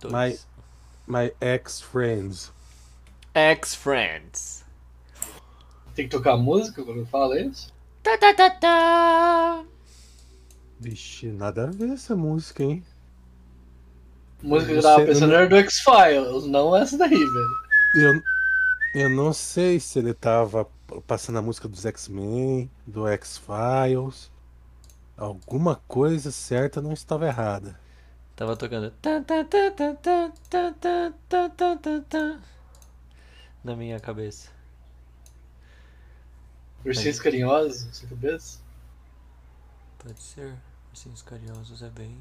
Dois. My, my ex-friends. Ex-Friends. Tem que tocar música quando fala isso? Tá, tá, tá, tá. Vixe, nada a ver essa música, hein? A música que eu tava pensando não- era do X-Files, não essa daí, velho. Eu, eu não sei se ele tava passando a música dos X-Men, do X-Files. Alguma coisa certa não estava errada. Tava tocando. Na minha cabeça. Ursinhos carinhosos na sua cabeça? Pode ser. Ursinhos carinhosos é bem.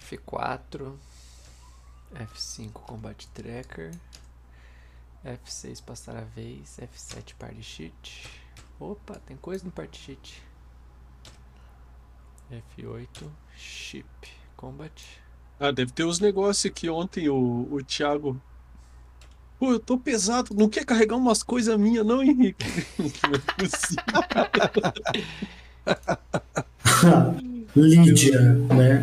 F4. F5 combate tracker. F6 passar a vez. F7 party de cheat. Opa, tem coisa no Party Sheet F8 Chip Combat Ah, deve ter os negócios que ontem o, o Thiago. Pô, eu tô pesado, não quer carregar umas coisas minhas, não, Henrique? Não é possível. Lídia, né?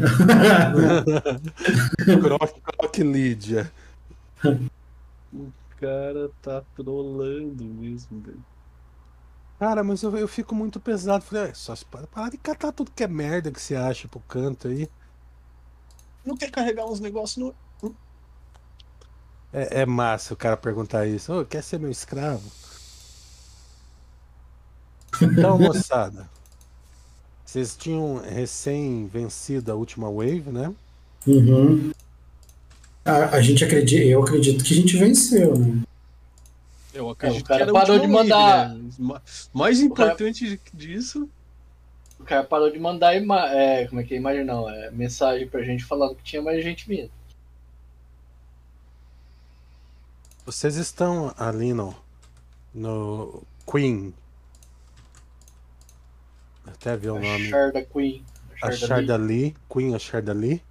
Croc, Croc Lídia. O cara tá trolando mesmo, velho. Cara, mas eu, eu fico muito pesado. Falei, "Ah, só se para parar de catar tudo que é merda que você acha pro canto aí. Não quer carregar uns negócios, não. É, é massa o cara perguntar isso. Ô, quer ser meu escravo? Então, moçada. Vocês tinham recém vencido a última wave, né? Uhum. A, a gente acredita, eu acredito que a gente venceu, né? Eu acredito o cara que era parou de mandar- né? Ma- Mais importante disso. O cara parou de mandar ima é, como é que é imagem não, é mensagem pra gente falando que tinha mais gente vindo. Vocês estão ali no, no Queen. Até ver o A nome. Sharda Queen. A Sharda Lee. Queen a Chardali.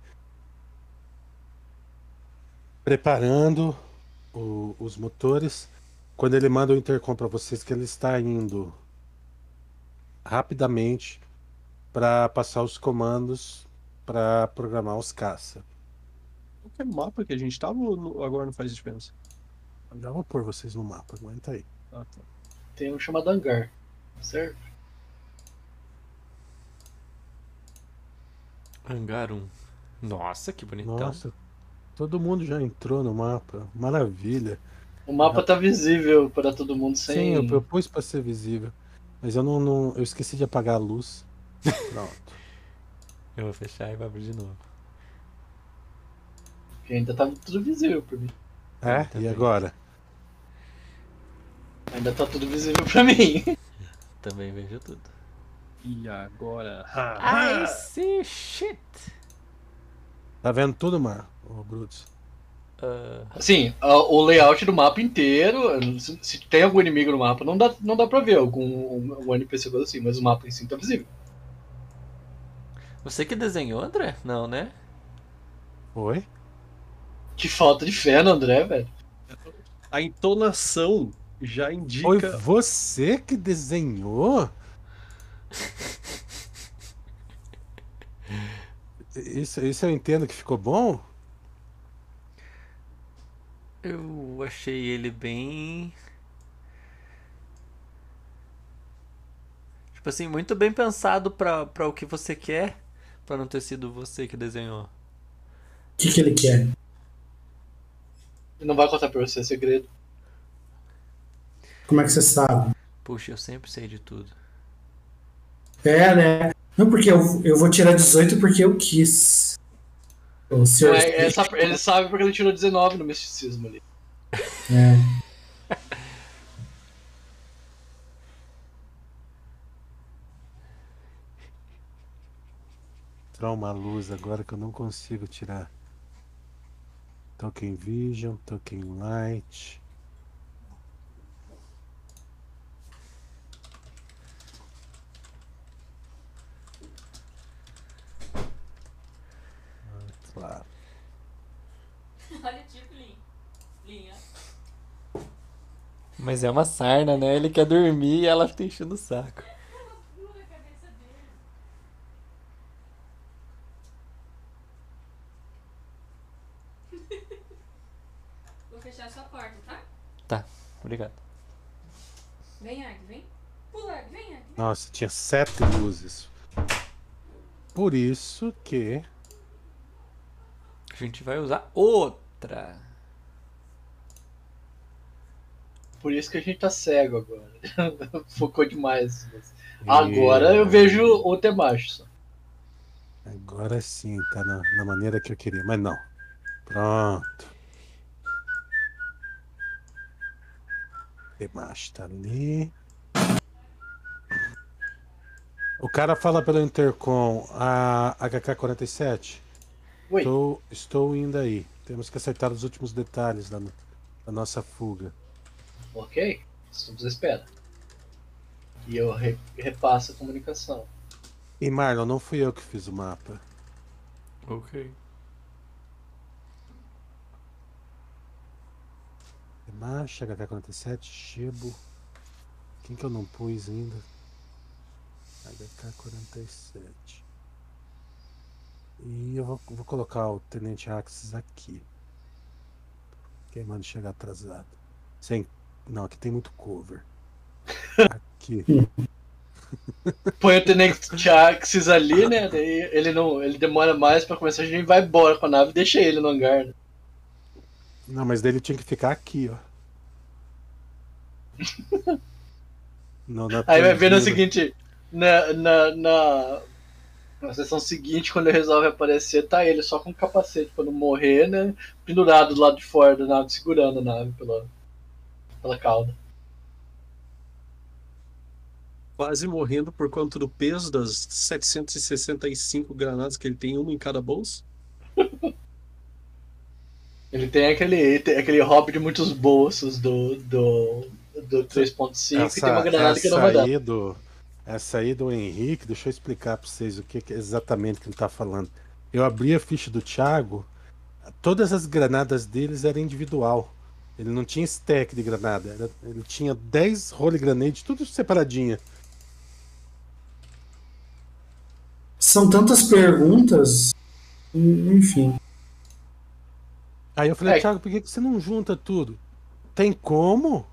Preparando o- os motores. Quando ele manda o intercom para vocês que ele está indo rapidamente para passar os comandos para programar os caça. Qualquer mapa que a gente tava ou no- agora não faz diferença? Já vou pôr vocês no mapa, aguenta aí. Ah, tá. Tem um chamado Hangar. Certo? Hangar 1 Nossa, que bonitão Nossa, todo mundo já entrou no mapa, maravilha. O mapa tá visível pra todo mundo sem. Sim, eu propus para ser visível, mas eu não, não- eu esqueci de apagar a luz. Pronto. Eu vou fechar e vou abrir de novo Porque ainda tá tudo visível pra mim. É, Também. e agora? Ainda tá tudo visível pra mim. Também vejo tudo E agora? I see shit Tá vendo tudo, Mar? Ô, Brutus. Ah, a- o layout do mapa inteiro, se, se tem algum inimigo no mapa, não dá, não dá pra ver algum um, um NPC coisa assim, mas o mapa em si tá visível. Você que desenhou, André? Não, né? Oi? Que falta de fé no André, velho. A entonação já indica. Foi você que desenhou? Isso, isso eu entendo que ficou bom? Eu achei ele bem. Tipo assim, muito bem pensado pra, pra o que você quer, pra não ter sido você que desenhou. O que, que ele quer? Ele não vai contar pra você, é segredo. Como é que você sabe? Puxa, eu sempre sei de tudo. É, né? Não, porque eu, eu vou tirar 18 porque eu quis. O senhor. É, sabe- ele sabe porque ele tirou 19 no misticismo ali. É. Entrar uma luz agora que eu não consigo tirar. Token Vision, Token Light. Mas é uma sarna, né? Ele quer dormir e ela está enchendo o saco. Vou fechar a sua porta, tá? Tá, obrigado. Vem, Ag, vem. Pula, Ag, vem, Ag. Nossa, tinha sete luzes. Por isso que. A gente vai usar outra. Por isso que a gente tá cego agora. Focou demais. Agora eu vejo o Temacho. só. Agora sim, tá na, na maneira que eu queria, mas não. Pronto. Demacho tá ali. O cara fala pelo intercom, a HK-47. Oi. Estou, estou indo aí. Temos que acertar os últimos detalhes da, da nossa fuga. Ok? Estamos à espera. E eu re- repasso a comunicação. E Marlon, não fui eu que fiz o mapa. Ok. Demacho, HK-47, Shibo. Quem que eu não pus ainda? HK-47. E eu vou, vou colocar o Tenente Axis aqui. Quem manda chegar atrasado. Sem. Não, aqui tem muito cover. Aqui. Põe o Tenente Axis ali, né? Daí ele não. Ele demora mais pra começar, a gente vai embora com a nave e deixa ele no hangar. né? Não, mas dele tinha que ficar aqui, ó. Não, na Aí vai ver no seguinte. Na, na, na, na sessão seguinte, quando ele resolve aparecer, tá ele só com o capacete pra não morrer, né? Pendurado do lado de fora da nave, segurando a nave pela, pela cauda. Quase morrendo por conta do peso das 765 granadas que ele tem, uma em cada bolso. Ele tem aquele, tem aquele hobby de muitos bolsos do, do, do 3.5 e tem uma granada que não vai dar. aí do, essa aí do Henrique, deixa eu explicar pra vocês o que, que é exatamente que ele tá falando. Eu abri a ficha do Thiago, todas as granadas deles eram individual. Ele não tinha stack de granada, era- ele tinha 10 Holy Grenade, tudo separadinha. São tantas perguntas. Enfim. Aí eu falei, É. Thiago, por que, você não junta tudo? Tem como?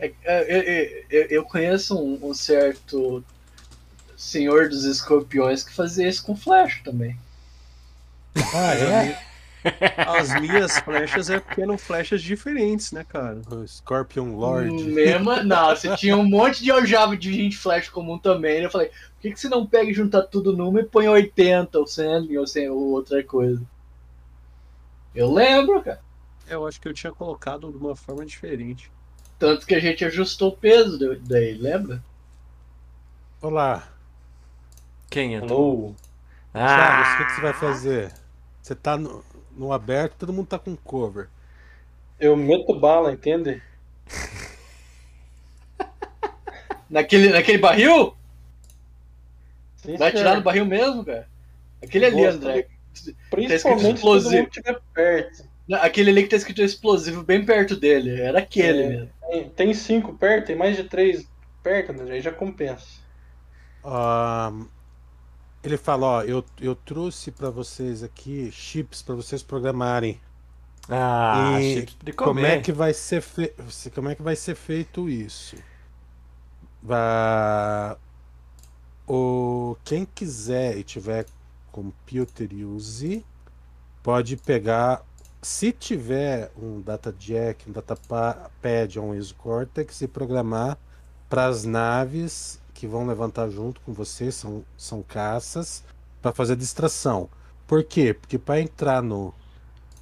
É, é, é, eu conheço um, um certo senhor dos escorpiões que fazia isso com flash também. Ah, é? As minhas flechas é porque eram flechas diferentes, né, cara? O Scorpion Lord. Mesma, não, você tinha um monte de aljava de 20 flash comum também. Eu falei, por que, que você não pega e junta tudo numa e põe 80 ou 100 ou, 100, ou outra coisa? Eu lembro, cara. Eu acho que eu tinha colocado de uma forma diferente. Tanto que a gente ajustou o peso daí, lembra? Olá, Quem é? tu? Alô? Thiago, o Ah! que, que você vai fazer? Você tá no, no aberto, todo mundo tá com cover. Eu meto bala, entende? Naquele, naquele barril? Sim, Vai tirar no barril mesmo, cara? Aquele ali, Gosto André. Principalmente se todo explosivo. mundo estiver perto. Aquele ali que tá escrito explosivo bem perto dele. Era aquele É. mesmo. Tem, tem cinco perto, tem mais de três perto, né? aí já compensa. Ahn, ele fala, ó, eu, eu trouxe pra vocês aqui chips pra vocês programarem. Ah, E chips de Como comer. é que vai ser fe... como é que vai ser feito isso? Vai... O quem quiser e tiver computer use pode pegar se tiver um data jack, um datapad ou um ISO Cortex e programar para as naves que vão levantar junto com você, são, são caças, para fazer distração. Por quê? Porque para entrar no,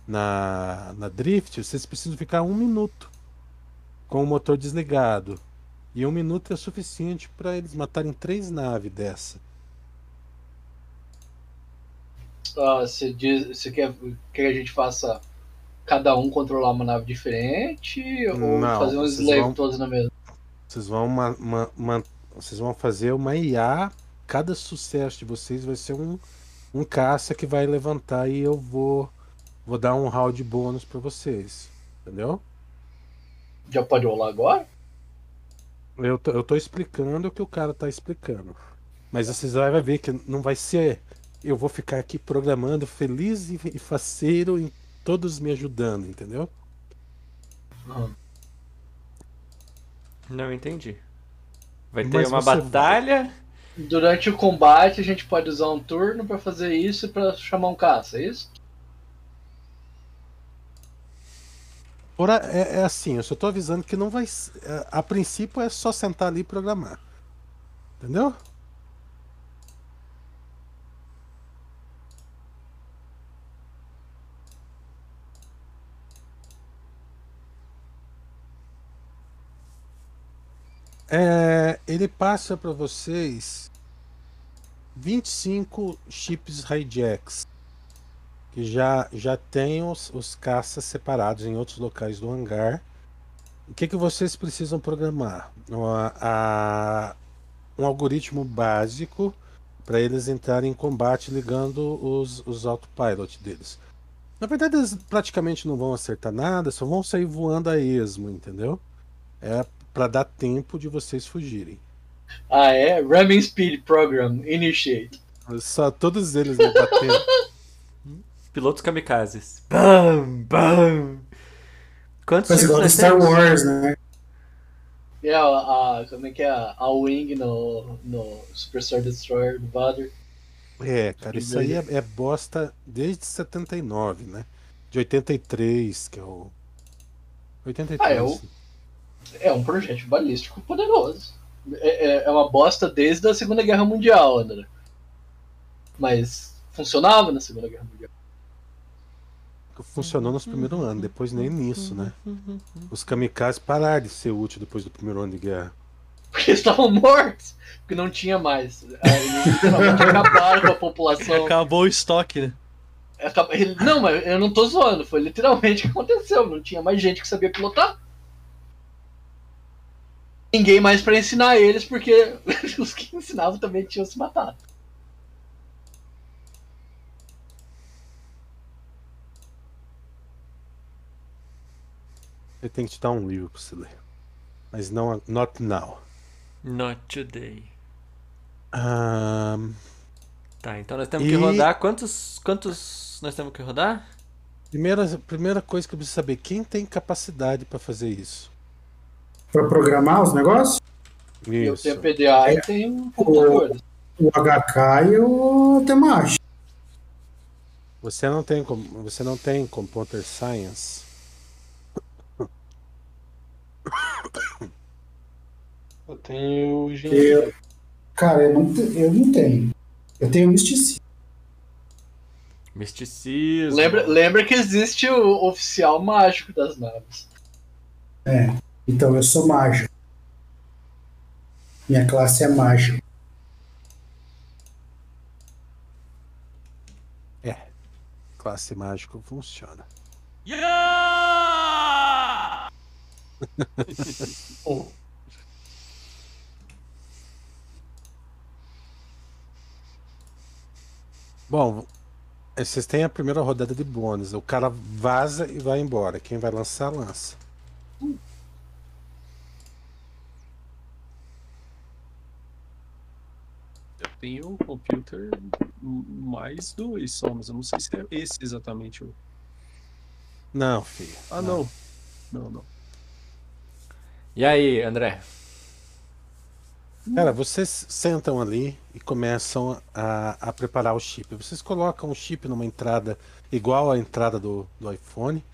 na, na drift, vocês precisam ficar um minuto com o motor desligado. E um minuto é suficiente para eles matarem três naves dessa. Ah, você, diz, você quer que a gente faça cada um controlar uma nave diferente? Ou Não, fazer um slave vão- todos na mesma? Vocês vão, ma- ma- vocês vão fazer uma IA. Cada sucesso de vocês vai ser um, um caça que vai levantar e eu vou, vou dar um round bônus para vocês. Entendeu? Já pode rolar agora? Eu tô, eu tô explicando o que o cara tá explicando. Mas vocês vai ver que não vai ser eu vou ficar aqui programando feliz e e faceiro em todos me ajudando, entendeu? Não entendi. Vai ter Mas uma batalha. Durante o combate a gente pode usar um turno pra fazer isso e pra chamar um caça, é isso? Ora, é, é assim, eu só tô avisando que não vai. é, A princípio é só sentar ali e programar. Entendeu? É, ele passa para vocês 25 chips hijacks que já, já tem os, os caças separados em outros locais do hangar. O que, que vocês precisam programar? Uma- a- um algoritmo básico para eles entrarem em combate ligando os, os autopilot deles. Na verdade, eles praticamente não vão acertar nada, só vão sair voando a esmo, entendeu? É para dar tempo de vocês fugirem. Ah, é? Ramming Speed Program, Initiate. Só todos eles me batendo. Pilotos kamikazes. Bam, bam. Quantos chips igual Star? Wars, né? É, a, a- como é que é? A Wing no, no Superstar Destroyer do Vader. É, cara, isso aí é, é bosta desde 79, né? De 83, que é o. 83. Ah, é o- É um projétil balístico poderoso. É, é- é uma bosta desde a Segunda Guerra Mundial, André. Mas funcionava na Segunda Guerra Mundial. Funcionou nos primeiros anos, depois nem nisso, né? Os kamikazes pararam de ser úteis depois do primeiro ano de guerra. Porque eles estavam mortos. Porque não tinha mais. Aí eles literalmente acabaram com a população. Acabou o estoque, né? Ele- Não, mas eu não tô zoando. Foi literalmente o que aconteceu. Não tinha mais gente que sabia pilotar. Ninguém mais pra ensinar eles, porque os que ensinavam também tinham se matado. Eu tenho que te dar um livro pra você ler. Mas não, not now. Not today. Ahn, Tá, então nós temos E- que rodar. Quantos, quantos nós temos que rodar? primeira, primeira coisa que eu preciso saber, quem tem capacidade pra fazer isso? Pra programar os negócios? Eu tenho PDA e tenho computador. O HK e o Temashi. Você não tem você não tem computer science? Eu tenho engenharia. Eu, cara, eu não, te- eu não tenho. Eu tenho misticismo. Misticismo. Lembra, lembra que existe o oficial mágico das naves. Então eu sou mágico. Minha classe é mágico. Classe mágico funciona. Bom, eh, vocês têm a primeira rodada de bônus. O cara vaza e vai embora. Quem vai lançar, lança. Eu tenho um computer mais dois só, mas eu não sei se é esse exatamente o. Não, filho. Ah, não. Não, não. E aí, André? Cara, vocês sentam ali e começam a, a preparar o chip. Vocês colocam o chip numa entrada igual à entrada do, do iPhone,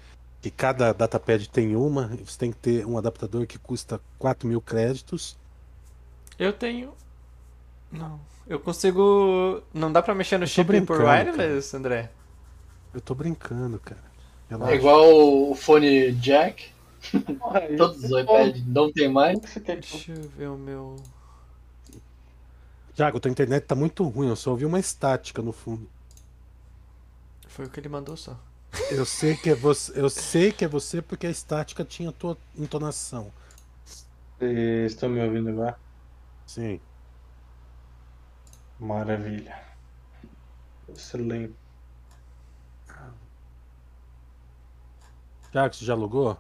que cada datapad tem uma, e você tem que ter um adaptador que custa 4 mil créditos. Eu tenho. Não. Eu consigo. Não dá pra mexer no chip por wireless, André? Eu tô brincando, cara. É Relaxa. igual o fone jack. Todos os iPads não tem mais. Deixa eu ver o meu. Tiago, tua internet tá muito ruim, eu só ouvi uma estática no fundo. Foi o que ele mandou só. Eu sei que é você, eu sei que é você porque a estática tinha tua entonação. Vocês estão me ouvindo agora? Sim. Maravilha. Excelente. Tiago, você já logou?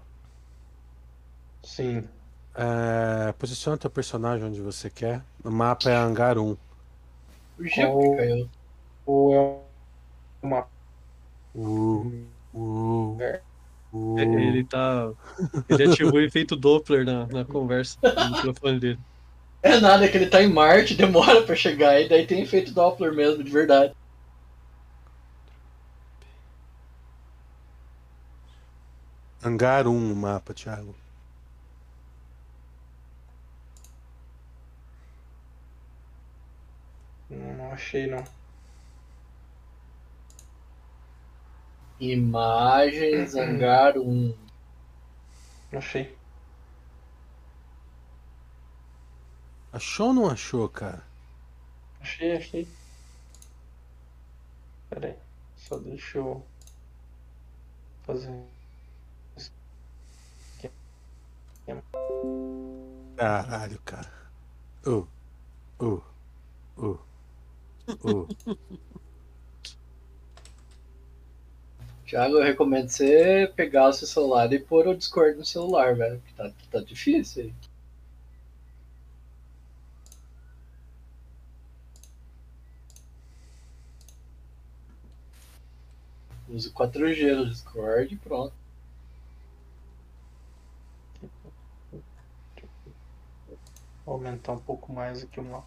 Sim. É, posiciona teu personagem onde você quer. O mapa é hangar 1. O Gil Qual- que caiu. Ou é uma. Uh, uh, É. uh. Ele tá. Ele ativou o efeito Doppler na, na conversa no microfone dele. É nada, é que ele tá em Marte, demora pra chegar, e daí tem efeito Doppler mesmo, de verdade. Hangar 1 no mapa, Thiago. Não, não achei, não. Imagens, hangar 1. Não achei. Achou ou não achou, cara? Achei, achei. Pera aí. Só deixa eu fazer. Caralho, cara. Uh, uh, uh, uh. Thiago, eu recomendo você pegar o seu celular e pôr o Discord no celular, velho. Que tá, tá difícil aí. Use o 4G no Discord e pronto. Vou aumentar um pouco mais aqui uma.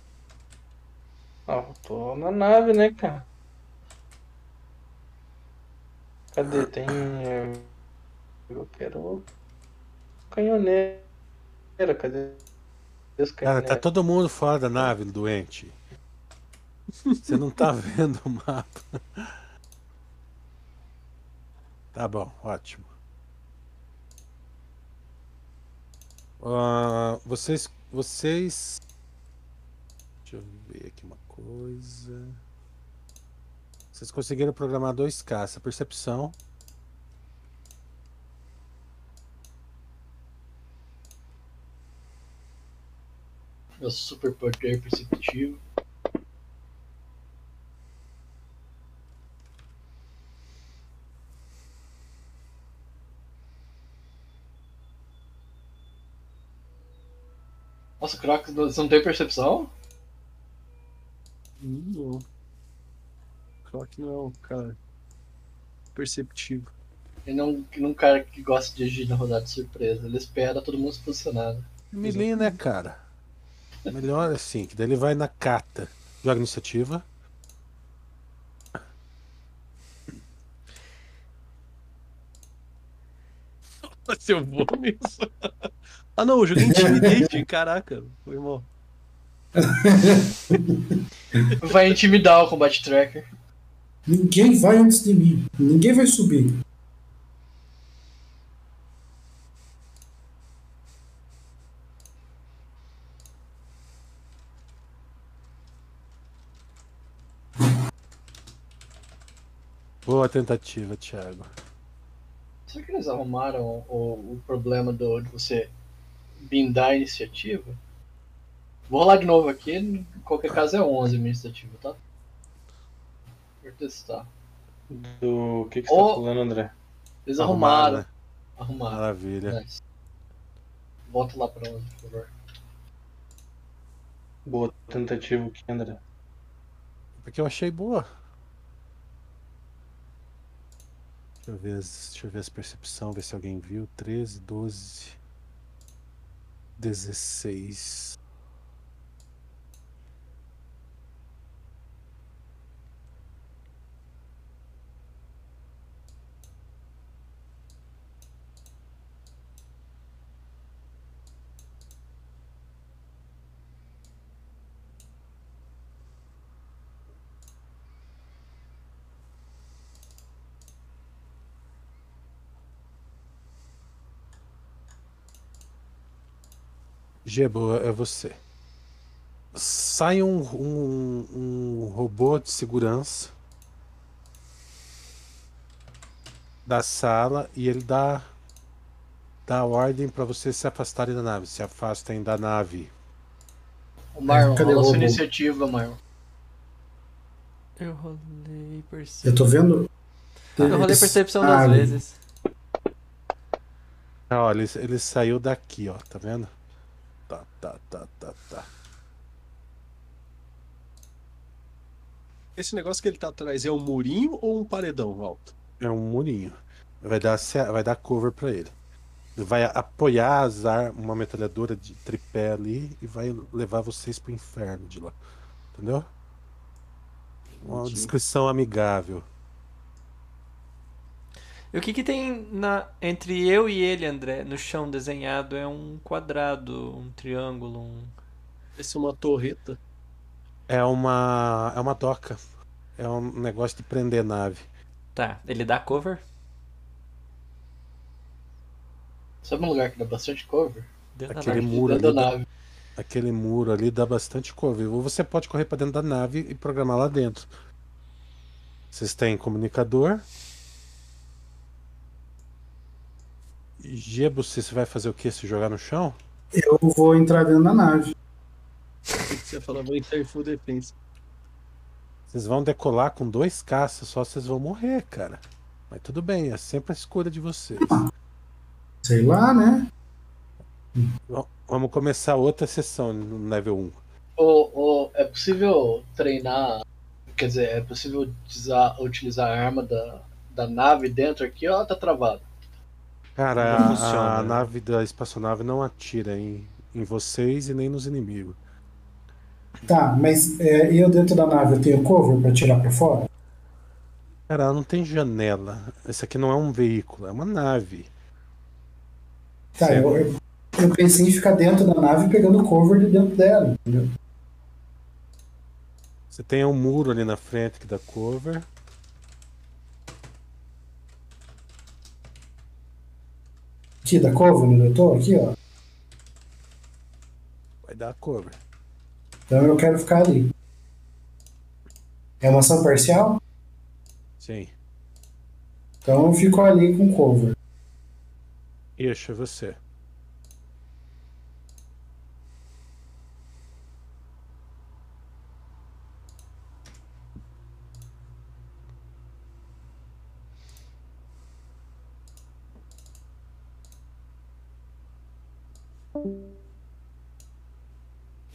Ah, eu tô na nave, né, cara? Cadê? Tem. eh, Eu quero. Canhoneira. Cadê? Cara, tá todo mundo fora da nave, doente. Você não tá vendo o mapa. Tá bom, ótimo. Ah, vocês, vocês. Deixa eu ver aqui uma coisa. Vocês conseguiram programar dois caça. Percepção. Meu super poder perceptivo. Nossa, Crocs, você não tem percepção? Não. Que não, cara. Perceptivo. Ele não é um cara que gosta de agir na rodada de surpresa. Ele espera todo mundo se posicionado. Melee, né, cara? Melhor assim, que daí ele vai na cata. Joga iniciativa. Se eu vou nisso. Ah não, eu joguei Intimidate, caraca. Foi mal. Vai intimidar o Combat Tracker. Ninguém vai antes de mim. Ninguém vai subir. Boa tentativa, Thiago. Será que eles arrumaram o, o problema do, de você bindar a iniciativa? Vou rolar de novo aqui, em qualquer caso é 11 a minha iniciativa, tá? Vou testar. Do que, que você Ô. tá falando, André? Eles Arrumaram, arrumaram. né? Arrumaram. Maravilha. Nice. Volta lá pra 11, por favor. Boa tentativa aqui, André. Porque eu achei boa. Deixa eu ver as, deixa eu ver as percepção, ver se alguém viu. 13, 12, 16. Gebo, é você. Sai um, um, um robô de segurança da sala e ele dá, dá ordem para vocês se afastarem da nave. Se afastem da nave. O Marlon, Cadê rola o sua iniciativa, Marlon. Eu rolei Eu percepção. tô vendo. Eu rolei percepção Ah, duas vezes. Ah, olha, ele, ele saiu daqui, ó, tá vendo? Tá, tá, tá, tá, tá. Esse negócio que ele tá atrás é um murinho ou um paredão alto? É um murinho. Vai dar, vai dar cover pra ele. Vai apoiar as ar- uma metralhadora de tripé ali e vai levar vocês pro inferno de lá. Entendeu? Uma Entendi. descrição amigável. E o que que tem na, entre eu e ele, André, no chão desenhado? É um quadrado, um triângulo, um... Esse é uma torreta. É uma. É uma doca. É um negócio de prender nave. Tá, ele dá cover? Sabe um lugar que dá bastante cover? Dentro da Aquele nave. muro Dentro da ali. nave. Aquele muro ali dá bastante cover. Ou você pode correr pra dentro da nave e programar lá dentro. Vocês têm comunicador. Gebo, você vai fazer o que? Se jogar no chão? Eu vou entrar dentro da nave. Você falava em full defense. Vocês vão decolar com dois caças, só vocês vão morrer, cara. Mas tudo bem, é sempre a escolha de vocês. Sei lá, né? V- Vamos começar outra sessão no level 1. Ou, ou é possível treinar. Quer dizer, é possível utilizar, utilizar a arma da, da nave dentro aqui, ó, tá travado. Cara, Não a, funciona, a né? nave da espaçonave não atira em, em vocês e nem nos inimigos. Tá, mas é, eu dentro da nave eu tenho cover pra tirar pra fora? Cara, ela não tem janela. Esse aqui não é um veículo, é uma nave. Tá, eu, eu, eu pensei em ficar dentro da nave pegando cover de dentro dela, entendeu? Você tem um muro ali na frente que dá cover. Aqui, da cover onde eu tô, aqui, ó. Vai dar cover. Então eu quero ficar ali. É uma ação parcial? Sim. Então eu fico ali com cover. Ixi, é você.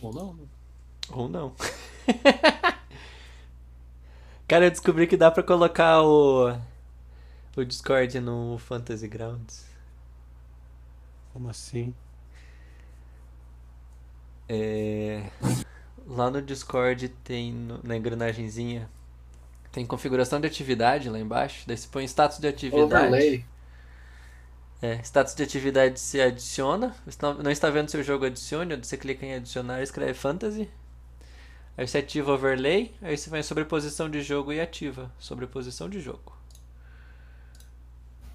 Ou não? né? Ou não. Cara, eu descobri que dá pra colocar o, o Discord no Fantasy Grounds. Como assim? É, Lá no Discord tem no- na engrenagenzinha tem configuração de atividade lá embaixo. Daí você põe status de atividade. Overlay. É, status de atividade se adiciona. Não- está vendo seu jogo, adicione. Onde você clica em adicionar, escreve fantasy. Aí você ativa overlay. Aí você vai em sobreposição de jogo e ativa sobreposição de jogo.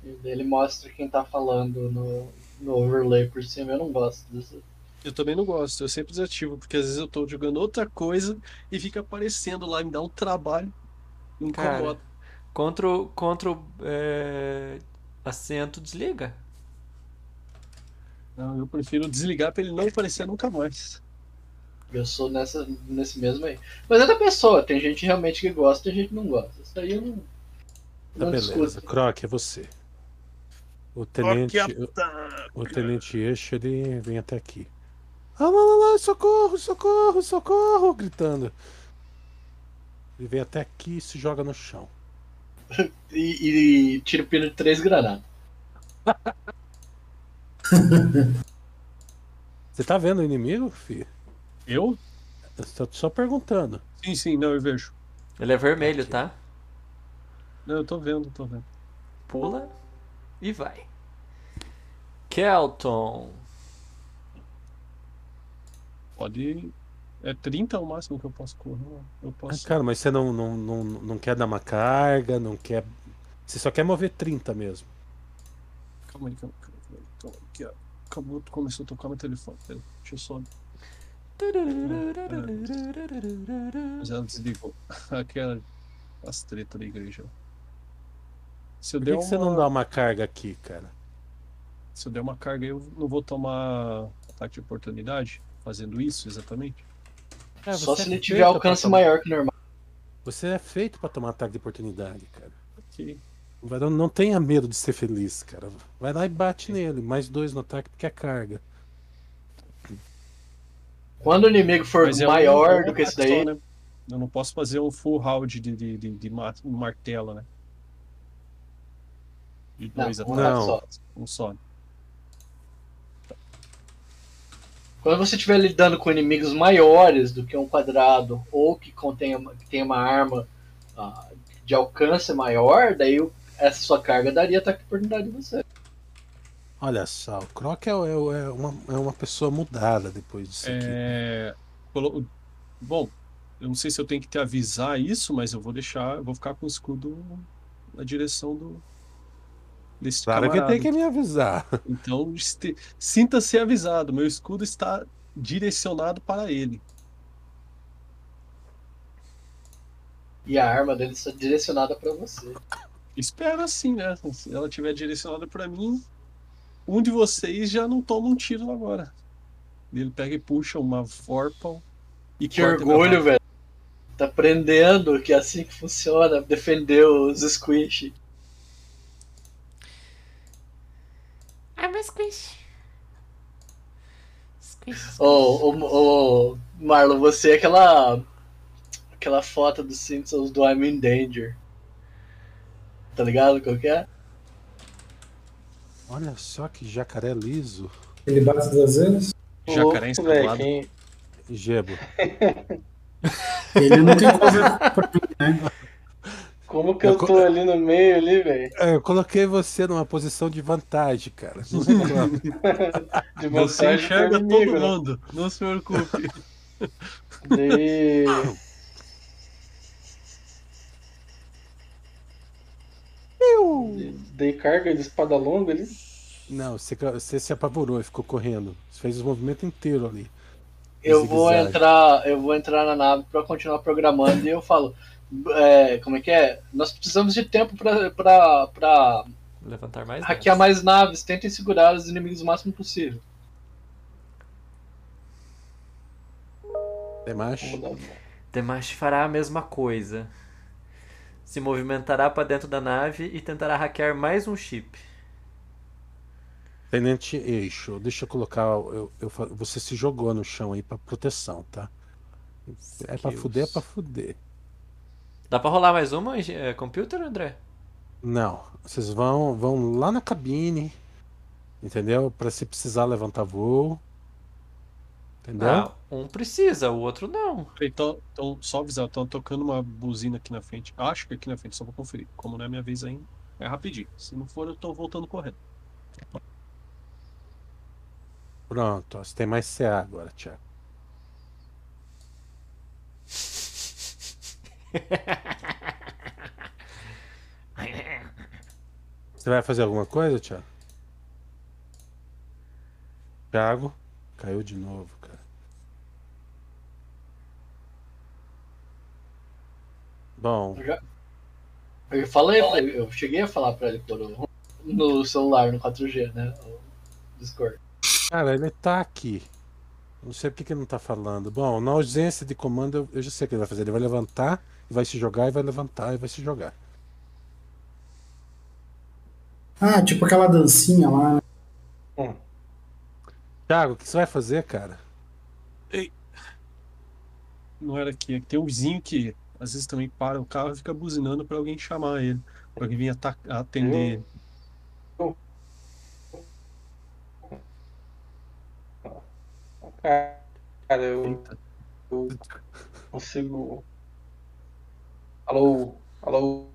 E daí Ele mostra quem tá falando no, no overlay por cima. Eu não gosto disso. Eu também não gosto, eu sempre desativo, porque às vezes eu tô jogando outra coisa e fica aparecendo lá, me dá um trabalho. Me Cara. incomoda. Ctrl, Ctrl é, acento desliga. Não, eu prefiro desligar pra ele não aparecer nunca mais. Eu sou nessa, nesse mesmo aí. Mas é da pessoa. Tem gente realmente que gosta e tem gente que não gosta. Isso daí eu não. Tá não beleza. discuto. Croc, é você. O tenente, o, o tenente Eixo, ele vem até aqui. Ah, lá, lá, lá, socorro, socorro, socorro, gritando. Ele vem até aqui e se joga no chão. E, e tira o pino de três granadas. Você tá vendo o inimigo, filho? Eu? Eu tô só perguntando. Sim, sim, não, eu vejo. Ele é vermelho, tá? Não, eu tô vendo, tô vendo. Pula e vai. Kelton. Pode. É 30 o máximo que eu posso correr. Eu Ah, posso. cara, mas você não, não, não, não quer dar uma carga, não quer. Você só quer mover 30 mesmo. Calma aí, calma, calma, calma, calma. Aqui, ó. Acabou, começou a tocar meu telefone. Pera, deixa eu só. Mas ela desligou. Aquela. As tretas da igreja. Se eu Por que, que você uma... não dá uma carga aqui, cara? Se eu der uma carga, eu não vou tomar ataque de oportunidade fazendo isso exatamente. É, Só se é ele tiver alcance tomar- maior que o normal. Você é feito pra tomar ataque de oportunidade, cara. Ok. Vai dar- Não tenha medo de ser feliz, cara. Vai lá e bate nele. Mais dois no ataque porque é carga. Quando o inimigo for Mas é um- maior um do que esse daí, só, né? Eu não posso fazer um full round de, de, de, de ma- um martelo, né? De Não, dois um ataques. Não. só. Um só. Quando você estiver lidando com inimigos maiores do que um quadrado ou que contenha que tenha uma arma ah, de alcance maior, daí o- essa sua carga daria ataque de oportunidade em você. Olha só, o Croc é, é- é uma, é uma pessoa mudada depois disso aqui. É, colo- Bom, eu não sei se eu tenho que te avisar isso, mas eu vou deixar, eu vou ficar com o escudo na direção do desse Claro que camarada. tem que me avisar. Então, este- sinta-se avisado, meu escudo está direcionado para ele. E a arma dele está direcionada para você. Espero assim, né? Se ela estiver direcionada para mim, um de vocês já não toma um tiro agora. Ele pega e puxa uma Vorpal e Que orgulho, velho. Tá aprendendo que é assim que funciona defender os squish. Squish. Squish. squish. Ô, ô, ô, Marlon, você é aquela. aquela foto dos Simpsons do I'm in Danger. Tá ligado qual que é? Olha só que jacaré liso. Ele bate duas vezes? Jacaré quem- Gebo. Ele não tem coisa pra mim, né? Como que Eu eu co- tô ali no meio ali, velho? É, Eu coloquei você numa posição de vantagem, cara. Não. De Você vantagem pro enxerga todo né? mundo, não se preocupe. Daí... Dei carga de espada longa ali. Não, você, você se apavorou e ficou correndo. Você fez o movimento inteiro ali. Eu vou entrar, eu vou entrar na nave pra continuar programando e eu falo, é, como é que é? Nós precisamos de tempo pra, pra, pra Levantar mais. hackear naves. mais naves, tentem segurar os inimigos o máximo possível. Uma- Demash fará a mesma coisa. Se movimentará para dentro da nave e tentará hackear mais um chip. Tenente Eixo, deixa eu colocar. Eu, eu você se jogou no chão aí pra proteção, tá? É pra Skills. fuder, é pra fuder. Dá pra rolar mais uma, é, computer, André? Não, vocês vão, vão lá na cabine, entendeu? Pra se precisar levantar voo. Entendeu? Ah, um precisa, o outro não. Então, então só avisar, estão tocando uma buzina aqui na frente. Acho que aqui na frente, só vou conferir. Como não é minha vez ainda, é rapidinho. Se não for, eu tô voltando correndo. Pronto, ó, você tem mais CA agora, Thiago. Você vai fazer alguma coisa, Thiago? Thiago? Caiu de novo, cara. Bom, Eu, já- eu falei, eu cheguei a falar pra ele por no celular, no 4G, né? O Discord. cara, ele tá aqui. Não sei por que que ele não tá falando. Bom, na ausência de comando, eu, eu já sei o que ele vai fazer. Ele vai levantar, e vai se jogar, e vai levantar, e vai se jogar. Ah, tipo aquela dancinha lá. né? Hum. Thiago, o que você vai fazer, cara? Não era aqui. Tem um vizinho que às vezes também para o carro e fica buzinando pra alguém chamar ele. Pra alguém vir atender ele. Cara, eu, eu consigo. Alô? Alô?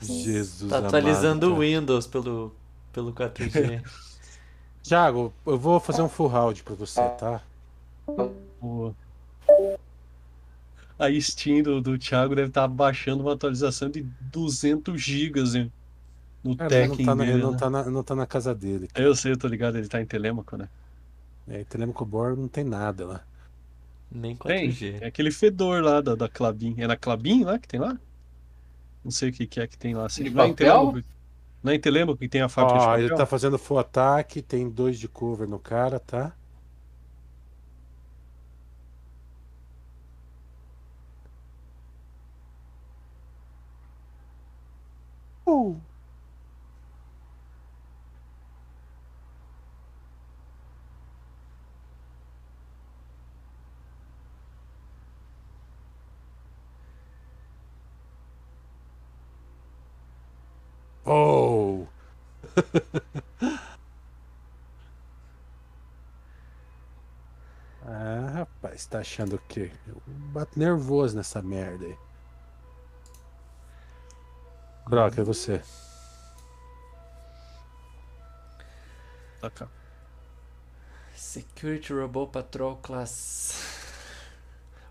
Jesus Tá amado, atualizando o cara. Windows pelo, pelo 4G. Thiago, eu vou fazer um full round pra você, tá? Boa. A Steam do, do Thiago deve estar baixando uma atualização de 200 gigas hein, no Cara, ele não Tekken tá, na, ele dele, não, né? tá na, não tá na casa dele. Eu sei, eu tô ligado, ele tá em Telêmaco, né? É, Telemaco Bor não tem nada lá. Nem Tem, 4G. é aquele fedor lá da, da Clabin. É na Clabin lá que tem lá? Não sei o que, que é que tem lá. De não em papel? Não é em Telêmaco que tem a fábrica de Ó, papel? ele tá fazendo full ataque, tem dois de cover no cara, tá? Uh. Oh! ah, rapaz, tá achando o quê? Eu bato nervoso nessa merda aí. Croc, é você. Cá. Security Robot Patrol Class.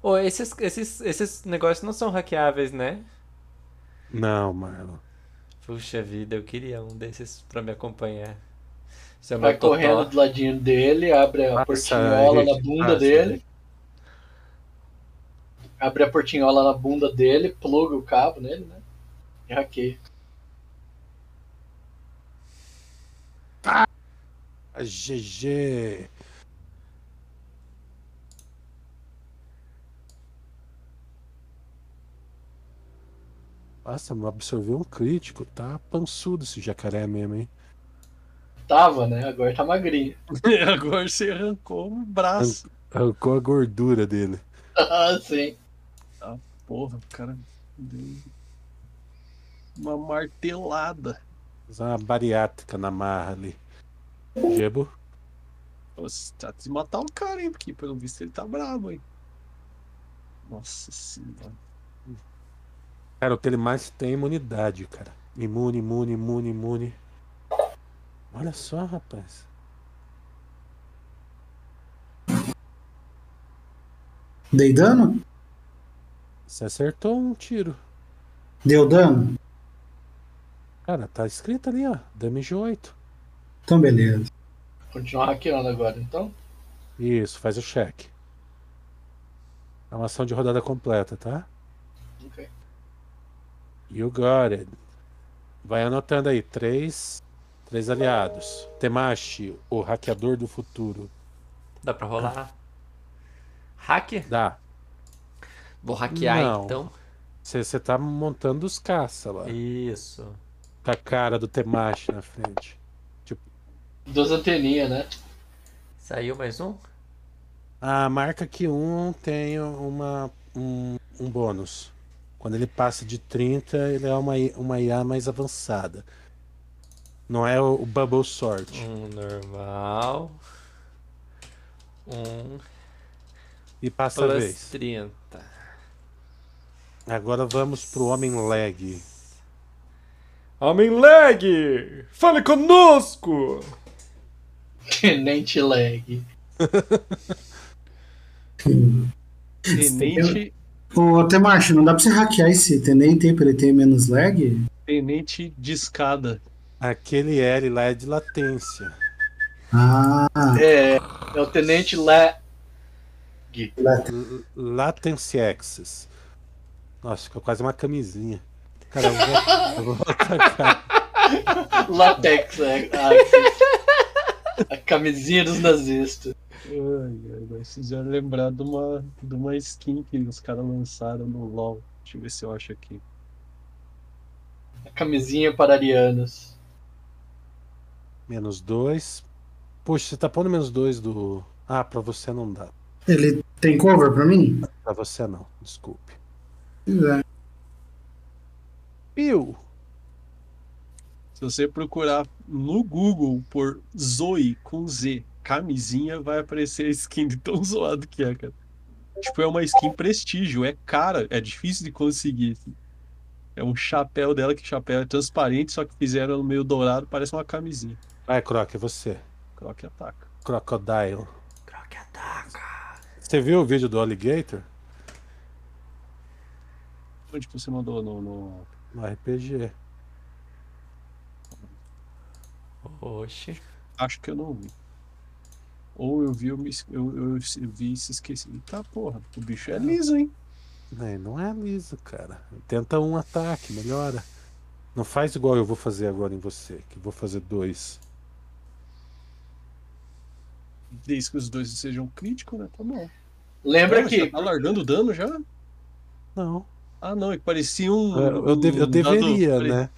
Oh, esses, esses, esses negócios não são hackeáveis, né? Não, Marlon. Puxa vida, eu queria um desses pra me acompanhar. É Vai correndo do ladinho dele, abre a Passa, portinhola na bunda passa, dele. Abre a portinhola na bunda dele, pluga o cabo nele, né? E hackeia. A GG. Nossa, absorveu um crítico. Tá pançudo esse jacaré mesmo, hein? Tava, né? Agora tá magrinho. Agora você arrancou um braço. Arrancou a gordura dele. Ah, sim. Porra, o cara deu uma martelada. Usar uma bariátrica na marra ali. Gebo? Nossa, tá de matar o cara, hein? Porque pelo visto ele tá bravo, hein? Nossa senhora. Cara, o que ele mais tem é imunidade, cara. Imune, imune, imune, imune. Olha só, rapaz. Dei dano? Você acertou um tiro. Deu dano? Cara, tá escrito ali, ó. Damage 8. Então beleza. Continuar hackeando agora, então. Isso, faz o check. É uma ação de rodada completa, tá? You got it. Vai anotando aí. Três. Três aliados. Temashi, o hackeador do futuro. Dá pra rolar? Hacker? Dá. Vou hackear Não. então. Você tá montando os caça lá. Isso. Com a cara do Temashi na frente. Duas anteninhas, né? Saiu mais um? A marca que um tem uma, um, um bônus. Quando ele passa de 30, ele é uma, I- uma IA mais avançada. Não é o, o Bubble Sword. Um normal. Um E passa a plus vez. 30. Agora vamos pro Homem Leg. Homem leg! Fale conosco! Tenente lag. Tenente, Ô, Temacho, não dá pra você hackear esse tenente aí pra ele ter menos lag? tenente de escada. Aquele L lá é de latência. Ah, É, é o Tenente lag. L- Latency Access. Nossa, ficou quase uma camisinha. Cara, eu vou, eu vou atacar. Latex, é. A, a camisinha dos nazistas. Ai, ai, mas fizeram lembrar de uma, de uma skin que os caras lançaram no LoL. Deixa eu ver se eu acho aqui. A camisinha para arianos. Menos dois. Puxa, você tá pondo menos dois do. Ah, pra você não dá. ele tem cover pra mim? Pra você não, desculpe. É. Piu! Se você procurar no Google por Zoe com Z, camisinha, vai aparecer a skin de tão zoado que é, cara. Tipo, é uma skin prestígio, é cara, é difícil de conseguir. assim. É um chapéu dela, que chapéu é transparente, só que fizeram no meio dourado, parece uma camisinha. Vai, Croc, é você. Croc ataca. Crocodile. Croc ataca. Você viu o vídeo do Alligator? Onde que você mandou no. no- No RPG. Oxe. Acho que eu não vi. Ou eu vi, eu, me... eu, eu vi e se esqueci. Tá, porra, o bicho é liso, hein? Né, Não é liso, cara. Tenta um ataque, melhora. Não faz igual eu vou fazer agora em você, que vou fazer dois. Desde que os dois sejam críticos, né? Tá bom. Lembra Ah, que tá largando dano já? Não. Ah, não, é que parecia um. Eu, eu eu um deveria, dado, né?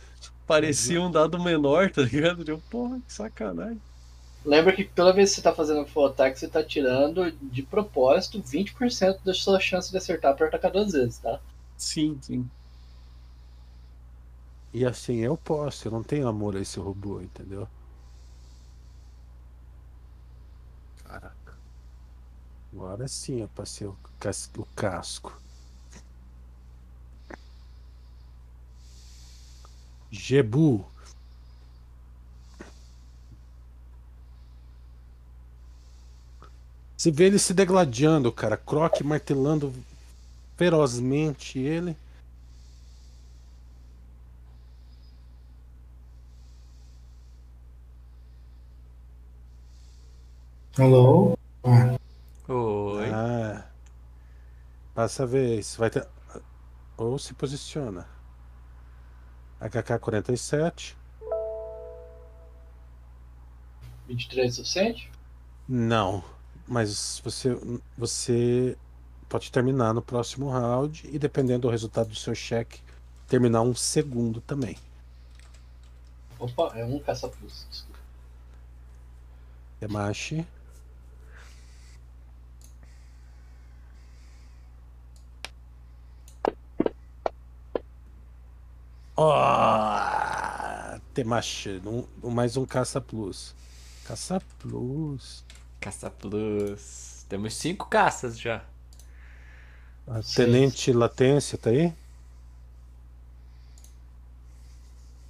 Parecia um dado menor, tá ligado? Eu, porra, que sacanagem. Lembra que toda vez que você tá fazendo full attack, você tá tirando de propósito 20% da sua chance de acertar pra atacar duas vezes, tá? Sim, sim. E assim, eu posso, eu não tenho amor a esse robô, entendeu? Caraca. Agora sim eu passei o, cas- o casco. Jebu. Você vê ele se degladiando, cara. Croc martelando ferozmente ele. Alô? Ah, Oi. Ah. Passa a vez. Vai ter. Ou se posiciona. HK-47. 23 é suficiente? Não. Mas você, você pode terminar no próximo round e dependendo do resultado do seu cheque, terminar um segundo também. Opa, é um caça-plus. desculpa. Yamashi. Oh, Temashi, um, mais um caça plus. Caça plus. Caça Plus. Temos cinco caças já. A. Tenente Latência tá aí?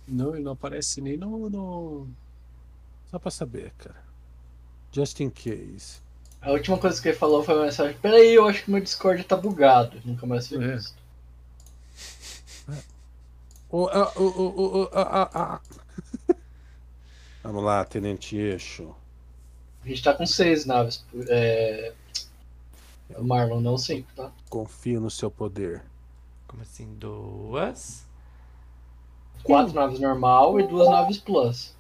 Não, ele não aparece nem no. no... Só pra saber, cara. Just in case. A última coisa que ele falou foi uma mensagem: Peraí, eu acho que meu Discord tá bugado. Nunca mais vi É. isso. Ô, ô, ô, ô, ah, ah, ah. Vamos lá, Tenente Eixo. A gente tá com seis naves. É... Marlon, não cinco, tá? Confio no seu poder. Como assim? Duas? Quatro naves normal e duas naves plus.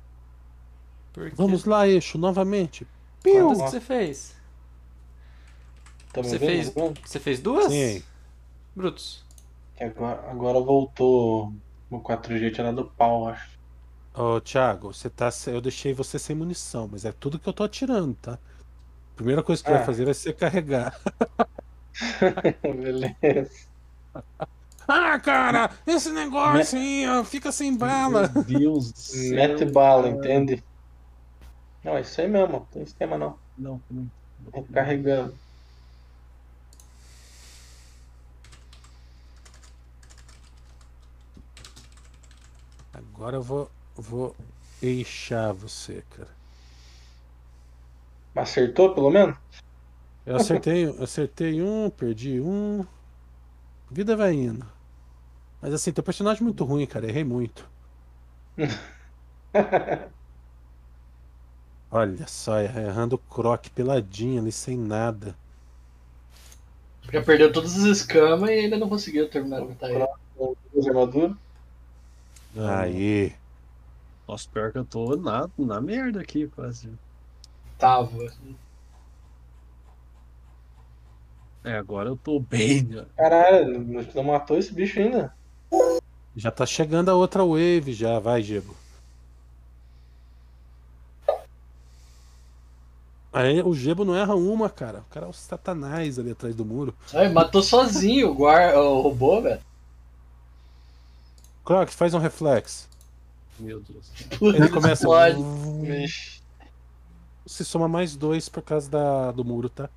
Vamos lá, Eixo, novamente. Quantas que você fez? Você fez-? Você fez duas? Sim. Brutos. Agora, agora voltou o 4G tinha dado pau, acho. Ô, Thiago, você tá. se- Eu deixei você sem munição, mas é tudo que eu tô atirando, tá? Primeira coisa que Ah. vai fazer vai ser carregar. Beleza. Ah, cara, esse negócio aí, ó, fica sem bala. Meu Deus do céu. Mete bala, entende? Não, é isso aí mesmo, não tem esquema não. Não, não. É carregando. Agora eu vou, vou eixar você, cara. Acertou pelo menos? Eu acertei, acertei um, perdi um. Vida vai indo. Mas assim, teu personagem é muito ruim, cara. Errei muito. Olha só, errando o croc peladinho ali, sem nada. Já perdeu todas as escamas e ainda não conseguiu terminar a batalha. Aí. Nossa, pior que eu tô na, na merda aqui, quase. Tava. É, agora eu tô bem, né? Caralho, não- não matou esse bicho ainda. Já tá chegando a outra wave já, vai, Gebo. Aí o Gebo não erra uma, cara. O cara é o satanás ali atrás do muro. Ai, matou sozinho o, guar... o robô, velho. Croc, faz um reflexo. Meu Deus. Ele começa. Vixe. Se soma mais dois por causa da, do muro, tá?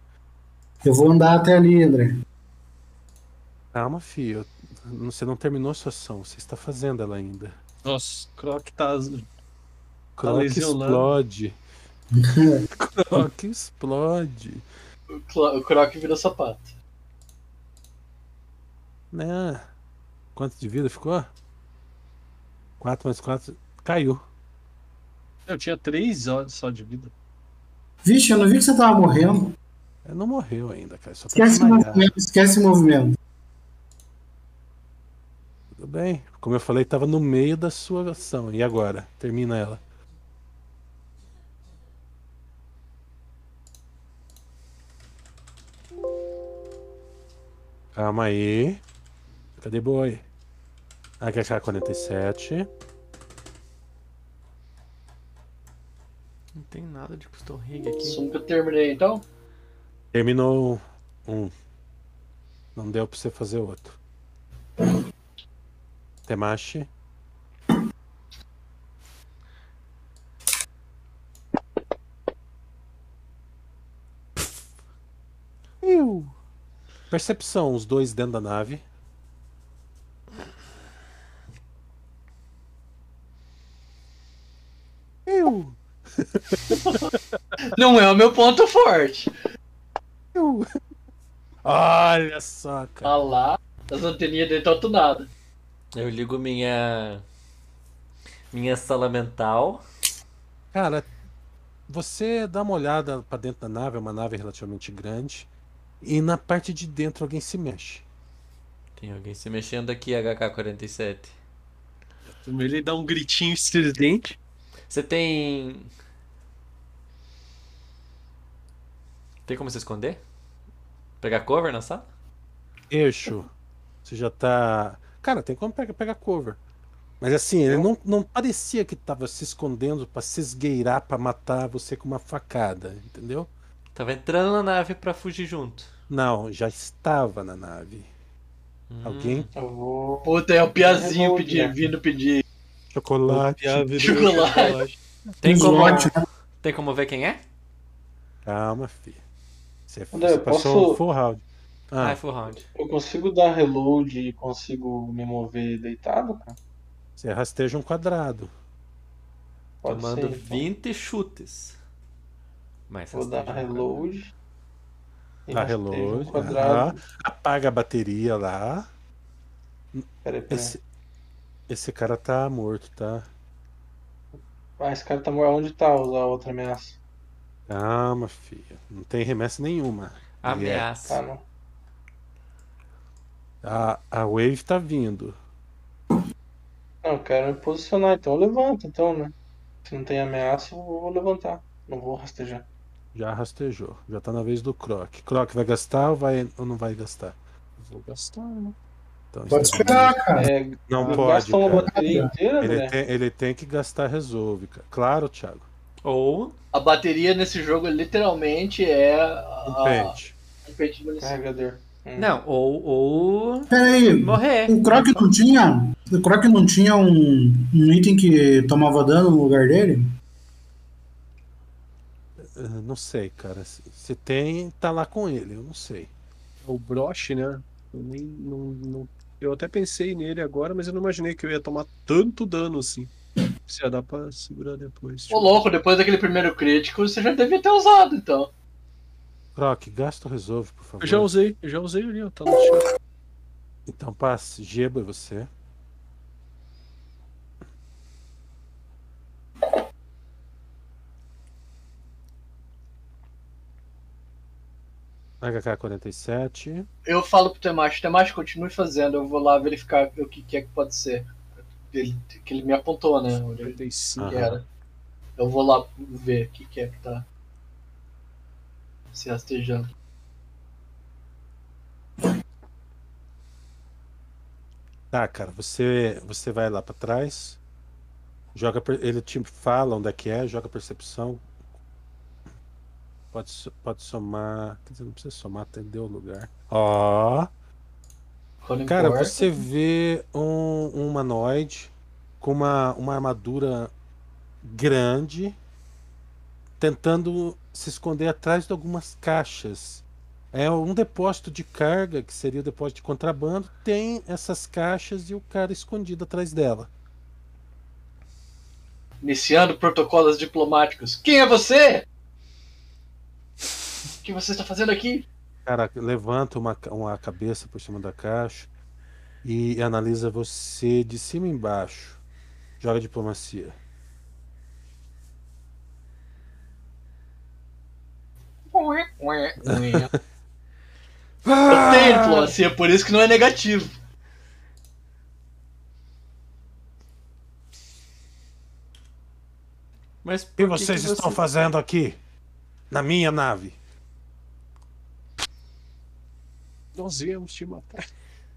Eu vou andar até ali, André. Calma, filho. Você não terminou sua ação. Você está fazendo ela ainda. Nossa, Croc tá. Croc lesionado. explode. Croc explode. O Croc virou sapato. Né? Quanto de vida ficou? 4 mais 4. Caiu. Eu tinha três horas só de vida. Vixe, eu não vi que você tava morrendo. Ele não morreu ainda, cara. Só tá Esquece o desmaiado. movimento, esquece o movimento. Tudo bem. Como eu falei, tava no meio da sua ação. E agora? Termina ela. Calma aí. Cadê boi? É HK47. Não tem nada de custom rig aqui. Só que eu terminei então? Terminou um. Não deu pra você fazer outro. Temashi. Percepção, os dois dentro da nave. Não é o meu ponto forte. eu. Olha só, cara. Tá lá, as anteninhas dele estão tunadas. Eu ligo minha. Minha sala mental. Cara, você dá uma olhada pra dentro da nave, é uma nave relativamente grande. E na parte de dentro alguém se mexe. Tem alguém se mexendo aqui, HK-47. Ele dá um gritinho estridente. Você tem. Tem como se esconder? Pegar cover na sala? Eixo, você já tá. Cara, tem como pegar, pegar cover. Mas assim, ele não, não parecia que tava se escondendo pra se esgueirar pra matar você com uma facada, entendeu? Tava entrando na nave pra fugir junto. Não, já estava na nave. Hum. Alguém? Eu vou. Puta, é o Piazinho Revolve, pedir, né? vindo pedir. Chocolate. Chocolate. Tem como, tem como ver quem é? Calma, filho. Você, André, você passou posso- um full round. Ah, Ah, é full round. Eu consigo dar reload e consigo me mover deitado, cara? você rasteja um quadrado. Pode Tomando ser. então. 20 chutes. Mas Vou dar um reload. e Dá um reload. quadrado. aham. Apaga a bateria lá. Peraí, peraí. Esse, esse cara tá morto, tá? Ah, esse cara tá morto. Onde tá a outra ameaça? Calma, filho. Não tem remessa nenhuma. Ameaça. Tá. A, a Wave tá vindo. Não, eu quero me posicionar, então eu levanto, então, né? Se não tem ameaça, eu vou levantar. Não vou rastejar. Já rastejou. Já tá na vez do Croc. Croc vai gastar ou, vai, ou não vai gastar? Vou gastar, né? Então, Pode está esperar, cara. É, Não pode, cara. bateria inteira, Ele André? tem, ele tem que gastar resolve, cara. Claro, Thiago. Ou A bateria nesse jogo literalmente é Um a, pente. um pente de munição. Carregador. Hum. Não, ou, ou Peraí, morrer. o Croc não tinha. O Croc não tinha um, um item que tomava dano no lugar dele? Não sei, cara. Se, se tem, tá lá com ele. Eu não sei. O broche, né? Eu nem. Não, não- Eu até pensei nele agora, mas eu não imaginei que eu ia tomar tanto dano assim. Se ia dar pra segurar depois. Ô louco, depois daquele primeiro crítico, você já devia ter usado, então. Croc, gasta o resolve, por favor. Eu já usei, eu já usei ali, ó. Tá no chat. Então passe. Geba, você. HK-47. Eu falo pro Temacho, Temacho, continue fazendo, eu vou lá verificar o que, que é que pode ser. Ele, que ele me apontou, né? Onde ele 45. que era. Eu vou lá ver o que, que é que tá se rastejando. Tá, cara, você, você vai lá pra trás. Joga, ele te fala onde é que é, joga percepção. Pode, pode somar. Quer dizer, não precisa somar, atendeu o lugar. Ó. Cara, você vê um, um humanoide com uma, uma armadura grande tentando se esconder atrás de algumas caixas. É um depósito de carga, que seria o depósito de contrabando, tem essas caixas e o cara escondido atrás dela. Iniciando protocolos diplomáticos. Quem é você? O que você está fazendo aqui? Cara, levanta uma, uma cabeça por cima da caixa e analisa você de cima e embaixo. Joga diplomacia. Eu tenho diplomacia, por isso que não é negativo. Mas O que vocês que estão você- fazendo aqui? Na minha nave? Nós viemos te matar.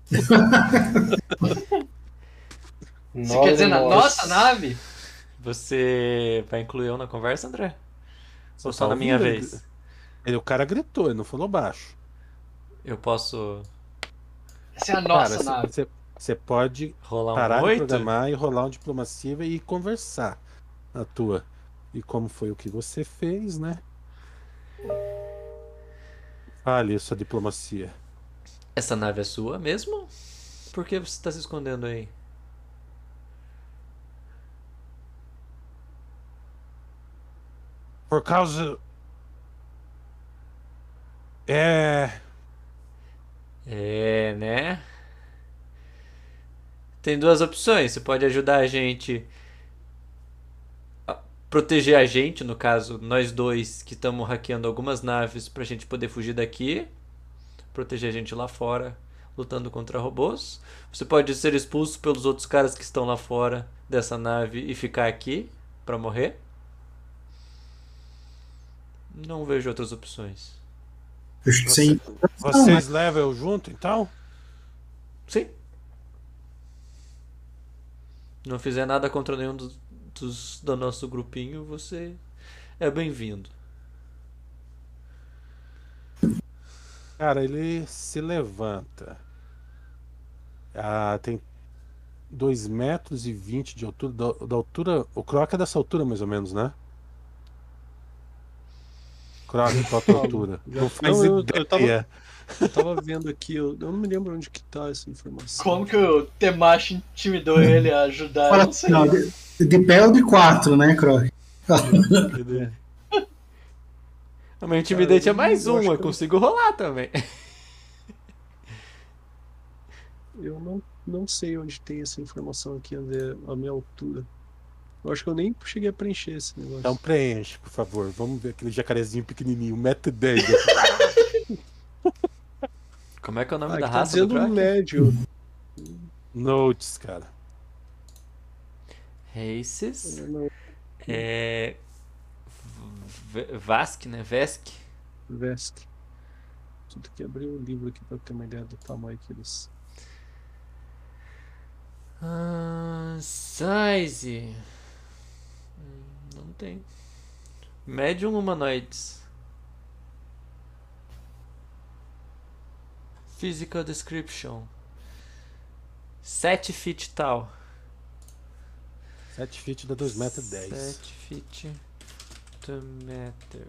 Você quer dizer na nossa nave? Você vai incluir eu na conversa, André? Ou só tá na minha ouvindo? vez? Ele, o cara gritou, ele não falou baixo. Eu posso Essa é a nossa cara, nave. você- você pode rolar parar um de oito? programar e rolar um diplomacia e conversar na tua. E como foi o que você fez, né? Fale sua diplomacia. Essa nave é sua mesmo? Por que você está se escondendo aí? Por causa. É. É, né? Tem duas opções. Você pode ajudar a gente. a proteger a gente, no caso, nós dois que estamos hackeando algumas naves pra gente poder fugir daqui. Proteger a gente lá fora, lutando contra robôs. Você pode ser expulso pelos outros caras que estão lá fora dessa nave e ficar aqui pra morrer. Não vejo outras opções. Sim. Vocês levam eu junto, então? Sim. Não fizer nada contra nenhum dos, dos do nosso grupinho, você é bem-vindo. Cara, ele se levanta. Ah, tem 2 metros e 20 de altura. Da, da altura. O Croc é dessa altura, mais ou menos, né? Croc, qual a tua altura? Não faz Não, eu- eu ideia. tava- Eu tava vendo aqui, eu, eu não me lembro onde que tá essa informação. Como que o Temashi intimidou ele a ajudar? Eu Fala, não sei. não, de, de pé ou de quatro, né, Croc? A minha intimidate é mais um, eu consigo rolar também. Eu não, não sei onde tem essa informação aqui, André, a minha altura. Eu acho que eu nem cheguei a preencher esse negócio. Então preenche, por favor. Vamos ver aquele jacarezinho pequenininho, 1,10m. Como é que é o nome ah, da tá raça do dizendo Croc? médio. Notes, cara. Races. É. V- Vask, né? Vesk. Vesk. Tudo que abrir o livro aqui pra ter uma ideia do tamanho que eles. Ah, size. Não tem. Medium humanoids. Physical description. 7 feet tall. 7 feet dá 2,10m. 7 feet 2 meters.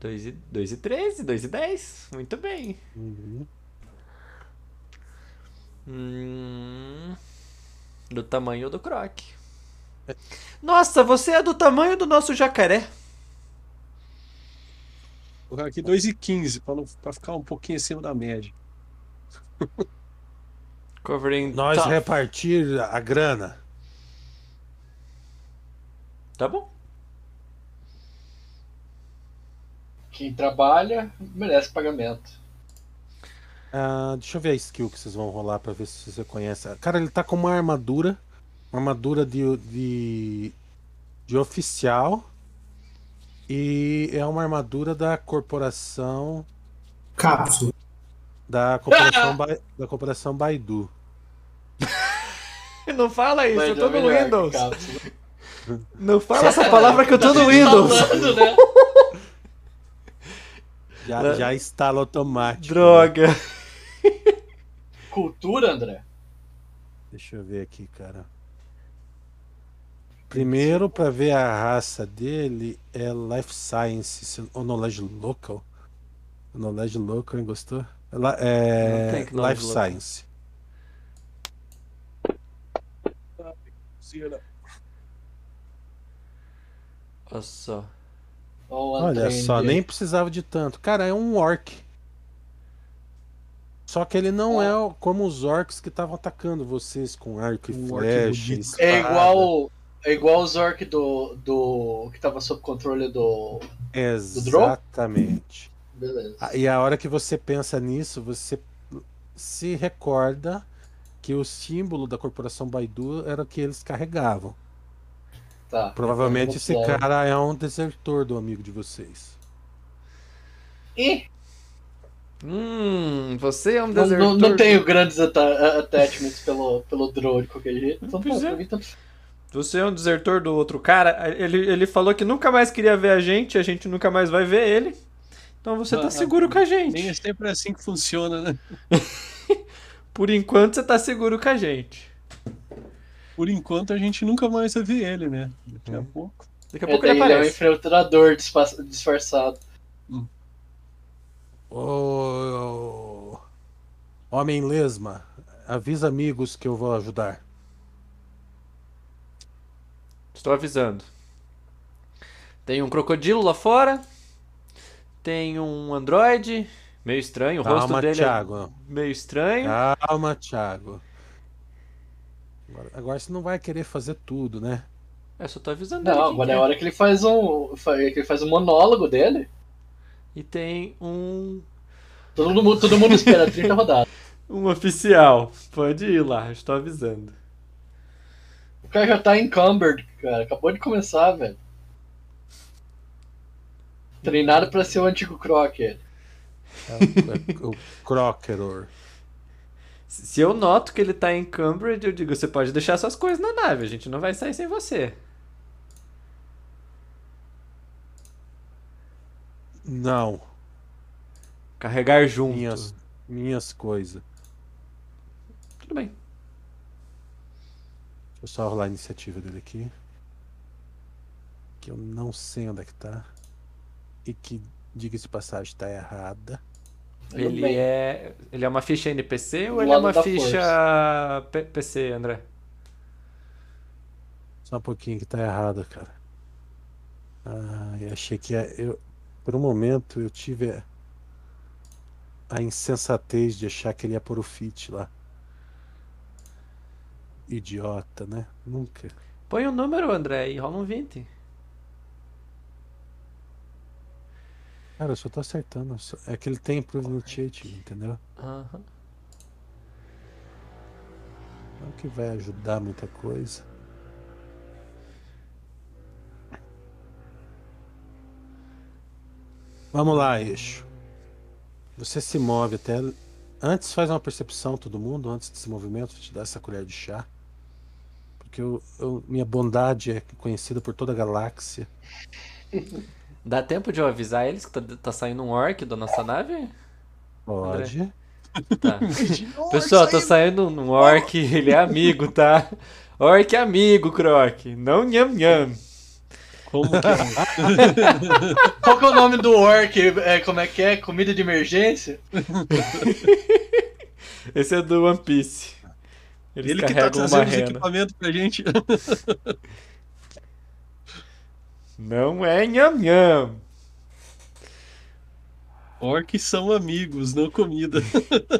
2 e, 2 e 13, 2 e 10. Muito bem. Uhum. Hum, do tamanho do croc. Nossa, você é do tamanho do nosso jacaré. Vou colocar aqui 2,15 pra, não- pra ficar um pouquinho acima da média. Covering Nós top. repartir a grana. Tá bom. Quem trabalha merece pagamento. Ah, deixa eu ver a skill que vocês vão rolar pra ver se você conhece. Cara, ele tá com uma armadura. Uma armadura de, de, de oficial. E é uma armadura da corporação. Cápsula. Da corporação, Bai- da corporação Baidu. Não fala isso, Mas eu tô é no que Windows. Não fala essa palavra que eu tô no Tá Windows. instalando, né? Já, Né? já instala automático. Droga. Cultura, André? Deixa eu ver aqui, cara. Primeiro, pra ver a raça dele, é Life Science, ou Knowledge Local. Knowledge Local, hein? Gostou? É Life Local. Science. Olha só. Olha só, nem precisava de tanto. Cara, é um orc. Só que ele não é o- como os orcs que estavam atacando vocês com arco e Um flecha. É igual. É igual os orc do, do. que tava sob controle do. Exatamente. Beleza. Ah, E a hora que você pensa nisso, você se recorda que o símbolo da corporação Baidu era o que eles carregavam. Tá. Provavelmente esse lá. cara é um desertor do amigo de vocês. Ih, Hum, você é um não, desertor. não, não tenho grandes ata- attachments pelo, pelo drone de qualquer jeito. Então, Pois pô, é. tanto Você é um desertor do outro cara. Ele, ele falou que nunca mais queria ver a gente, a gente nunca mais vai ver ele. Então você tá Ah, seguro com a Nem gente. é sempre assim que funciona, né? Por enquanto você tá seguro com a gente. Por enquanto a gente nunca mais vai ver ele, né? Daqui a Hum. pouco. Daqui a É, pouco ele ele é um aparece. infiltrador disfa- disfarçado. Ô, Homem lesma, avisa amigos que eu vou ajudar. Estou avisando. Tem um crocodilo lá fora. Tem um androide. Meio estranho. O rosto Calma, dele Thiago. é meio estranho. Calma, Thiago. Agora, agora você não vai querer fazer tudo, né? Eu só tô avisando Não, agora é a hora que ele faz um. que ele faz um monólogo dele. E tem um, Todo mundo, todo mundo espera 30 rodadas. um oficial. Pode ir lá, estou avisando. O cara já tá encumbered, cara. Acabou de começar, velho. Treinado pra ser o antigo Croc. ele. É o, é o Croceror. Se eu noto que ele tá em Cambridge, eu digo, você pode deixar suas coisas na nave, a gente não vai sair sem você. Não, Carregar junto. minhas, minhas coisas. Tudo bem. Deixa eu só rolar a iniciativa dele aqui. Que eu não sei onde é que tá. E que, diga-se passagem, tá errada. Tudo Ele bem. é, ele é uma ficha NPC ou ele é uma ficha PC, André? Só um pouquinho que tá errado, cara. Ah, eu achei que ia- eu, por um momento eu tive a, a insensatez de achar que ele ia pôr o fit lá. Idiota, né? Nunca. Põe um número, André, e rola um 20. Cara, eu só tô acertando. só- É que ele tem Improved Initiative, entendeu? Aham. Não que vai ajudar muita coisa. Vamos lá, Eixo. Você se move até. Antes faz uma percepção, todo mundo, antes desse movimento, vou te dar essa colher de chá. Porque eu, eu- minha bondade é conhecida por toda a galáxia. Dá tempo de eu avisar eles que tá, tá saindo um orc da nossa nave? Pode. Tá. Pessoal, tá saindo um orc, ele é amigo, tá? Orc é amigo, Croc. Não nham nham. Como que é? Qual que é o nome do orc? É, como é que é? Comida de emergência? Esse é do One Piece. Eles Ele que tá trazendo os equipamentos pra gente. Não é nham nham. Orcs são amigos, não comida.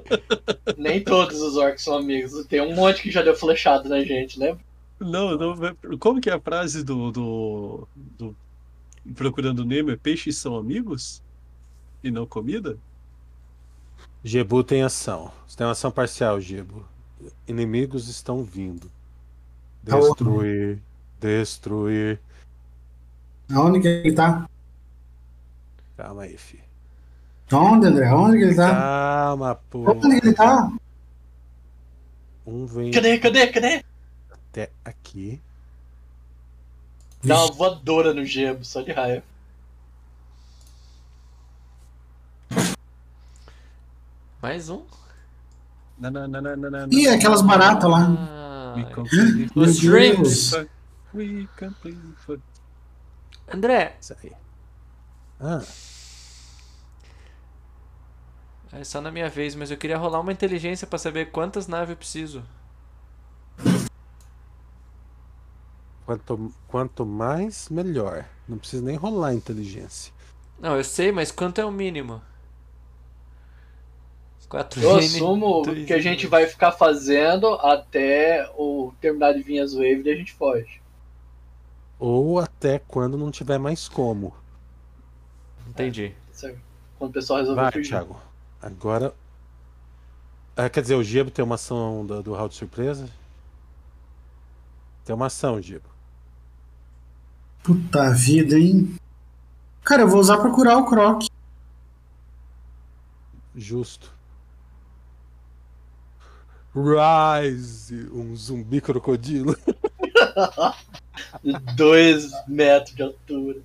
Nem todos os orcs são amigos. Tem um monte que já deu flechado na gente, né? Não, não. Como que é a frase do, do, do Procurando Nemo? É peixes são amigos? E não comida? Gebu tem ação. Você tem uma ação parcial, Gebu. Inimigos estão vindo. Tá. Destruir. Destruir. Aonde que ele tá? Calma aí, fi. Onde, André? Onde que ele tá? Calma, pô. Onde que ele tá? Um vem Cadê, cadê, cadê? até aqui. Dá uma voadora no gebo, só de raiva. Mais um. Na, na, na, na, na, na, Ih, aquelas baratas lá. Ah, os. Deus. We complete André, Isso aí. Ah, é só na minha vez, mas eu queria rolar uma inteligência pra saber quantas naves eu preciso. quanto, quanto mais, melhor. Não precisa nem rolar a inteligência. Não, eu sei, mas quanto é o mínimo? 4 Eu assumo que a gente vai ficar fazendo até o terminar de vir as waves e a gente foge. Ou até quando não tiver mais como. Entendi. Certo? Quando o pessoal resolver Vai, fugir. Thiago. Agora. Ah, quer dizer, o Gebo tem uma ação do, do round de surpresa? Tem uma ação, Gebo. Puta vida, hein? Cara, eu vou usar pra curar o Croc. Justo. Rise! Um zumbi crocodilo. Dois metros de altura.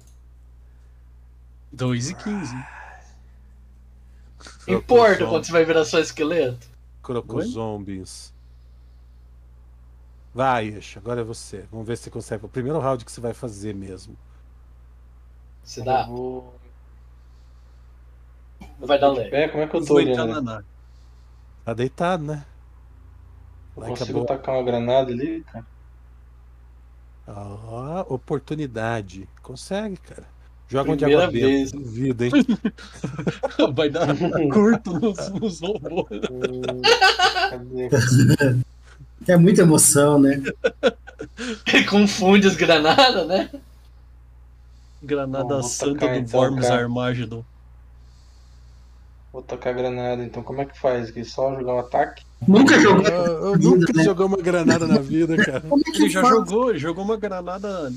2 e 15. Importa quando você vai virar só esqueleto. Crocozombies. Vai, Ish, agora é você. Vamos ver se você consegue. O primeiro round que você vai fazer mesmo. Você dá. Vou. Não vai dar lag. pé, como é que eu tô olhando? na nave. Tá deitado, né? Eu Like consigo tacar uma granada ali, cara? Ó, oportunidade. Consegue, cara. Joga onde Primeira água vez. Duvido, hein? Vai dar curto nos, nos robôs. É muita emoção, né? Confunde as granadas, né? Granada Bom, santa tacar do então, Worms cara. Armageddon. Vou tacar granada, então como é que faz aqui? Só jogar um ataque? Nunca joguei. Eu, eu nunca né? jogou uma granada na vida, cara. Como é que Ele já faz? jogou, jogou uma granada.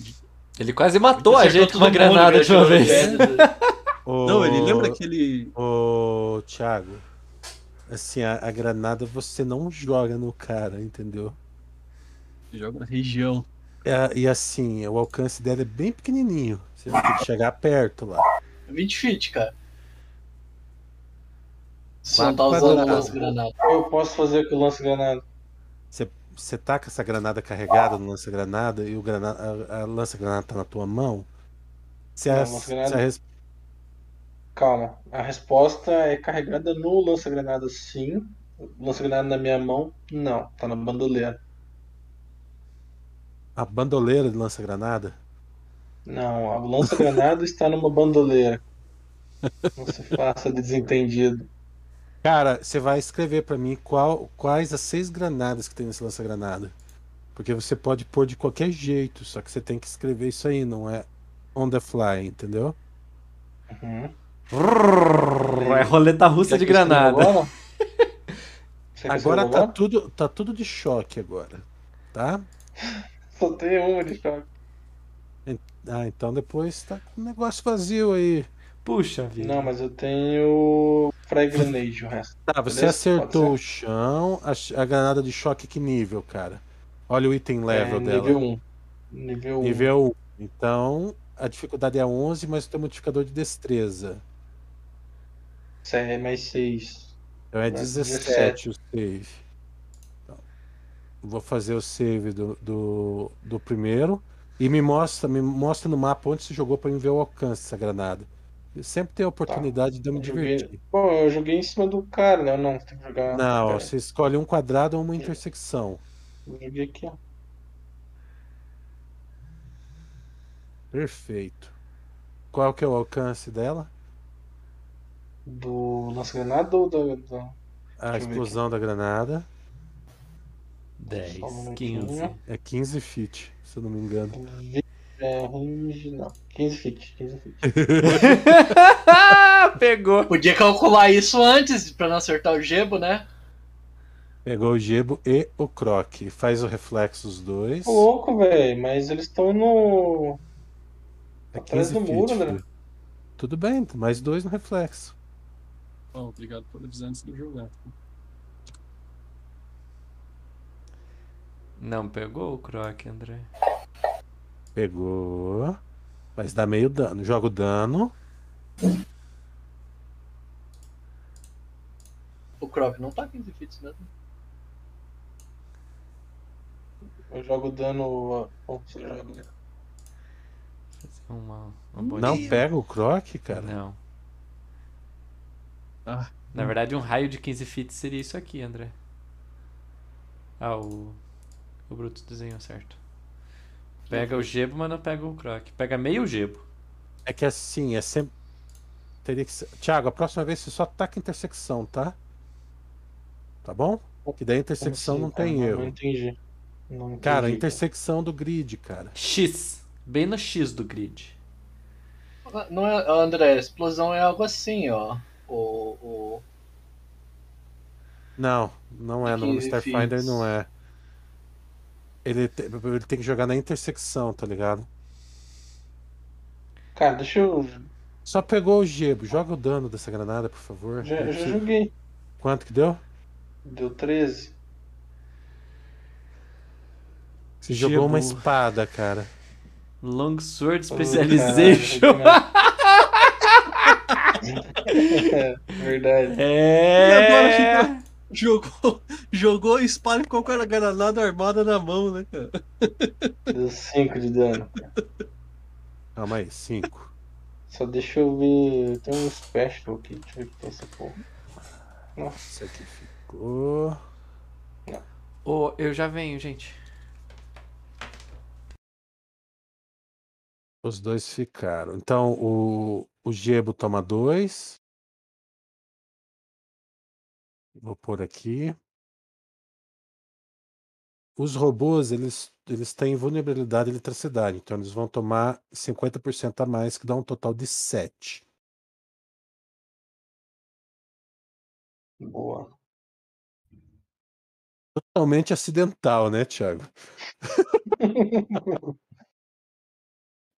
Ele quase matou a Acertou gente com uma granada de uma Jogou vez. Ô, Não, ele lembra aquele. Ô, Thiago. Assim, a, a granada você não joga no cara, entendeu? Joga na região. É, e assim, o alcance dela é bem pequenininho. Você vai ter que chegar perto lá. 20 feet, cara. Não tá usando eu posso fazer com o lance granada? Você, você tá com essa granada carregada no lança-granada e o granada, a, a lança-granada tá na tua mão. Se a, Não, lança-granada- se a res- Calma. A resposta é carregada no lança-granada, sim. Lança-granada na minha mão, não. Tá na bandoleira. a bandoleira de lança-granada. Não, a lança-granada está numa bandoleira. Não se faça de desentendido. Cara, você vai escrever pra mim qual, quais as seis granadas que tem nesse lança-granada. Porque você pode pôr de qualquer jeito, só que você tem que escrever isso aí, não é on the fly, entendeu? Uhum. É roleta russa de granada. Agora, Agora tá tudo, tá tudo de choque agora, tá? Só tem uma de choque. Ah, então depois tá com um negócio vazio aí. Puxa vida. Não, mas eu tenho Frag Grenade o resto. Tá, você Beleza? acertou o chão, a, a granada de choque que nível, cara? Olha o item level é, dela. nível 1. Nível 1. Nível 1. Então, a dificuldade é 11, mas o teu modificador de destreza. É mais 6. Então é É 17 o save. Então, vou fazer o save do, do, do primeiro. E me mostra, me mostra no mapa onde você jogou pra eu ver o alcance dessa granada. Eu sempre tenho a oportunidade de eu me Eu joguei- divertir. Bom, eu joguei em cima do cara, né? Não, tem que jogar. Não, você escolhe um quadrado ou uma intersecção. Eu joguei aqui, ó. Perfeito. Qual que é o alcance dela? Do lança-granada ou do. do... A eu explosão da granada 10, Só um minutinho. 15. é 15 feet, se eu não me engano. É, range. Não, 15 feet. 15 feet. Pegou. Podia calcular isso antes pra não acertar o gebo, né? Pegou o Gebo e o Croc. Faz o reflexo os dois. Ô, louco, velho, mas eles estão no. É atrás 15 do feet, muro, né? Tudo bem, mais dois no reflexo. Ó, obrigado por avisar antes de jogar. Não pegou o Croc, André. Pegou. Mas dá meio dano. Joga o dano. O Croc não tá 15 feet mesmo. Eu jogo dano. Você joga. Uma, uma Não pega o Croc, cara. Não. Ah, Na verdade, um raio de 15 feet seria isso aqui, André. Ah, o. O Brutus desenhou certo. Pega o gebo, mas não pega o croc. Pega meio gebo. É que assim, é sempre. Teria que ser. Thiago, a próxima vez você só ataca intersecção, tá? Tá bom? Que daí a intersecção Como não assim, tem cara? erro. Não entendi. Não entendi. Cara, a intersecção do grid, cara. X. Bem no X do grid. Não é, André, explosão é algo assim, ó. O, o, Não, não é. No 15 Starfinder não é. Ele, te- ele tem que jogar na intersecção, tá ligado? Cara, deixa eu. Só pegou o Gebo. Joga o dano dessa granada, por favor. Já, já joguei. Quanto que deu? Deu 13. Você jogou uma Gebo. espada, cara. Longsword Specialization. caralho, É, verdade. É. E agora jogou, jogou a espada com a granada armada na mão, né, cara? Deu 5 de dano. Calma aí, 5. Só deixa eu ver. Tem um special aqui. Deixa eu ver o que tem essa porra. Isso aqui ficou. Ô, eu já venho, gente. Os dois ficaram. Então o, o Gebo toma dois. Vou pôr aqui. Os robôs, eles, eles têm vulnerabilidade à eletricidade, então eles vão tomar 50% a mais, que dá um total de 7. Boa. Totalmente acidental, né, Thiago?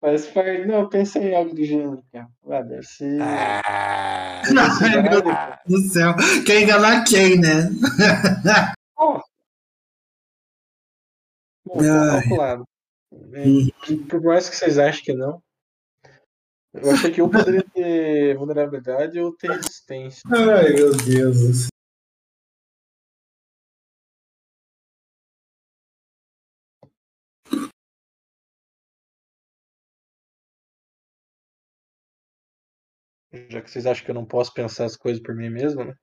Mas faz. Não, eu pensei em algo do gênero, cara. Ah, deve ser. Ah, Ai, meu Deus do céu. Quer enganar quem, né? Bom, tá Ai. calculado. É. Por mais que vocês achem que não. Eu achei que eu poderia ter vulnerabilidade ou ter resistência. Ai, meu Deus Já que vocês acham que eu não posso pensar as coisas por mim mesmo, né?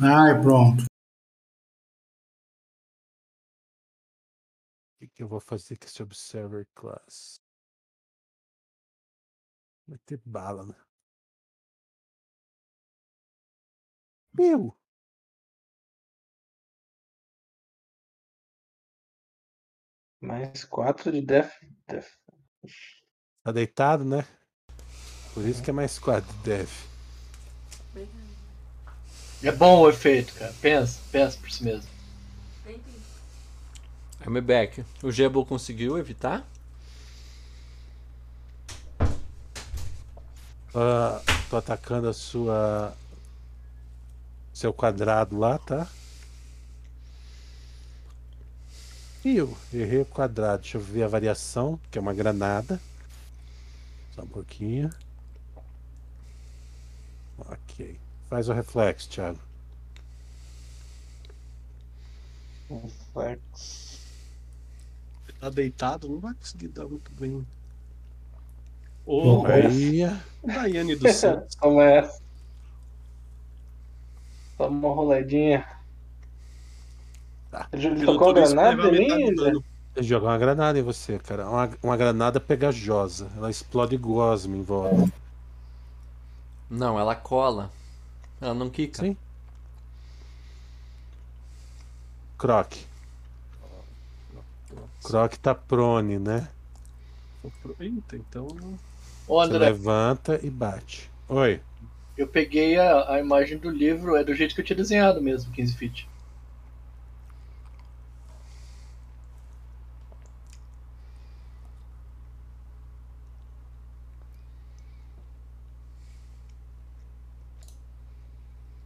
Ai, pronto. O que, que eu vou fazer com esse Observer Class? Vai ter bala, né? Meu! Mais 4 de def. def. Tá deitado, né? Por isso que é mais 4 de Dev. É bom o efeito, cara. Pensa, pensa por si mesmo. I'm back. O Gebo conseguiu evitar? Ah, tô atacando a sua. Seu quadrado lá, tá? Ih, eu errei o quadrado. Deixa eu ver a variação, que é uma granada. Só um pouquinho. Ok. Faz o reflexo, Thiago. Reflex. Tá deitado, não vai conseguir dar muito bem. Ô, Vai. Aí. Daiane do Santos. Toma essa. Toma uma roladinha. Tá. Ele isso, granada leva metade ali? do dano. Ele joga uma granada em você, cara. Uma, uma granada pegajosa. Ela explode gosma em volta. Não, ela cola. Ela não quica. Sim. Croc. Croc tá prone, né? Eita, então. Ô, Você André, levanta e bate. Oi. eu peguei a, a imagem do livro, é do jeito que eu tinha desenhado mesmo, 15 feet.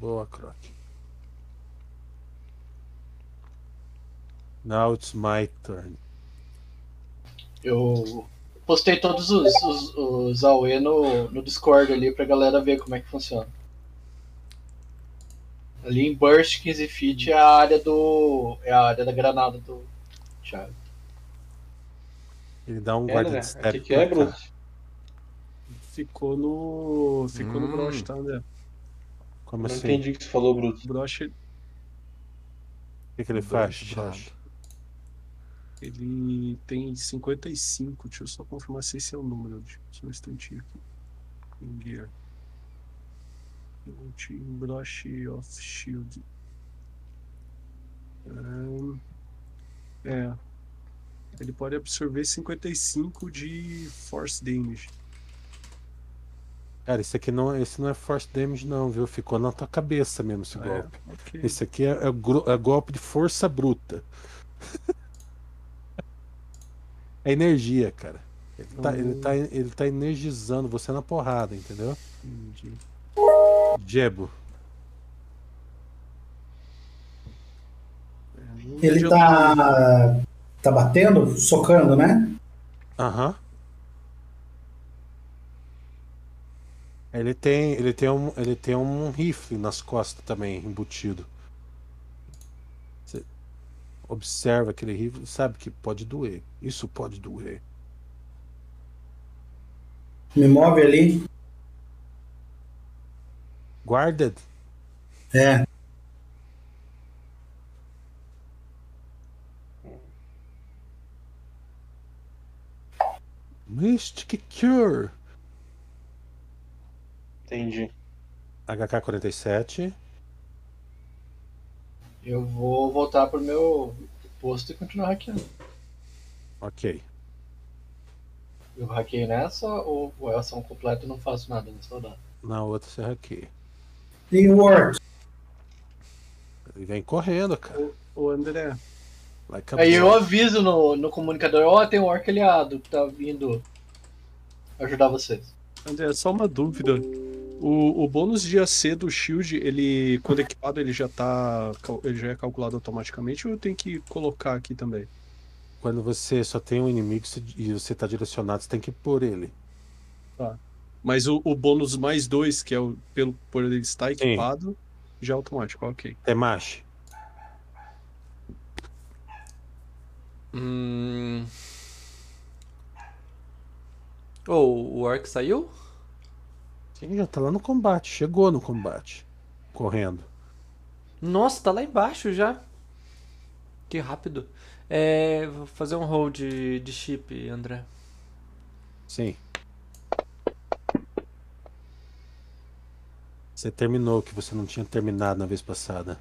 Boa, Croc. Now it's my turn. Eu postei todos os, os, os AOE no, no Discord ali pra galera ver como é que funciona. Ali em Burst 15 feet é a área do. é a área da granada do Thiago. Ele dá um É, guarda né? de step Aqui que é. Bruce? Ficou no. Ficou no Hum. broche, tá, André? Como Não assim? entendi o que você falou, Bruce. O broche, O que, que ele faz? Broche. Ele tem 55. Deixa eu só confirmar se esse é o número. Só um instantinho aqui. Em gear. Multi broche of shield. Ahn, é. Ele pode absorver 55 de force damage. Cara, esse aqui não, esse não é force damage, não, viu? Ficou na tua cabeça mesmo esse É, golpe. ok. Esse aqui é, é é golpe de força bruta. é energia, cara. Ele tá, ele, tá, ele tá energizando você na porrada, entendeu? Entendi. Jebo. É, Ele tá. tá batendo, socando, né? Aham. Ele tem, ele tem um, ele tem um rifle nas costas também, embutido. Você observa aquele rifle e sabe que pode doer. Isso pode doer. Me move ali. Guarded. É. Mystic Cure. Entendi. HK-47. Eu vou voltar pro meu posto e continuar hackeando. Ok. Eu hackeio nessa ou é ação completa e não faço nada nessa rodada? Na outra você hackeia. E o Orc? Ele vem correndo, cara. Ô, André, Like a Aí eu aviso no, no comunicador, ó, tem um orc aliado que tá vindo ajudar vocês. André, só uma dúvida. O, o bônus de AC do Shield, ele, quando equipado, ele já tá. Ele já é calculado automaticamente ou eu tenho que colocar aqui também? Quando você só tem um inimigo e você tá direcionado, você tem que pôr ele. Mas o, o bônus mais dois, que é o pelo por ele estar equipado, já é automático, ok. Temashi. Hum. Oh, o Orc saiu? Sim, já tá lá no combate. Chegou no combate. Correndo. Nossa, tá lá embaixo já. Que rápido. É, vou fazer um roll de, de chip, André. Sim. Você terminou o que você não tinha terminado na vez passada.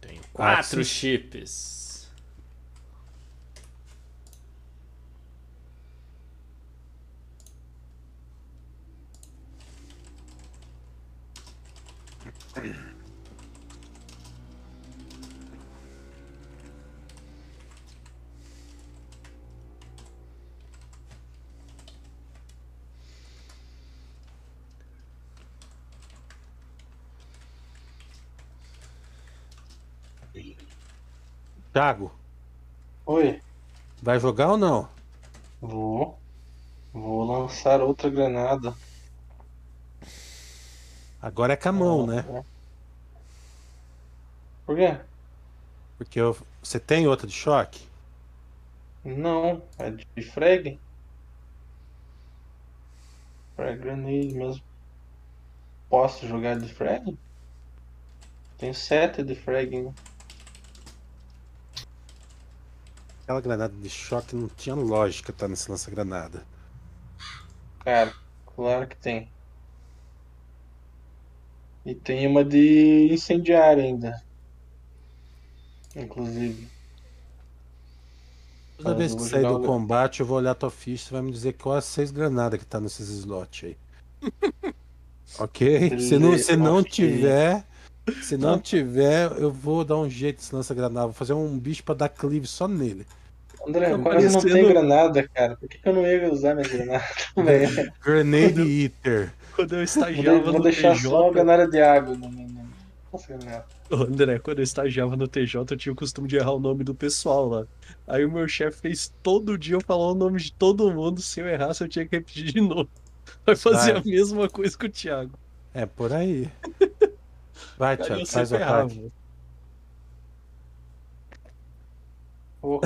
Tenho quatro sim. chips. Thiago, Oi, vai jogar ou não? vou. Vou lançar outra granada. Agora é com a mão, né? Por quê? Porque eu- você tem outra de choque? Não, é de frag. Frag grenade mesmo. Posso jogar de frag? Tenho sete de frag ainda. Aquela granada de choque não tinha lógica estar nesse lança-granada. Cara, claro que tem. E tem uma de incendiária ainda. Inclusive. Toda vez eu que sair do combate, eu vou olhar tua ficha e vai me dizer quais as seis granadas que tá nesses slots aí. ok? Se não, se não tiver. Se não tiver, eu vou dar um jeito nesse lança-granada. Vou fazer um bicho pra dar cleave só nele. André, Tá quase não parecendo- granada, cara. Por que, que eu não ia usar minha granada também? Grenade Eater. Quando eu estagiava vou no deixar TJ. só a granada de água. Não, não, não. Nossa, André, quando eu estagiava no TJ, eu tinha o costume de errar o nome do pessoal lá. Aí o meu chefe fez todo dia eu falar o nome de todo mundo, se eu errasse eu tinha que repetir de novo. Vai fazer Vai. a mesma coisa que o Thiago. É por aí. Vai, Thiago, faz o ataque. Pô,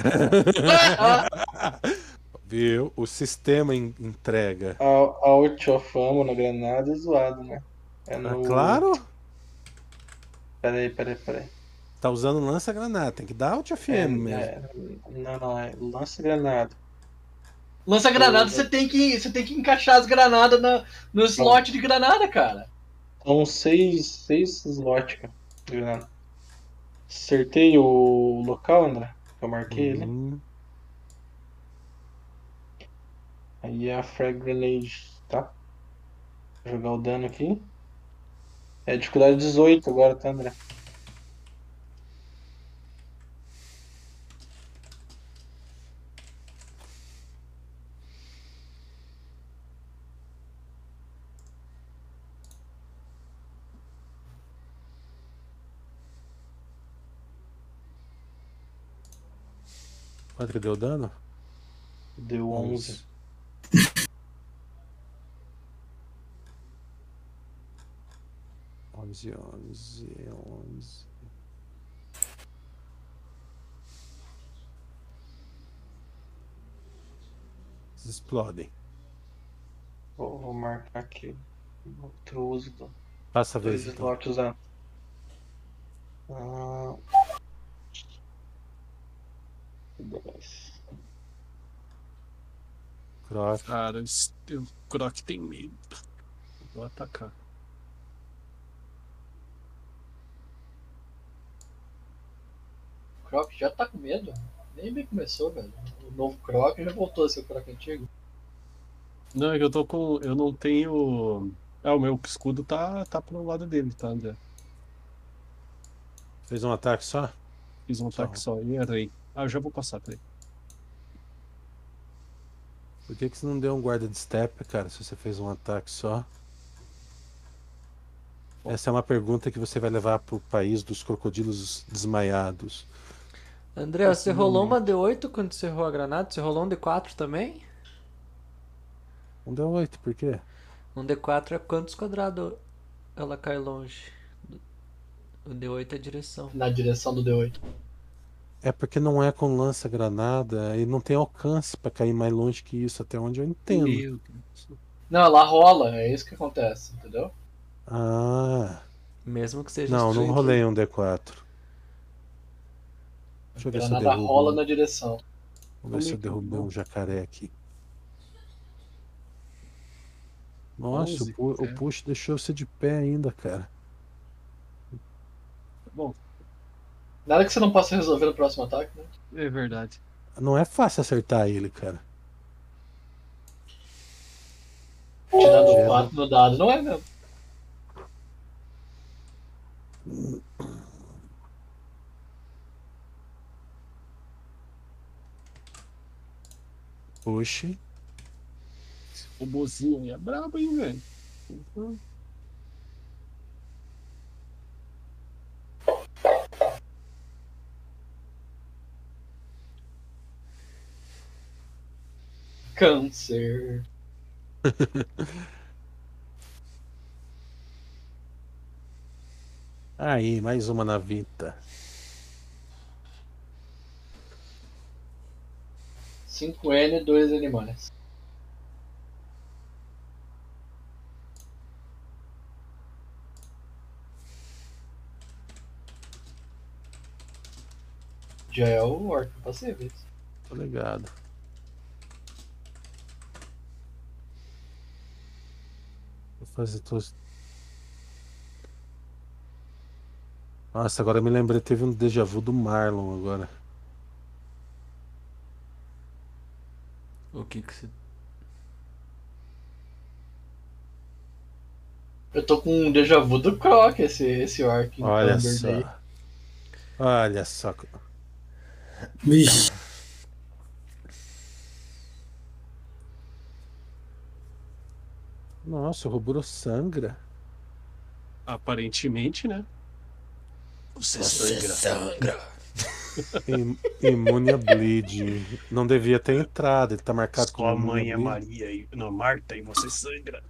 Viu? O sistema en- entrega. a, a Out of Ammo na granada é zoado, né? É Ah, no... claro, Peraí, peraí, peraí. tá usando lança-granada. Tem que dar Alt É, FM mesmo. é, não, não, é lança granada. Lança granada, você tem que você tem que encaixar as granadas na, no slot de granada, cara. São seis, seis slots, cara, de granada. Acertei o local, André? que Eu marquei ele. Uhum. Aí é a Frag Grenade, tá? Vou jogar o dano aqui. É dificuldade 18 agora, tá, André? Quanto que deu dano? Deu 11. Onze, onze, onze. Eles explodem. Vou, vou marcar aqui. Outro uso do Passa a dois vez. Então. slots usando. Ah. Dois. Croc. Cara, esse- o Croc tem medo. Vou atacar. Croc já tá com medo. Nem bem começou, velho. O novo Croc já voltou a ser o Croc antigo. Não, é que eu tô com. Eu não tenho. Ah, o meu escudo tá, tá pro lado dele, tá, André? Fez um ataque só? Fiz um Só. ataque só e errei. Ah, eu já vou passar, peraí. Por que, que você não deu um guarda de step, cara, se você fez um ataque só? Essa é uma pergunta que você vai levar pro país dos crocodilos desmaiados. André, você rolou uma D8 quando você errou a granada? Você rolou um D4 também? Um deu oito, por quê? Um D4 é quantos quadrados ela cai longe? O D8 é a direção. Na direção do D8. É porque não é com lança-granada e não tem alcance pra cair mais longe que isso, até onde eu entendo. Meu Deus. Não, ela rola, é isso que acontece, entendeu? Ah, Mesmo que seja não, não rolei um D4. Deixa eu ver se eu derrubo. rola na direção. Vamos ver se eu derrubei não? um jacaré aqui. Nossa, Onze, o, pu- o é. push deixou você de pé ainda, cara. Bom, Nada que você não possa resolver no próximo ataque, né? é verdade. Não é fácil acertar ele, cara. Tirando o 4 no dado, não é mesmo? Push. O bozinho é brabo, hein, velho? Uhum. Câncer. Aí, mais uma na Vita. 5N, 2 animais. Já é o orc passivo. Tô ligado. Vou fazer todos. Nossa, agora me lembrei, teve um déjà vu do Marlon agora. O que que você... Eu tô com um déjà vu do Croc, esse, esse orc. Olha só. aí. Olha só. Vixe. Nossa, o Roburo sangra. Aparentemente, né? Você, sangra. Im- Imune a bleed. Não devia ter entrado, ele tá marcado Sua como mãe é a. Maria e não, Marta e você sangra.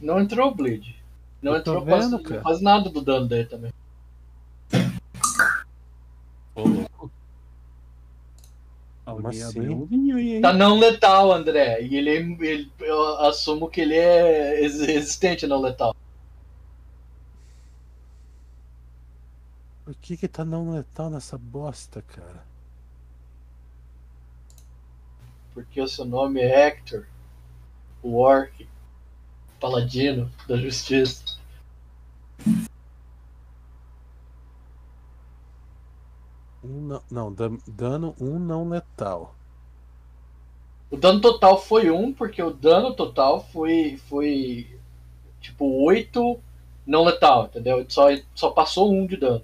Não entrou o bleed. Não Eu entrou quase, vendo, cara. quase nada do dano dele também. Ô, louco. Assim? Tá não letal, André. E ele, ele eu assumo que ele é resistente a não letal. Por que que tá não letal nessa bosta, cara? Porque o seu nome é Hector, o orc, paladino da justiça. Um não, não, dan- dano um não letal. O dano total foi 1, porque o dano total foi, foi tipo 8 não letal, entendeu? Só, só passou 1 de dano.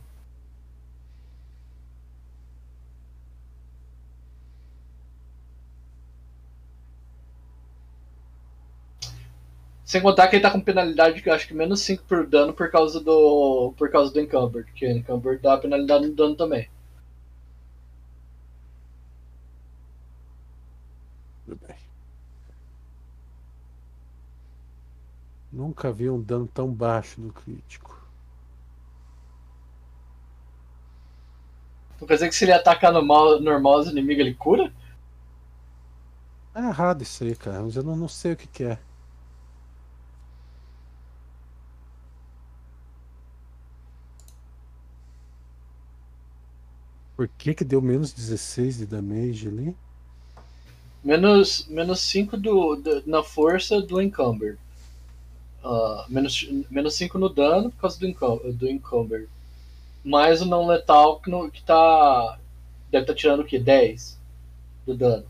Sem contar que ele tá com penalidade de acho que menos 5 por dano por causa do. por causa do Encumbered, que o Encumbered dá penalidade no dano também. Tudo bem. Nunca vi um dano tão baixo no crítico. Quer dizer que se ele atacar normal, normal os inimigos, ele cura? É errado isso aí, cara. Mas eu não, não sei o que, que é. Por que que deu menos 16 de damage ali? Menos, menos 5 do, do- na força do Encumber. Ah, menos, menos 5 no dano por causa do, encum, do Encumber. Mais o não letal que, no, que tá. Deve estar tirando o quê? 10 do dano.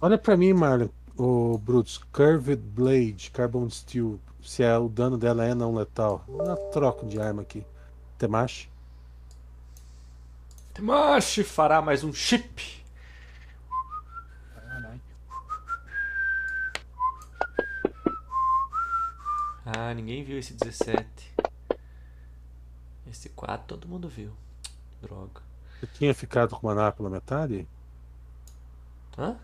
Olha pra mim, Marlon, o Brutus. Curved Blade, Carbon Steel. Se é, o dano dela é não letal. Eu troco de arma aqui. Temashi. Temashi fará mais um chip. Ah, ninguém viu esse 17. Esse 4 todo mundo viu. Droga. Você tinha ficado com maná pela metade? Hã?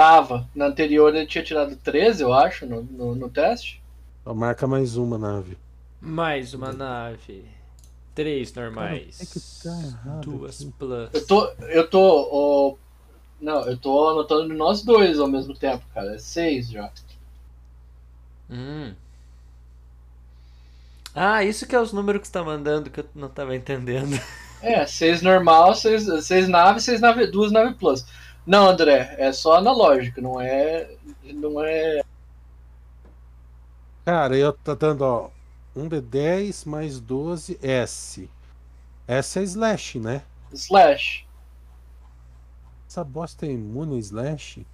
Tava. Na anterior ele tinha tirado 13, eu acho, no, no, no teste. Então marca mais uma nave. Mais uma nave. Três normais. Cara, que tá errado Duas aqui? plus. Eu tô. Eu tô. ó, não, eu tô anotando nós dois ao mesmo tempo, cara. É 6 já. Hum. Ah, isso que é os números que você tá mandando que eu não tava entendendo. É, 6 normal, 6 seis naves, 6 nave, duas nave plus. Não, André, é só analógico, não é. Não é. Cara, eu tá dando, ó. 1D10 mais 12 S. Essa é slash, né? Slash. Essa bosta é imune slash?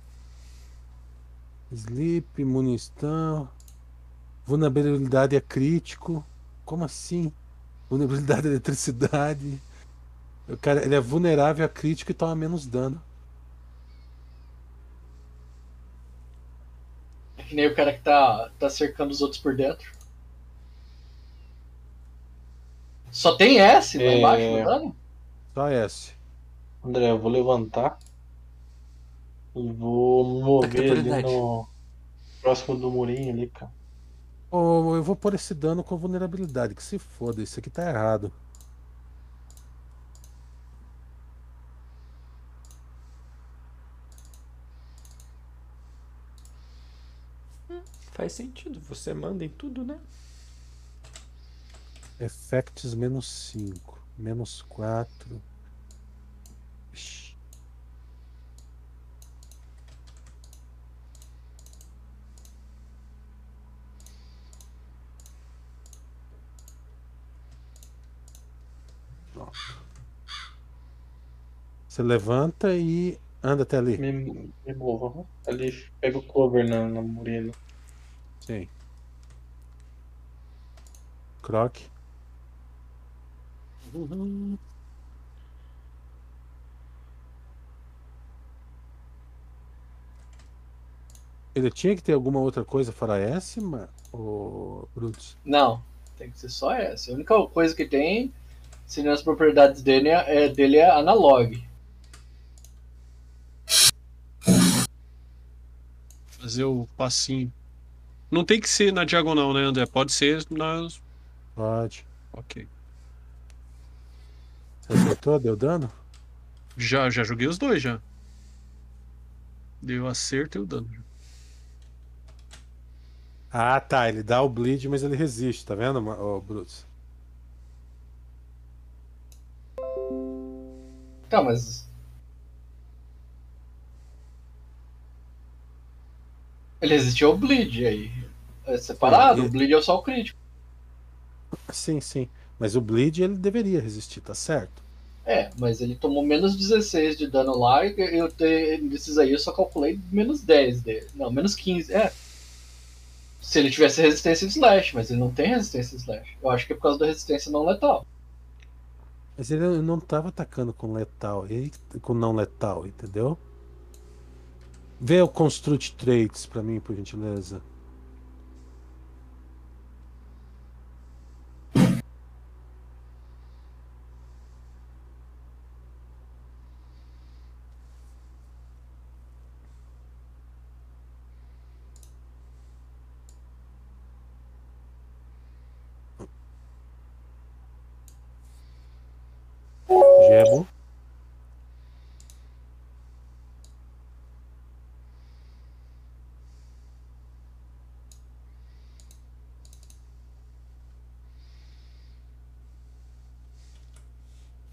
Sleep, munição. Vulnerabilidade é crítico. Como assim? Vulnerabilidade à eletricidade. O cara, ele é vulnerável a crítico e toma menos dano. Que nem o cara que tá, tá cercando os outros por dentro. Só tem S lá É. embaixo no dano? Só S. André, eu vou levantar. E vou mover ali no. Próximo do murinho ali, cara. Ou eu vou pôr esse dano com vulnerabilidade. Que se foda, isso aqui tá errado. Faz sentido, você manda em tudo, né? Effects menos 5. Menos 4. Pronto. Você levanta e anda até ali. Me, me movo. Ali pega o cover na, na murina. Sim. Croc. Ele tinha que ter alguma outra coisa fora S, ma- o Brutus? Não, tem que ser só S. A única coisa que tem, se nas propriedades dele é, é- dele é analog. Fazer o passinho. Não tem que ser na diagonal, né, André? Pode ser nas. Pode. Ok. Você acertou? Deu dano? Já, já joguei os dois já. Deu acerto e o dano. Ah, tá. Ele dá o bleed, mas ele resiste, tá vendo, ô Brutus? Tá, mas. Ele resistiu ao bleed aí. É separado, o bleed é só o crítico. Sim, sim. Mas o bleed ele deveria resistir, tá certo? É, mas ele tomou menos 16 de dano lá e eu te, desses aí eu só calculei menos 10 dele. Não, menos 15. É. Se ele tivesse resistência slash, mas ele não tem resistência slash. Eu acho que é por causa da resistência não letal. Mas ele não tava atacando com letal, ele com não letal, entendeu? Vê o Construct Traits pra mim, por gentileza.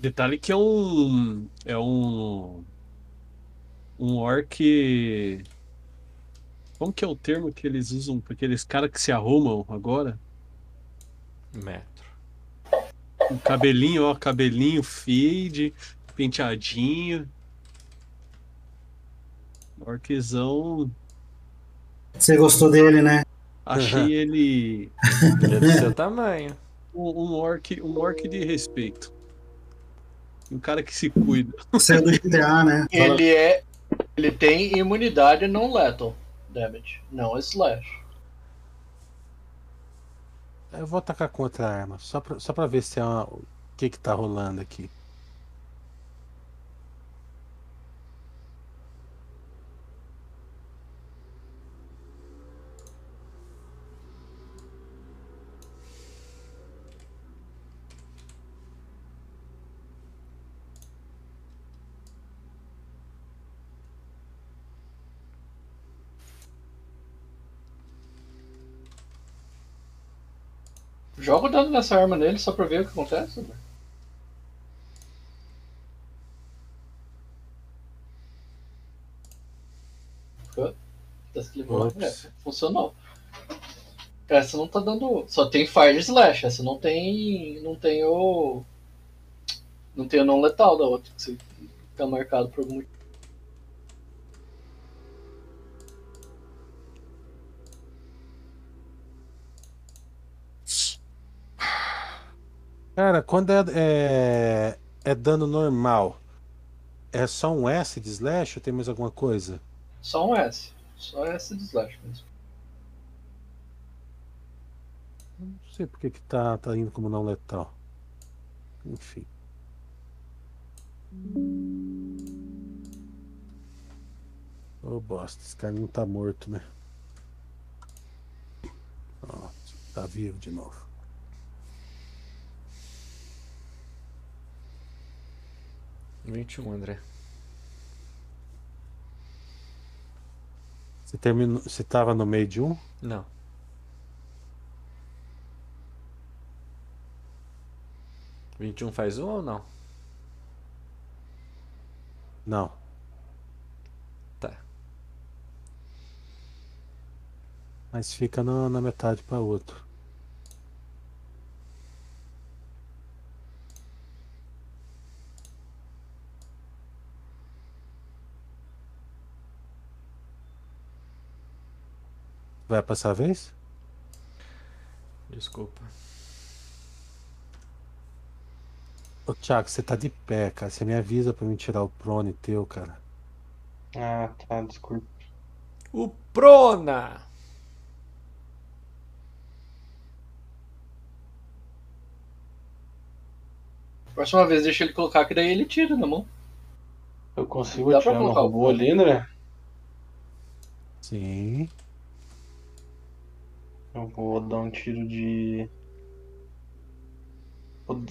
Detalhe que é um. É um. Um orc. Como que é o termo que eles usam para aqueles caras que se arrumam agora? Metro. Um cabelinho, ó, cabelinho fade, penteadinho. Orczão. Você gostou dele, né? Achei ele Ele é do seu tamanho. um, um orc, um orc de respeito. Um cara que se cuida. Saiu do GTA, né? Ele é. Ele tem imunidade não lethal damage, não slash. Eu vou atacar com outra arma, só pra, só pra ver se é uma, o que que tá rolando aqui. Joga o dano nessa arma nele só pra ver o que acontece. Tá. É, funcionou. Essa não tá dando. Só tem Fire Slash, essa não tem. Não tem o. Não tem o não letal da outra, que você tá marcado por algum motivo. Cara, quando é, é, é dano normal, é só um S de slash ou tem mais alguma coisa? Só um S. Só S de Slash mesmo. Não sei porque que tá, tá indo como não letal. Enfim. Ô bosta, esse cara não tá morto, né? Ó, tá vivo de novo. Vinte e um, André. Você, terminou, você tava no meio de um? Não. Vinte e um faz um ou não? Não. Tá. Mas fica na, na metade para outro. Vai passar a vez? Desculpa. Ô Thiago, você tá de pé, cara. Você me avisa pra mim tirar o prone teu, cara. Ah, tá, desculpa. O Prona! Próxima vez deixa ele colocar, que daí ele tira na mão. Eu consigo Dá pra atirar no colocar o robô ali, André? Sim. Eu vou dar um tiro de. Vou,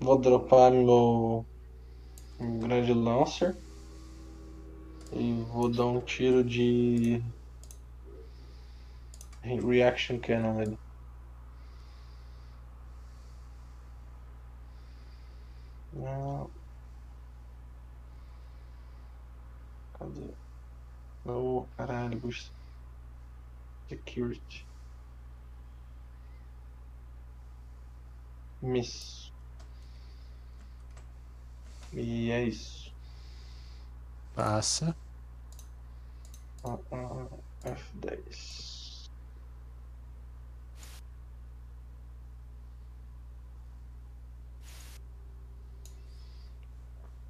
vou dropar meu grande lancer. E vou dar um tiro de. Reaction Cannon nele. Não. Cadê? Oh, caralho. Security. Miss. E é isso. Passa. Ah, ah, F10.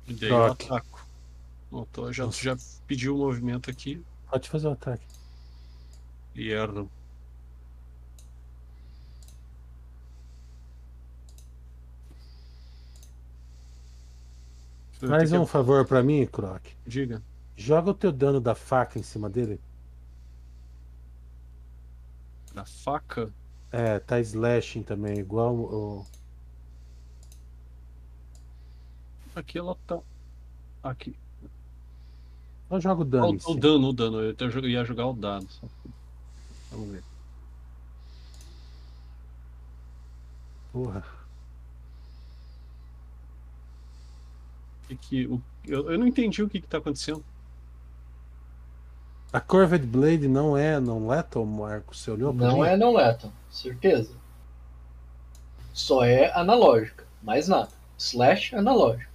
E daí eu ataco. Bom, tô- já, já pediu o movimento aqui Pode fazer o ataque. e erro. Eu Faz tenho um favor pra mim, Croc. que- Diga. Joga o teu dano da faca em cima dele. Da faca? É, tá slashing também, igual o. Aqui ela tá. Aqui. Só joga o Ah, dano. o, o dano, o dano. Eu jo- ia jogar o dado. só. Vamos ver. Porra. Que que- o- eu, eu não entendi o que, que tá acontecendo. A Corvette Blade não é não lethal, Marco? Você olhou pra Não mim? é não lethal, certeza. Só é analógica, mais nada. Slash analógico.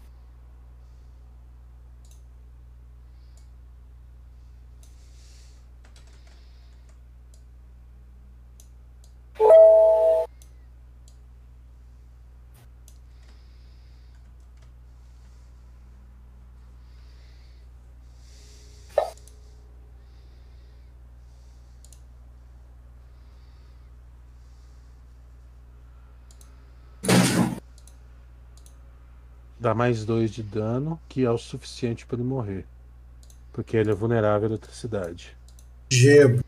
Dá mais dois de dano, que é o suficiente pra ele morrer. Porque ele é vulnerável à eletricidade. Gebo.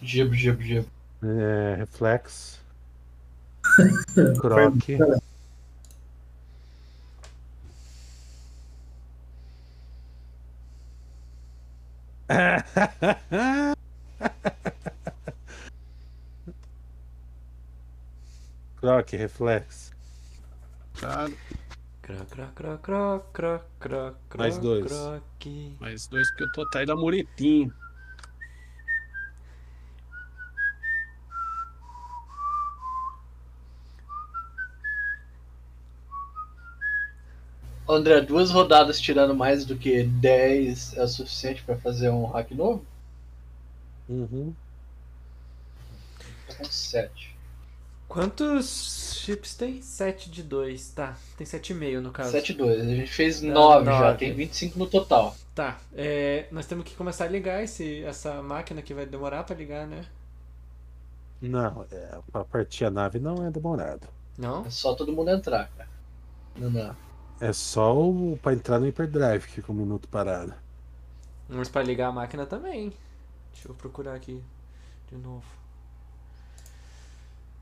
Gebo, gebo, gebo. É, reflex. Croc. Croc, reflex. Cara, Cro, cro, cro, cro, cro, cro, cro, Mais dois. croque. mais dois, porque eu tô atrás da muretinha. André, duas rodadas tirando mais do que 10 é o suficiente pra fazer um hack novo? Uhum. Com 7. Quantos chips tem? 7 de 2. Tá, tem 7,5 no caso. 7 2. A gente fez Dá 9 já, tem 25 no total. Tá, é, nós temos que começar a ligar esse, essa máquina que vai demorar pra ligar, né? Não, é, pra partir a nave não é demorado. Não? É só todo mundo entrar, cara. Não, não. É só o, pra entrar no hyperdrive que fica um minuto parado. Mas pra ligar a máquina também. Deixa eu procurar aqui de novo.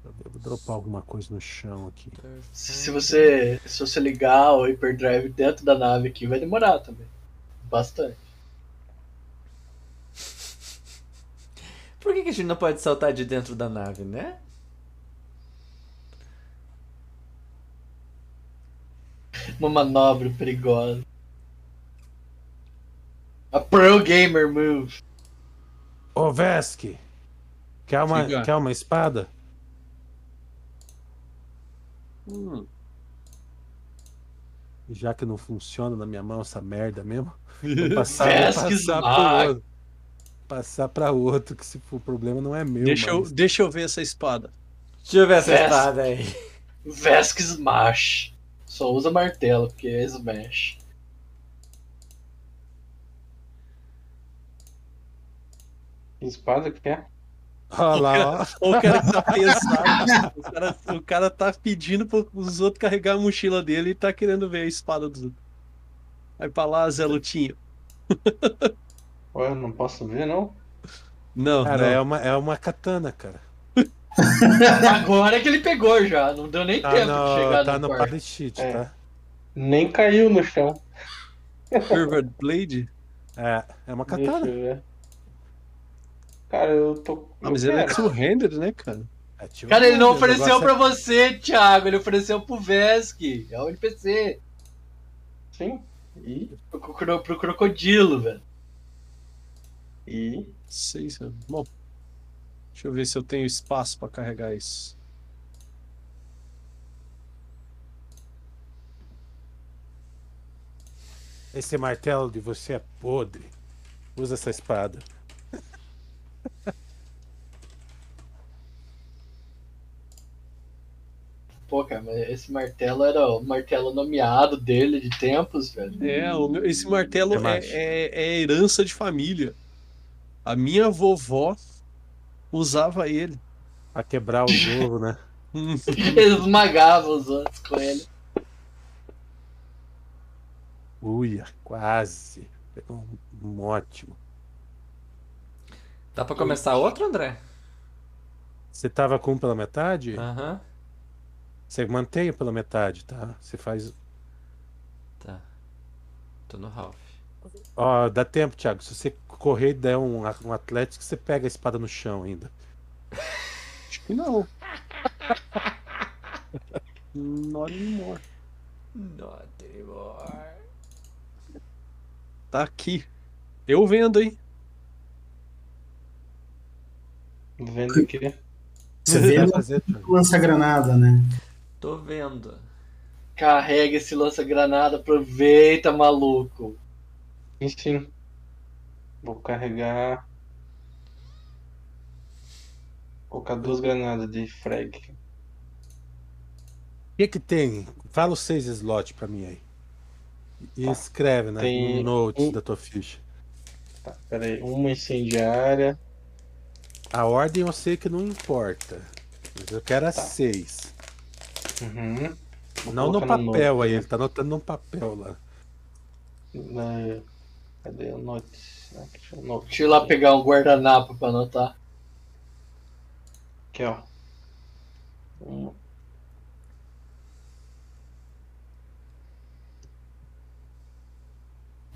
Eu devo dropar alguma coisa no chão aqui. Se, você se você ligar o hyperdrive dentro da nave aqui, vai demorar também. Bastante. Por que, que a gente não pode saltar de dentro da nave, né? Uma manobra perigosa. A Pro Gamer Move. Ô, Vesk! Quer uma, quer uma espada? Hum. Já que não funciona na minha mão essa merda mesmo. Vou passar, vou Vesk passar pro outro. Passar pra outro, que se for problema não é meu. Deixa, eu, mas- deixa eu ver essa espada. Deixa eu ver essa Festa. espada aí. Vesk Smash. Só usa martelo, porque é Smash. Espada que é? Olha lá, ó. Olha o cara tá pesado. o, cara, o cara tá pedindo para os outros carregar a mochila dele e tá querendo ver a espada dos outros. Vai pra lá, Zé Lutinho. Ué, não posso ver, não? Não, Cara, não. é uma, é uma katana, cara. Agora que ele pegou já, não deu nem Tá tempo de no, chegar tá no no sheet, É. tá? Nem caiu no chão. Curved Blade? É, é uma Deixa eu katana. Cara, eu tô. Ah, mas ele é two-handed, né, cara? É, Cara, ele não ofereceu negócio pra você, Thiago. Ele ofereceu pro Vesk. É o NPC. Sim. E. Pro, cro- pro crocodilo, velho. E. Sei, se- Bom, deixa eu ver se eu tenho espaço pra carregar isso. é- Esse martelo de você é podre. Usa essa espada. Pô, cara, mas esse martelo era o martelo nomeado dele de tempos, velho. É, o meu- esse martelo É é, é- herança de família. A minha vovó usava ele. Pra quebrar os ovos, né? Ele esmagava os outros com ele. Uia, quase. Pegou um, um ótimo. Dá pra começar outro, André? Você tava com um pela metade? Aham. Você mantém pela metade, tá? Você faz. Tá. Tô no Ralph. Ó, dá tempo, Thiago. Se você correr e der um, um Atlético, você pega a espada no chão ainda. Acho que não. Not anymore. Not anymore. Tá aqui. Eu vendo, hein? Vendo aqui. Você Você vê lança-granada, né? Tô vendo. Carrega esse lança-granada, aproveita, maluco. Sim, sim. Vou carregar. Colocar duas granadas de frag. O que que tem? Fala os seis slots pra mim aí. E Tá. escreve, né? Tem No notes um- da tua ficha. Tá, pera aí. Uma incendiária. A ordem eu sei que não importa. Mas eu quero as Tá. seis. Uhum. Vou Não no papel note, aí, né? ele tá anotando num papel lá. Na- Cadê o note? Action note. Deixa eu ir lá pegar um guardanapo pra anotar. Aqui, ó. Um,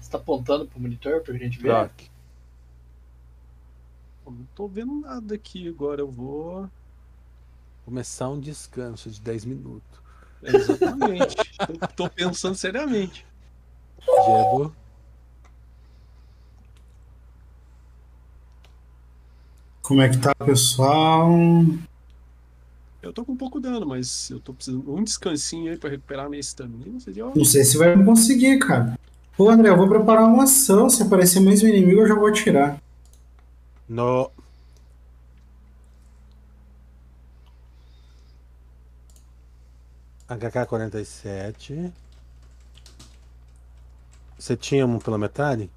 Você tá apontando pro monitor pra gente ver? Eu não tô vendo nada aqui agora. Eu vou. Começar um descanso de 10 minutos. Exatamente. tô, tô pensando seriamente. Diego. Como é que tá, pessoal? Eu tô com pouco dano, mas eu tô precisando de um descansinho aí pra recuperar minha estamina. Seria Não sei se vai conseguir, cara. Ô, André, eu vou preparar uma ação. Se aparecer mais um inimigo, eu já vou atirar. No. HK-47. Você tinha um pela metade?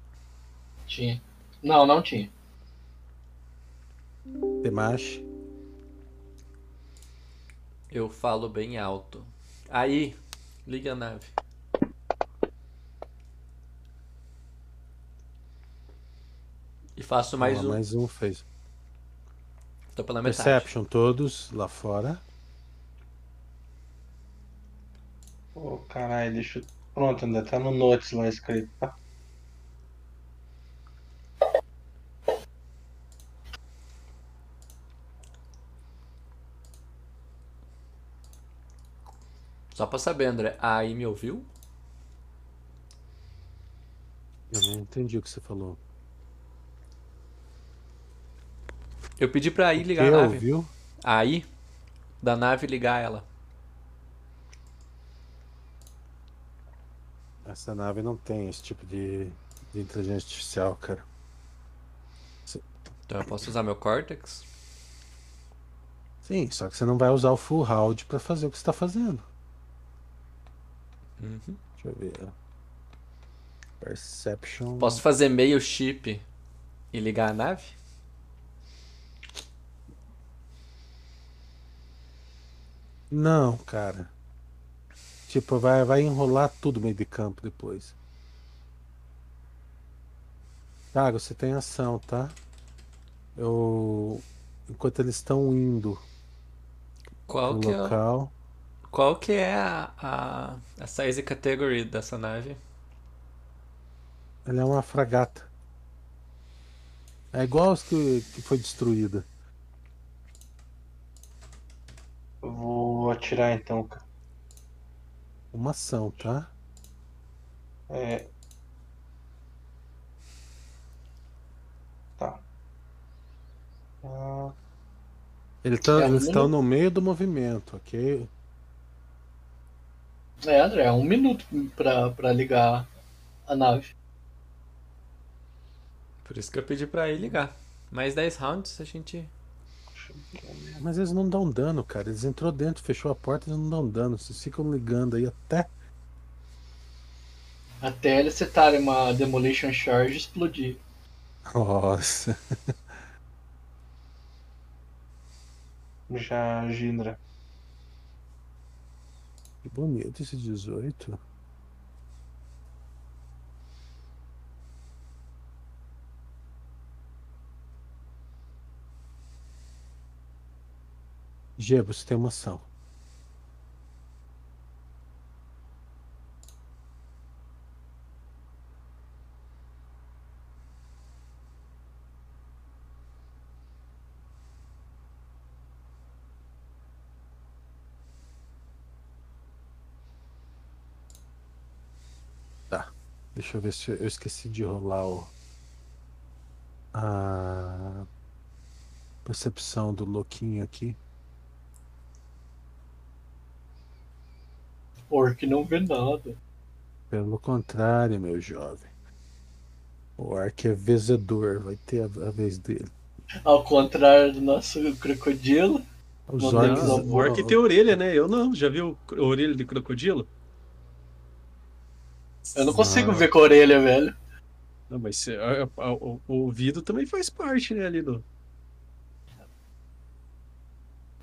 Tinha. Não, não tinha. Temashi. Eu falo bem alto. Aí, liga a nave. E faço mais Ó, um. Mais um fez. Tô pela metade. Perception todos lá fora. Ô, caralho, deixa eu. Pronto, ainda tá no notes lá escrito, tá? Só pra saber, André. Aí me ouviu? Eu não entendi o que você falou. Eu pedi pra aí ligar a nave. ouviu? Aí, da nave ligar ela. Essa nave não tem esse tipo de, de inteligência artificial, cara. Então eu posso usar meu Cortex. Sim, só que você não vai usar o full round pra fazer o que você tá fazendo. Uhum. Deixa eu ver. Perception. Posso fazer meio chip e ligar a nave? Não, cara. Tipo, vai, vai enrolar tudo meio de campo depois. Thiago, você tem ação, tá? Eu. Enquanto eles estão indo Qual que é, local. qual que é a, a, a size category dessa nave? Ela é uma fragata. É igual as que, que foi destruída. Eu vou atirar então, cara. Uma ação, tá? É. Tá. Ah, Ele tá, É, eles estão no meio do movimento, ok? É, André, é um minuto pra, pra ligar a nave. Por isso que eu pedi pra ir ligar. Mais 10 rounds a gente. Mas eles não dão dano, cara. Eles entrou dentro, fechou a porta, eles não dão dano. Vocês ficam ligando aí até. Até eles setarem uma Demolition Charge e explodir. Nossa. já Gindra. Que bonito esse 18. Jebus, tem uma ação. Tá. Deixa eu ver se eu esqueci de rolar o. A percepção do louquinho aqui. Orc não vê nada. Pelo contrário, meu jovem. O Ark é vezedor, vai ter a, a vez dele. Ao contrário do nosso crocodilo. Os orcs. O orc tem orelha, né? Eu não. Já viu a orelha de crocodilo? Eu não consigo Não. ver com a orelha, velho. Não, mas é, é, o, o ouvido também faz parte, né? Ali do.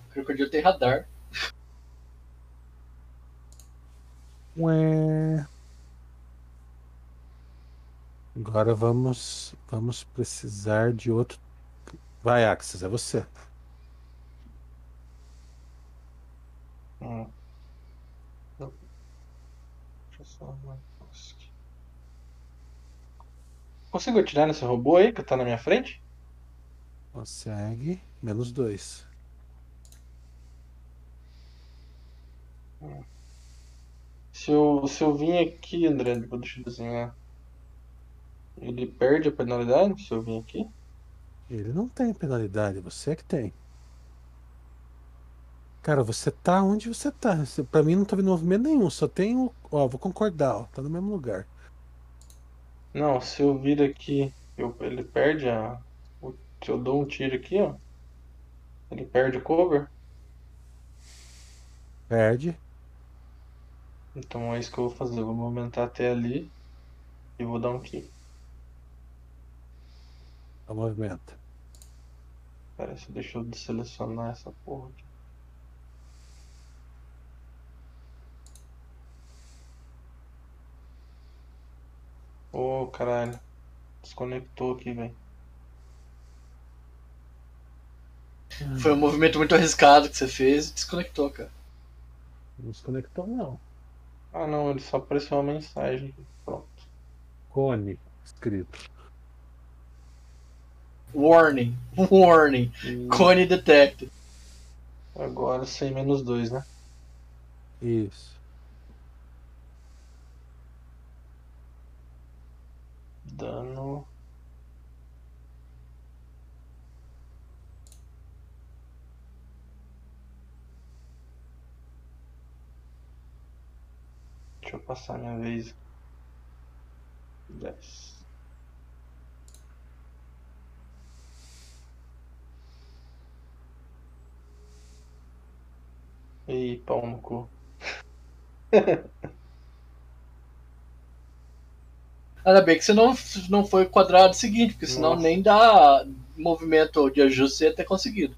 O crocodilo tem radar. Ué. Agora vamos, vamos precisar de outro. Vai, Axis, é você. Hum. Deixa eu só arrumar. Consigo atirar nesse robô aí que tá na minha frente? Consegue. Menos dois. Se eu, se eu vim aqui, André, deixa eu desenhar. Ele perde a penalidade se eu vim aqui? Ele não tem penalidade, você é que tem. Cara, você tá onde você tá. Você- Pra mim não tá vendo movimento nenhum, só tem o. Ó, vou concordar, ó. Tá no mesmo lugar. Não, se eu vir aqui, eu- ele perde a. o- Se eu dou um tiro aqui, ó. Ele perde o cover. Perde. Então é isso que eu vou fazer. Eu vou movimentar até ali e vou dar um kill. Ó, movimenta. Pera, aí, deixa eu selecionar essa porra aqui. Ô, caralho. Desconectou aqui, velho. Foi um movimento muito arriscado que você fez e desconectou, cara. Não se conectou, não. Ah, não, ele só apareceu uma mensagem. Pronto. Cone escrito. Warning. Warning. E Cone detected. agora sem menos dois, né? Isso. Dano. Deixa eu passar minha vez. 10. Ih, pau no cu. Ainda bem que você não, não foi quadrado seguinte, porque senão Nossa. nem dá movimento de ajuste você ia ter conseguido.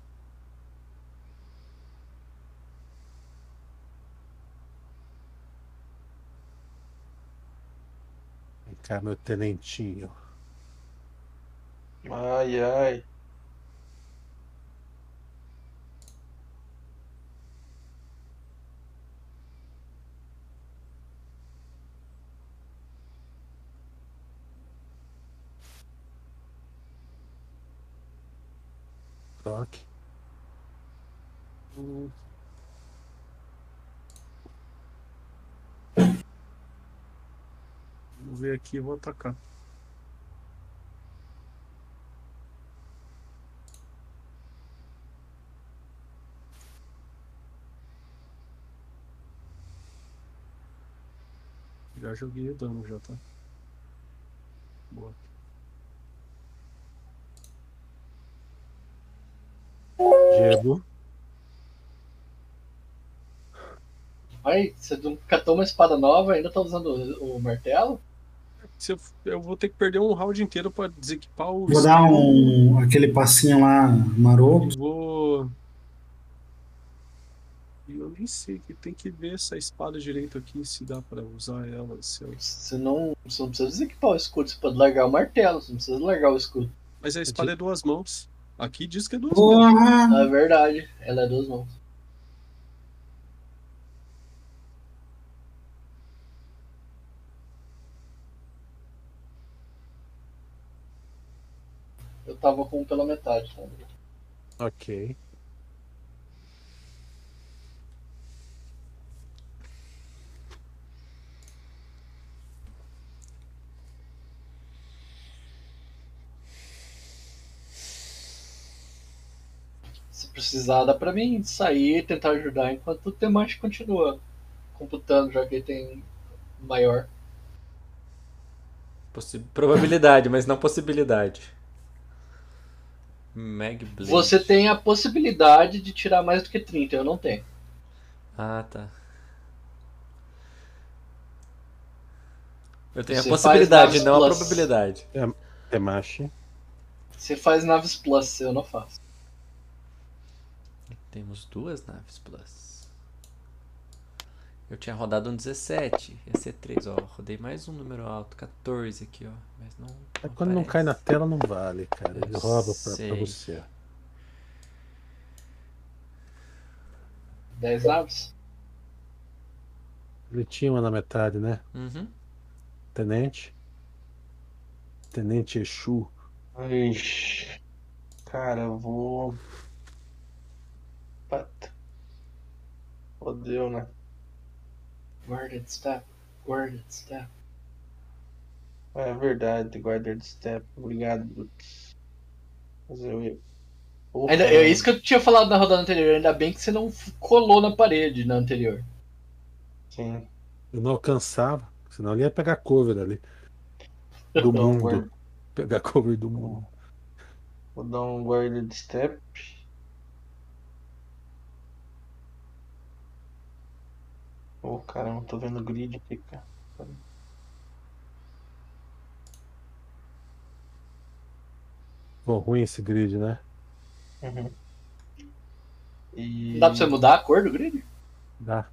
Cá, meu tenentinho. Ai, ai. Troque. Vou ver aqui e vou atacar. Já joguei o dano, já tá. Boa. Diego. Aí, você catou uma espada nova ainda tá usando o martelo? Se eu, eu vou ter que perder um round inteiro pra desequipar o. Vou dar um aquele passinho lá maroto. Vou. E Eu nem sei que tem que ver essa espada direito aqui, se dá pra usar ela. Se eu- Você não, você não precisa desequipar o escudo, você pode largar o martelo, você não precisa largar o escudo. Mas a espada é duas mãos. Aqui diz que é duas mãos. Porra! Na verdade, ela é duas mãos. tava com pela metade também. Ok. Se precisar, dá pra mim sair e tentar ajudar enquanto o Temante continua computando, já que ele tem maior. Possi probabilidade, mas não possibilidade. Mag Blade. Você tem a possibilidade de tirar mais do que 30, eu não tenho. Ah, tá. Eu tenho Você a possibilidade, não a plus. probabilidade. Temashi. Você faz naves plus, eu não faço. Temos duas naves plus. Eu tinha rodado um 17, ia ser 3, ó. Rodei mais um número alto, 14 aqui, ó. Mas não. É quando não cai na tela, não vale, cara. Ele Eu rouba pra, pra você. 10 naves? Ele tinha uma na metade, né? Uhum. Tenente. Tenente Exu. Ixi. Cara, eu vou. Pata. Fodeu, né? Guarded step, guarded step. É verdade, guarda de step. Obrigado. Mas eu Ainda, é isso que eu tinha falado na rodada anterior, ainda bem que você não colou na parede na anterior. Sim. Eu não alcançava, senão ele ia pegar cover ali. Do mundo. guarda- Pegar cover do mundo. Vou dar um guarda de step. Ô caramba, tô vendo o grid aqui, cara. Ficou ruim esse grid, né? Uhum. E. Dá pra você mudar a cor do grid? Dá.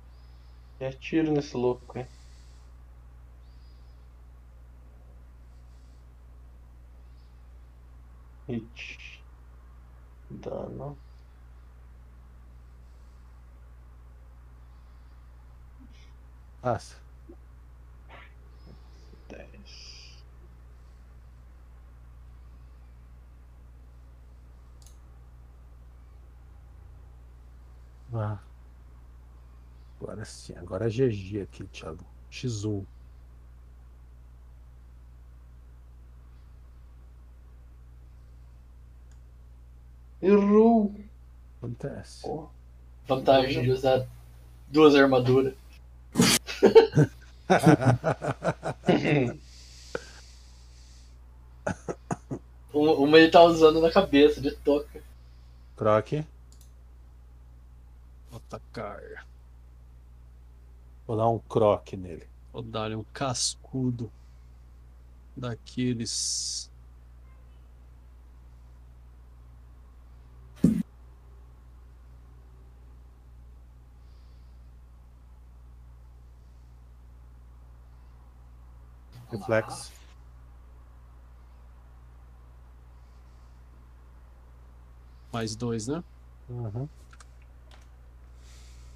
E atiro nesse louco, hein? Hit. Dano. Passa. 10. Ah. Agora sim. Agora é GG aqui, Thiago. X1. Errou! Acontece. Porra. Vantagem de usar duas armaduras. Uma, ele tá usando na cabeça, de toca. Croc. Atacar. Vou dar um croc nele. Vou dar um cascudo daqueles. Reflex. Mais dois, né? Uhum.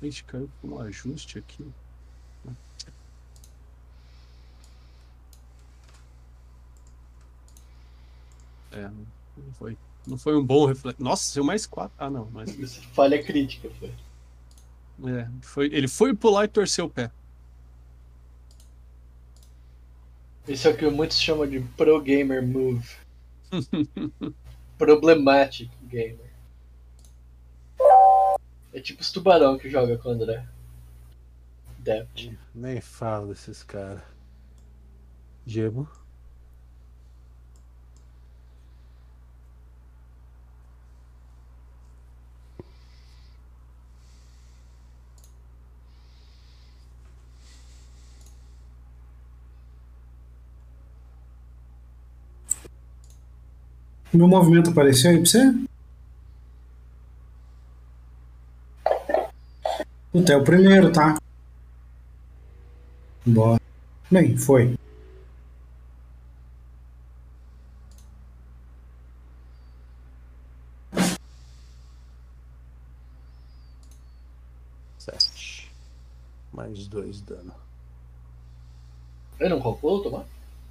Ixi, caiu com um ajuste aqui. É, não foi, não foi um bom reflexo. Nossa, saiu mais quatro. Ah, não, mas. Isso, falha crítica, foi. É, foi, ele foi pular e torceu o pé. Isso é o que muitos chamam de pro gamer move. Problematic gamer. É tipo os tubarão que joga com o André. Nem falo desses caras. Gemo. Meu movimento apareceu aí pra você? Puta, é o primeiro, tá? Bora. Bem, foi. Sete. Mais dois dano. Ele não calculou, Tomás?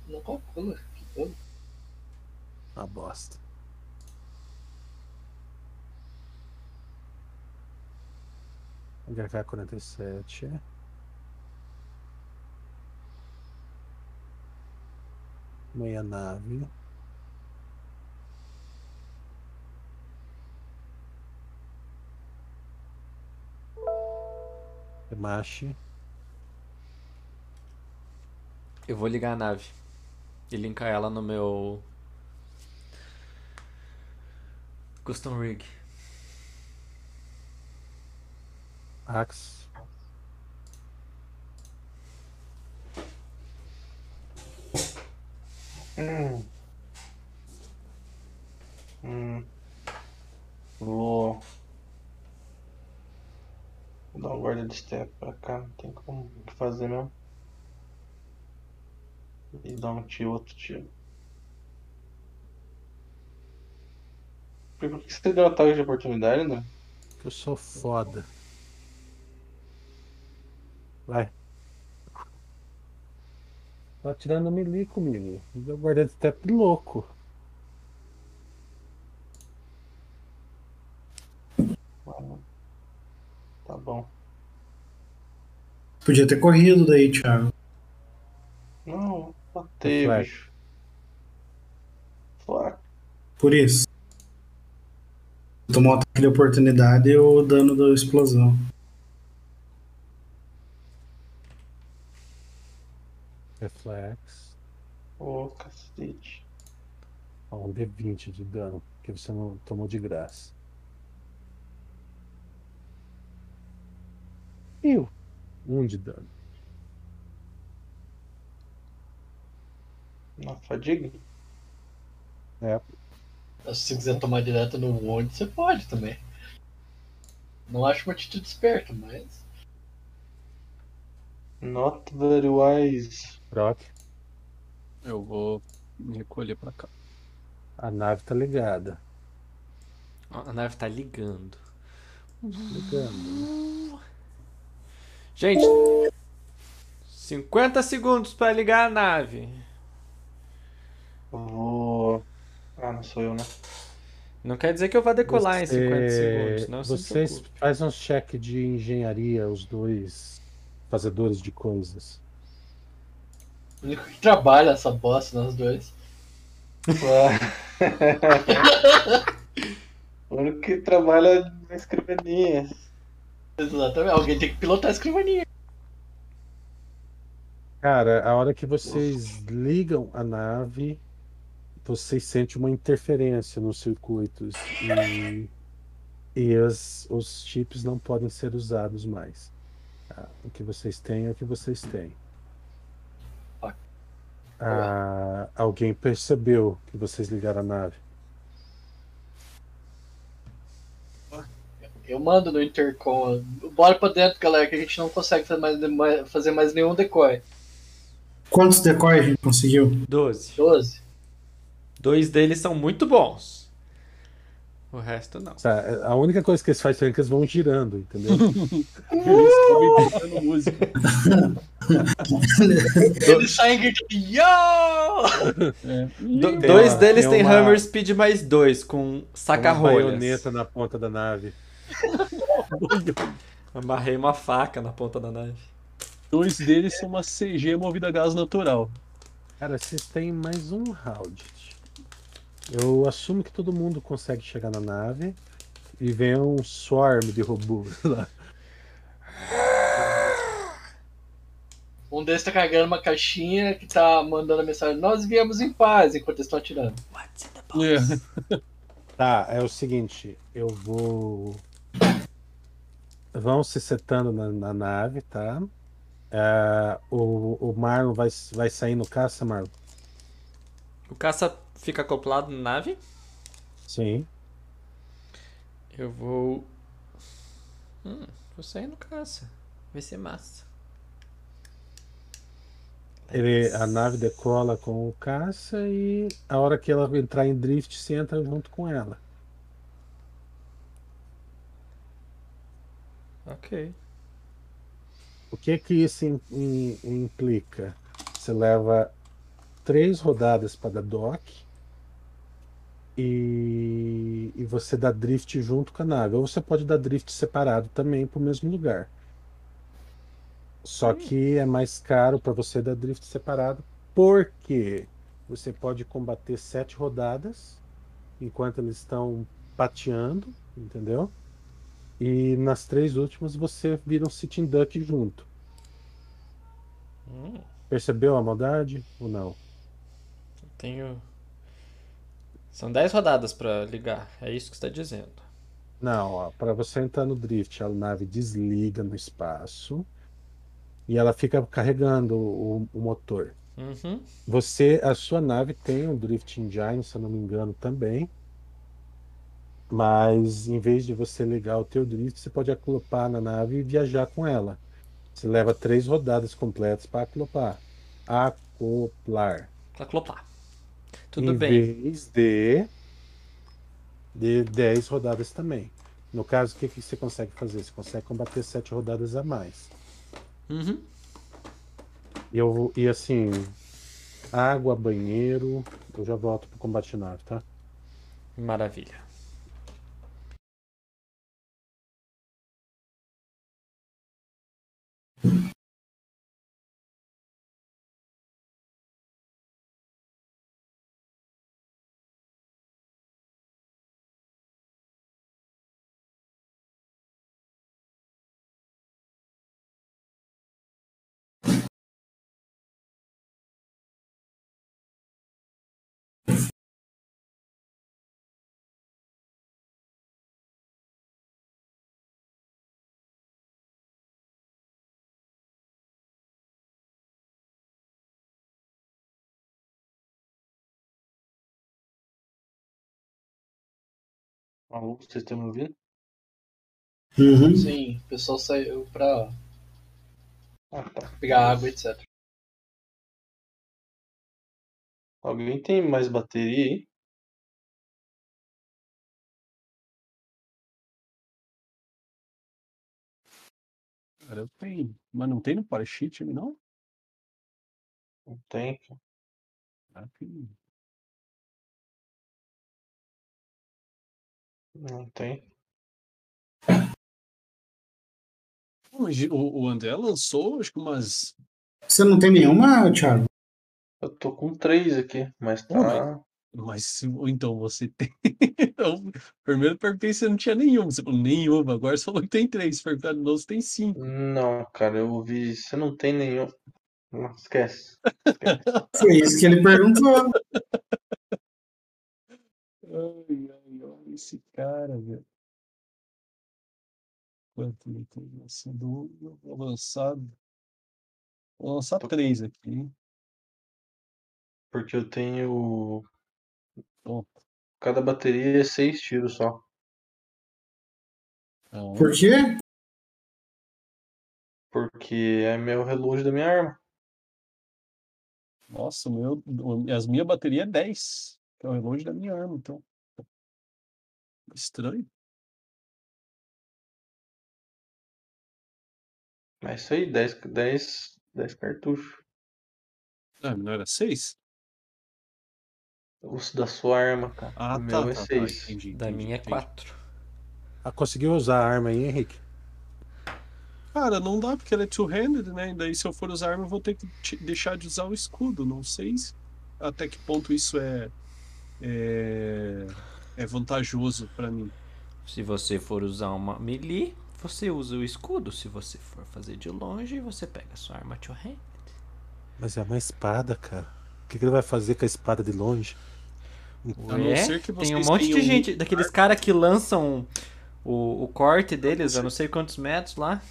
Não calcula. Que coisa. Uma bosta. HK47. Meia nave. Machi. Eu vou ligar a nave e linkar ela no meu custom rig. Axe. Hum. Hum. Vou. Vou dar uma guarda de step pra cá, não tem como o que fazer mesmo. E dar um tiro, outro tiro. Por que você deu ataque de oportunidade, né? Que eu sou foda. Vai. Tá atirando melee comigo. Eu guardei step louco. Tá bom. Podia ter corrido daí, Thiago. Não, bicho. Fuck. Por isso. Tomou um ataque de oportunidade e o dano da explosão. Reflex. Ô, cacete. Ó, um D20 de dano. Que você não tomou de graça. E um de dano. Na fadiga? É. Se você quiser tomar direto no wound, você pode também. Não acho uma atitude esperta, mas. Not very wise. Proc. Eu vou me recolher pra cá. A nave tá ligada. A nave tá ligando. Ligando. Gente, 50 segundos pra ligar a nave. Vou. Ah, não sou eu, né? Não quer dizer que eu vá decolar em 50 Você- segundos, não se Vocês preocupe. fazem um check de engenharia, os dois fazedores de coisas. O único que trabalha essa bosta nós dois. o único que trabalha na escrivaninha. Exatamente. Alguém tem que pilotar a escrivaninha. Cara, a hora que vocês ligam a nave, vocês sentem uma interferência nos circuitos e, e as- os chips não podem ser usados mais. tá? O que vocês têm é o que vocês têm. Ok. Ah, alguém percebeu que vocês ligaram a nave? Eu mando no intercom. Bora pra dentro, galera, que a gente não consegue fazer mais, fazer mais nenhum decoy. Quantos decoys a gente conseguiu? 12. 12. Dois deles são muito bons. O resto não. Tá, A única coisa que eles fazem é que eles vão girando, entendeu? Eles estão inventando música. Eles saem gritando, yo! É. Do- dois uma- deles tem tem uma- Hammer Speed mais dois, com Uma saca-rolhas. baioneta na ponta da nave. Amarrei uma faca na ponta da nave. Dois deles são uma CG movida a gás natural. Cara, vocês têm mais um round. Eu assumo que todo mundo consegue chegar na nave e vem um swarm de robôs lá. Um deles tá carregando uma caixinha que tá mandando a mensagem: Nós viemos em paz enquanto eles estão atirando. What's in the box? É. Tá, é o seguinte, eu vou. Vão se setando na, na nave, tá? É, o, o Marlon vai, vai sair no caça, Marlon? O caça fica acoplado na nave. Sim. Eu vou. Hum, vou sair no caça. Vai ser massa. Ele, a nave decola com o caça e a hora que ela entrar em drift, você entra junto com ela. Ok. O que que isso im- im- implica? Você leva três rodadas para dar dock e, e você dá drift junto com a nave. Ou você pode dar drift separado também para o mesmo lugar. Só que é mais caro para você dar drift separado, porque você pode combater sete rodadas enquanto eles estão pateando, entendeu? E nas três últimas você vira um sitting duck junto. Hum, Percebeu a maldade ou não? tenho. São 10 rodadas pra ligar. É isso que você tá dizendo. Não, para você entrar no drift, a nave desliga no espaço e ela fica carregando o, o motor. Uhum. Você, a sua nave tem um drift engine, se eu não me engano, também. Mas em vez de você ligar o teu drift, você pode acoplar na nave e viajar com ela. Você leva três rodadas completas para acoplar. Acoplar. Acloplar. Tudo em bem. vez de de 10 rodadas também. No caso, o que, que você consegue fazer? Você consegue combater 7 rodadas a mais. Uhum. E Eu, e assim, água, banheiro, eu já volto pro combate nave, tá? Maravilha. Alô, vocês estão me ouvindo? Uhum. Sim, o pessoal saiu pra Ah, tá. pegar água, etc. Alguém tem mais bateria aí? Cara, eu tenho. Mas não tem no Parachute ali, não? Não tem. Ah, que- Não tem. Mas O, o André lançou, acho que umas. Você não tem nenhuma, Thiago? Eu tô com três aqui, mas tá. Mas se- ou então você tem. Eu primeiro perguntei se você não tinha nenhuma. Você falou nenhuma. Agora você falou que tem três. Perguntando de novo, você tem cinco. Não, cara, eu ouvi. Você não tem nenhum. Não, esquece. Foi isso que ele perguntou. Ai, esse cara, velho. Quanto ele tem lançado? Vou lançar. Vou lançar Tô- três aqui. hein? Porque eu tenho. Bom, Cada bateria é seis tiros só. então, Por quê? Porque é meu relógio da minha arma. Nossa, o meu, as minhas baterias é 10, que é o relógio da minha arma, então. Estranho. É isso aí, 10, 10, 10 cartuchos. Ah, mas não era 6? O da sua arma, cara. Ah, o tá, meu é tá, tá, 6. entendi, Da entendi, minha é entendi. 4. Ah, conseguiu usar a arma aí, Henrique? Cara, não dá porque ela é two-handed, né? E daí se eu for usar arma eu vou ter que te- deixar de usar o escudo. Não sei se- até que ponto isso é é, é vantajoso pra mim. Se você for usar uma melee, você usa o escudo. Se você for fazer de longe, você pega a sua arma to hand. Mas é uma espada, cara. O que, que ele vai fazer com a espada de longe? A não Ué, ser que tem um vocês monte de gente, daqueles caras que lançam o, o corte deles a não sei quantos metros lá.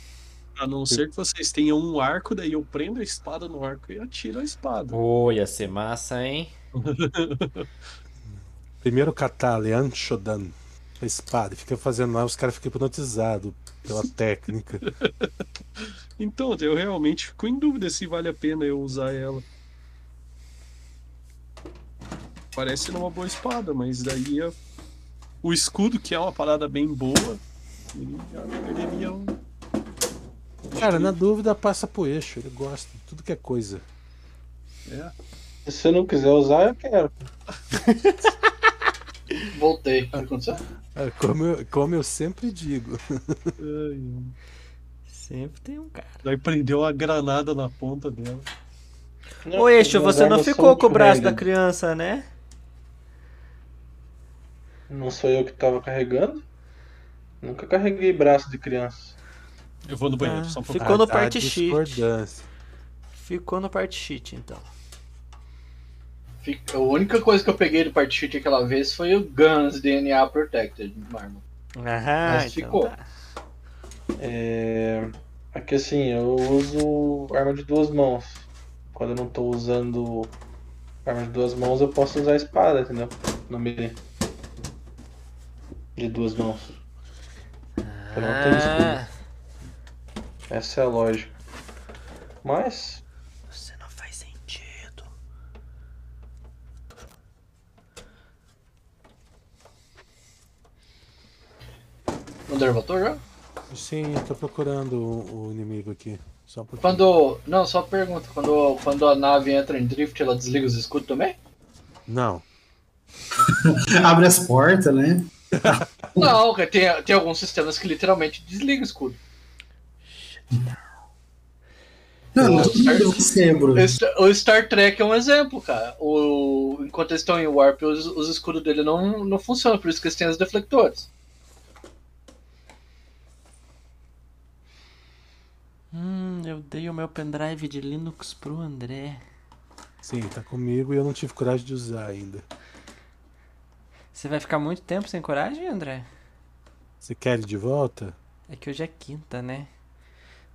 A não ser que vocês tenham um arco, daí eu prendo a espada no arco e atiro a espada. Ô, ia ser massa, hein? Primeiro catar Lean Shodan, a espada, e fica fazendo lá, os caras ficam hipnotizados pela técnica. Então, eu realmente fico em dúvida se vale a pena eu usar ela. Parece uma boa espada, mas daí a- o escudo, que é uma parada bem boa, ele já perderia um. Cara, na dúvida, passa pro eixo. Ele gosta de tudo que é coisa. É. Se você não quiser usar, eu quero. Voltei. O que aconteceu? É, Como eu, como eu sempre digo. Sempre tem um cara. Daí prendeu a granada na ponta dela. Ô, Eixo, você não ficou com o braço da criança, né? Não sou eu que tava carregando? Nunca carreguei braço de criança. Eu vou no banheiro, Ah, só um pouquinho. Ficou no A- a part sheet. discordância. Ficou no part sheet, então. Fica- A única coisa que eu peguei do part sheet aquela vez foi o Guns DNA Protected, Marmon. Ah, Mas ficou. tá. É... Aqui assim, eu uso arma de duas mãos. Quando eu não tô usando arma de duas mãos, eu posso usar a espada, entendeu? No melee. De duas mãos. Eu não tenho escudo. Ah, Essa é a lógica. Mas, você não faz sentido. André voltou já? Sim, eu tô procurando o, o inimigo aqui. Só um. Quando. Não, só pergunta, quando, quando a nave entra em drift, ela desliga os escudos também? Não. Abre as portas, né? Não, tem, tem alguns sistemas que literalmente desligam o escudo. Não, não O tô falando de você, Bruno. O Star- O Star Trek é um exemplo, cara. O, enquanto eles estão em Warp, os, os escudos dele não, não funcionam, por isso que eles têm os deflectores. Hum, eu dei o meu pendrive de Linux pro André. Sim, tá comigo e eu não tive coragem de usar ainda. Você vai ficar muito tempo sem coragem, André? Você quer ele de volta? É que hoje é quinta, né?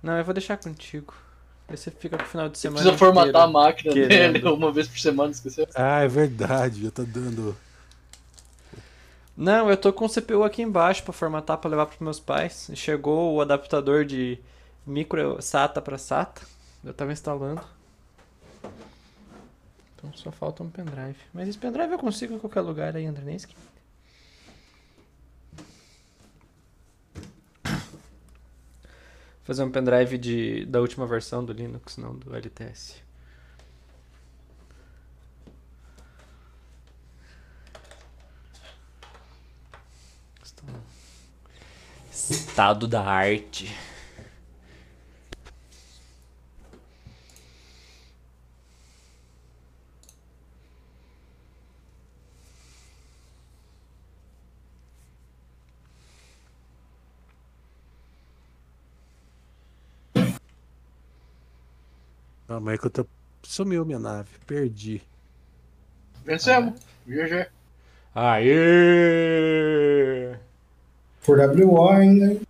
Não, eu vou deixar contigo. Aí você fica pro final de Você semana. precisa formatar a inteiro. máquina querendo. dele uma vez por semana, esqueceu? Ah, é verdade. Eu tô dando. Não, eu tô com o CPU aqui embaixo pra formatar pra levar pros meus pais. Chegou o adaptador de micro SATA pra SATA. Eu tava instalando. Então só falta um pendrive. Mas esse pendrive eu consigo em qualquer lugar aí, André. Nem. Fazer um pendrive de, da última versão do Linux, não do LTS. Estado da arte. Calma aí que eu tô. Sumiu minha nave. Perdi. Vencemos. GG. Aê! Por WO ainda.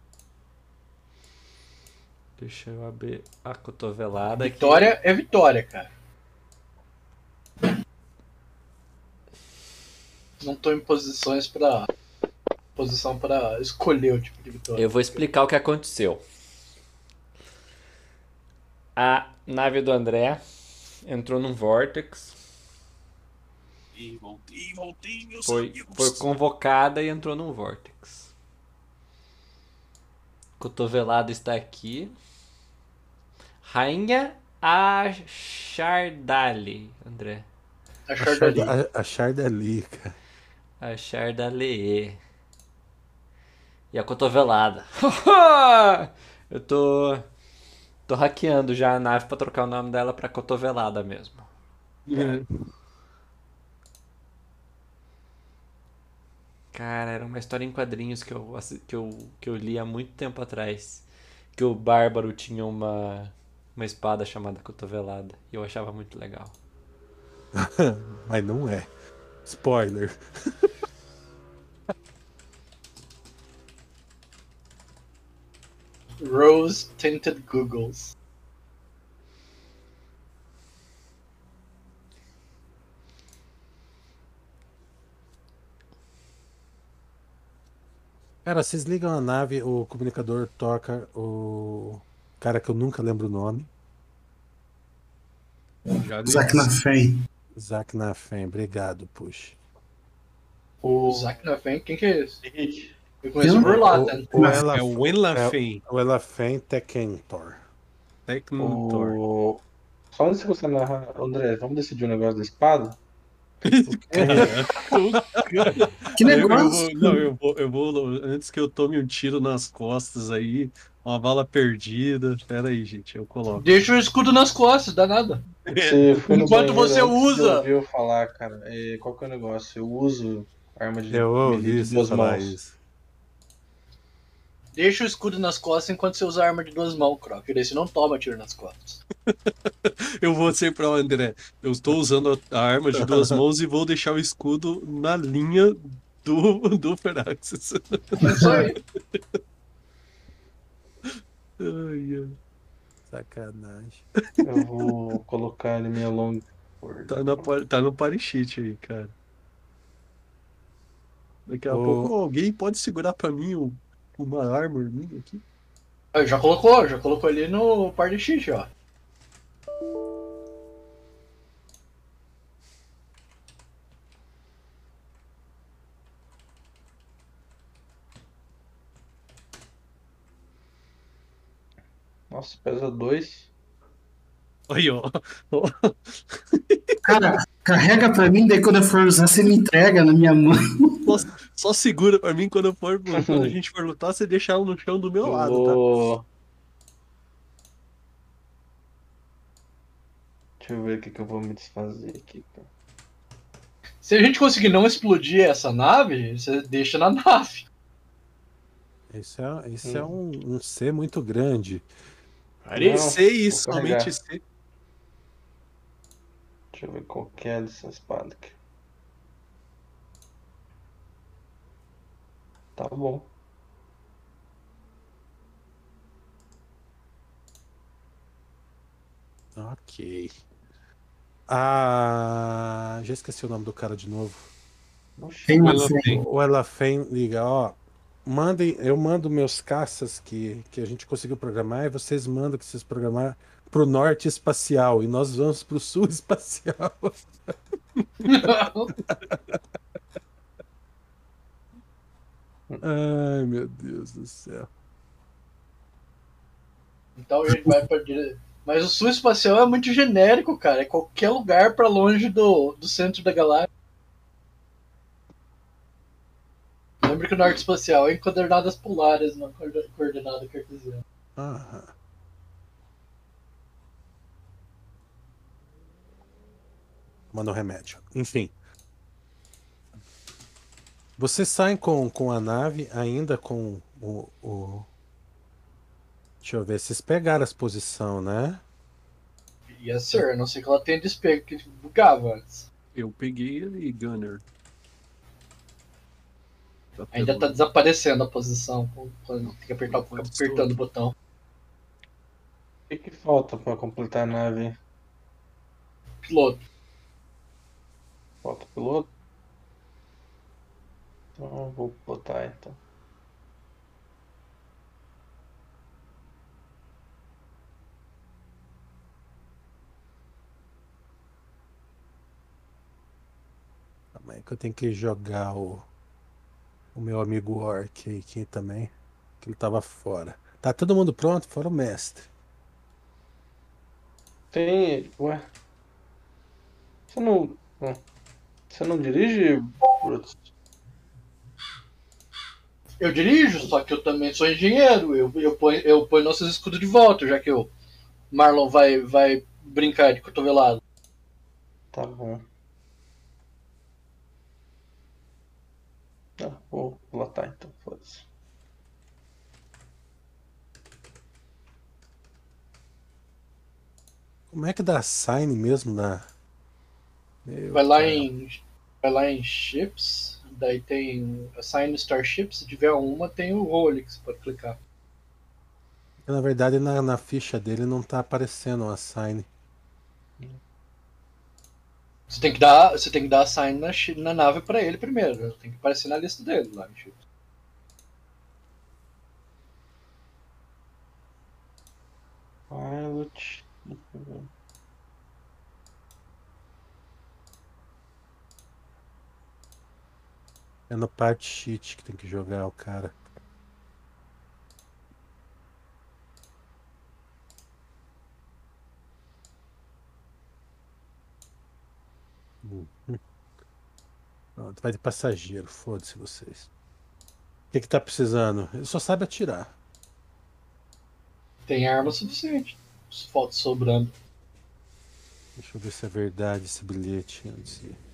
Deixa eu abrir a cotovelada aqui. Vitória é vitória, cara. Não tô em posições pra. posição pra escolher o tipo de vitória. Eu vou explicar o que aconteceu. A nave do André entrou num vortex, Voltei, voltei, voltei, meus foi, foi convocada e entrou num vortex. Cotovelada está aqui. Rainha Achardali, André. A A Chardali. Charda- A, a Chardali, cara. Achardali. E a cotovelada. Eu tô. Tô hackeando já a nave pra trocar o nome dela pra cotovelada mesmo. É. Cara, era uma história em quadrinhos que eu, que eu, que eu li há muito tempo atrás. Que o Bárbaro tinha uma, uma espada chamada cotovelada. E eu achava muito legal. Mas não é. Spoiler. Rose Tinted Googles. Cara, vocês ligam a nave, o comunicador toca o cara que eu nunca lembro o nome. Zack na Fen. Zack Nafen, obrigado, puxa. O Zack Nafen, quem que é esse? Henrique, Eu conheço Tem um- por lá, né? O, o Ela, É o o Elafen Tekentor. Tecnotor. o... Só antes de você narrar, André, vamos decidir o negócio da espada? Que Eu, eu negócio. vou, não, eu vou, eu vou, antes que eu tome um tiro nas costas aí, uma bala perdida. Pera aí, gente, eu coloco. Deixa o escudo nas costas, dá nada. Você Enquanto banheiro você usa- ouvir eu falar, cara, é, qual que é o negócio? Eu uso arma de Eu ouvi de você duas falar mãos. isso. Deixa o escudo nas costas enquanto você usa a arma de duas mãos, Croc. Daí você não toma tiro nas costas. Eu vou ser pra André. Eu estou usando a arma de duas mãos e vou deixar o escudo na linha do, do Feraxis. É isso aí. Ai, ai. Sacanagem. Eu vou colocar ele minha long. Tá, na, tá no party sheet aí, cara. Daqui a Ô. pouco alguém pode segurar pra mim um- uma armor minha aqui. Ah, Já colocou, já colocou ali no party sheet, ó. Nossa, pesa dois. Aí, ó. Cara, carrega pra mim, daí quando eu for usar, você me entrega na minha mão. Só, só segura pra mim quando, eu for, quando a gente for lutar, você deixar ela no chão do meu Eu lado, tá? Deixa eu ver o que, que eu vou me desfazer aqui. tá? Se a gente conseguir não explodir essa nave, você deixa na nave. Esse é, esse é um, um C muito grande. Parecer isso, somente ser. Deixa eu ver qual que é dessa espada aqui. Tá bom. Ok. Ah, já esqueci o nome do cara de novo. Tem. O Elafen liga, ó. Mandem, eu mando meus caças que, que a gente conseguiu programar e vocês mandam que vocês programar pro norte espacial e nós vamos pro sul espacial. Ai, meu Deus do céu. Então a gente vai pra dire... Mas o sul espacial é muito genérico, cara. É qualquer lugar pra longe do, do centro da galáxia. Lembra que o norte espacial é em coordenadas polares, não coorde- coordenada cartesiana. Aham. Manda um remédio. Enfim. Vocês saem com, com a nave, ainda com o, o. Deixa eu ver, vocês pegaram as posição, né? Yes, sir. A não sei que ela tenha despego, que bugava antes. Eu peguei ele, Gunner. Tá Ainda pelo- tá desaparecendo a posição quando tem que apertar, fica Quando apertando o botão. O que, que falta pra completar a nave? Piloto. Falta o piloto? Então vou botar então. Calma aí que eu tenho que jogar o, o meu amigo Orc aí aqui também. Que ele tava fora. Tá todo mundo pronto? Fora o mestre. Tem. Ué. Você não. Você não dirige, Brutus? Eu dirijo, só que eu também sou engenheiro. Eu, eu, ponho, eu ponho nossos escudos de volta, já que o Marlon vai, vai brincar de cotovelado. Tá bom. Ah, vou lotar então, foda-se. Como é que dá sign mesmo na. Meu Vai lá pai. em. Vai lá em Ships, daí tem Assign Starship, se tiver uma, tem o role que você pode clicar. Na verdade, na, na ficha dele não tá aparecendo a sign. Você tem que dar, você tem que dar assign na, na nave pra ele primeiro. Tem que aparecer na lista dele lá em Ships. Pilot. É no part sheet que tem que jogar o cara. Uhum. Pronto, vai de passageiro, foda-se vocês. O que que tá precisando? Ele só sabe atirar. Tem arma suficiente. Falta sobrando. Deixa eu ver se é verdade esse bilhete antes de...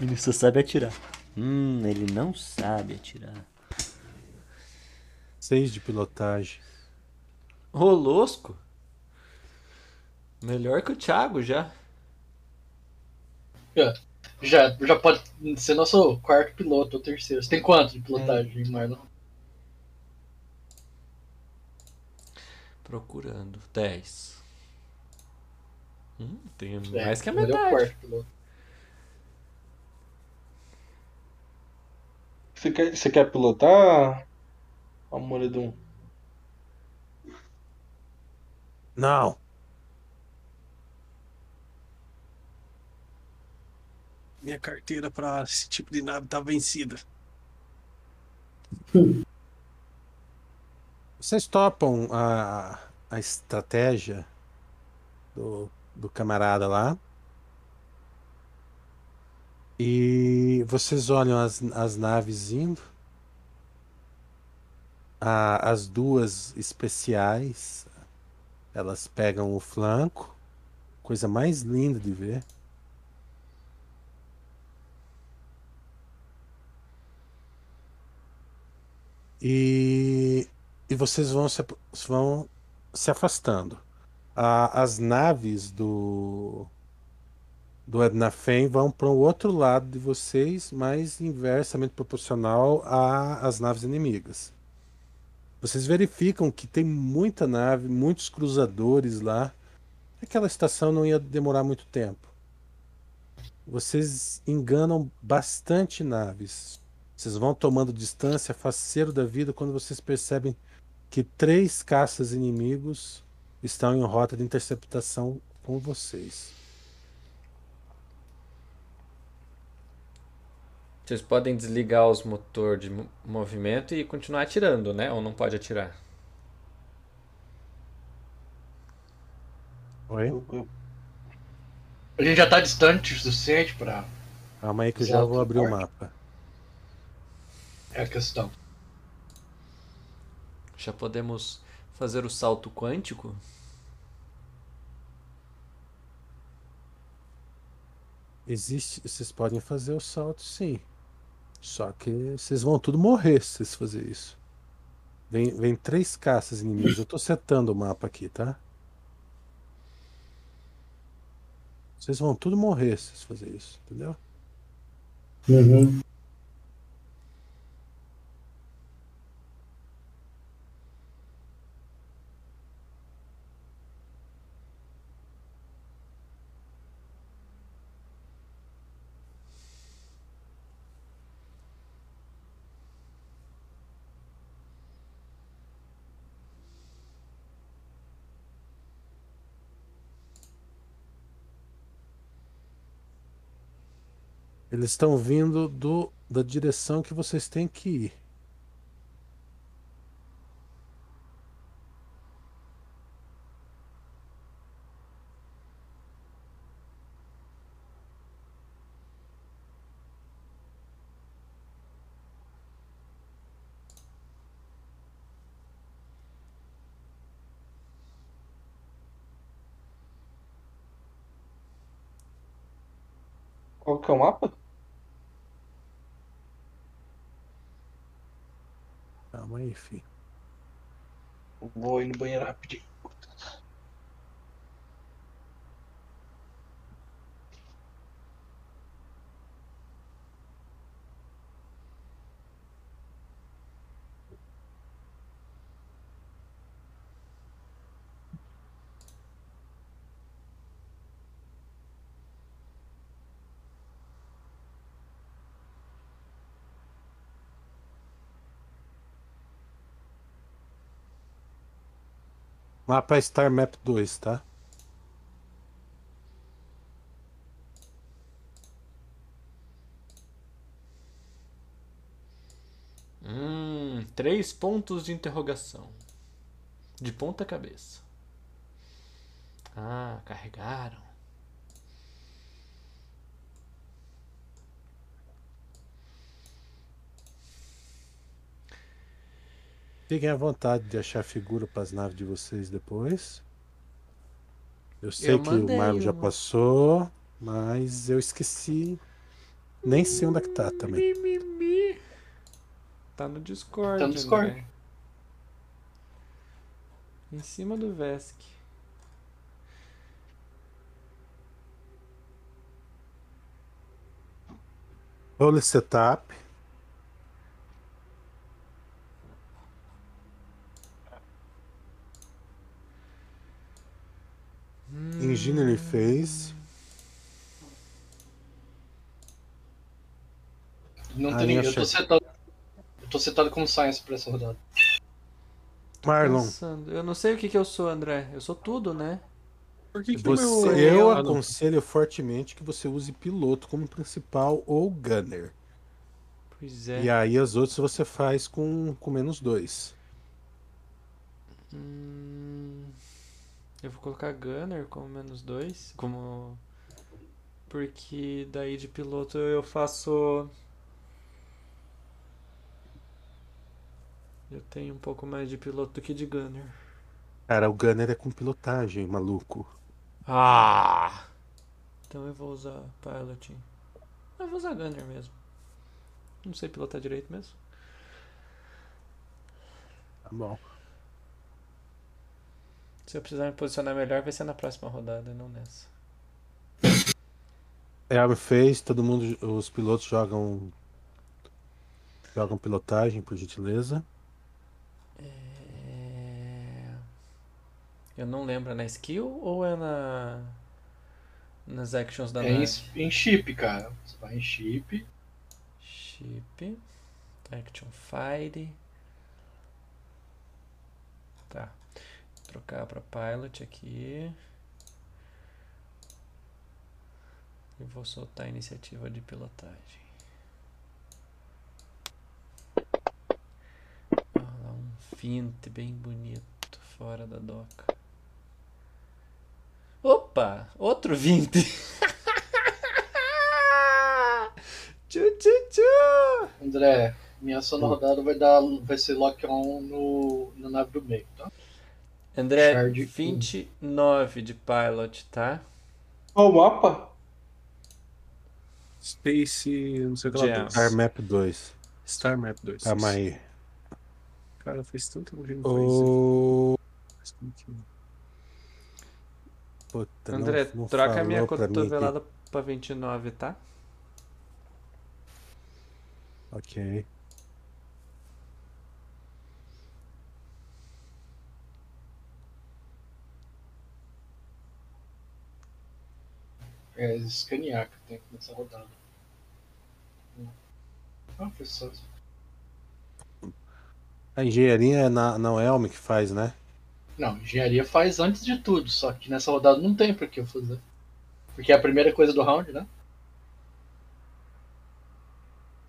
Ele só sabe atirar. Hum, ele não sabe atirar. Seis de pilotagem. Rolosco? Melhor que o Thiago já. Já, já pode ser nosso quarto piloto ou terceiro. Você tem quanto de pilotagem, Marlon? Procurando. 10. Hum, tem É, mais que a é metade. quarto piloto. Você quer, você quer pilotar, Amoredum? Não. Minha carteira pra esse tipo de nave tá vencida. Vocês topam a, a estratégia do, do camarada lá. E vocês olham as, as naves indo. As duas especiais, elas pegam o flanco. Coisa mais linda de ver. E, e vocês vão se, vão se afastando. As naves do do Ednafen vão para o outro lado de vocês, mas inversamente proporcional às naves inimigas. Vocês verificam que tem muita nave, muitos cruzadores lá. Aquela estação não ia demorar muito tempo. Vocês enganam bastante naves. Vocês vão tomando distância, faceiro da vida, quando vocês percebem que três caças inimigos estão em rota de interceptação com vocês. Vocês podem desligar os motor de mo- movimento e continuar atirando, né? Ou não pode atirar? Oi? A gente já tá distante o suficiente pra. Calma aí que eu já vou abrir o mapa. É a questão. Já podemos fazer o salto quântico? Existe, vocês podem fazer o salto sim. Só que vocês vão tudo morrer se vocês fazerem isso. Vem, vem três caças inimigos. Eu tô setando o mapa aqui, tá? Vocês vão tudo morrer se vocês fazerem isso, entendeu? Uhum. Eles estão vindo do, da direção que vocês têm que ir. Qual que é o mapa? Aí, filho. Vou ir no banheiro rapidinho. Mapa Star Map 2, tá? Hum, três pontos de interrogação. De ponta cabeça. Ah, carregaram. Fiquem à vontade de achar figura para as naves de vocês depois. Eu sei Eu que o Marlon já passou, mas eu esqueci. Nem sei onde é que tá também. Tá no Discord. Tá no Discord. André. Em cima do Vesk. Role setup. Engineering Phase. Não tem ninguém. eu Eu tô setado. Eu tô setado como Science pra essa rodada. Marlon, Pensando. Eu não sei o que, que eu sou, André. Eu sou tudo, né? Por que, que você, meu. eu Ah, aconselho fortemente que você use piloto como principal ou gunner. Pois é. E aí as outras você faz com, com menos dois. Hum, eu vou colocar Gunner como menos dois. Como. Porque daí de piloto eu faço. Eu tenho um pouco mais de piloto do que de Gunner. Cara, o gunner é com pilotagem, maluco. Ah! Então eu vou usar piloting. Eu vou usar Gunner mesmo. Não sei pilotar direito mesmo. Tá bom. Se eu precisar me posicionar melhor, vai ser na próxima rodada, não nessa. É, Arm fez, todo mundo, os pilotos jogam jogam pilotagem, por gentileza. É... Eu não lembro, é na skill ou é na. Nas actions da É em, nave? em chip, cara. Você vai em chip. Chip. Action Fire. Tá. Trocar para Pilot aqui. E vou soltar a iniciativa de pilotagem. Lá um fint bem bonito fora da doca. Opa! Outro 20! tchu, tchu, tchu! André, minha rodada vai dar. Vai ser lock-on no, na nave do meio, tá? André, Charge 29 de pilot, tá? Qual o mapa? Space. Não sei o que lá. Dois. Star Map 2. Star Map 2. Calma aí. Cara, faz tanto tempo que não faz isso. O... Pouquinho. Puta, não- André, não troca a minha falou pra cotovelada pra 29, tá? Ok. É escanear que tem nessa rodada. Ah, foi só isso. A engenharia é na, na Elm que faz, né? Não, engenharia faz antes de tudo, só que nessa rodada não tem por que eu fazer. Porque é a primeira coisa do round, né?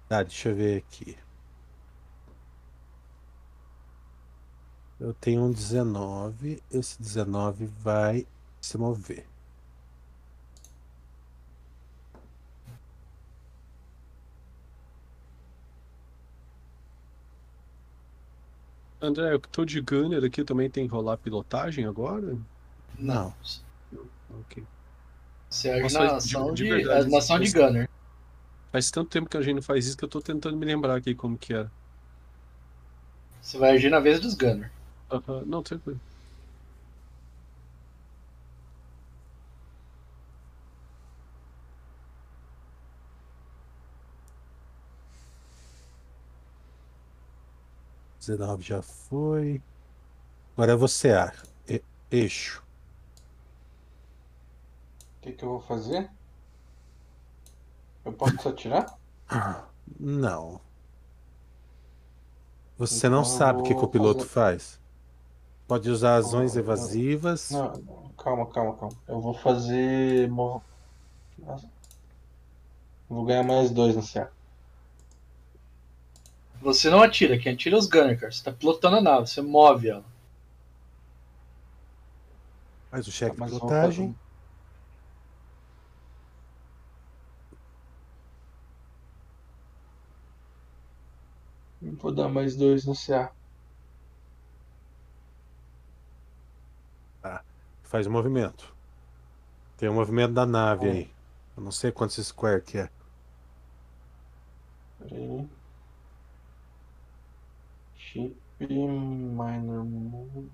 Tá, deixa eu ver aqui. Eu tenho um 19. Esse 19 vai se mover. André, eu tô de Gunner aqui também tem que rolar pilotagem agora? Não. Ok. Você age Nossa, na de- ação de de, verdade, na ação de Gunner. Faz tanto tempo que a gente não faz isso que eu tô tentando me lembrar aqui como que era. Você vai agir na vez dos Gunner. Aham, Não, tranquilo. 19 já foi. Agora é você, Ar. E- eixo. O que, que eu vou fazer? Eu posso atirar? Não. Você Então não sabe o que, que o piloto fazer- faz. Pode usar ações Não, evasivas. Não, calma, calma, calma. Eu vou fazer. Vou ganhar mais dois no CA. Você não atira, quem atira é os Gunner, cara. Você tá pilotando a nave, você move ela. Faz o cheque de Mas eu vou pilotagem. Vou dar mais dois no CA. Faz o movimento. Tem o movimento da nave Hum. aí. Eu não sei quantos square que é. Peraí. Chip Minor Mode.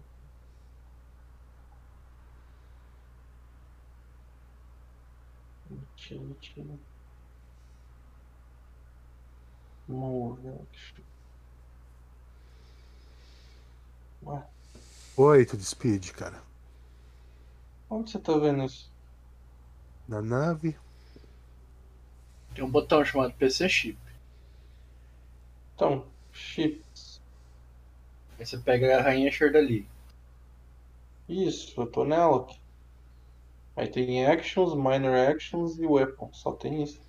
Utility. Move action. Ué. Oi, tu despede, cara. Onde você tá vendo isso? Na nave. Tem um botão chamado PC Chip. Então, chip Aí você pega a rainha Shardali. Isso, eu tô nela aqui. Aí tem actions, minor actions e weapon. Só tem isso.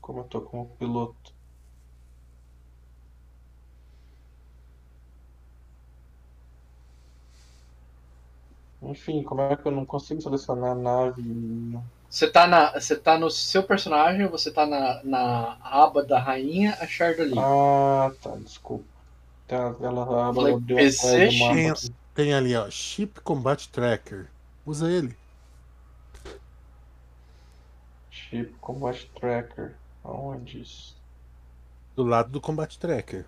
Como eu tô como piloto. Enfim, como é que eu não consigo selecionar a nave? Você tá, na, você tá no seu personagem, você tá na, na aba da rainha, a Shardali. Ah, tá, desculpa. Tá, ela Falei, abriu PC Tem, tem ali, ó. Ship Combat Tracker. Usa ele. Chip Combat Tracker. Aonde isso? Do lado do Combat Tracker.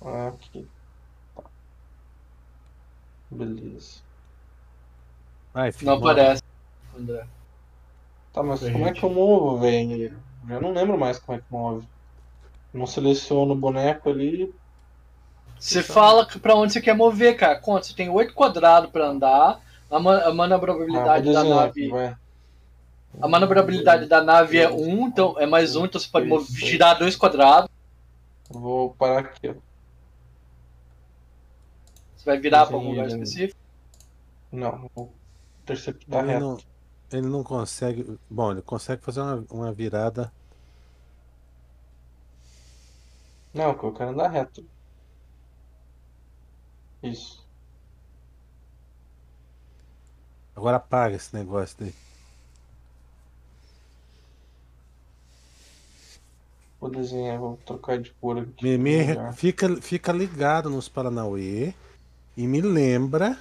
Ah, aqui. Tá. Beleza. Ai, filho, Não mano. aparece, André. Tá, mas como é que eu movo, velho? Já não lembro mais como é que move. Não seleciono o boneco ali. Você fala pra onde você quer mover, cara. Conta, você tem oito quadrados pra andar. A, man a Ah, manobrabilidade vou da nave. vai. A manobrabilidade da nave é 1, então é mais um, então você pode mov- Isso. girar dois quadrados. Vou parar aqui, ó. Você vai virar pra algum lugar ele. específico. Não, vou interceptar Ele reto. não, ele não consegue. Bom, ele consegue fazer uma, uma virada. Não, eu quero andar reto. Isso. Agora apaga esse negócio daí. Vou desenhar, vou trocar de cor aqui. Me, me- Melhor. fica, fica ligado nos Paranauê e me lembra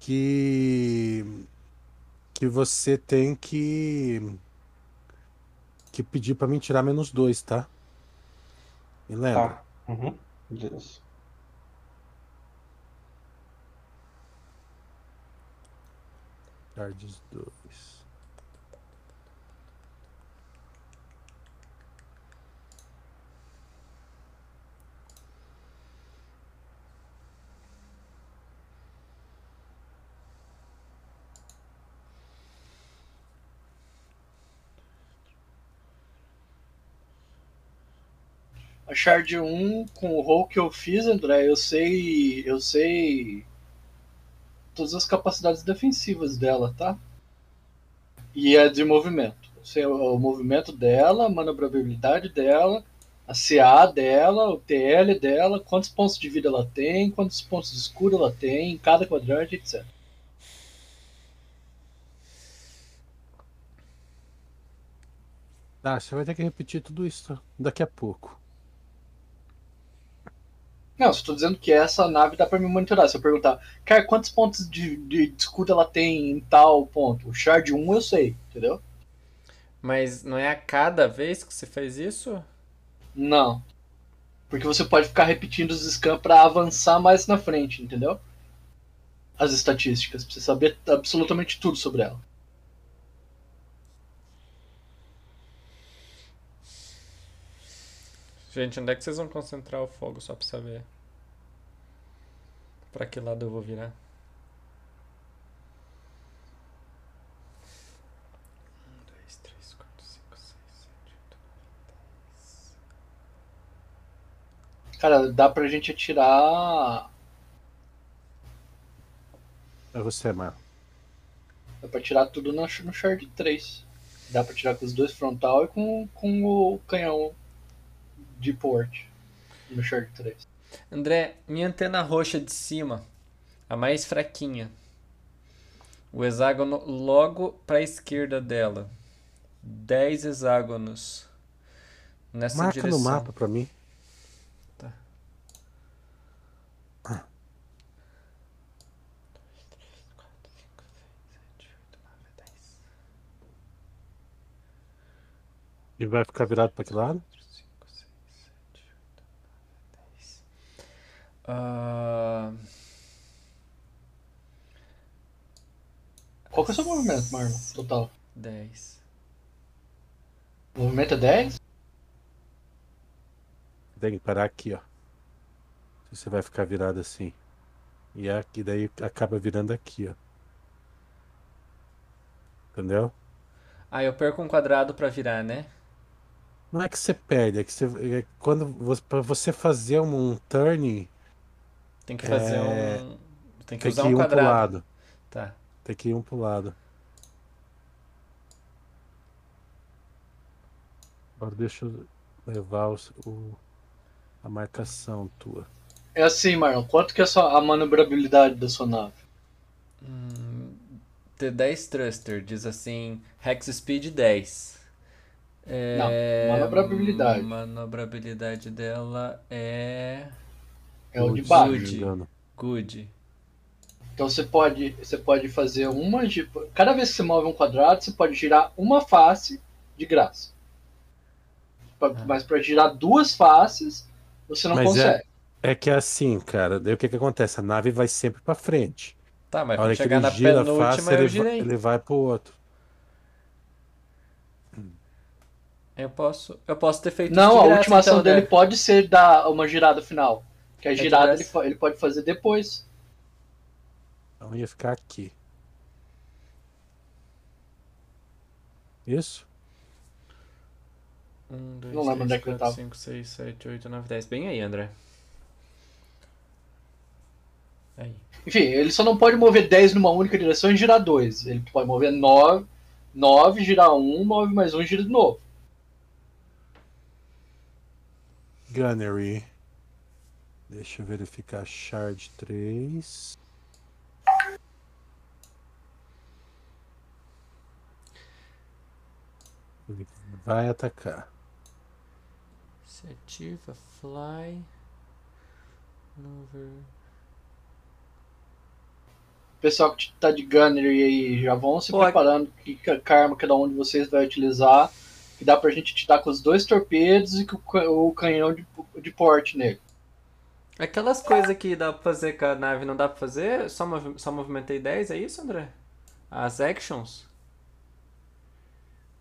que que você tem que que pedir pra mim tirar menos dois, tá? Me lembra? Tá. Uhum. Beleza. Charges 2. A Shard 1, com o roll que eu fiz, André, eu sei. Eu sei. Todas as capacidades defensivas dela, tá? E a de movimento. Eu sei o, o movimento dela, a manobrabilidade dela, a CA dela, o TL dela, quantos pontos de vida ela tem, quantos pontos de escuro ela tem, em cada quadrante, etc. Ah, você vai ter que repetir tudo isso daqui a pouco. Não, só tô dizendo que essa nave dá pra me monitorar. Se eu perguntar, cara, quantos pontos de, de escudo ela tem em tal ponto? O Shard 1 eu sei, entendeu? Mas não é a cada vez que você faz isso? Não. Porque você pode ficar repetindo os scans pra avançar mais na frente, entendeu? As estatísticas, pra você saber absolutamente tudo sobre ela. Gente, onde é que vocês vão concentrar o fogo só pra saber? Pra que lado eu vou virar? Cara, dá pra gente atirar. É você, mano. Dá pra tirar tudo no, no Shard 3. Dá pra tirar com os dois frontal e com, com o canhão de port no Shard 3. André, minha antena roxa de cima, a mais fraquinha. O hexágono logo pra esquerda dela. 10 hexágonos. Nessa Marca direção. no mapa pra mim. Tá. E vai ficar virado pra que lado? Qual que é o seu movimento, Marlon? Total. 10. O movimento é 10? Tem que parar aqui, ó. Você vai ficar virado assim. E aqui daí acaba virando aqui, ó. Entendeu? Ah, eu perco um quadrado pra virar, né? Não é que você perde, é que você, é quando você, pra você fazer um, um turn, Tem que fazer É, um. Tem que tem usar que ir um um pro quadrado. lado. Tá. Tem que ir um pro lado. Agora deixa eu levar os- o, a marcação tua. É assim, Marlon. Quanto que é a, sua, a manobrabilidade da sua nave? Hum, T10 Thruster diz assim: Hex Speed 10. É, Não, manobrabilidade. Manobrabilidade dela é. É o de Good, baixo. engano. Good. Então você pode, você pode fazer uma. Cada vez que você move um quadrado, você pode girar uma face de graça. Pa- Ah. Mas para girar duas faces, você não Mas consegue. É que é assim, cara. Daí o que que acontece? A nave vai sempre pra frente. Tá, mas A hora quando que chegar ele na gira a penúltima face, eu ele, vai, girei. ele vai pro outro. Eu posso, eu posso ter feito isso Não, a última ação então, dele né? pode ser dar uma girada final. Que a É girada ele, ele pode fazer depois. Então ia ficar aqui. Isso? 1, 2, Não lembro onde é 3, que ele 4, tava. 5, 6, 7, 8, 9, 10. Bem aí, André. Aí. Enfim, ele só não pode mover 10 numa única direção e girar 2. Ele pode mover 9, 9 girar 1, 9 mais 1 gira de novo. Gunnery. Deixa eu verificar. Shard 3. Ele vai atacar. Se ativa, fly. Maneuver. O pessoal que tá de Gunnery aí já vão se Pô, preparando que karma cada um de vocês vai utilizar. Que dá pra gente te dar com os dois torpedos e com o canhão de, de porte nele. Aquelas coisas que dá pra fazer com a nave não dá pra fazer? Só, movi só movimentei 10, é isso, André? As actions?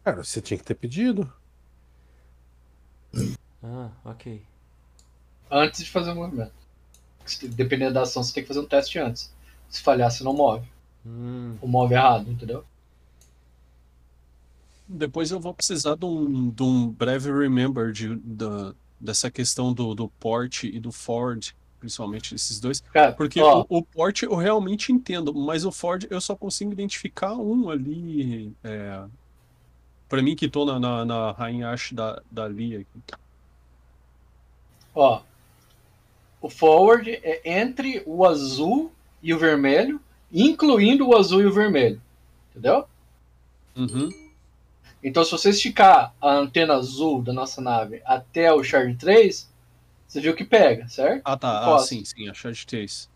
Cara, você tinha que ter pedido. Ah, ok. Antes de fazer o movimento. Dependendo da ação, você tem que fazer um teste antes. Se falhar, você não move. Hum, Ou move errado, entendeu? Depois eu vou precisar de um, de um breve remember de, da, dessa questão do, do port e do Ford, principalmente esses dois. Cara, Porque ó, o, o port eu realmente entendo, mas o Ford eu só consigo identificar um ali. É, para mim que tô na, na, na Rainha Ash da, da Lia. ó. O forward é entre o azul e o vermelho, incluindo o azul e o vermelho. Entendeu? Uhum. Então, se você esticar a antena azul da nossa nave até o Shard 3, você viu que pega, certo? Ah, tá. Ah, sim, sim, a Shard 3.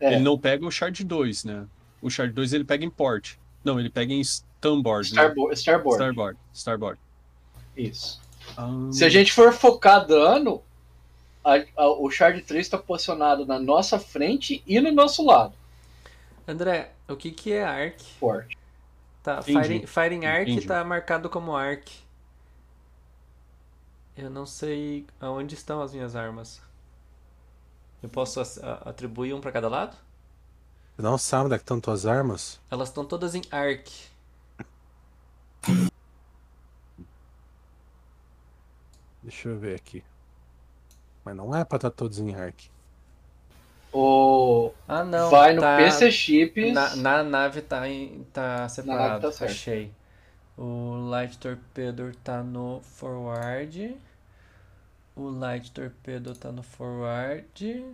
É. Ele não pega o Shard 2, né? O Shard 2 ele pega em port. Não, ele pega em Starboard. né? Starboard. Starboard. Starboard. Isso. Ah, Se a gente for focar dano, a- a- o Shard 3 está posicionado na nossa frente e no nosso lado. André, o que que é arc? Forte. Tá, Entendi. firing, firing arc Entendi. tá marcado como arc. Eu não sei aonde estão as minhas armas. Eu posso atribuir um pra cada lado? Você não sabe onde é que estão tuas armas? Elas estão todas em arc. Deixa eu ver aqui. Mas não é pra estar todos em arc. O... Ah, não. Vai no tá- PC Chips. Na, na nave tá, em, tá separado. tá certo. Achei. O Light Torpedo tá no forward. O Light Torpedo tá no forward.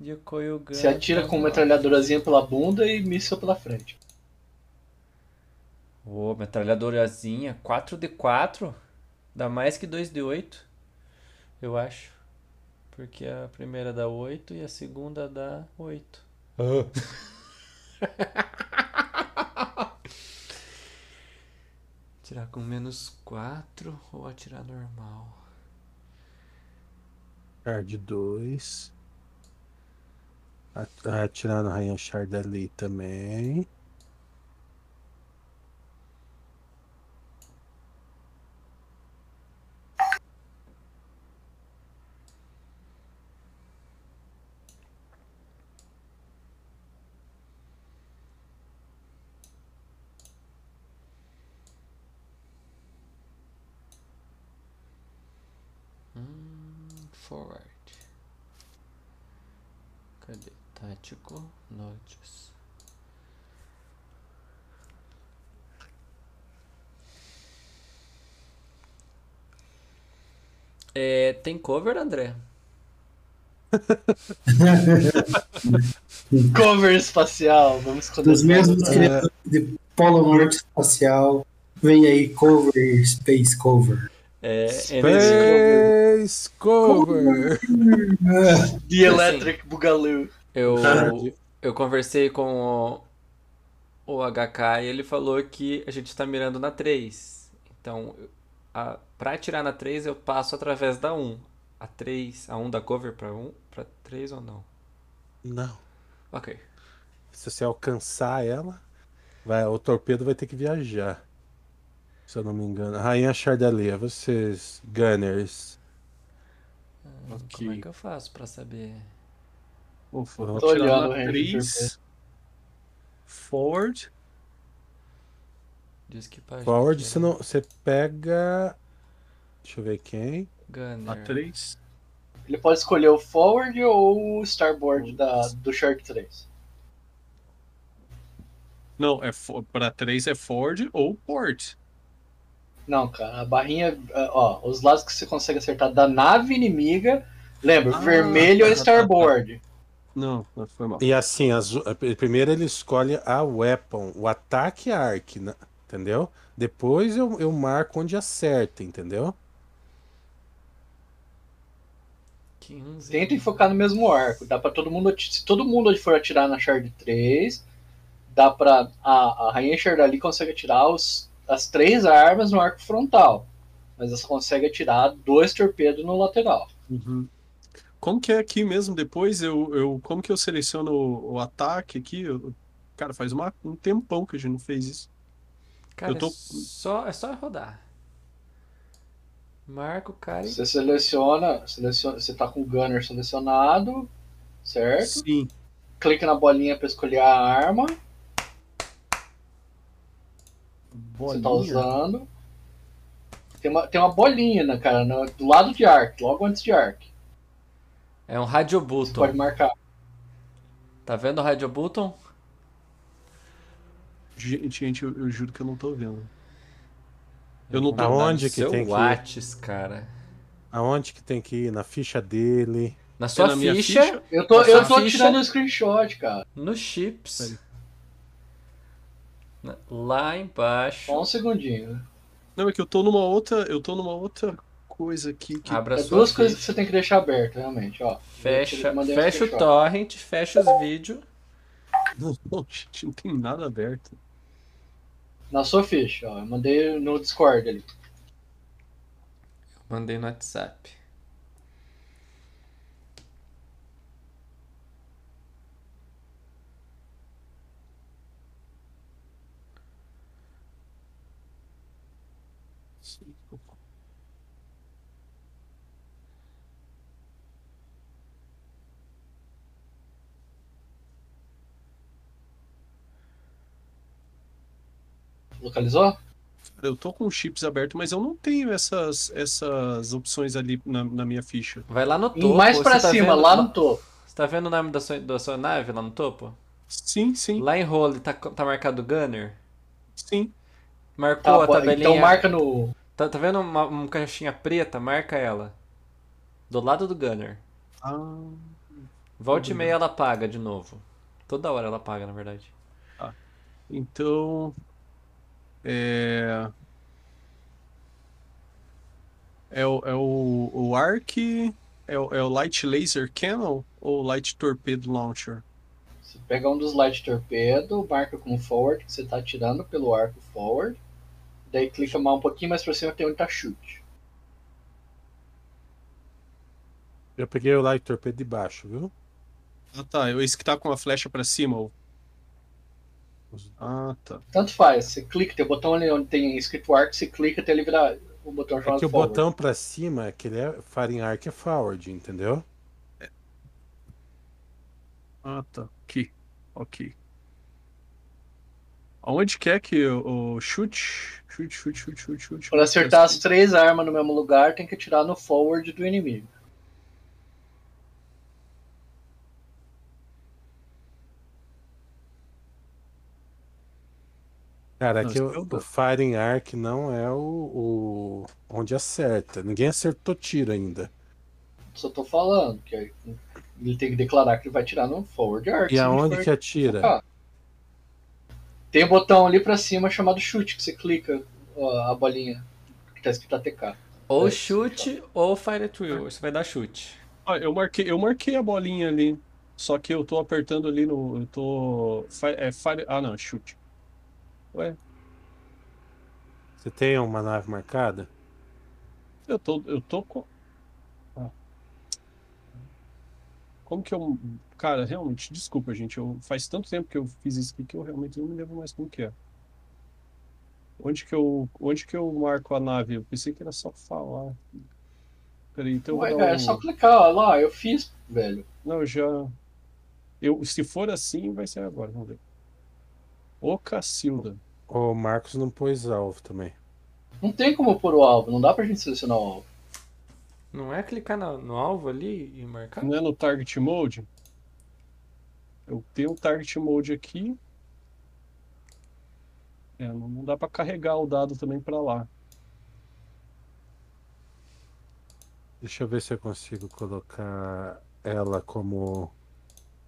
E o Gun Se atira tá com no- metralhadorazinha pela bunda e míssil pela frente. Ô, metralhadorazinha. 4D4. Dá mais que 2D8. Eu acho. Porque a primeira dá 8 e a segunda dá 8. Tirar com menos 4 ou atirar normal? Shard 2. Atirar no Rainha Shard ali também. Forward. Cadê? Tático. Notes. É, tem cover, André? Cover espacial, vamos esconder. Dos mesmos tudo. criadores de Polo Norte Espacial, vem aí Cover, Space Cover. É, NS Space Cover! The Electric Boogaloo. Eu, eu conversei com o, o HK e ele falou que a gente tá mirando na 3. Então, a, pra atirar na 3 eu passo através da 1. A 3, a 1 da cover pra 1, pra 3 ou não? Não. Ok. Se você alcançar ela, vai, o torpedo vai ter que viajar. Se eu não me engano. Rainha Chardalea, vocês, Gunners. Hum, Como é que eu faço pra saber? Ufa, vou tirar na range 3. Forward. Diz que página Forward, você, não, você pega. Deixa eu ver quem. Gunner. A 3. Ele pode escolher o forward ou o starboard da, do Shark 3. Não, é fo- pra 3 é forward ou port. Não, cara, a barrinha, ó, os lados que você consegue acertar da nave inimiga, lembra, Ah, vermelho é tá, tá, tá. starboard. Não, não foi mal. E assim, azul, primeiro ele escolhe a weapon, o ataque arc, né? Entendeu? Depois eu, eu marco onde acerta, entendeu? 15. Tentem focar no mesmo arco. Dá pra todo mundo. Se todo mundo for atirar na Shard 3, dá pra. A, a Rainha Shardali consegue atirar os, as três armas no arco frontal. Mas ela consegue atirar dois torpedos no lateral. Uhum. Como que é aqui mesmo depois? Eu, eu, como que eu seleciono o, o ataque aqui? Eu- cara, faz uma- um tempão que a gente não fez isso. Cara, eu tô- é, só, é só rodar. Marca o cara e Você seleciona, seleciona. Você tá com o gunner selecionado, certo? Sim. Clica na bolinha pra escolher a arma que você tá Bolinha. usando. Tem uma, tem uma bolinha, né, cara, no- do lado de arc, logo antes de arc. É um radio Você button. pode marcar. Tá vendo o radio button? Gente, gente, eu, eu juro que eu não tô vendo. Eu não tô. Aonde que Seu tem que ir? Whats, cara. Aonde que tem que ir? Na ficha dele. Na sua na minha ficha, ficha? Eu tô, eu tô ficha- tirando o screenshot, cara. no chips. Na- Lá embaixo. Só um segundinho. Não, é que eu tô numa outra. Eu tô numa outra coisa aqui que. Abra É sua duas coisas que ficha. você tem que deixar aberto, realmente, ó. Fecha, mandei um fecha o torrent, fecha os vídeos. Não, não, gente, não tem nada aberto. Na sua ficha, ó. Eu mandei no Discord ali. Mandei no WhatsApp. Localizou? Eu tô com chips aberto, mas eu não tenho essas, essas opções ali na, na minha ficha. Vai lá no E topo. mais pra tá cima, vendo- lá no topo. Você tá vendo o nome da sua, da sua nave lá no topo? Sim, sim, Lá em role tá, tá marcado Gunner? sim. Marcou Tá, a bom, tabelinha. então marca no. Tá, tá vendo uma, uma caixinha preta? Marca ela. Do lado do Gunner. Ah, Volta e meia ela apaga de novo. Toda hora ela apaga, na verdade. então. É. É o, é o, o Arc. É o, é o Light Laser Cannon ou Light Torpedo Launcher? Você pega um dos light torpedo, marca como forward, que você tá atirando pelo arco forward. Daí clica mais um pouquinho mais pra cima tem onde tá chute. Eu peguei o light torpedo de baixo, viu? Ah, tá. Esse que tá com a flecha pra cima. o- Ah, tá. Tanto faz, você clica, tem o botão ali onde tem escrito arco, você clica até ele virar o botão É chamado que o forward. botão pra cima, que ele é Firing Arc é forward, entendeu? Ah, tá. Aqui. Ok. Aonde quer que o, o chute? Chute, chute, chute, chute, chute. Pra acertar as três armas no mesmo lugar, tem que atirar no forward do inimigo. Cara, aqui é o o, Firing Arc não é o, o- onde acerta. Ninguém acertou tiro ainda. Só tô falando que aí ele tem que declarar que ele vai tirar no forward arc. E aonde que atira? focar. Tem um botão ali pra cima chamado chute, que você clica ó, a bolinha que tá escrito ATK. Ou É. chute ou fire at will. Você vai dar chute. Ah, eu marquei, eu marquei a bolinha ali. Só que eu tô apertando ali no. Eu tô. É, fire, ah, não, chute. Ué, Você tem uma nave marcada? eu tô. Eu tô com. Ah. Como que eu. Cara, realmente, desculpa, gente. Eu, faz tanto tempo que eu fiz isso aqui que eu realmente não me lembro mais como que é. Onde que eu. Onde que eu marco a nave? Eu pensei que era só falar. Peraí, então eu Ué, vou dar é um... só clicar ó, lá, eu fiz, velho. Não, já. Eu, se for assim, vai ser agora. Vamos ver. Ô Cacilda. O Marcos não pôs alvo também. Não tem como pôr o alvo, não dá pra gente selecionar o alvo. Não é clicar na- no alvo ali e marcar? Não é no Target Mode? Eu tenho um Target Mode aqui. É, não não dá pra carregar o dado também pra lá. Deixa eu ver se eu consigo colocar ela como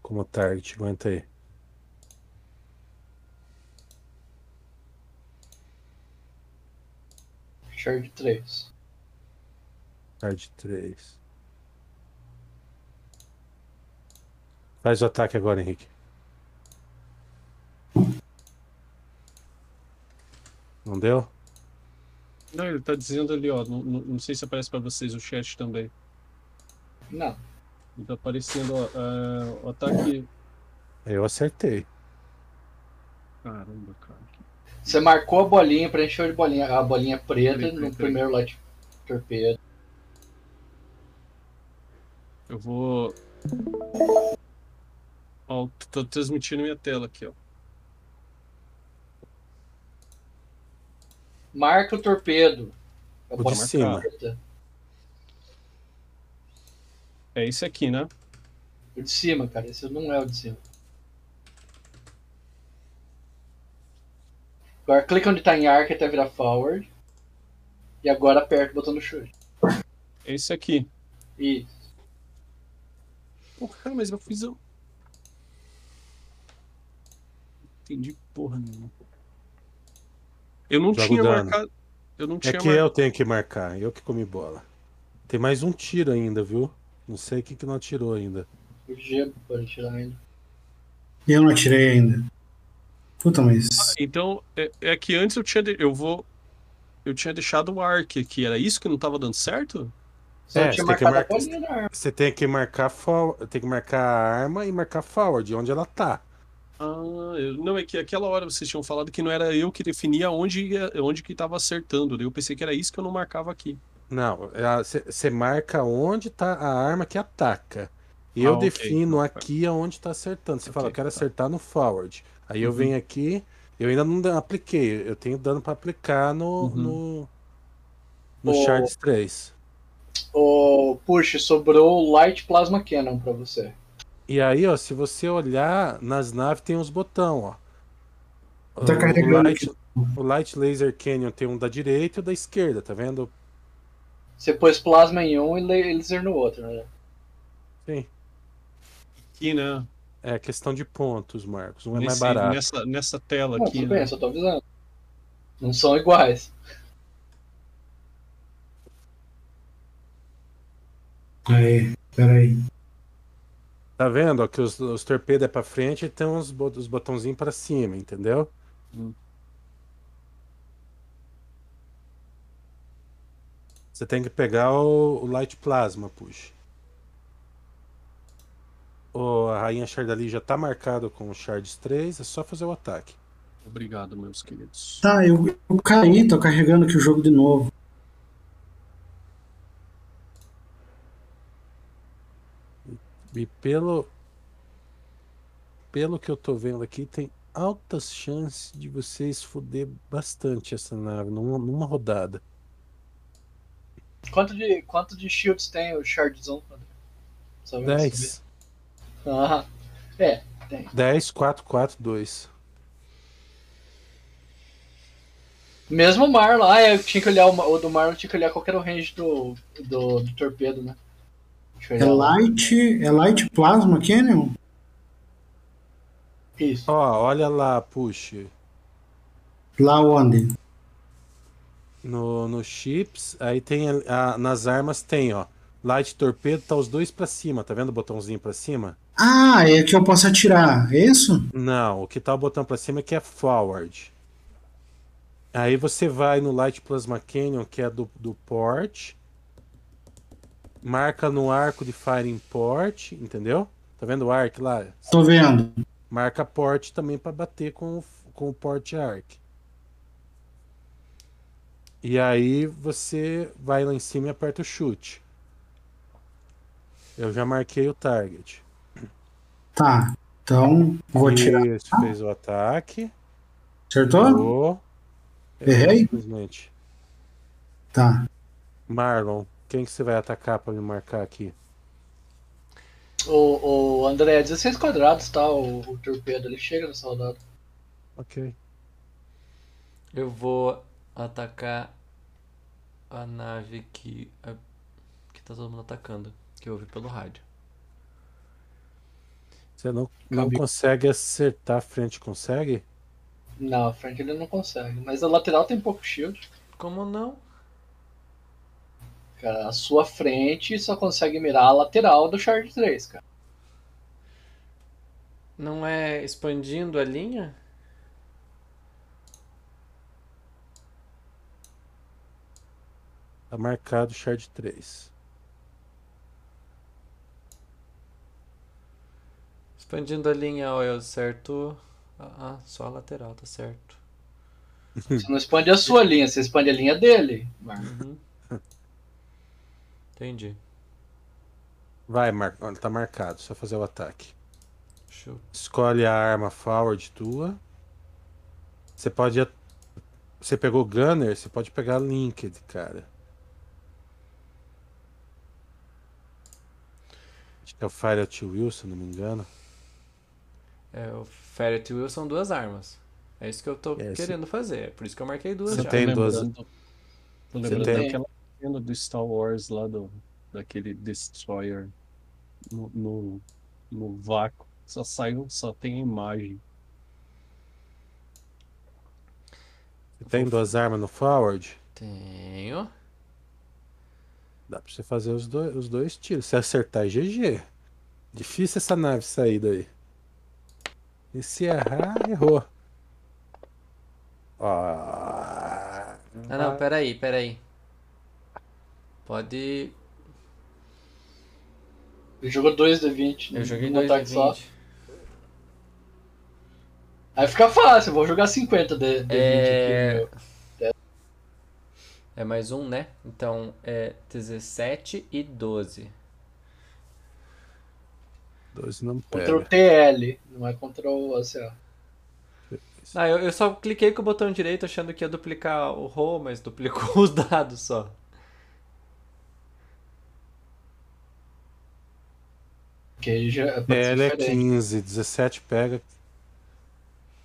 como target. Aguenta aí. Shard 3. Target 3. Faz o ataque agora, Henrique. Não deu? Não, ele tá dizendo ali, ó. Não, não- não sei se aparece pra vocês o chat também. Não. Ele tá aparecendo, ó. é, o ataque. Eu acertei. Caramba, cara. Você marcou a bolinha, preencheu de bolinha, a bolinha preta Peraí, no primeiro light torpedo. Eu vou. Ó, tô transmitindo minha tela aqui, ó. Marca o torpedo. A O de bolinha cima. É esse aqui, né? O de cima, cara. Esse não é o de cima. Agora clica onde tá em arc até virar forward. E agora aperta o botão do chute. É esse aqui. E Porra, cara, mas eu fiz. um- Entendi porra nenhuma. Eu não Joga o tinha dano. marcado. Eu não É tinha que marcado. eu tenho que marcar. Eu que comi bola. Tem mais um tiro ainda, viu? Não sei o que, que não atirou ainda. o G pode tirar ainda. E eu não atirei ainda. Puta, mas. Então, é, é que antes eu tinha. de- Eu vou. Eu tinha deixado o arc aqui. Era isso que não tava dando certo? É, tinha você tem que marcar-. Você tem que marcar for... tem que marcar a arma e marcar forward, onde ela tá. Ah, eu- não, é que aquela hora vocês tinham falado que não era eu que definia onde, ia- onde que tava acertando. Daí eu pensei que era isso que eu não marcava aqui. Não, você marca onde tá a arma que ataca. E Ah, eu ok. defino aqui aonde tá acertando. Você fala, Ok, eu quero tá. acertar no forward. Aí eu Uhum. venho aqui, eu ainda não apliquei, eu tenho dano pra aplicar no Uhum. no, no Ô. Shards 3. Ô, puxa, sobrou o Light Plasma Cannon pra você. E aí, ó, se você olhar nas naves tem uns botão, ó. Tá o, carregando light, o Light Laser Canyon tem um da direita e o da esquerda, tá vendo? Você pôs plasma em um e laser no outro, né? Sim. Aqui, né? É questão de pontos, Marcos. Um é mais barato. Nessa, nessa tela Não, aqui, tudo né? bem, só tô avisando. Não são iguais. Aí, peraí. Tá vendo? ó, que os, os torpedos é pra frente e tem uns, os botãozinhos pra cima, entendeu? Hum. Você tem que pegar o, o Light Plasma, puxa. O, a Rainha Shardali já tá marcado com o Shards 3, é só fazer o ataque. Obrigado, meus queridos. Tá, eu, eu caí, tô carregando aqui o jogo de novo. E pelo. Pelo que eu tô vendo aqui, tem altas chances de vocês foder bastante essa nave numa, numa rodada. Quanto de, quanto de shields tem o Shardzão? Só pra eu 10. Ah, é, tem. 10, 4, 4, 2. Mesmo o Marlon, ah, é, eu tinha que olhar o, o do Marlon, tinha que olhar qual que era o range do, do, do torpedo, né? É light, é light plasma cannon? Isso. Ó, olha lá, push. Lá onde? No, no chips, aí tem a- a- nas armas tem, ó. Light torpedo, tá os dois pra cima, tá vendo o botãozinho pra cima? Ah, é que eu posso atirar, é isso? Não, o que tá o botão pra cima é que é forward. Aí você vai no Light Plasma Canyon, que é do, do port. Marca no arco de firing port, entendeu? Tá vendo o arc lá? Tô vendo. Marca port também pra bater com, o- com o port arc. E aí você vai lá em cima e aperta o chute. Eu já marquei o target. Tá. Então, vou atirar. Isso, fez o ataque. Acertou? Errou. Errei? Simplesmente. Tá. Marlon, quem que você vai atacar pra me marcar aqui? O, o André, 16 quadrados, tá? O, o torpedo, ele chega no soldado. Ok. Eu vou atacar a nave que, a- que tá todo mundo atacando, que eu ouvi pelo rádio. Você não, não Cabe- consegue acertar a frente, consegue? Não, a frente ele não consegue. Mas a lateral tem pouco shield. Como não? Cara, a sua frente só consegue mirar a lateral do Charge 3, cara. Não é expandindo a linha? Tá marcado Shard 3. Expandindo a linha, ó, eu acerto. Ah, só a lateral, tá certo. Você não expande a sua linha, você expande a linha dele. Uhum. Entendi. Vai, Mar... olha, tá marcado, só fazer o ataque. Shoot. Escolhe a arma forward tua. Você pode. Você pegou Gunner, você pode pegar Linked, cara. Acho que é o Fire at Will, se não me engano. É, o Ferret e Will são duas armas. É isso que eu tô É, querendo fazer. É por isso que eu marquei duas Você já. tem duas- lembrando, tô Você lembrando tem- daquela cena do Star Wars lá do, daquele Destroyer no, no, no vácuo. Só sai, um- só tem a imagem. Você tem duas armas no forward? Tenho. Dá pra você fazer os dois, os dois tiros. Se acertar, é GG. Difícil essa nave sair daí. E se errar, errou. Ó. Ah, não, peraí, peraí. Pode. Ele jogou 2 de 20. Eu joguei num 2 ataque de só. 20. Aí fica fácil, eu vou jogar 50 de, de 20 É... aqui. meu. é mais um, né? Então é 17 e 12. 12 não pega. TL, não é o ACA. Ah, eu, eu só cliquei com o botão direito achando que ia duplicar o roll, mas duplicou os dados só. Que já ser Ele é diferente. 15, 17 pega.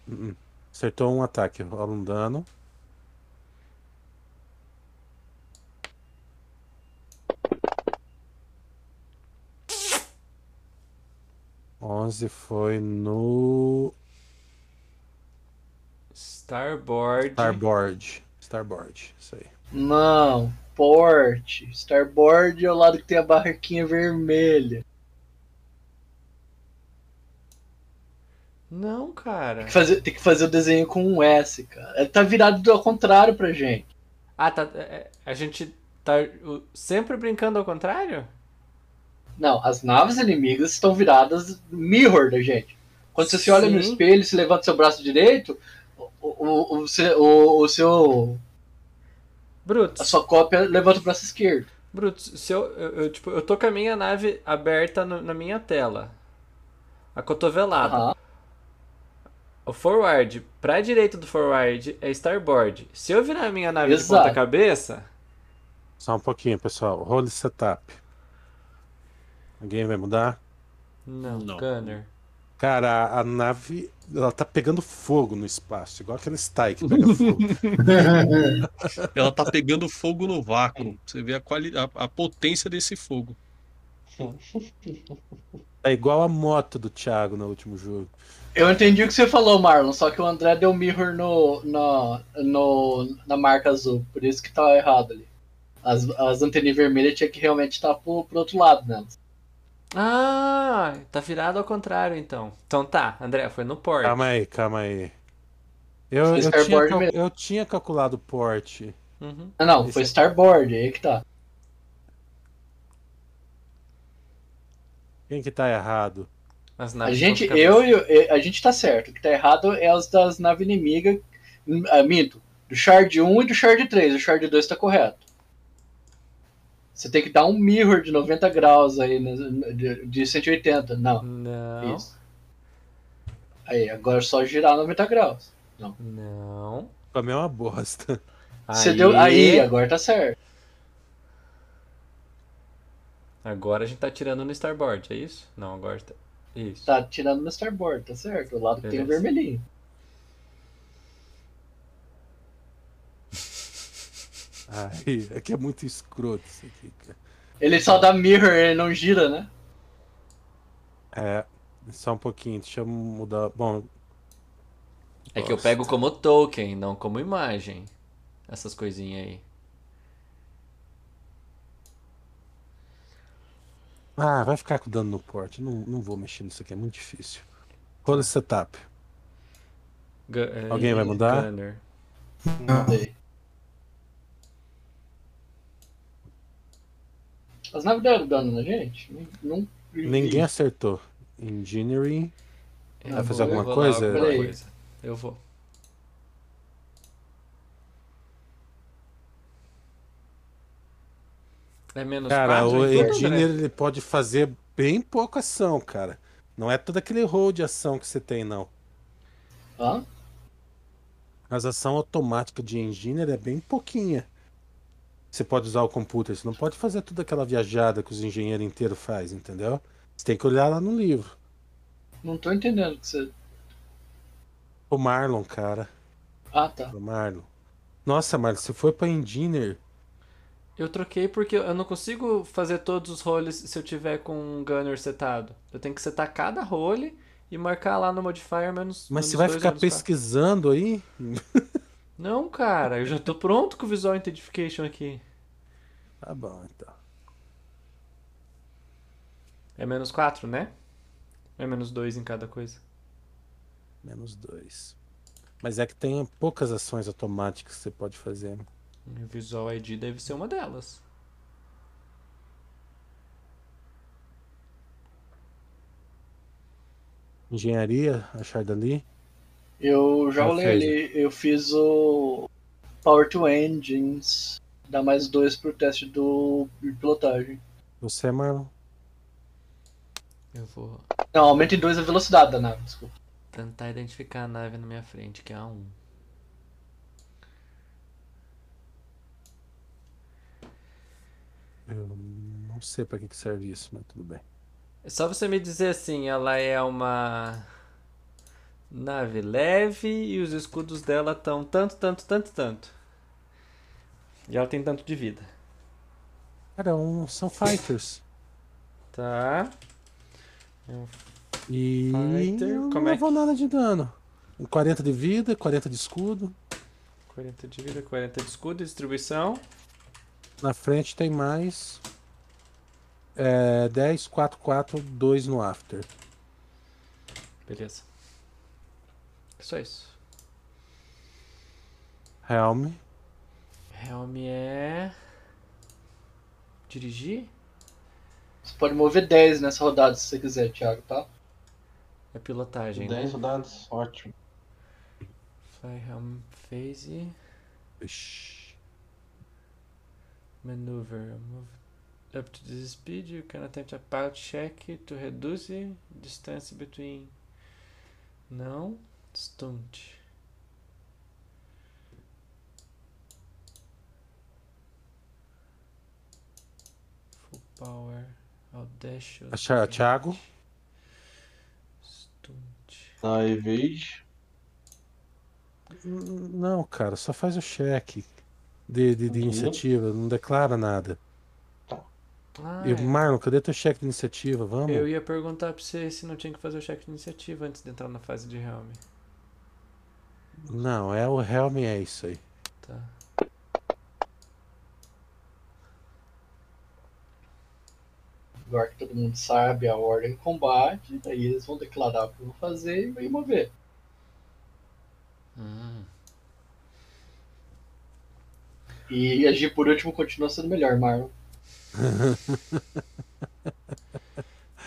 Hum, Acertou um ataque, rola um dano. Onze foi no Starboard. Starboard. Starboard, isso aí. Não, port. Starboard é o lado que tem a barraquinha vermelha. Não, cara. Tem que, fazer, tem que fazer o desenho com um S, cara. Ele tá virado do- ao contrário pra gente. Ah, tá. é, é, A gente tá sempre brincando ao contrário? Não, as naves inimigas estão viradas mirror da gente. Quando você se olha no Sim. espelho e se levanta seu braço direito, o, o, o, seu- o, o seu. A Brutus, sua cópia levanta o braço esquerdo. Brutus, se eu, eu, eu, tipo, eu tô com a minha nave aberta no- na minha tela. Acotovelada. Aham. O forward, pra direita do forward é starboard. Se eu virar a minha nave de Exato. ponta cabeça, Só um pouquinho, pessoal. Role setup. Alguém vai mudar? não, Não. Gunner. Cara, a, nave ela tá pegando fogo no espaço, igual aquele Style que pega fogo. Ela tá pegando fogo no vácuo. Você vê a, quali... a, a potência desse fogo. É igual a moto do Thiago no último jogo. Eu entendi o que você falou, Marlon, só que o André deu mirror no, na, no, na marca azul, por isso que tá errado ali. As, as anteninhas vermelhas tinha que realmente estar pro, pro outro lado nelas. Ah, tá virado ao contrário então. Então tá, André, foi no port. Calma aí, calma aí. Eu, eu, tinha, cal- eu tinha calculado o porte. Uhum. Ah, não, Esse foi é- Starboard, aí que tá. Quem que tá errado? As A gente, eu, e a gente tá certo. O que tá errado é os das naves inimigas. Ah, minto. Do Shard 1 e do Shard 3. O Shard 2 tá correto. Você tem que dar um mirror de 90 graus aí, né, de, de 180. Não, Não, isso. Aí, agora é só girar 90 graus. não. Pra mim é uma bosta. Você deu. Aí, agora tá certo. Agora a gente tá tirando no starboard, é isso? Não, agora tá. Isso. Tá tirando no starboard, tá certo. O lado que tem o vermelhinho. Ai, é que é muito escroto isso aqui, cara. Ele só dá mirror, ele não gira, né? É, só um pouquinho, deixa eu mudar. Bom, É que eu pego como token, não como imagem. Essas coisinhas aí. ah, vai ficar com dano no porte. Não, não vou mexer nisso aqui, é muito difícil. Rola esse setup. Gu- é, Alguém vai mudar? Gunner. As naves deram dano na gente? Não. Ninguém acertou. Engineering. Eu Vai vou fazer alguma rolar coisa? alguma coisa. Eu vou. É menos Cara, 4 o tudo, Engineer ele pode fazer bem pouca ação, cara. Não é todo aquele roll de ação que você tem, não. Hã? As ação automática de Engineer é bem pouquinha. Você pode usar o computer, você não pode fazer toda aquela viajada que os engenheiros inteiros fazem, entendeu? Você tem que olhar lá no livro. Não tô entendendo o que você. O Marlon, cara. Ah, tá. O Marlon. Nossa, Marlon, você foi pra Engineer. Eu troquei porque eu não consigo fazer todos os roles se eu tiver com um gunner setado. Eu tenho que setar cada role e marcar lá no modifier menos. Mas menos você vai dois, ficar menos quatro. pesquisando aí? Não, cara, eu já tô pronto com o Visual Identification aqui. Tá bom, então. É menos 4, né? É menos 2 em cada coisa. Menos dois. Mas é que tem poucas ações automáticas que você pode fazer. O Visual ID deve ser uma delas. Engenharia, achar dali. Eu já fez, ali. Eu fiz o Power to Engines. Dá mais dois pro teste do de pilotagem. Você, Marlon? Eu vou Não, aumenta em dois a velocidade da nave, desculpa. tentar identificar a nave na minha frente, que é a 1. Eu não sei pra que que serve isso, mas tudo bem. É só você me dizer assim, ela é uma nave leve e os escudos dela estão tanto, tanto, tanto, tanto. E ela tem tanto de vida. Cara, um- são fighters. Tá. E Fighter, não como é levou nada de dano. Um 40 de vida, 40 de escudo. 40 de vida, 40 de escudo, distribuição. Na frente tem mais. É, 10, 4, 4, 2 no after. Beleza. Só isso. Helm. Helm é. Dirigir? Você pode mover 10 nessa rodada se você quiser, Thiago, tá? É pilotagem, né? 10 rodadas, ótimo. Fly Helm Phase. Ixi. Maneuver. Move up to this speed. You can attempt a pilot check to reduce distance between. Não. Stunt. Full power. Audacious. Achar- Thiago? Stunt. Na evade. Não, cara, só faz o cheque de, de, de Uhum. iniciativa, não declara nada. Ah, E, é. Marlon, cadê teu cheque de iniciativa? Vamos? Eu ia perguntar pra você se não tinha que fazer o cheque de iniciativa antes de entrar na fase de Helm. Não, é o Helm, é isso aí. Tá. Agora que todo mundo sabe a ordem de combate, aí eles vão declarar o que vão fazer e vai mover. Hum. E agir por último continua sendo melhor, Marlon.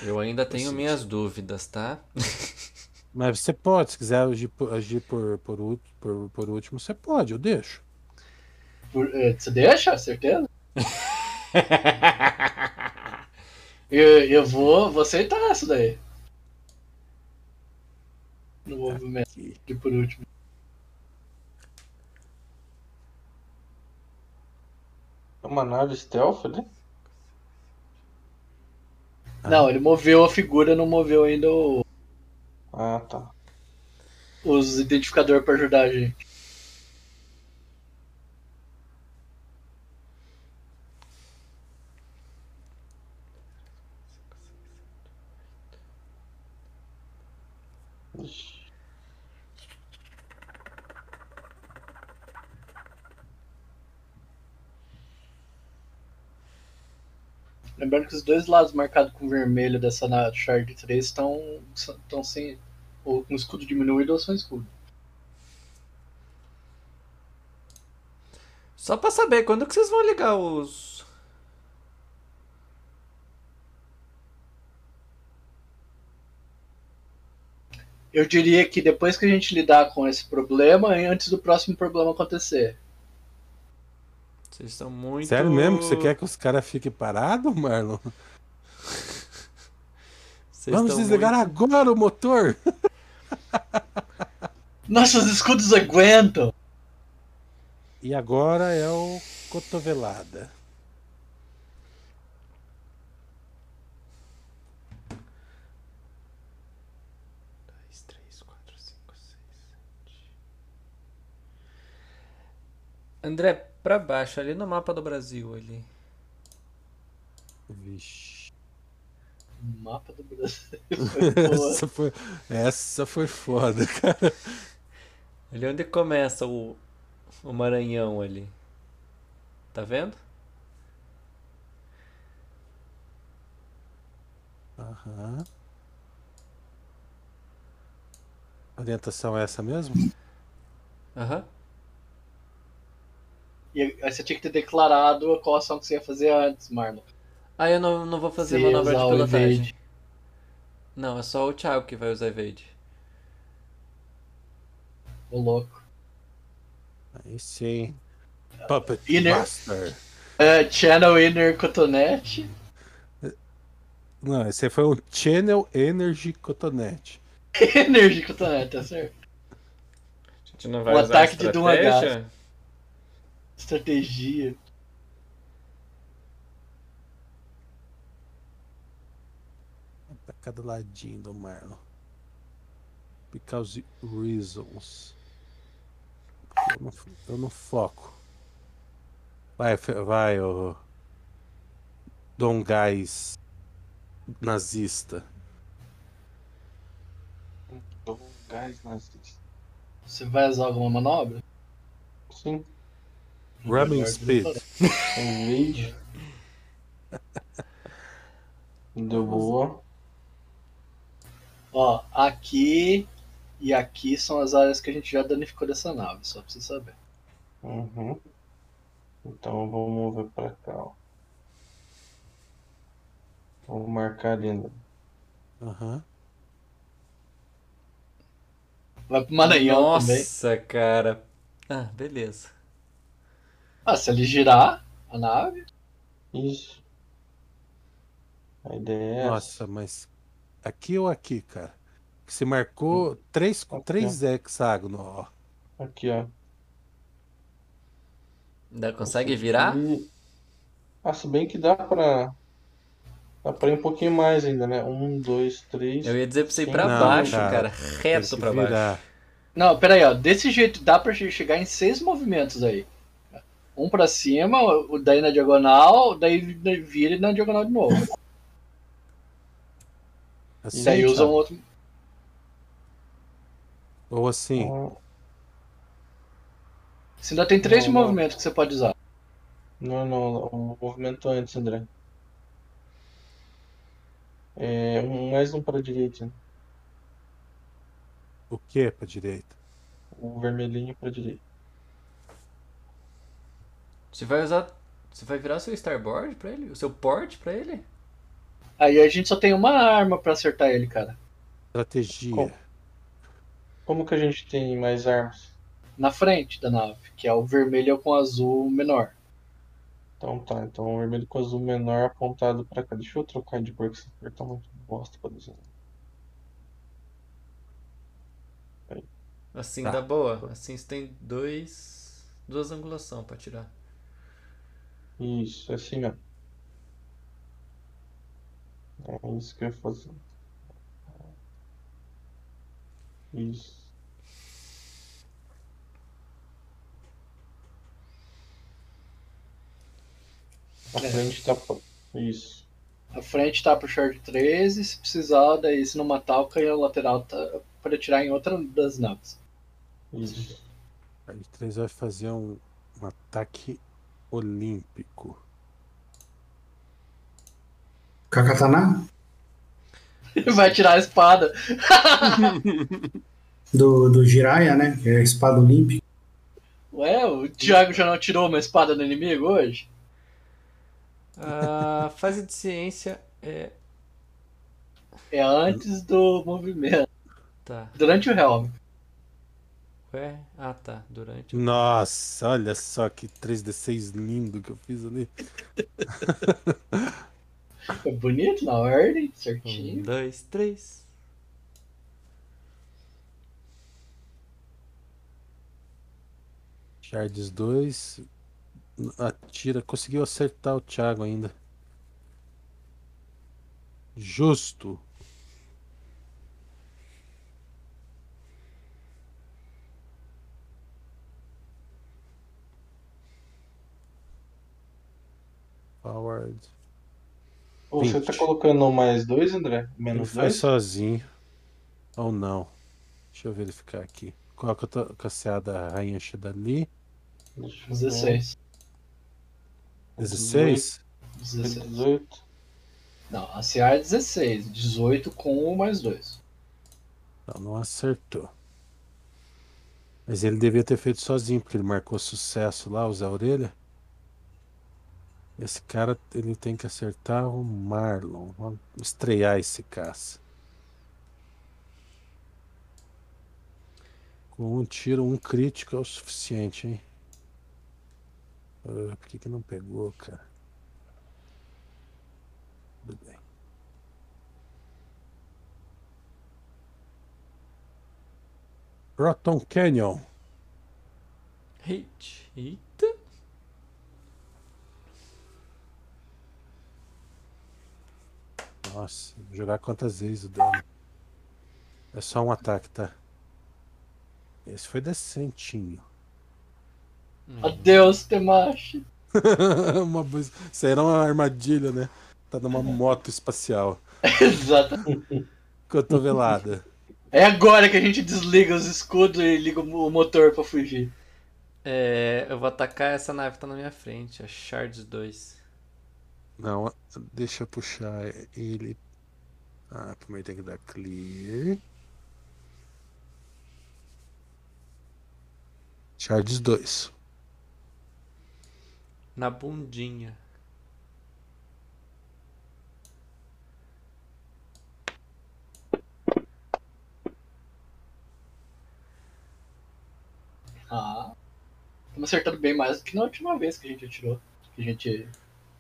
Eu ainda tenho minhas dúvidas, tá? Mas você pode, se quiser agir por, agir por, por, por, por último, você pode, eu deixo. Por- eh, Você deixa? Certeza? Eu, eu vou, vou aceitar isso daí. No movimento Aqui. de por último. É uma nave stealth ali? Não, ele moveu a figura, não moveu ainda o- Ah, tá. os identificadores pra ajudar a gente. Lembrando que os dois lados marcados com vermelho dessa na Shard 3 estão estão sem. Ou com escudo diminuído ou sem escudo. Só pra saber, quando que vocês vão ligar os. Eu diria que depois que a gente lidar com esse problema, antes do próximo problema acontecer. Vocês estão muito. Sério mesmo que você quer que os caras fiquem parados, Marlon? Vocês Vamos estão desligar muito- agora o motor! Nossos escudos aguentam! E agora é o cotovelada. Dois, três, quatro, cinco, seis, sete. André, pra baixo, ali no mapa do Brasil ali. Vixe. Mapa do Brasil. Essa foi, essa foi foda, cara. Ali onde começa o, o Maranhão ali. Tá vendo? Aham. A orientação é essa mesmo? Aham. E aí você tinha que ter declarado qual ação que você ia fazer antes, Marlon. Ah, eu não, não vou fazer Você manobra de o pilotagem. Não, é só o Thiago que vai usar evade. Ô louco. Aí sim. Puppet Inner. Master. É, Channel Inner Cotonete. Não, esse foi um Channel Energy Cotonete. Energy Cotonete, tá certo. A gente não vai O usar ataque de Doom estratégia? Tá cada ladinho do Marlon. Because reasons. Eu não, eu não foco. Vai, vai, ô. Dom Gás nazista. Com gás nazista. Você vai usar alguma manobra? Sim, Melhor Speed. não evade. Deu boa. Ó, aqui e aqui são as áreas que a gente já danificou dessa nave, só pra você saber. Uhum. Então eu vou mover pra cá, ó. Vou marcar ainda. Aham. Vai pro Maranhão também. Nossa, cara. Ah, beleza. Ah, se ele girar a nave, Isso. A ideia é essa. Nossa, mas aqui ou aqui, cara? Que você marcou três, Aqui, três hexágonos, ó. Aqui, ó. Ainda consegue virar? Ah, se bem que dá pra. Dá pra ir um pouquinho mais ainda, né? Um, dois, três. Eu ia dizer pra você ir pra Não, baixo, cara. cara. Reto pra baixo. virar. Não, pera aí, ó. Desse jeito dá pra chegar em seis movimentos aí. Um pra cima, o daí na diagonal, daí vira e na diagonal de novo. Assim, E daí usa um Thiago? outro. Ou assim. Você ainda tem três Não, de não. movimento que você pode usar. Não, não, o movimento antes, André. É, um, mais um para a direita. O que pra direita? O vermelhinho para a direita. Você vai usar. Você vai virar seu starboard pra ele? O seu port pra ele? Aí a gente só tem uma arma pra acertar ele, cara. Estratégia. Qual? Como que a gente tem mais armas? Na frente da nave, que é o vermelho com o azul menor. Então tá, então o vermelho com azul menor apontado pra cá. Deixa eu trocar de cor que essa cor tá muito bosta pra desenhar. Assim Tá. dá boa. Assim você tem dois. duas angulação pra tirar. Isso, é assim mesmo. É isso que eu ia fazer. Isso. A É. frente tá. Isso. A frente tá pro short 13, se precisar, daí se não matar, o canhão lateral tá pra atirar em outra das naves. Isso. A gente 3 vai fazer um, um ataque olímpico. Kakatana? Vai tirar a espada. Do, do Jiraiya, né? Que é a espada olímpica. Ué, o Thiago já não tirou uma espada do inimigo hoje? A fase de ciência é. É antes do movimento. Tá. Durante o Helm. Ué? Ah tá. Durante o. Nossa, olha só que 3D6 lindo que eu fiz ali. Foi bonito na ordem, Um, certinho. dois, três. Shards 2. Atira. Conseguiu acertar o Thiago ainda. Justo. Forward. Ô, Você 20. tá colocando mais dois, André? Ele Menos faz dois? sozinho. Ou não. Deixa eu verificar aqui. Coloca a tua caseada rainha dali. Deixa eu ver. 16. 16? 16. 18. Não, a CA é 16. 18 com o mais 2. Não, não acertou. Mas ele devia ter feito sozinho, porque ele marcou sucesso lá, o Zé Orelha. Esse cara, ele tem que acertar o Marlon. Vamos estrear esse caça. Com um tiro, um crítico é o suficiente, hein? Ah, por que que não pegou, cara? Tudo bem. Proton Canyon. Hit. Eita. Nossa, vou jogar quantas vezes o dano? É só um ataque, tá? Esse foi decentinho. Adeus, Temashi. uma, bus- isso aí era uma armadilha, né? Tá numa moto espacial. Exatamente. Cotovelada. É agora que a gente desliga os escudos e liga o motor pra fugir. É, eu vou atacar essa nave que tá na minha frente, a Shards 2. Não, deixa eu puxar ele. Ah, primeiro tem que dar clear. Shards 2. Na bundinha. Ah. Estamos acertando bem mais do que na última vez que a gente atirou. Que a gente.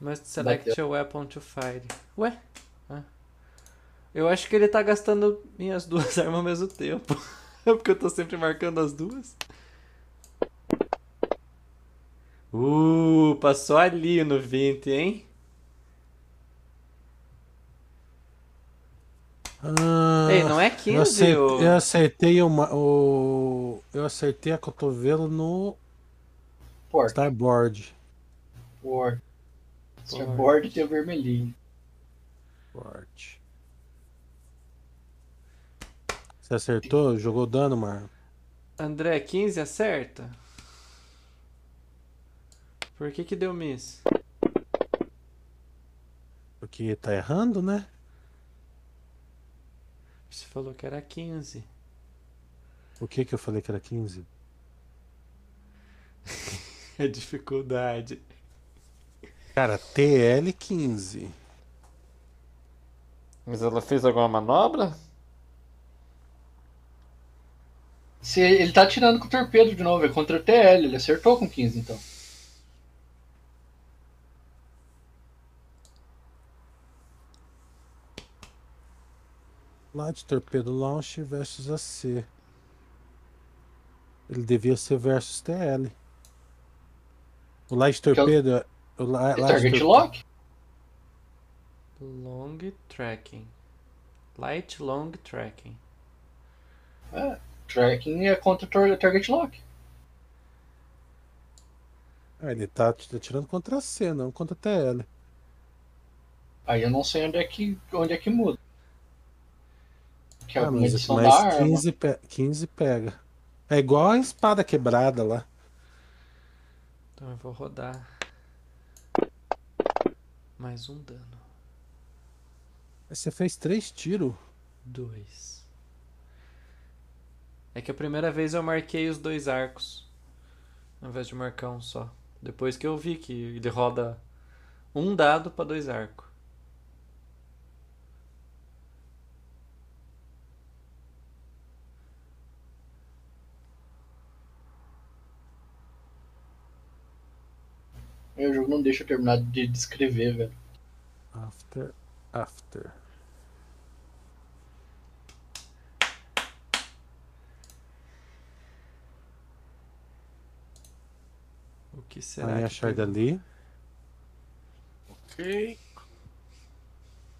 Must select a weapon to fire. Ué? Ah. Eu acho que ele tá gastando minhas duas armas ao mesmo tempo. Porque eu tô sempre marcando as duas. Uh, passou ali no 20, hein? Ei, não é Eu 15 acertei, o... eu acertei uma, o. Eu acertei a cotovelo no Porta. starboard. Board. Tem o vermelhinho. Forte. Você acertou? Jogou dano, Marlon? André, 15 acerta? Por que que deu miss? Porque tá errando, né? Você falou que era 15. O que que eu falei que era 15? É dificuldade. Cara, TL 15. Mas ela fez alguma manobra? Se ele tá atirando com o torpedo de novo, é contra o TL, ele acertou com 15 então. Light Torpedo Launch versus AC. Ele devia ser versus TL. O Light Torpedo. é- É target lock? Long tracking. Light long tracking. Tracking é contra target lock. Ah, ele tá atirando contra C, não contra TL. Aí eu não sei onde é que, onde é que muda. Que é Ah, mas, medição da mas arma. 15, pe- 15 pega. É igual a espada quebrada lá. Então eu vou rodar. Mais um dano. Mas Você fez três tiros. Dois. É que a primeira vez eu marquei os dois arcos. Ao invés de marcar um só. Depois que eu vi que ele roda um dado pra dois arcos. Meu jogo não deixa eu terminar de descrever, velho. After, after. O que será Aí a que Shard pegou? ali. Ok.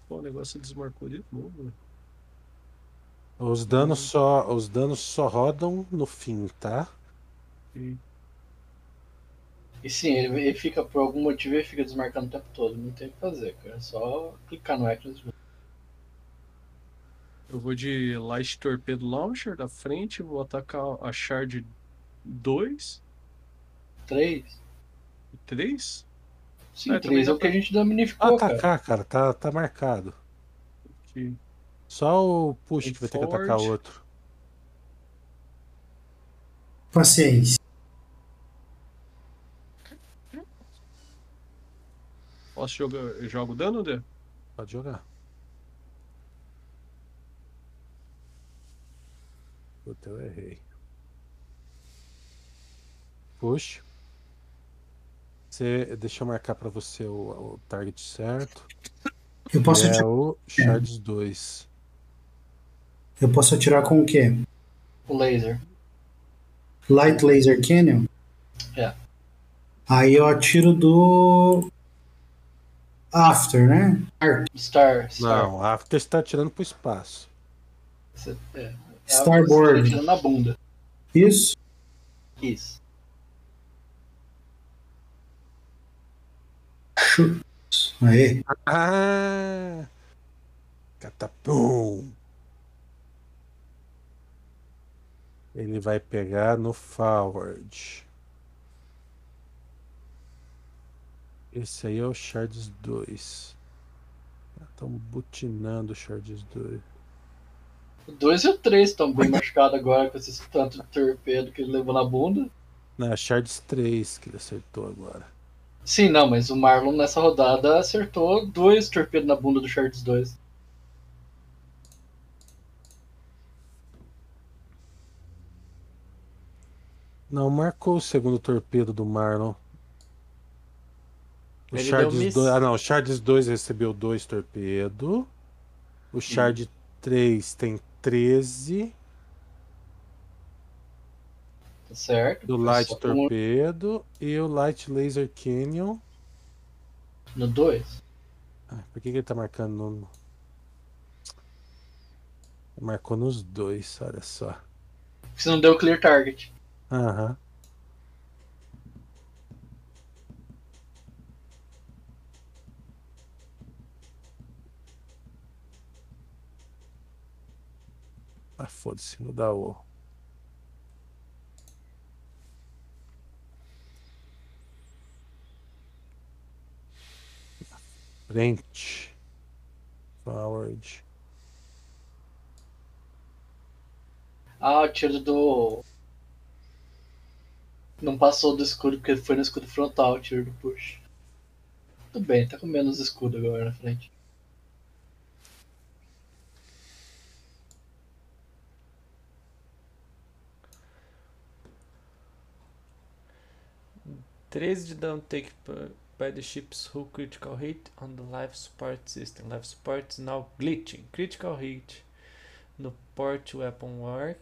Pô, o negócio desmarcou de novo. né? Os danos só, os danos só rodam no fim, tá? E E sim, ele, ele fica, por algum motivo, ele fica desmarcando o tempo todo. Não tem o que fazer, cara. É só clicar no Actions Eu vou de Light Torpedo Launcher da frente, vou atacar a Shard 2 3. e 3. Sim, É, 3 também é o que a gente danificou, Ah, cara. atacar, cara, tá, tá marcado. Que Só o push Tem que vai ter que atacar o outro. Paciência. Posso jogar. Eu jogo dano, Dê? Pode jogar. Puta, eu errei. Push. Você, deixa eu marcar pra você o, o target certo. Eu posso, é atirar, o Shards 2. eu posso atirar com o quê? O laser. Light Laser Cannon? É. Aí eu atiro do. After, né? Star. Star. Não, After está tirando pro espaço. É, é Starboard. você tá tirando na bunda. Isso. Isso. Chu- Aê. Ah! Catapum! Ele vai pegar no forward. Esse aí é o Shards 2. Estão butinando o Shards 2. O 2 e o 3 estão bem machucados agora com esse tanto de torpedo que ele levou na bunda. Não, é Shards 3 que ele acertou agora. Sim, não, mas o Marlon nessa rodada acertou dois torpedos na bunda do Shards 2. Não, marcou o segundo torpedo do Marlon. O Shards deu miss. 2. Ah, não. O Shards 2 recebeu dois torpedos. O Shard 3 tem 13. Tá certo? Do Foi Light só um Torpedo. E o Light Laser Canyon. No 2. Ah, por que, que ele tá marcando no. Marcou nos dois, olha só. Você não deu clear target. Aham. Ah, foda-se, não dá o. Frente. Forward. Ah, o tiro do. Não passou do escudo porque foi no escudo frontal o tiro do push. Tudo bem, tá com menos escudo agora na frente. Treze de dano take by the ship's hull critical hit on the life support system. Life support is now glitching. Critical hit no port weapon arc.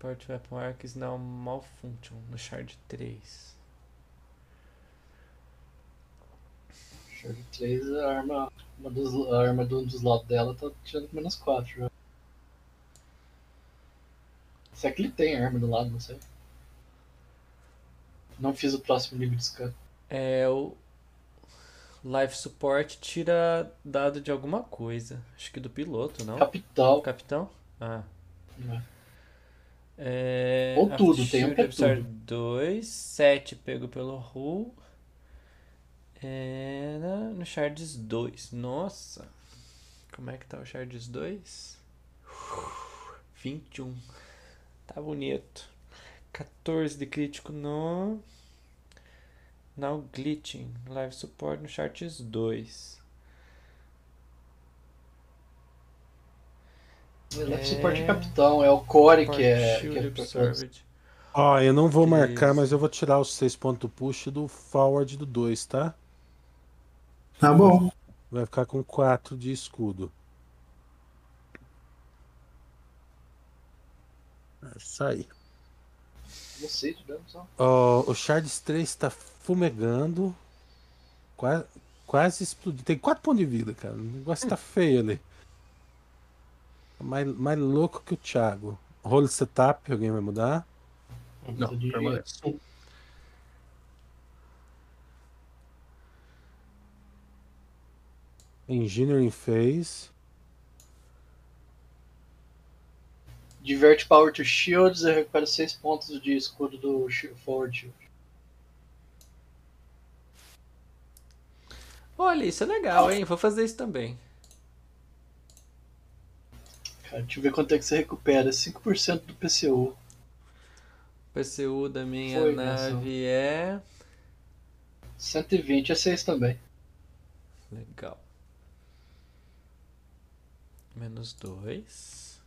Port weapon arc is now malfunction no shard 3. Shard 3, a arma, uma dos, a arma de um dos lados dela tá tirando menos 4 já. Será que ele tem arma do lado? Não sei. Não fiz o próximo nível de scan. É o life support tira dado de alguma coisa. Acho que do piloto, não? Capital. Capitão? Ah. né? É, Ou tudo, tem um é tudo. 2, 7 pego pelo Hull. É, no Shards 2. Nossa! Como é que tá o Shards 2? 21. Tá bonito. 14 de crítico no. Now Glitching. Live Support no Shards 2. Ele é É. suporte capitão, é o core que é. Shield Que é. Ó, eu não vou marcar, Isso. mas eu vou tirar os 6 pontos push do forward do 2, tá? Tá bom. Vai ficar com 4 de escudo. É isso aí. não sei de dano só. Ó, o Shards 3 tá fumegando. Quase, quase explodiu. Tem 4 pontos de vida, cara. O negócio tá feio ali. Tá Mais, mais louco que o Thiago. Role setup, alguém vai mudar? Não, permanece. Engineering Phase. Divert power to shields e recupera 6 pontos de escudo do forward shield. Olha, isso é legal, hein? Vou fazer isso também. Cara, deixa eu ver quanto é que você recupera. 5% do PCU. O PCU da minha Foi, nave é. 120 é 6 também. Legal. Menos 2.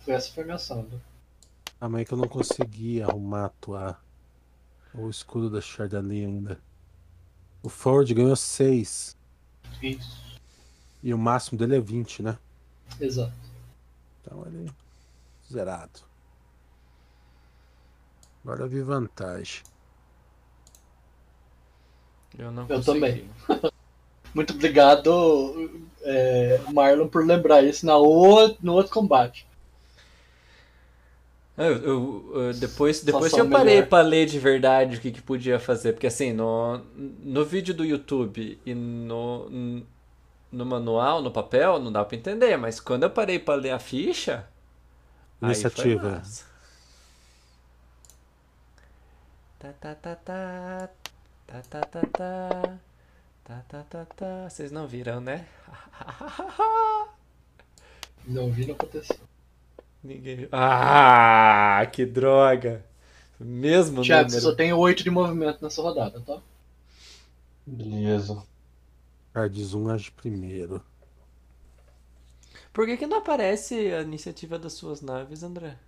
Foi essa foi a minha sombra. A mãe que eu não consegui arrumar atuar o escudo da Chardali ainda. O forward ganhou 6. Isso. E o máximo dele é 20, né? Exato. Então ele. Zerado. Agora eu vi vantagem. Eu não Eu consegui. também. Muito obrigado, é, Marlon, por lembrar isso na o- no outro combate. Eu, eu, depois depois que eu parei melhor. pra ler de verdade o que, que podia fazer, porque assim, no, no vídeo do YouTube e no, no manual, no papel, não dá pra entender, mas quando eu parei pra ler a ficha. Iniciativa. Aí foi Vocês não viram, né? não viram acontecer. Ninguém. Ah, que droga! Mesmo Thiago, você número. só tem 8 de movimento nessa rodada, tá? Beleza. Cards 1 age primeiro. Por que, que não aparece a iniciativa das suas naves, André?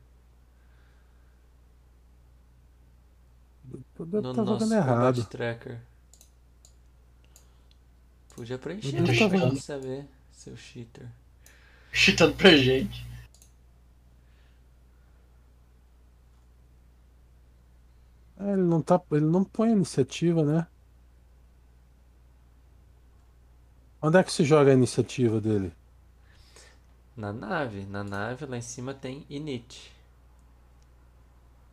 Eu devo No estar nosso jogando errado. tracker. Podia preencher, chutando. gente saber, seu cheater. Chitando pra gente. É, ele não tá. Ele não põe iniciativa, né? Onde é que se joga a iniciativa dele? Na nave. Na nave lá em cima tem init.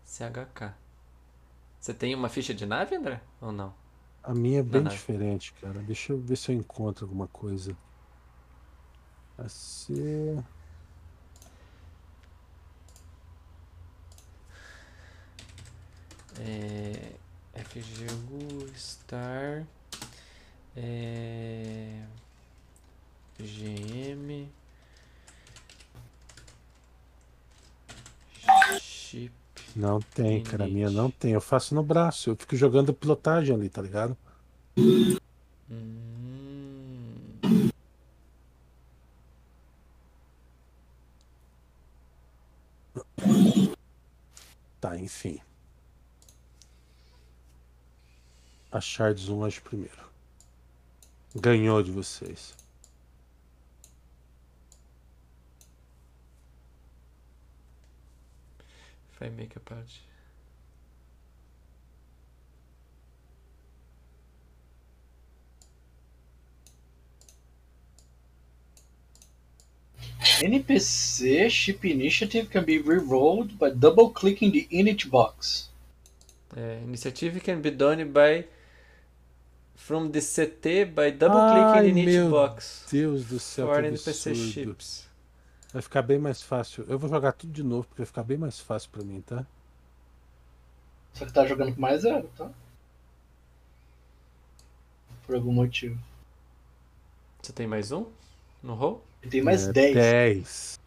CHK. Você tem uma ficha de nave, André? Ou não? A minha é bem nave. diferente, cara. Deixa eu ver se eu encontro alguma coisa. Assim. É, FGU Star é, GM Chip Não tem, cara. A minha Init. não tem. Eu faço no braço. Eu fico jogando pilotagem ali, tá ligado? hum, Tá, enfim. A Shards 1 acho primeiro. Ganhou de vocês. Vai make a parte. NPC ship initiative can be rerolled by double clicking the init box. É, initiative can be done by from the CT by double Ai, clicking in each meu box Deus do céu, for que NPC absurdo. ships. Vai ficar bem mais fácil. Eu vou jogar tudo de novo, porque vai ficar bem mais fácil pra mim, tá? Só que tá jogando com mais zero, tá? Por algum motivo. Você tem mais um no roll? E tem mais É, 10. 10.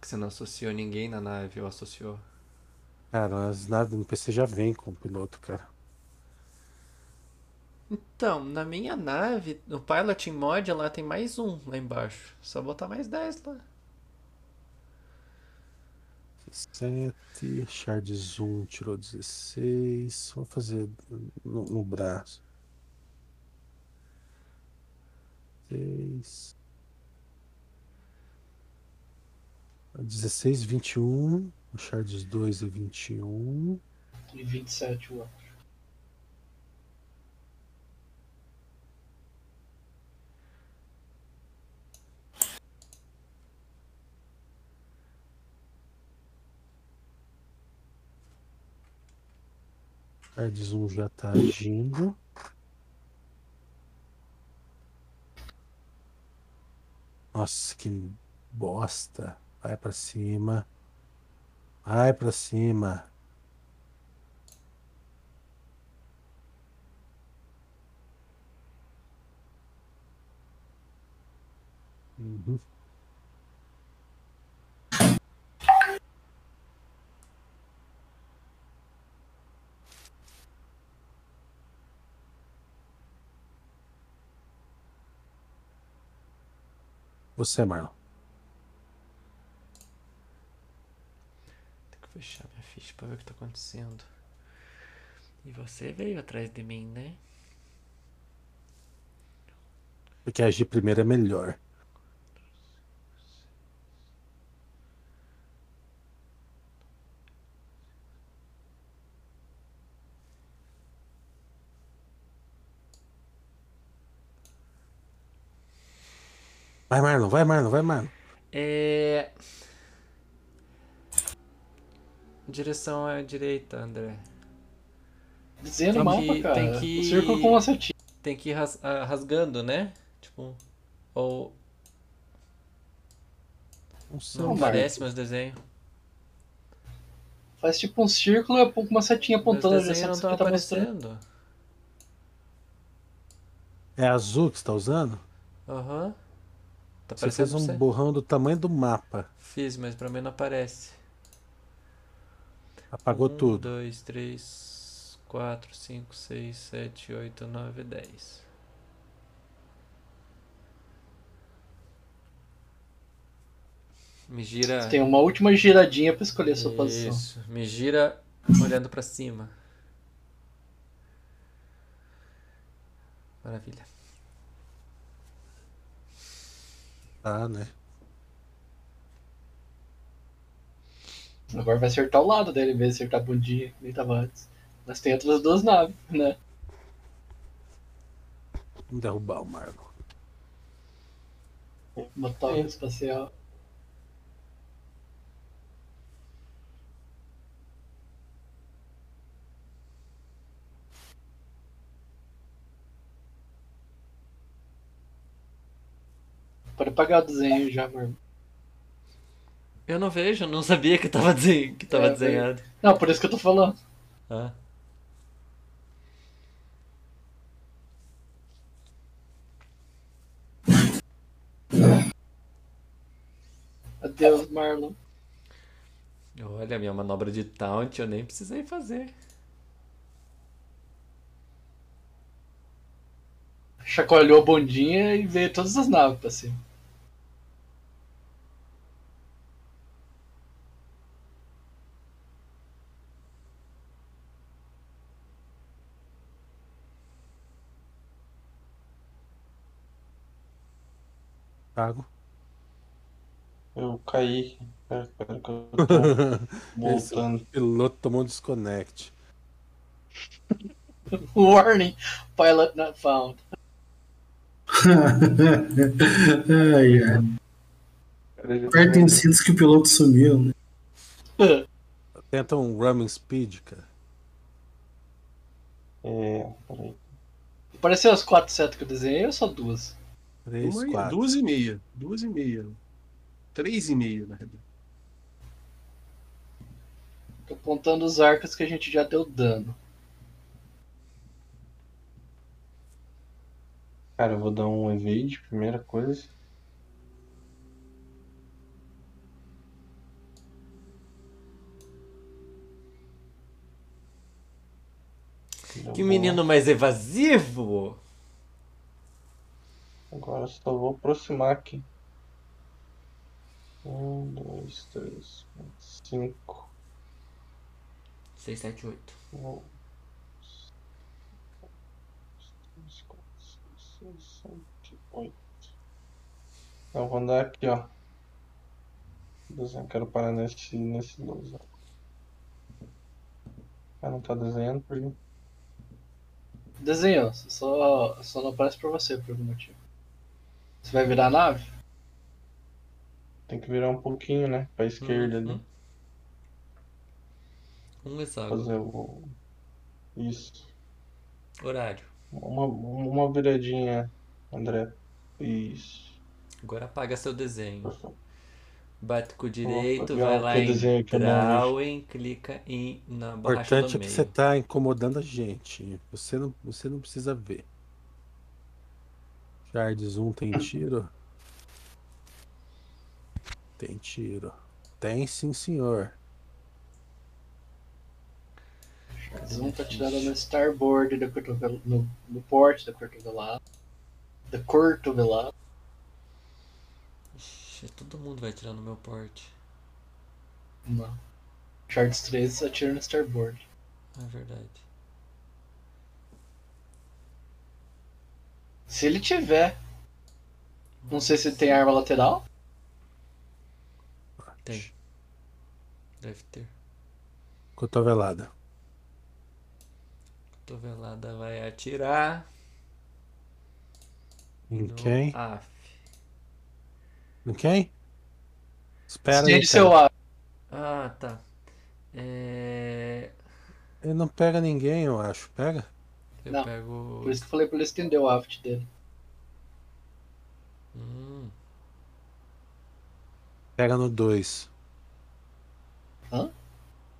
Que você não associou ninguém na nave ou associou? Cara, as naves no PC já vem com o piloto, cara. Então, na minha nave, no Piloting Mod lá tem mais um lá embaixo. Só botar mais 10 lá. 7, Shards 1 tirou 16. Vou fazer no, no braço. 6. 16, 21. O Shards 2 é 21. E 27 o outro. Shards 1 já tá agindo. Nossa, que bosta. Vai pra cima. Vai pra cima. Uhum. Você, Marlon. Fechar minha ficha pra ver o que tá acontecendo. E você veio atrás de mim, né? Porque agir primeiro é melhor. Vai, Marlon, vai, Marlon, vai, Marlon. É. Direção à direita, André. Desenha Tem no que- mapa, cara. tem que- O círculo com uma setinha. Tem que ir ras- ah, rasgando, né? Tipo. Ou. Não sei. Não aparece meus desenhos. Faz tipo um círculo e com uma setinha apontando desenhos direção não que tá mostrando. aparecendo. É azul que você tá usando? Aham. Tá Você fez um borrão do tamanho do mapa. Fiz, mas pra mim não aparece. Apagou um, tudo. dois, três, quatro, cinco, seis, sete, oito, nove, dez. Me gira. Você tem uma última giradinha pra escolher a sua posição. Isso. Me gira olhando pra cima. Maravilha. Tá, né? Agora vai acertar o lado dele em vez de acertar a bundinha, que nem tava antes. Mas tem outras duas naves, né? Vamos derrubar o Marlon. Uma toca espacial. Pode apagar o desenho já, mano. Eu não vejo, não sabia que tava, desen... que tava É, desenhado. Não, por isso que eu tô falando. Ah. Adeus, Marlon. Olha, minha manobra de taunt eu nem precisei fazer. Chacoalhou a bundinha e veio todas as naves pra cima. Eu caí. Pera, pera que eu tô Esse voltando. piloto tomou um desconect. Warning, pilot not found. ai, ai. Pera, já Apertem os cintos que o piloto sumiu, né? Tenta um Ramming Speed, cara. É, peraí. Apareceu as quatro setas que eu desenhei ou só duas? Três, Uma e- quatro. duas e meia. Duas e meia. Três e meia, na realidade. Tô apontando os arcos que a gente já deu dano. Cara, eu vou dar um evade, primeira coisa. Que menino mais evasivo! Agora só vou aproximar aqui. Um, dois, três, quatro, cinco. 6, 7, 8. Um, dois, três, quatro, cinco, seis, sete, oito. Então vou andar aqui, ó. Desenho, quero parar nesse, nesse 12. ó. Ah, não tá desenhando por quê? Desenhou, só, só não aparece pra você por algum motivo. Você vai virar a nave? Tem que virar um pouquinho, né? Pra esquerda ali. Um hexágono. Fazer o. Isso. Horário. Uma, uma viradinha, André. Isso. Agora apaga seu desenho. Bate com o direito, vai lá em. Drawing, clica em, na O borracha importante do é que meio. você tá incomodando a gente. Você não, você não precisa ver. Shards 1 tem tiro? Tem tiro. Tem sim, senhor. Zoom tá tirando no starboard da cotovel... no, no porte da cotovelada. Da cotovelada. Ixi, todo mundo vai tirar no meu porte. Não. Shards 3 atira no starboard. É verdade. Se ele tiver. Não sei se ele tem arma lateral. Tem. Deve ter. Cotovelada. Cotovelada vai atirar. Em quem? AF. Em quem? Espera aí, Estende seu ar. Ah, tá. É... Ele não pega ninguém, eu acho. Pega? Eu Não, pego. Por isso que eu falei pra ele estender o aft dele. Hum, Pega no 2. Hã?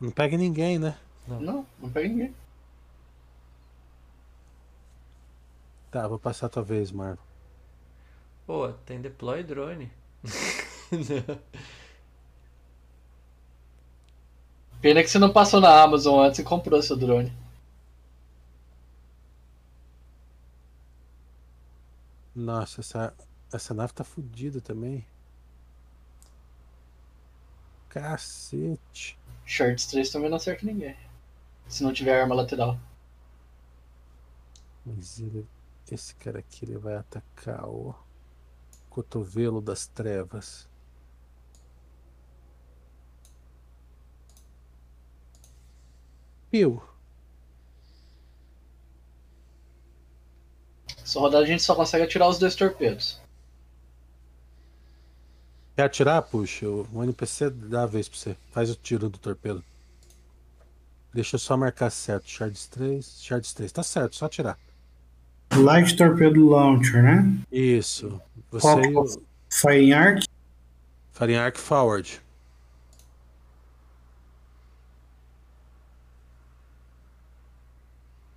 Não pega ninguém, né? Não, não pega ninguém. Tá, vou passar a tua vez, Marlon. Pô, tem deploy drone. Pena que você não passou na Amazon antes e comprou seu drone. Nossa, essa, essa nave tá fodida também. Cacete. Shards 3 também não acerta ninguém. Se não tiver arma lateral. Mas ele, esse cara aqui ele vai atacar o cotovelo das trevas. Piu. Essa rodada a gente só consegue atirar os dois torpedos. Quer atirar? Puxa, o NPC dá a vez pra você. Faz o tiro do torpedo. Deixa eu só marcar certo. Shards 3, Shards 3. Tá certo, só atirar. Light Torpedo Launcher, né? Isso. Você Qual e é Firing Arc. Firing Arc Forward.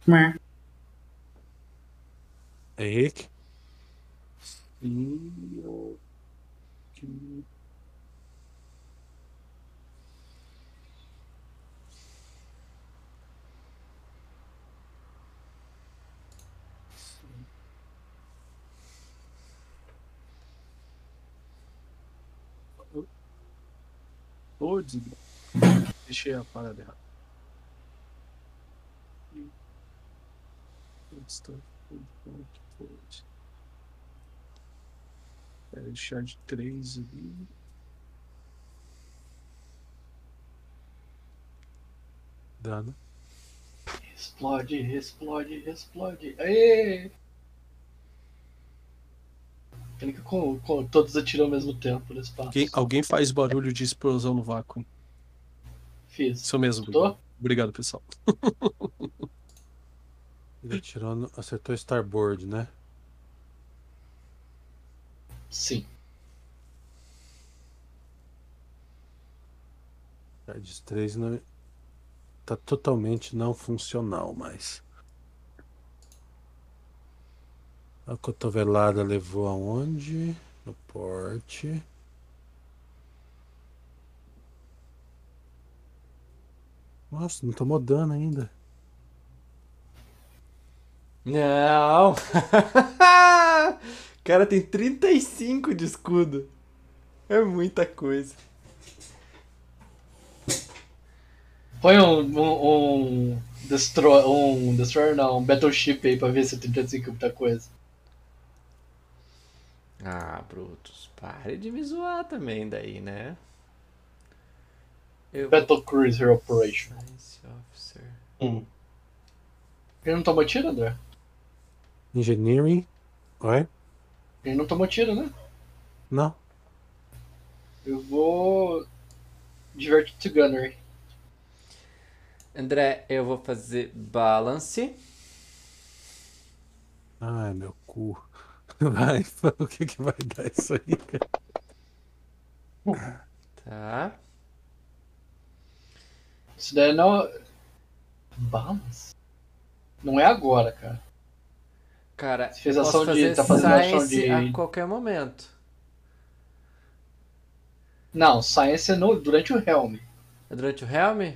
Né? E eu- que- Ô, Deixei a parada errada. Onde está? Que deixar de 3 ali. Dano. Explode, explode, explode. Aê! Que com, com, todos atiram ao mesmo tempo no espaço. Alguém, alguém faz barulho de explosão no vácuo. Fiz. Isso mesmo. Obrigado, pessoal. Ele atirou no, acertou Starboard, né? Sim. Shards 3 não, tá totalmente não funcional mais. A cotovelada levou aonde? No porte. Nossa, não tomou dano ainda. Não! Cara, tem 35 de escudo. É muita coisa. Põe um, um, um, destroy, um Destroyer, não, um Battleship aí pra ver se 35 é muita coisa. Ah, Brutus, pare de me zoar também daí, né? Eu Battle Cruiser Operation. Science Officer. Hum. Ele não tomou tiro, André? Engineering. Oi? Ele não tomou tiro, né? Não. Eu vou. Divert to Gunnery. André, eu vou fazer balance. Ai, meu cu. Vai, o que que vai dar isso aí, cara? Tá. Isso daí não. Balance? Não é agora, cara. Cara, Você fez eu ação posso de- fazer tá fazendo ação de- a qualquer momento. Não, Science é no, durante o Helm. É durante o Helm?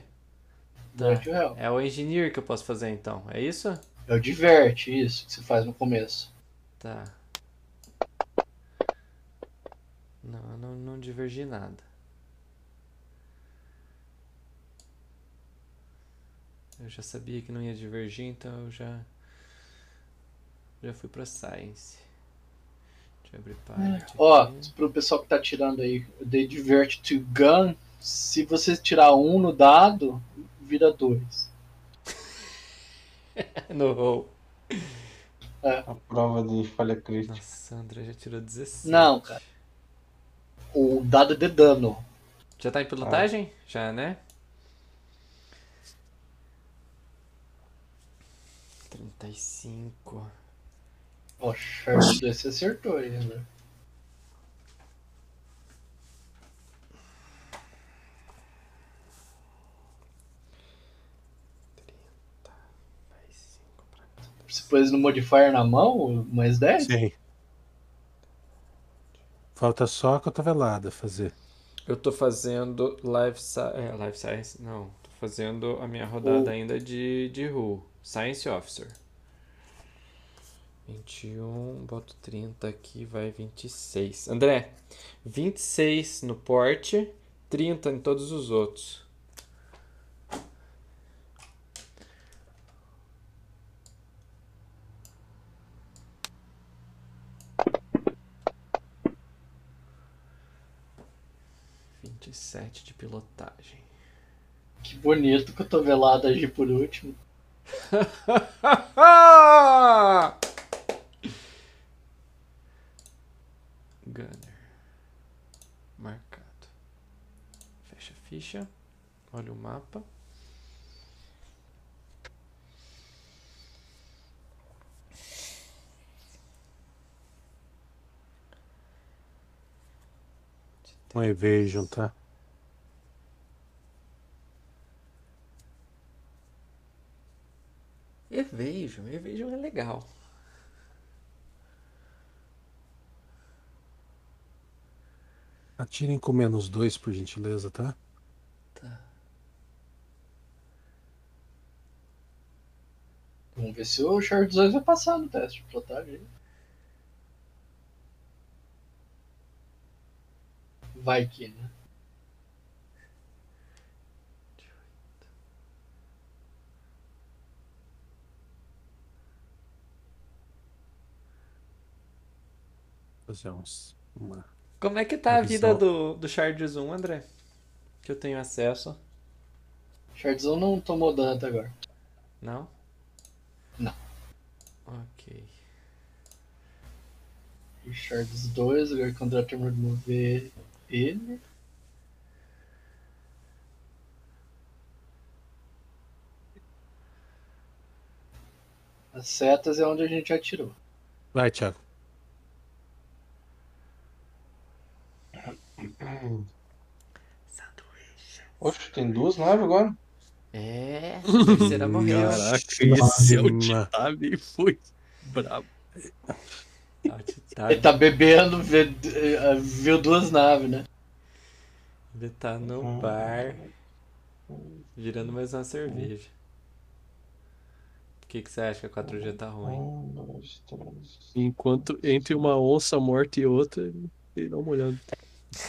Durante o Helm. É o Engineer que eu posso fazer então, é isso? É o Divert, isso que você faz no começo. Tá. Não, eu não, não divergi nada. Eu já sabia que não ia divergir, então eu já. Já fui pra Science. Deixa eu abrir parte. Ó, aqui. pro pessoal que tá tirando aí, dei Divert to Gun. Se você tirar um no dado, vira dois. No roll. A prova de falha crítica. Nossa, André já tirou 16. Não, cara. O dado de dano. Já tá em pilotagem? Já, né? 35. Ó, Sharp 2 você acertou aí, né? Mais 5 pra cá. Você pôs no modifier na mão, mais 10? Sim. Falta só a cotovelada fazer. Eu tô fazendo life, sci é, life science, não, tô fazendo a minha rodada O- ainda de, de RU, Science Officer. 21, boto 30 aqui, vai 26. André, 26 no porte, 30 em todos os outros. Vinte e sete de pilotagem. Que bonito, cotovelada agir por último. Gunner. Marcado. Fecha a ficha. Olha o mapa. Um evasion, tá? Evasion. Evasion é legal. Atirem com menos dois, por gentileza, tá? Tá. Vamos ver se o Shard 2 vai passar no teste de pilotagem. Vai que, né? Fazer uns. Uma... Como é que tá a vida do, do Charges 1, André? Que eu tenho acesso. Shard 1 não tomou dano até agora. Não? Não. Ok. E Shards 2, agora que o André terminou de mover ele. As setas é onde a gente atirou. Vai, Thiago. Oxe, tem duas naves agora? É, a terceira morreu. Caraca, esse é o. Titabe foi brabo. Tá, Ele tá bebendo, vê- eh, viu duas naves, né? ele tá no bar, girando mais uma cerveja. O que, que você acha que a 4G tá ruim? Um, dois, três. Enquanto entre uma onça morta e outra, ele- ele dá uma olhada.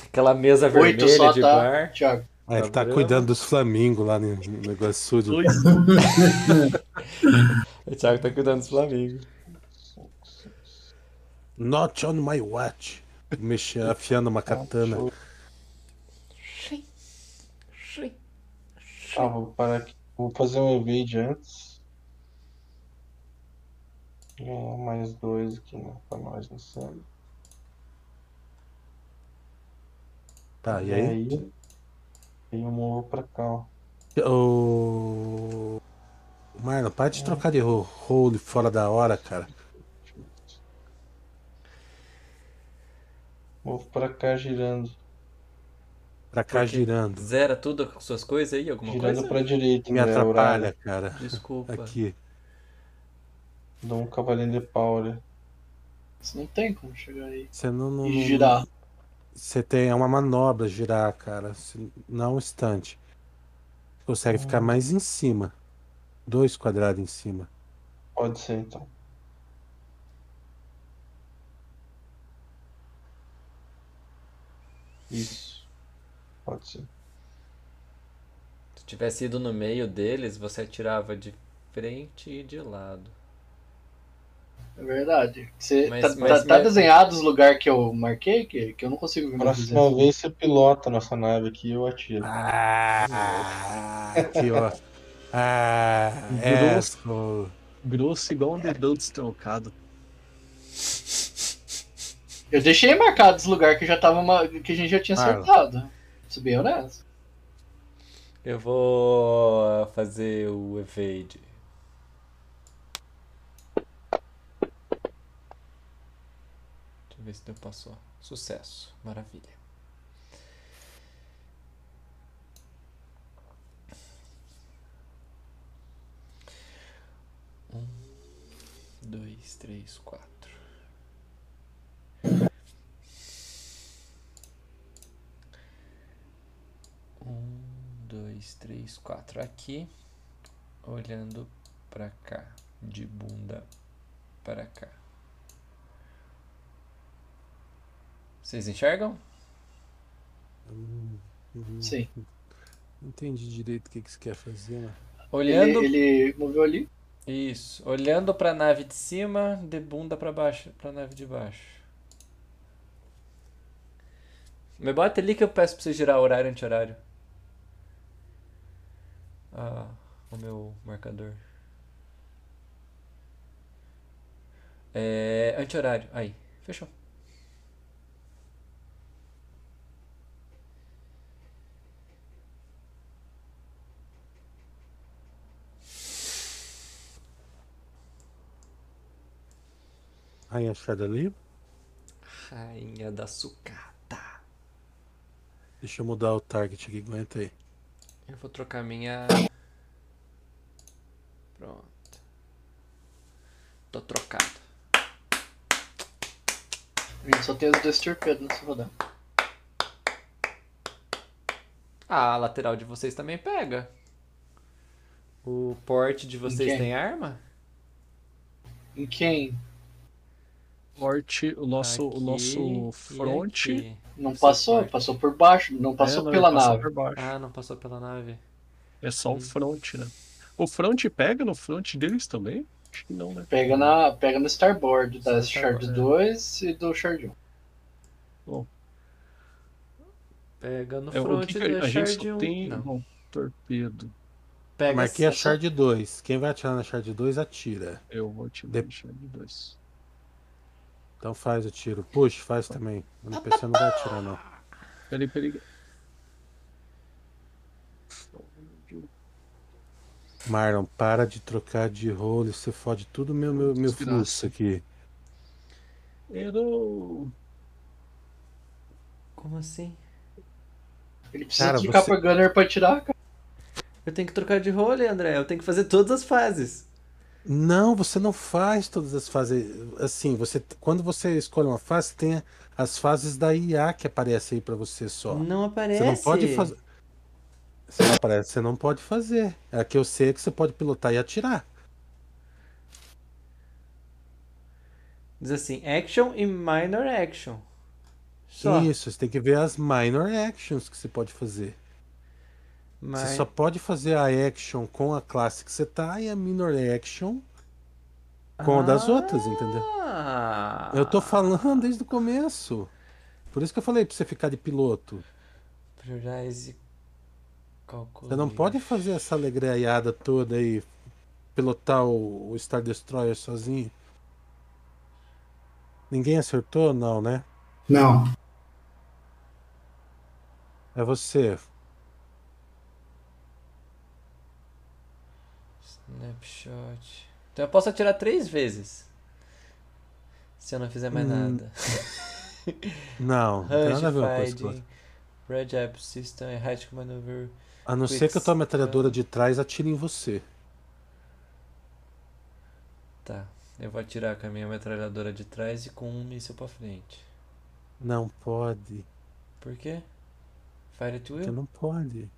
Aquela mesa Oito vermelha só de tá, bar. Thiago. Ah, ele tá Tá cuidando dos flamingos lá no negócio sujo. O Thiago tá cuidando dos Flamengo. Not on my watch. Mexendo, afiando uma katana. Ah, vou parar aqui. Vou fazer um evade antes. Ganhar mais dois aqui, né? Pra nós no céu. Tá, e E aí? aí? Aí eu movo pra cá, ó. O. Marlon, para de trocar de ro- role fora da hora, cara. Movo pra cá girando. Pra cá Por quê? girando. Zera tudo com suas coisas aí? Alguma Girando coisa? pra direita, Me né? atrapalha, Horário. cara. Desculpa. Aqui. Dou um cavalinho de pau ali. Isso não tem como chegar aí. Você não, não- E não- girar. Você tem é uma manobra girar, cara. Não um instante. Consegue ficar mais em cima. Dois quadrados em cima. Pode ser então. Isso. Pode ser. Se tivesse ido no meio deles, você atirava de frente e de lado. É verdade. Você, Mas- tá, mas tá- tá desenhado os lugares que eu marquei, que, que eu não consigo ver Próxima vez você pilota nossa nave aqui e eu atiro. Ah, aqui, ó. Ah, Grosso. asshole. Grosso igual um dedão destroncado. Eu deixei marcado os lugares que já tava ma- que a gente já tinha Marlon. acertado. Bem honesto. Eu vou fazer o evade. Deixa eu ver se deu passou. Sucesso. Maravilha. Um, dois, três, quatro. Um, dois, três, quatro. Aqui, olhando pra cá, de bunda para cá. Vocês enxergam? Sim. Não entendi direito o que, que você quer fazer, né? Olhando, Ele, ele moveu ali. isso, olhando pra nave de cima, de bunda pra baixo, pra nave de baixo. Me bota ali que eu peço pra você girar horário anti-horário. Ah, o meu marcador. É, anti-horário. Aí, fechou. Rainha Shardali. Rainha da sucata. Deixa eu mudar o target aqui, aguenta aí. Eu vou trocar minha. Pronto. Tô trocado. A gente só tem os dois torpedos nessa rodada. Ah, a lateral de vocês também pega. O porte de vocês tem arma? Em quem? Norte, o nosso, o Aqui nosso e front. aqui. Não passou, forte. passou por baixo, não passou É, não, pela nave. por baixo. Ah, não passou pela nave. É só Hum. o front, né? O front pega no front deles também? Acho que não, né? Pega, na, pega no starboard da Shard é. 2 e do Shard 1. Pega no É, o front que que a, da a gente Shard só 1. tem Não. bom, torpedo. Pega Marquei a essa- Shard 2. Quem vai atirar na Shard 2 atira. Eu vou De- deixar de dois. Então faz o tiro. Push, faz também. O NPC não vai atirar, não. Peraí, peraí. Marlon, para de trocar de role. Você fode tudo meu, meu, meu fluxo aqui. Errou. Como assim? Ele precisa Cara, clicar você- pra Gunner pra tirar, cara. Eu tenho que trocar de role, André. Eu tenho que fazer todas as fases. Não, você não faz todas as fases. Assim, você quando você escolhe uma fase, tem as fases da IA que aparecem aí pra você só. Não aparece. Você não pode fazer. Você não aparece, você não pode fazer. É que eu sei que você pode pilotar e atirar. Diz assim, action e minor action. Só. Isso, você tem que ver as minor actions que você pode fazer. Mas... Você só pode fazer a action com a classe que você tá e a minor action com a das outras, entendeu? Ah. Eu tô falando desde o começo. Por isso que eu falei pra você ficar de piloto. Priorize calculate. Você não pode fazer essa alegreiada toda aí, pilotar o, o Star Destroyer sozinho. Ninguém acertou? Não, né? Não. É você. Snapshot. Então eu posso atirar três vezes. Se eu não fizer mais Hum, nada. Não, não tem nada a ver uma coisa com Red App System, Height Maneuver. A não ser que a tua metralhadora de trás atire em você. Tá. Eu vou atirar com a minha metralhadora de trás e com um míssil pra frente. Não pode. Por quê? Fire at Porque will? não pode.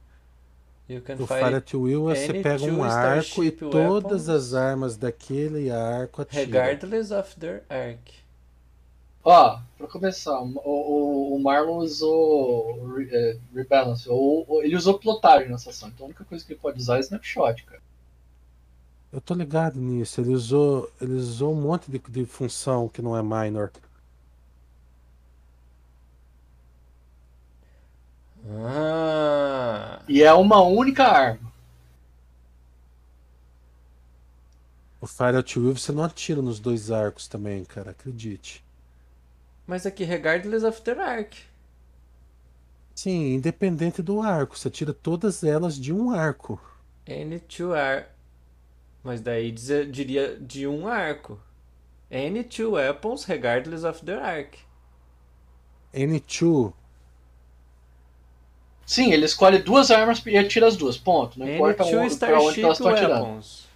You can O fire at Will você pega um arco e todas weapons. as armas daquele arco atira. regardless of their arc. Ó, pra começar, o, o, o Marlon usou re, é, Rebalance, ou, ou- ele usou pilotagem nessa ação, então a única coisa que ele pode usar é Snapshot, cara. Eu tô ligado nisso. Ele usou, ele usou um monte de, de função que não é minor. Ah. E é uma única arma. O Fire at Will você não atira nos dois arcos também, cara. Acredite. Mas aqui, regardless of their arc. Sim, independente do arco. Você tira todas elas de um arco. Any two ar... Mas daí dizer- diria de um arco. Any two weapons regardless of their arc. N2. Sim, ele escolhe duas armas e atira as duas, ponto. Não importa onde, pra onde elas estão atirando. weapons.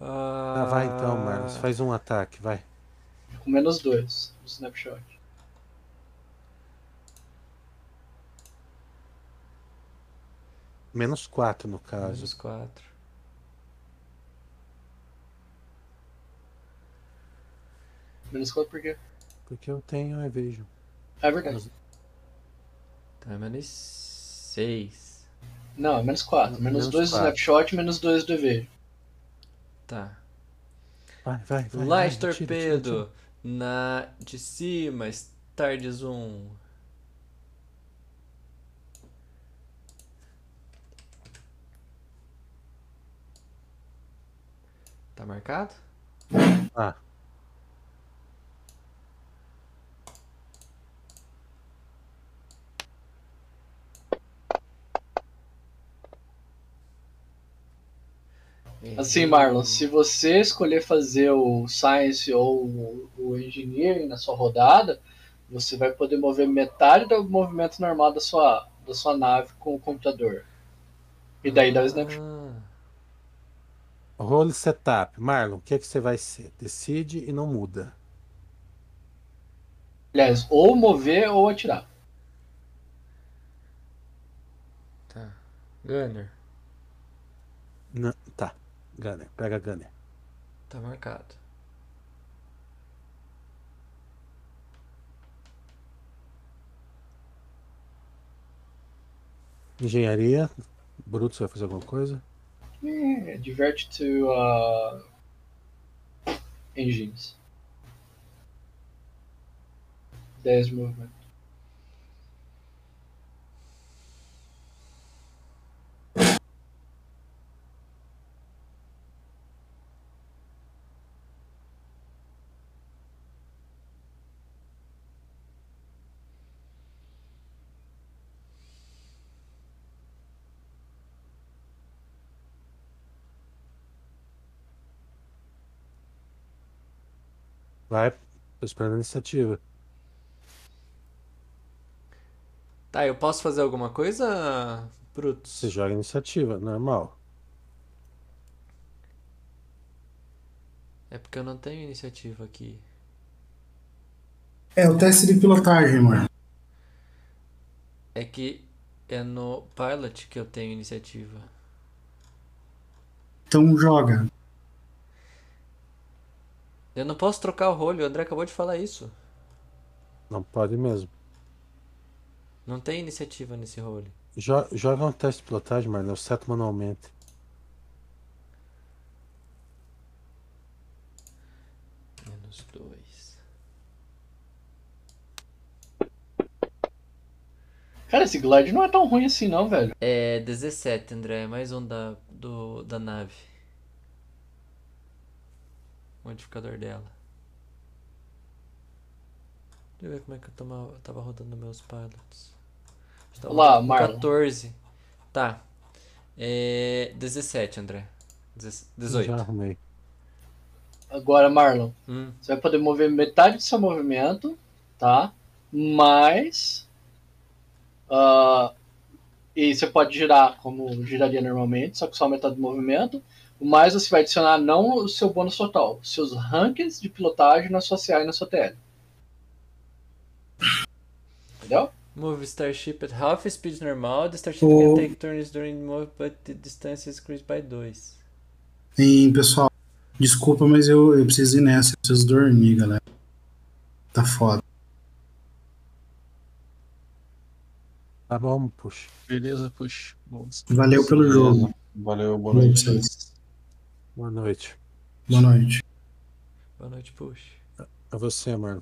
Ah, vai então, Marlos. Faz um ataque, vai. Com menos dois no Snapshot. Menos 4 no caso. Menos quatro. Menos quanto por quê? Porque eu tenho a Evasion. É verdade. Então é menos seis. Não, é menos 4. Menos Menos 2 do. Snapshot, menos 2 do EV. Tá. Vai, vai, vai. Light vai, atira, atira, torpedo. atira. Na de cima, Star de zoom. Tá marcado? Ah, Assim, Marlon, se você escolher fazer o Science ou o, Engineering na sua rodada, você vai poder mover metade do movimento normal da sua, da sua nave com o computador. E daí dá o snapshot. Ah, Role setup. Marlon, o que é que você vai ser? Decide e não muda. Aliás, ou mover ou atirar. tá. Gunner, Não. Gunner, pega Gunner. tá marcado. Engenharia. Bruto, você vai fazer alguma coisa? É, divert to uh, engines. 10 de Vai. Tô esperando a iniciativa. Tá, eu posso fazer alguma coisa, Brutus? Você joga iniciativa, normal. É porque eu não tenho iniciativa aqui. É o teste de pilotagem, mano. É que é no Pilot que eu tenho iniciativa. Então joga. Eu não posso trocar o rolo, o André acabou de falar isso. Não pode mesmo. Não tem iniciativa nesse role. Jo- joga um teste de pilotagem, Marlon. Eu seto manualmente. Menos dois. Cara, esse glide não é tão ruim assim não, velho. É 17, André. é Mais um da, do, da nave. Modificador dela. Deixa eu ver como é que eu tava, tava rodando meus pilots. Eu tava Olá, Marlon. 14. Tá. É 17, André. Deze- 18. Já arrumei. Agora, Marlon, Hum, você vai poder mover metade do seu movimento, tá? Mas. ah, e você pode girar como giraria normalmente, só que só metade do movimento. Mas você vai adicionar não o seu bônus total, seus rankings de pilotagem na sua CA e na sua TL. Entendeu? Move Starship at half speed normal. The Starship O- can take turns during move, but the distance is increased by 2. E, pessoal, desculpa, mas eu, eu preciso ir nessa. Eu preciso dormir, galera. Tá foda. Tá bom, puxa. Beleza, puxa. Vamos. Valeu pelo jogo. Valeu, boa noite. pra vocês. Boa noite. Boa noite. Boa noite, push. É você, Marlon.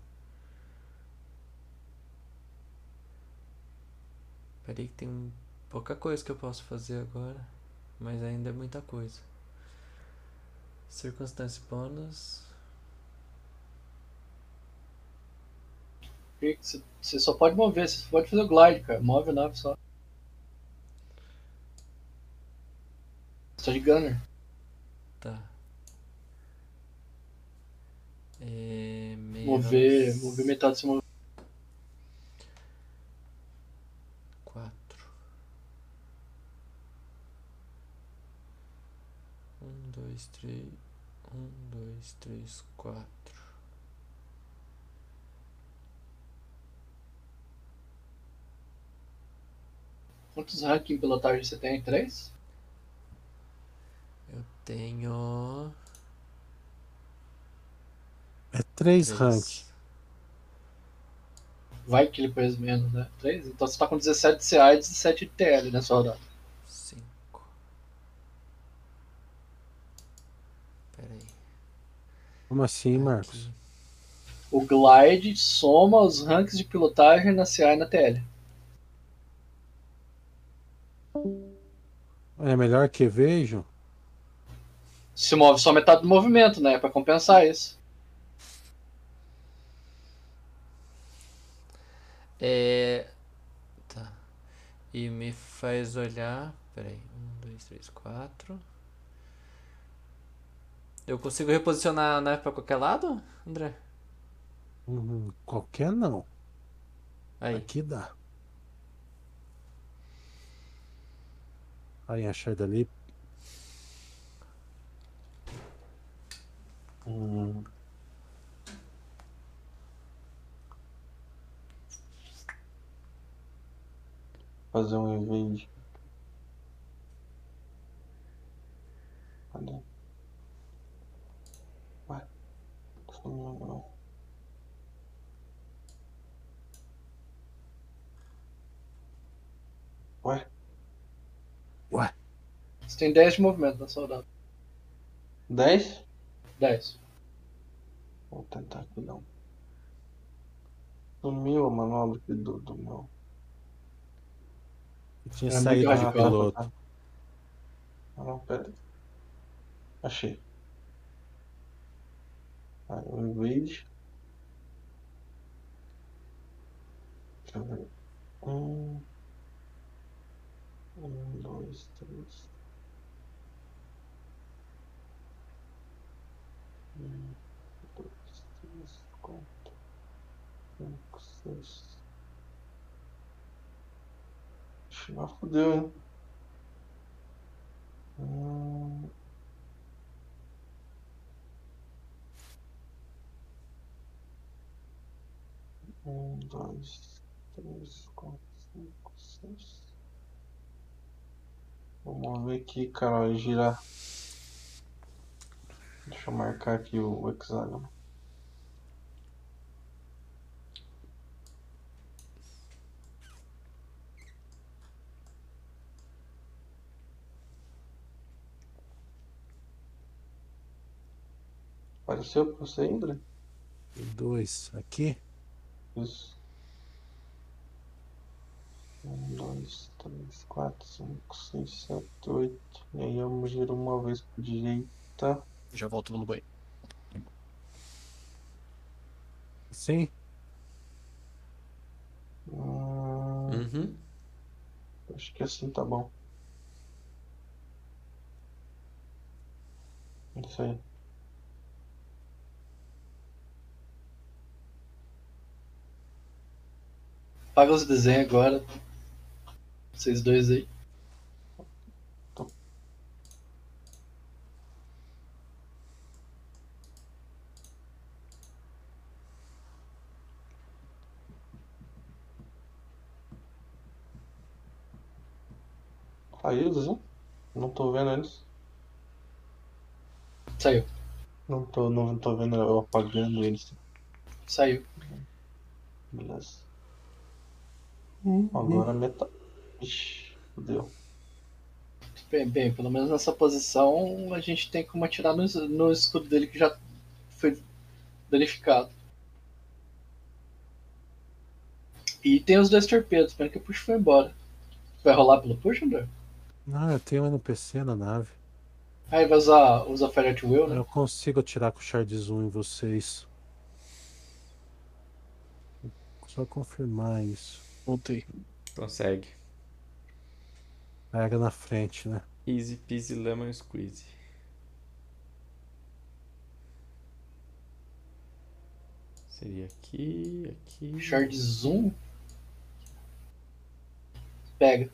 Peraí que tem pouca coisa que eu posso fazer agora. Mas ainda é muita coisa. Circunstância bônus. Você só pode mover, você só pode fazer o glide, cara. Move a nave só. Só de gunner. Tá. É, Mover, menos mover metade do seu movimento. Quatro. Um, dois, três. Um, dois, três, quatro. Quantos ranking em pilotagem você tem? Três? Tenho. É três três. rank. Vai que ele pôs menos, né? Três? Então você tá com 17 de CA e 17 de TL nessa rodada. Cinco. Pera aí. Como assim, Marcos? Aqui. O glide soma os ranks de pilotagem na CA e na TL. É melhor que vejo? Se move só metade do movimento, né? Pra compensar isso. É. Tá. E me faz olhar. Peraí. Um, dois, três, quatro. Eu consigo reposicionar a nave pra qualquer lado, André? Hum, qualquer não. Aí. Aqui dá. Aí a Shard ali. Hum. Fazer um invade. Cadê? Ué. Sumiu não. Ué. Ué, Você tem 10 de movimento na soldado. 10? 10. Vou tentar aqui não. Sumiu a manobra aqui do, do meu. tinha Era saído de piloto. Ah, não, pera. Achei. Aí, o invade. Deixa eu ver. Um. Um, dois, três. Um, dois, três, quatro, cinco, seis. Não fudeu, hein? Hum. Um, dois, três, quatro, cinco, seis. Vamos ver aqui, cara, girar. Deixa eu marcar aqui o hexágono. Apareceu pra você, Indra? Dois. Aqui. Isso. Um, dois, três, quatro, cinco, seis, sete, oito. E aí eu giro uma vez por direita. Já volto no banho. Sim. Hum, Uhum. acho que assim tá bom. Isso aí. Paga os desenhos agora. Vocês dois aí. Saiu, Zezé? Não tô vendo eles. Saiu. Não tô, não tô vendo eu apagando eles. Saiu. Beleza. Agora meta. Ixi, fodeu. Bem, bem, pelo menos nessa posição a gente tem como atirar no, no escudo dele que já foi danificado. E tem os dois torpedos, pena que o push foi embora. Vai rolar pelo push, André? Não, eu tenho um NPC na nave. Aí vai usar, usa Fire at Will, né? Eu consigo atirar com o Shard Zoom em vocês. Só confirmar isso. Voltei. Consegue. Pega na frente, né? Easy peasy lemon squeeze. Seria aqui, aqui. Shard Zoom. Pega.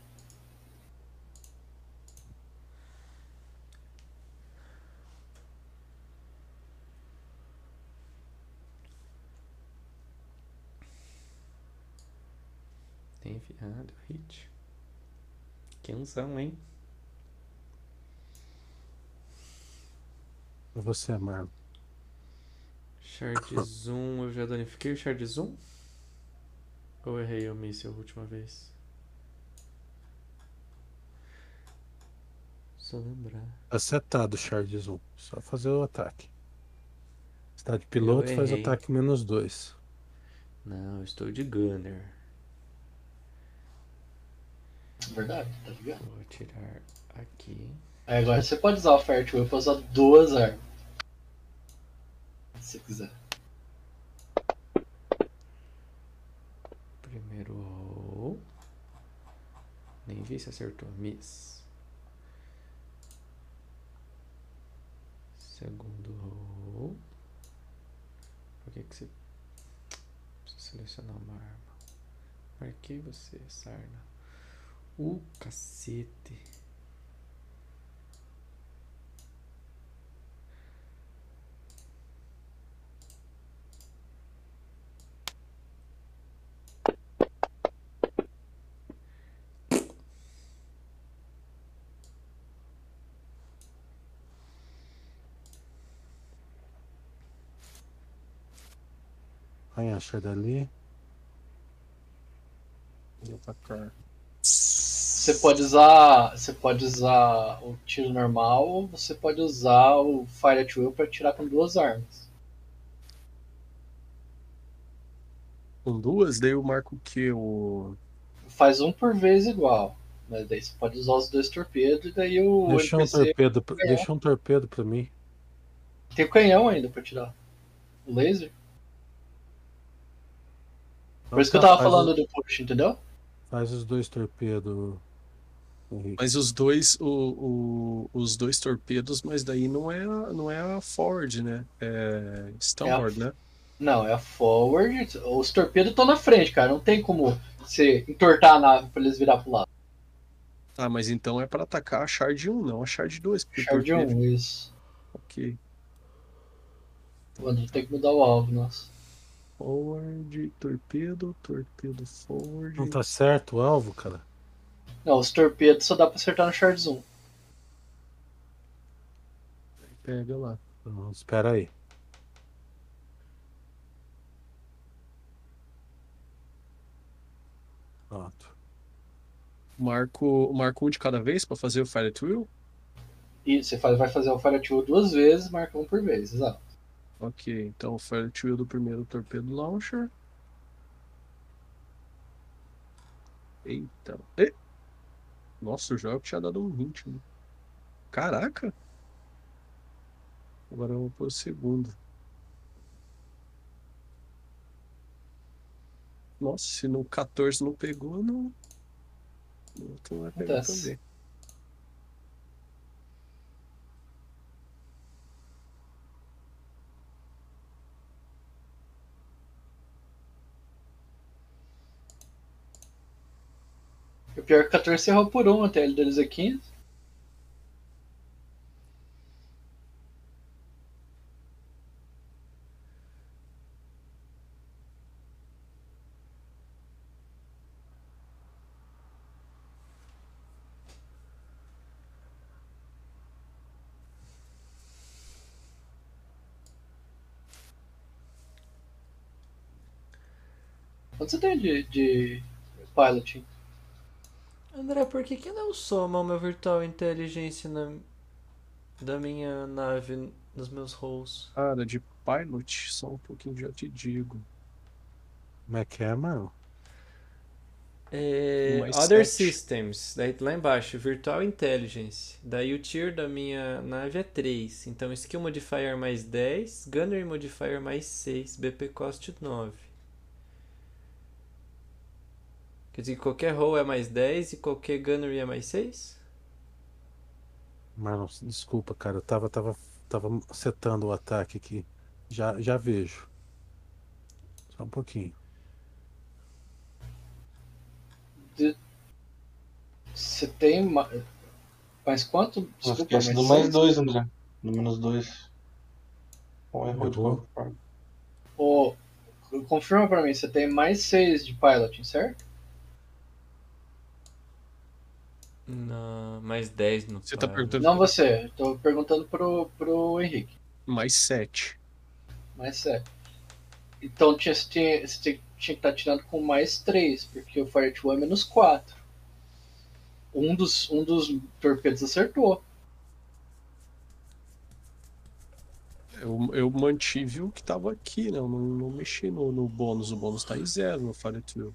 Tem enfiado, hit. Quenzão, hein? E Você, Marlon. Shard zoom, eu já danifiquei o shard zoom? Ou errei o míssil a última vez? Só lembrar. Acertado o Shard Zoom. Só fazer o ataque. Está de piloto, faz ataque menos dois. Não, estou de gunner. Verdade, tá ligado? Vou tirar aqui. Aí agora você pode usar o Will pra usar duas armas. Se você quiser. Primeiro roll. Nem vi se acertou. Miss. Segundo roll. Por que que você precisa selecionar uma arma? Marquei você, Sarna. O cacete. Vai achar dali. Vou atacar. Você pode usar. Você pode usar o tiro normal ou você pode usar o Fire at Will pra tirar com duas armas. Com duas, daí eu marco o que? O. Faz um por vez igual. Mas daí você pode usar os dois torpedos e daí o Deixa um NPC torpedo, pra- deixa um torpedo pra mim. tem o canhão ainda pra tirar. O laser. Por isso que eu Então tava tá, falando o- do push, entendeu? Faz os dois torpedos, Henrique. Mas os dois, o, o- os dois torpedos, mas daí não é, a- não é a forward, né? É Stoneward, né? Não, é a forward. Os torpedos estão na frente, cara. Não tem como você entortar a nave pra eles virar pro lado. Ah, mas então é pra atacar a Shard 1, não a Shard 2. porque o Shard torpedo- 1, isso. Ok. O André tem que mudar o alvo, nossa. Forward, torpedo, torpedo forward. Não tá certo o alvo, cara? Não, os torpedos só dá pra acertar no Shards 1. Pega lá. Então, espera aí. Pronto. Marco, marco um de cada vez pra fazer o Fire at Will? E você faz- vai fazer o Fire at Will duas vezes, marca um por vez, exato. Ok, então o Fire at Will do primeiro torpedo launcher. Eita. E... Nossa, o jogo tinha dado um hint. Né? Caraca! Agora eu vou pôr o segundo. Nossa, se no 14 não pegou, não. Não vai pegar Acontece. também. O pior é que o 14 errou por um até ele deles é 15. Quanto você tem de, de piloting? André, por que que não soma o meu virtual inteligência na, da minha nave nos meus rolls? Cara, de pilot, só um pouquinho já te digo. Como é que é, mano? É, Other sete. Systems, daí lá embaixo, Virtual Intelligence. Daí o tier da minha nave é 3. Então Skill Modifier mais 10, Gunnery Modifier mais 6, BP Cost 9. Quer dizer que qualquer roll é mais 10 e qualquer Gunnery é mais 6? Mano, desculpa, cara. Eu tava, tava, tava setando o ataque aqui. Já, já vejo. Só um pouquinho. Você tem ma- mais quanto? Desculpa, do mais seis? dois, André. Do menos dois. Ou errou de qualquer forma. Confirma pra mim, você tem mais 6 de piloting, certo? Não, mais 10 no Você tá perguntando Não você, eu tô perguntando pro, pro Henrique. mais 7. Mais 7. Então tinha, você tinha, você tinha, que estar tirando com mais 3, porque o Fire 2 é menos 4. Um dos, um dos torpedos acertou. Eu, eu mantive o que tava aqui, né? Eu não, não mexi no, no bônus. O bônus tá em zero no Fire at Will.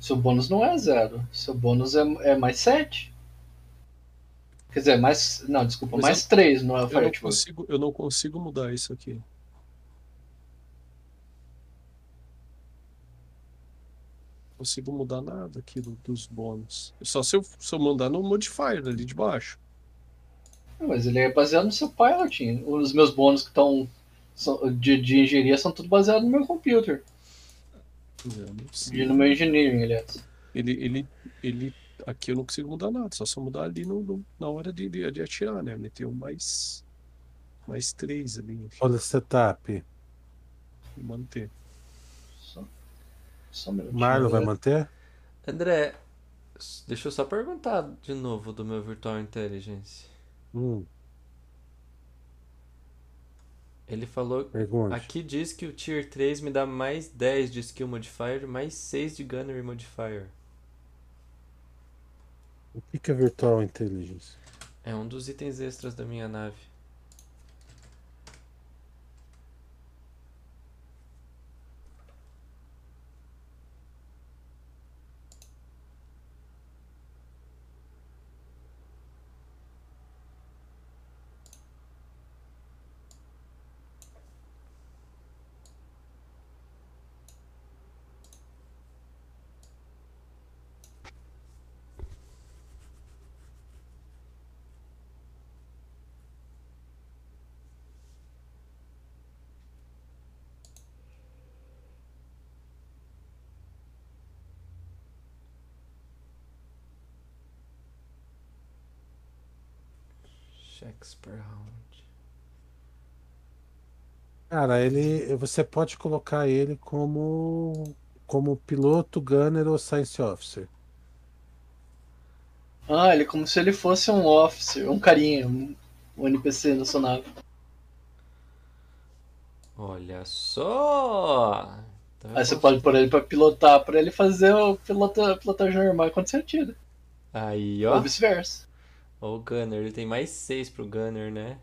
Seu bônus não é zero. Seu bônus é, é mais 7. Quer dizer, mais. Não, desculpa, Mas mais 3 no Eu Fire não, 2. consigo, eu não consigo mudar isso aqui. Não consigo mudar nada aqui do- dos bônus. Só se eu, se eu mandar no modifier ali de baixo. Mas ele é baseado no seu piloting. Os meus bônus que estão de, de engenharia são tudo baseado no meu computer. Eu sei. E no meu engineering, aliás. Ele, ele, ele. Aqui eu não consigo mudar nada, só só mudar ali no, no- na hora de, de, de atirar, né? Meter um mais. Mais três ali Olha o setup. e manter. Só, só um. Marlon vai manter? André, deixa eu só perguntar de novo do meu Virtual Intelligence. Hum, Ele falou. pergunte. Aqui diz que o Tier 3 me dá mais 10 de Skill Modifier e mais 6 de Gunnery Modifier. O que é Virtual Intelligence? É um dos itens extras da minha nave. Cara, ele, você pode colocar ele como como piloto, gunner ou science officer. Ah, ele é como se ele fosse um officer, um carinha, um, um NPC na sua nave. Olha só! Então Aí você posso- pode pôr ele pra pilotar, pra ele fazer o pilota, pilotagem normal quando você atira. Aí, Ou ó. vice-versa. Ó, o Gunner, ele tem mais 6 pro Gunner, né?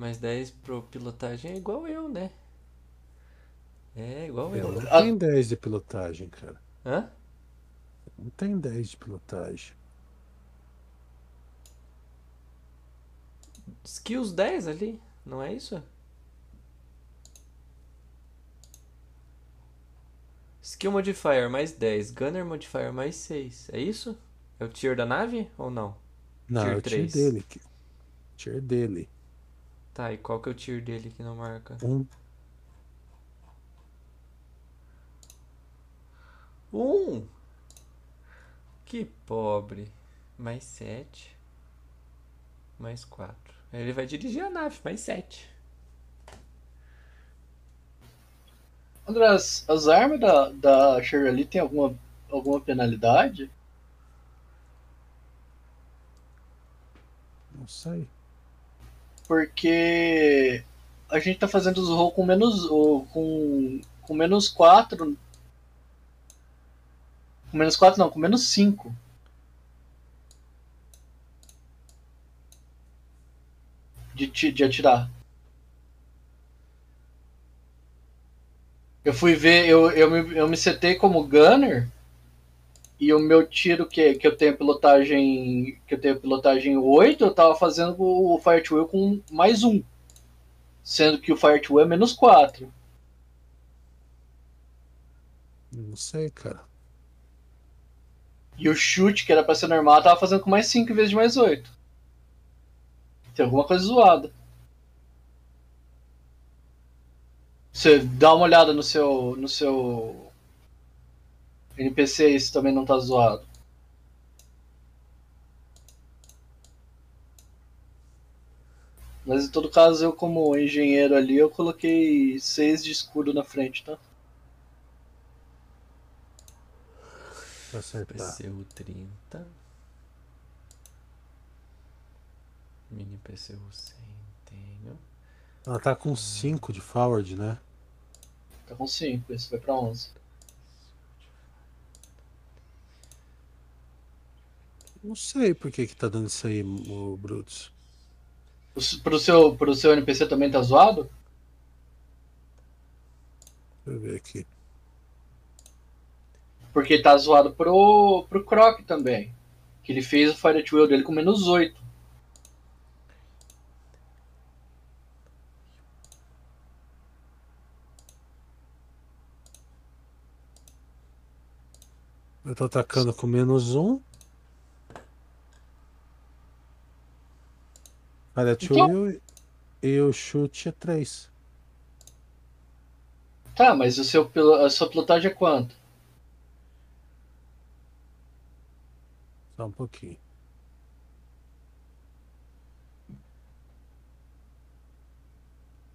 Mais 10 pro pilotagem é igual eu, né? É igual eu. Não Ah. tem 10 de pilotagem, cara. Hã? Não tem 10 de pilotagem. Skills 10 ali, não é isso? Skill Modifier mais 10, Gunner Modifier mais 6, é isso? É o tier da nave ou não? Não, Tier é o tier três. dele. que- Tier dele. Tá, e qual que é o tier dele que não marca? Um. Um! Que pobre. Mais 7. Mais 4. Ele vai dirigir a nave, mais 7. André, as, as armas da, da Shirley tem alguma, alguma penalidade? Não sei. Porque a gente tá fazendo os rolls com menos. com, com menos 4. Com menos 4 não, com menos 5. De, de atirar. Eu fui ver, eu, eu, me, eu me setei como gunner e o meu tiro que, que eu tenho pilotagem. Que eu tenho pilotagem 8, eu tava fazendo o Fire Will com mais um. Sendo que o Fire Will é menos 4. Não sei, cara. E o chute, que era pra ser normal, eu tava fazendo com mais 5 em vez de mais 8. Tem alguma coisa zoada. Você dá uma olhada no seu. no seu. NPC e se também não tá zoado. Mas em todo caso, eu como engenheiro ali, eu coloquei 6 de escudo na frente, tá? Pra acertar. PCU 30. Mini PCU 100, tenho. Ela tá com 5 de forward, né? Tá com 5, esse vai pra 11. Não sei por que que tá dando isso aí, o Brutus. Pro seu, pro seu NPC também tá zoado? Deixa eu ver aqui. Porque tá zoado pro, pro Croc também. Que ele fez o Fire Will dele com menos 8. Eu tô atacando com menos um. 2 Então- e, o chute é 3. Tá, mas o seu, pilo- a sua pilotagem é quanto? Só um pouquinho.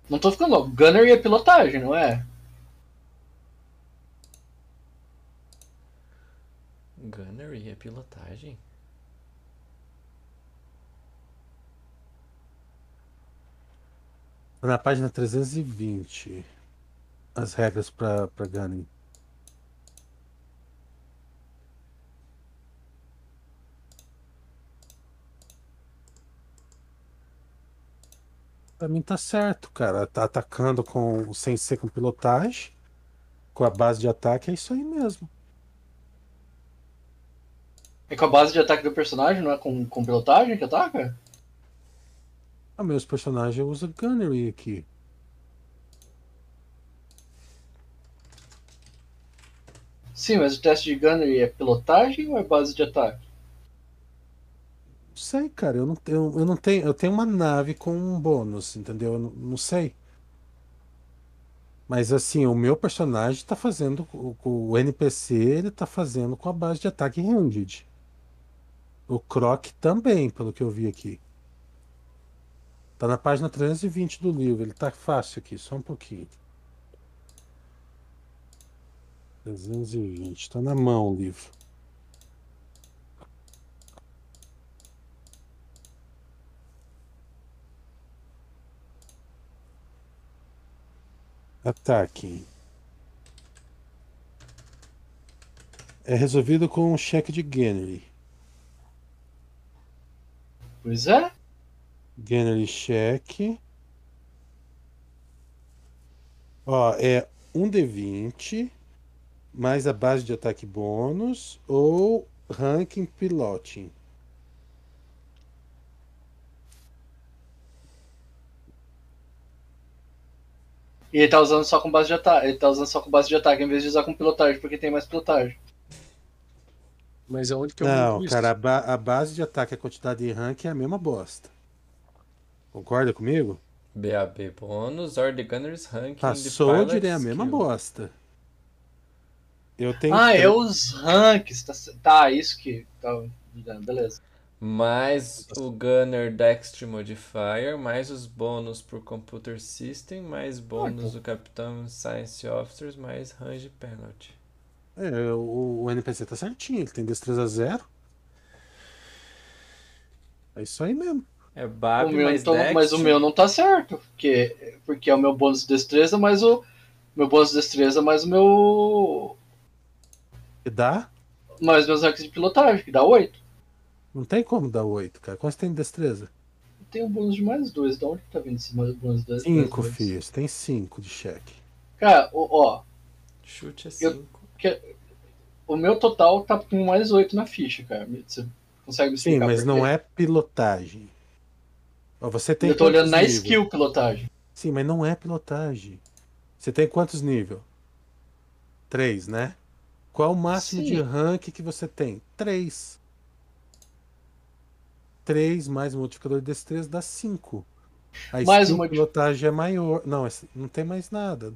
Não tô ficando louco. Gunnery é pilotagem, não é? Gunnery é pilotagem? Na página 320. As regras pra Gunning. Pra mim tá certo, cara. Tá atacando com sem ser com pilotagem, com a base de ataque, é isso aí mesmo. É com a base de ataque do personagem, não é com, com pilotagem que ataca? Ah, meus personagens usam Gunnery aqui. Sim, mas o teste de Gunnery é pilotagem ou é base de ataque? Não sei, cara. Eu não, eu, eu não tenho. Eu tenho uma nave com um bônus, entendeu? Eu não, não sei. Mas assim, o meu personagem tá fazendo. O, o NPC ele tá fazendo com a base de ataque ranged. O Croc também, pelo que eu vi aqui. Tá na página 320 do livro. Ele tá fácil aqui, só um pouquinho. 320, tá na mão o livro. Ataque. É resolvido com um cheque de Gunnery. Pois é. Cheque. Ó, é um D20 mais a base de ataque bônus ou ranking piloting. E ele tá usando só com base de ataque. Ele tá usando só com base de ataque em vez de usar com pilotagem, porque tem mais pilotagem. Mas aonde que eu Não, cara, a, ba- a base de ataque e a quantidade de ranking é a mesma bosta. Concorda comigo? BAB bônus, or the Gunner's ranking. Passou, eu direi a mesma bosta. Eu tenho. Ah, tre- é os ranks. Tá, tá isso que tá beleza. Mais o Gunner Dextre Modifier, mais os bônus por Computer System, mais bônus do Capitão Science Officers, mais Range Penalty. É, o, o NPC tá certinho, ele tem destreza zero. É isso aí mesmo. É O BAB meu, mais então, Dextre. mas o meu não tá certo. Porque, porque é o meu bônus de destreza, mais o. Meu bônus de destreza, mais o meu. E dá? Mais meus ranks de pilotagem, que dá 8. Não tem como dar 8, cara. Quanto você tem de destreza? Tem um bônus de mais 2. Da onde que tá vindo esse mais bônus de 2? 5, filho. Você tem 5 de cheque. Cara, ó, ó, Chute é Eu- 5. o meu total tá com mais 8 na ficha, cara. Você consegue me Sim, explicar mas por não é pilotagem. Você tem Eu tô olhando quantos na skill pilotagem. Sim, mas não é pilotagem. Você tem quantos níveis? 3, né? Qual o máximo Sim. de rank que você tem? 3. 3 mais o multiplicador de destreza dá 5. A Mais skill uma- pilotagem é maior. Não, esse- não tem mais nada.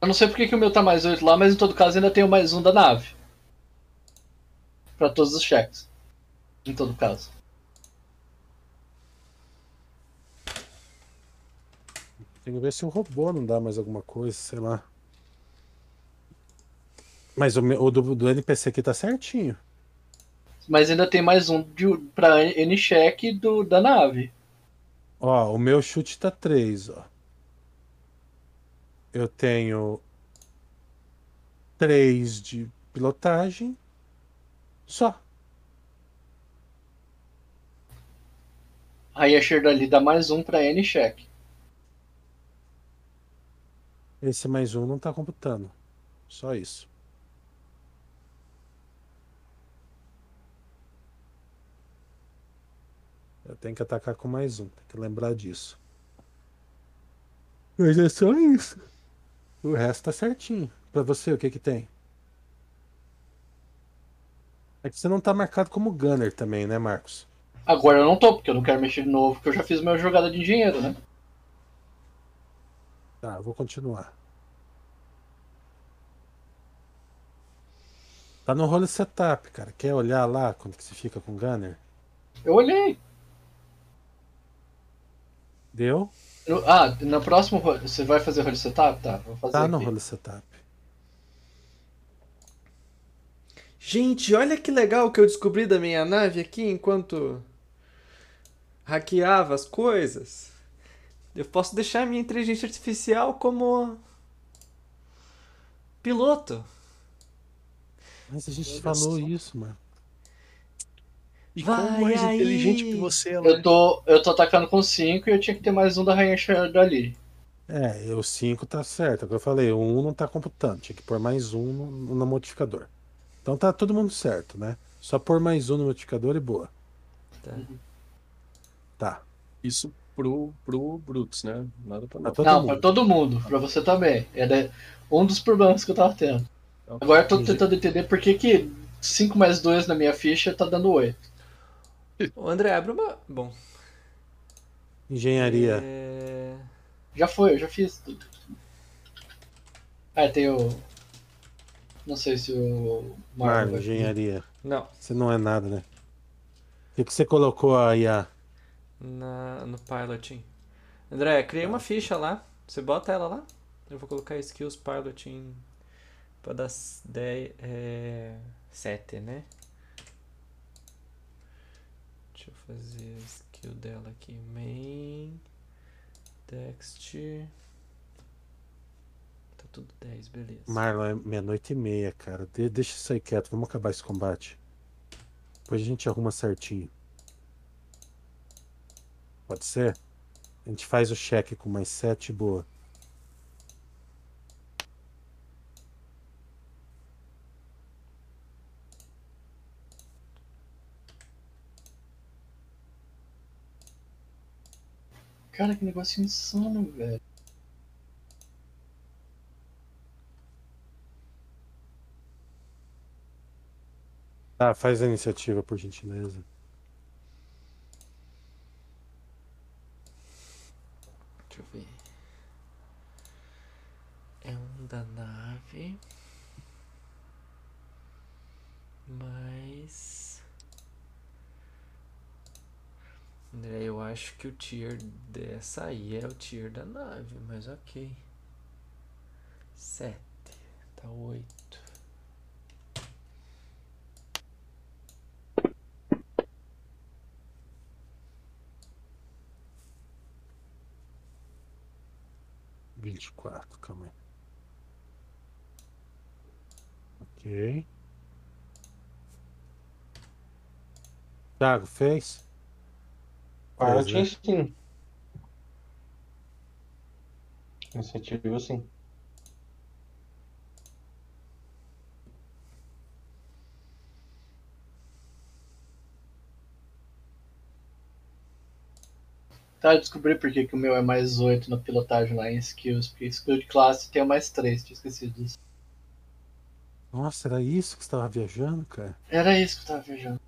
Eu não sei porque que o meu tá mais 8 lá, mas em todo caso ainda tenho mais um da nave. Pra todos os cheques. Em todo caso. Tem que ver se o robô não dá mais alguma coisa, sei lá. Mas o, o do, do NPC aqui tá certinho. Mas ainda tem mais um de, pra N-check do, da nave. Ó, o meu chute tá 3, ó. Eu tenho 3 de pilotagem. Só. Aí a Sherdali dá mais um pra N-check. Esse mais um não tá computando. Só isso. Eu tenho que atacar com mais um. Tem que lembrar disso. Mas é só isso. O resto tá certinho. Pra você, o que que tem? É que você não tá marcado como Gunner também, né, Marcos? Agora eu não tô, porque eu não quero mexer de novo, porque eu já fiz minha jogada de engenheiro, né? Tá, vou continuar. Tá no role setup, cara. Quer olhar lá quando que você fica com o Gunner? Eu olhei. Deu? No- ah, na próxima você vai fazer role setup? Tá, vou fazer. Tá no aqui. role setup. Gente, olha que legal que eu descobri da minha nave aqui enquanto hackeava as coisas. Eu posso deixar a minha inteligência artificial como piloto. Mas a gente falou só. isso, mano. E Vai quão mais aí. inteligente que você é, Eu tô, eu tô atacando com 5 e eu tinha que ter mais um da Rainha dali. É, o 5 tá certo. Agora eu falei, o 1 um não tá computando. Tinha que pôr mais um no, no modificador. Então tá todo mundo certo, né? Só pôr mais um no modificador e boa. Tá. Tá. Isso pro, pro Brutus, né? Nada pra nós. não, pra todo mundo, pra você também. É da- um dos problemas que eu tava tendo. Agora eu tô tentando entender por que que 5 mais 2 na minha ficha tá dando 8. O André, abre uma. Bom. Engenharia. É... Já foi, eu já fiz tudo. Ah, tem o. Não sei se o Marlon engenharia. Não, Você não é nada, né? O que, você colocou aí? ah? Na, no piloting. André, criei uma ficha lá. Você bota ela lá. Eu vou colocar skills piloting pra dar 10. É, 7, né? Deixa eu fazer a skill dela aqui. Main. Text. Tá tudo 10, beleza. Marlon, é meia-noite e meia, cara. De- deixa isso aí quieto. Vamos acabar esse combate. Depois a gente arruma certinho. Pode ser? A gente faz o cheque com mais sete, boa. Cara, que negócio insano, velho. Tá, faz a iniciativa, por gentileza. Deixa eu ver. É um da nave. Mas. André, eu acho que o tier dessa aí é o tier da nave, mas ok. Sete. Tá oito. Vinte e quatro, calma aí. Ok. Thiago, fez? Fez, Piloting né? sim. Iniciativa sim. Tá, eu descobri por que, que o meu é mais 8 na pilotagem lá em skills. Porque skill de classe tem mais 3, tinha esquecido disso. Nossa, era isso que você tava viajando, cara? Era isso que eu tava vejando.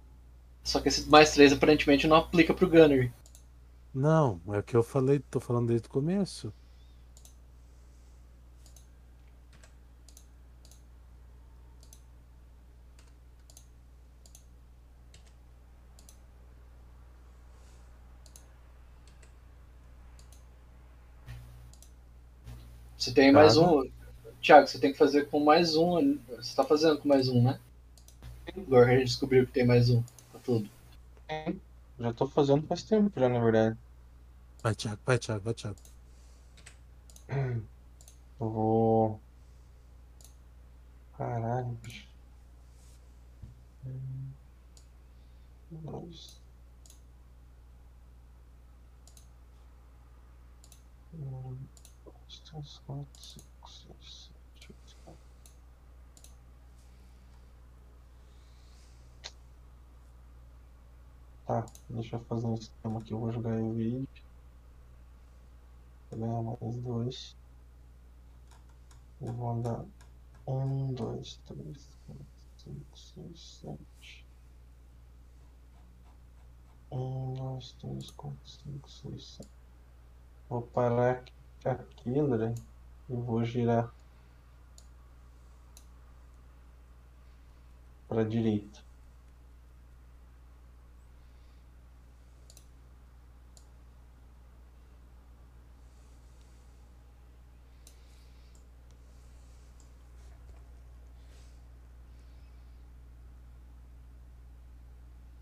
Só que esse mais 3 aparentemente não aplica pro Gunnery. Não, é o que eu falei, tô falando desde o começo. Você tem mais ah. um. Thiago, você tem que fazer com mais um. Você tá fazendo com mais um, né? Agora a gente descobriu que tem mais um pra tudo. Já tô fazendo faz tempo já, na verdade. Vai, Thiago, vai, Thiago, vai, Thiago. Eu vou. Caralho, bicho. Nossa. Hum. 3, 4, 5, 6, 7, 8, 9. Tá, deixa eu fazer um esquema aqui. Eu vou jogar em vídeo. Vou ganhar mais dois. Eu vou andar um, dois, três, quatro, cinco, seis, sete. Um, dois, três, quatro, cinco, seis, sete. Vou parar aqui aqui, André. E vou girar para a direita.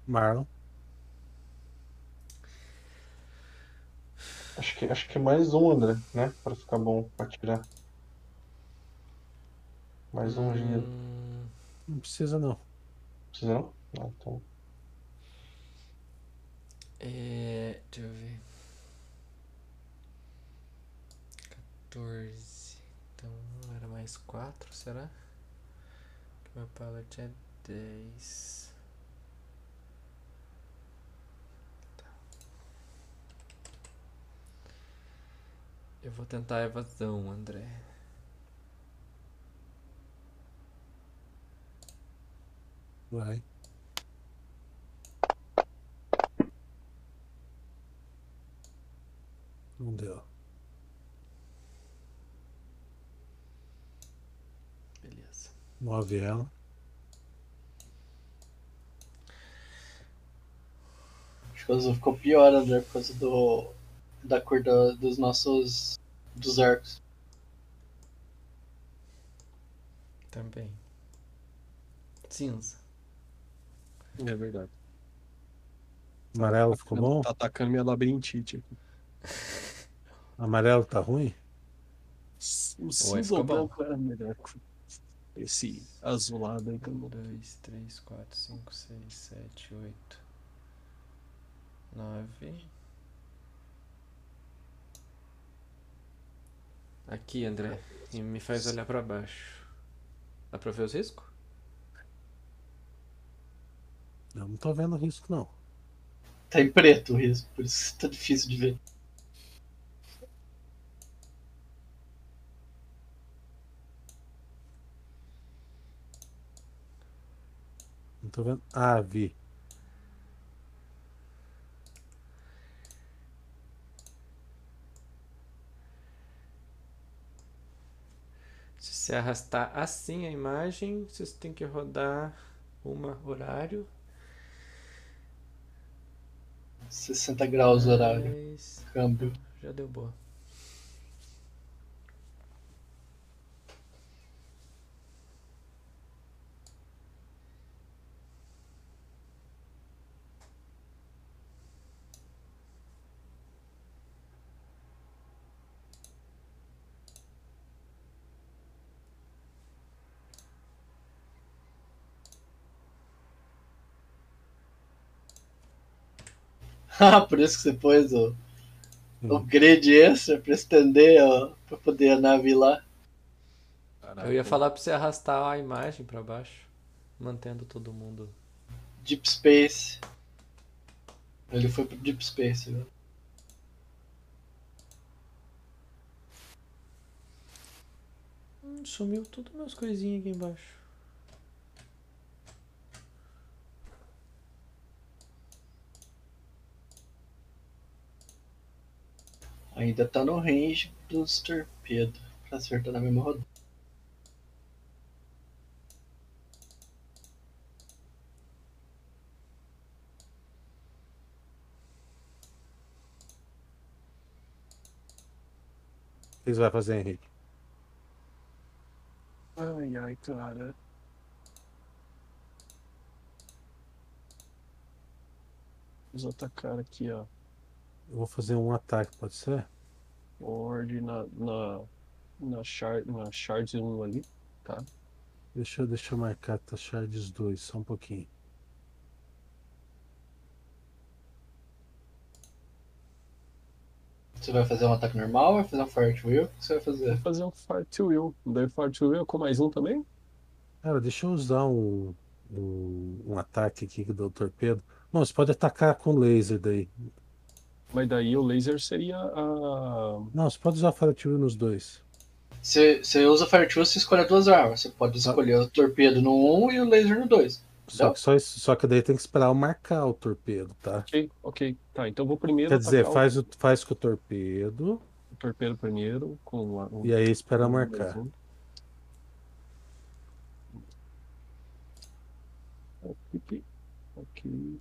Marlon. Acho que, acho que é mais um, André, né? Para ficar bom para tirar. Mais um giro. Hum, Não precisa não. Precisa não? Ah, então. é, deixa eu ver. 14. Então era mais 4, será? Meu pallet é 10. Eu vou tentar a evasão, André. Vai. Não deu. Beleza. Move ela. Acho que o ficou pior, André, por causa do. Da cor da- dos nossos. dos arcos. Também. Cinza. É verdade. Amarelo ficou bom? Tá atacando minha labirintite aqui. Amarelo tá ruim? O cinza ou bom. branco era melhor. Esse azulado aí que eu não 2, 3, 4, 5, 6, 7, 8, 9. Aqui, André. E me faz olhar pra baixo. Dá pra ver os riscos? Eu não tô vendo risco não. Tá em preto o risco, por isso que tá difícil de ver. Não tô vendo. Ah, vi. Se arrastar assim a imagem, você tem que rodar uma horário. 60 graus horário. Câmbio. Já deu boa. Ah, por isso que você pôs o, o Hum. grid extra pra estender, ó, pra poder a nave ir lá. Eu ia falar pra você arrastar a imagem pra baixo, mantendo todo mundo. Deep Space. Ele foi pro Deep Space, né? Hum, sumiu tudo meus coisinhas aqui embaixo. Ainda tá no range dos torpedos. Pra acertar na mesma rodada. O que você vai fazer, Henrique? Ai, ai, cara. Vamos atacar aqui, ó. Eu vou fazer um ataque, pode ser? Ord na, na, na, shard, na Shard 1 ali, tá? Deixa, eu- deixa eu marcar, tá Shards 2, só um pouquinho. Você vai fazer um ataque normal ou vai fazer um Fart Wheel? O que você vai fazer? Vou fazer um Fart Will. Daí Fart Will com mais um também? Cara, deixa eu usar um, um, um ataque aqui do torpedo. Não, você pode atacar com laser daí. Mas daí o laser seria a. Não, você pode usar Fire nos dois. Você, você usa Fart Wheel, você escolhe duas armas. Você pode escolher o torpedo no 1 e o laser no 2. Só que, só, isso- só que daí tem que esperar eu marcar o torpedo, tá? Ok, ok. Tá, então eu vou primeiro Quer dizer, faz, o, faz com o torpedo o torpedo primeiro com a- o- e aí espera marcar. um. Ok,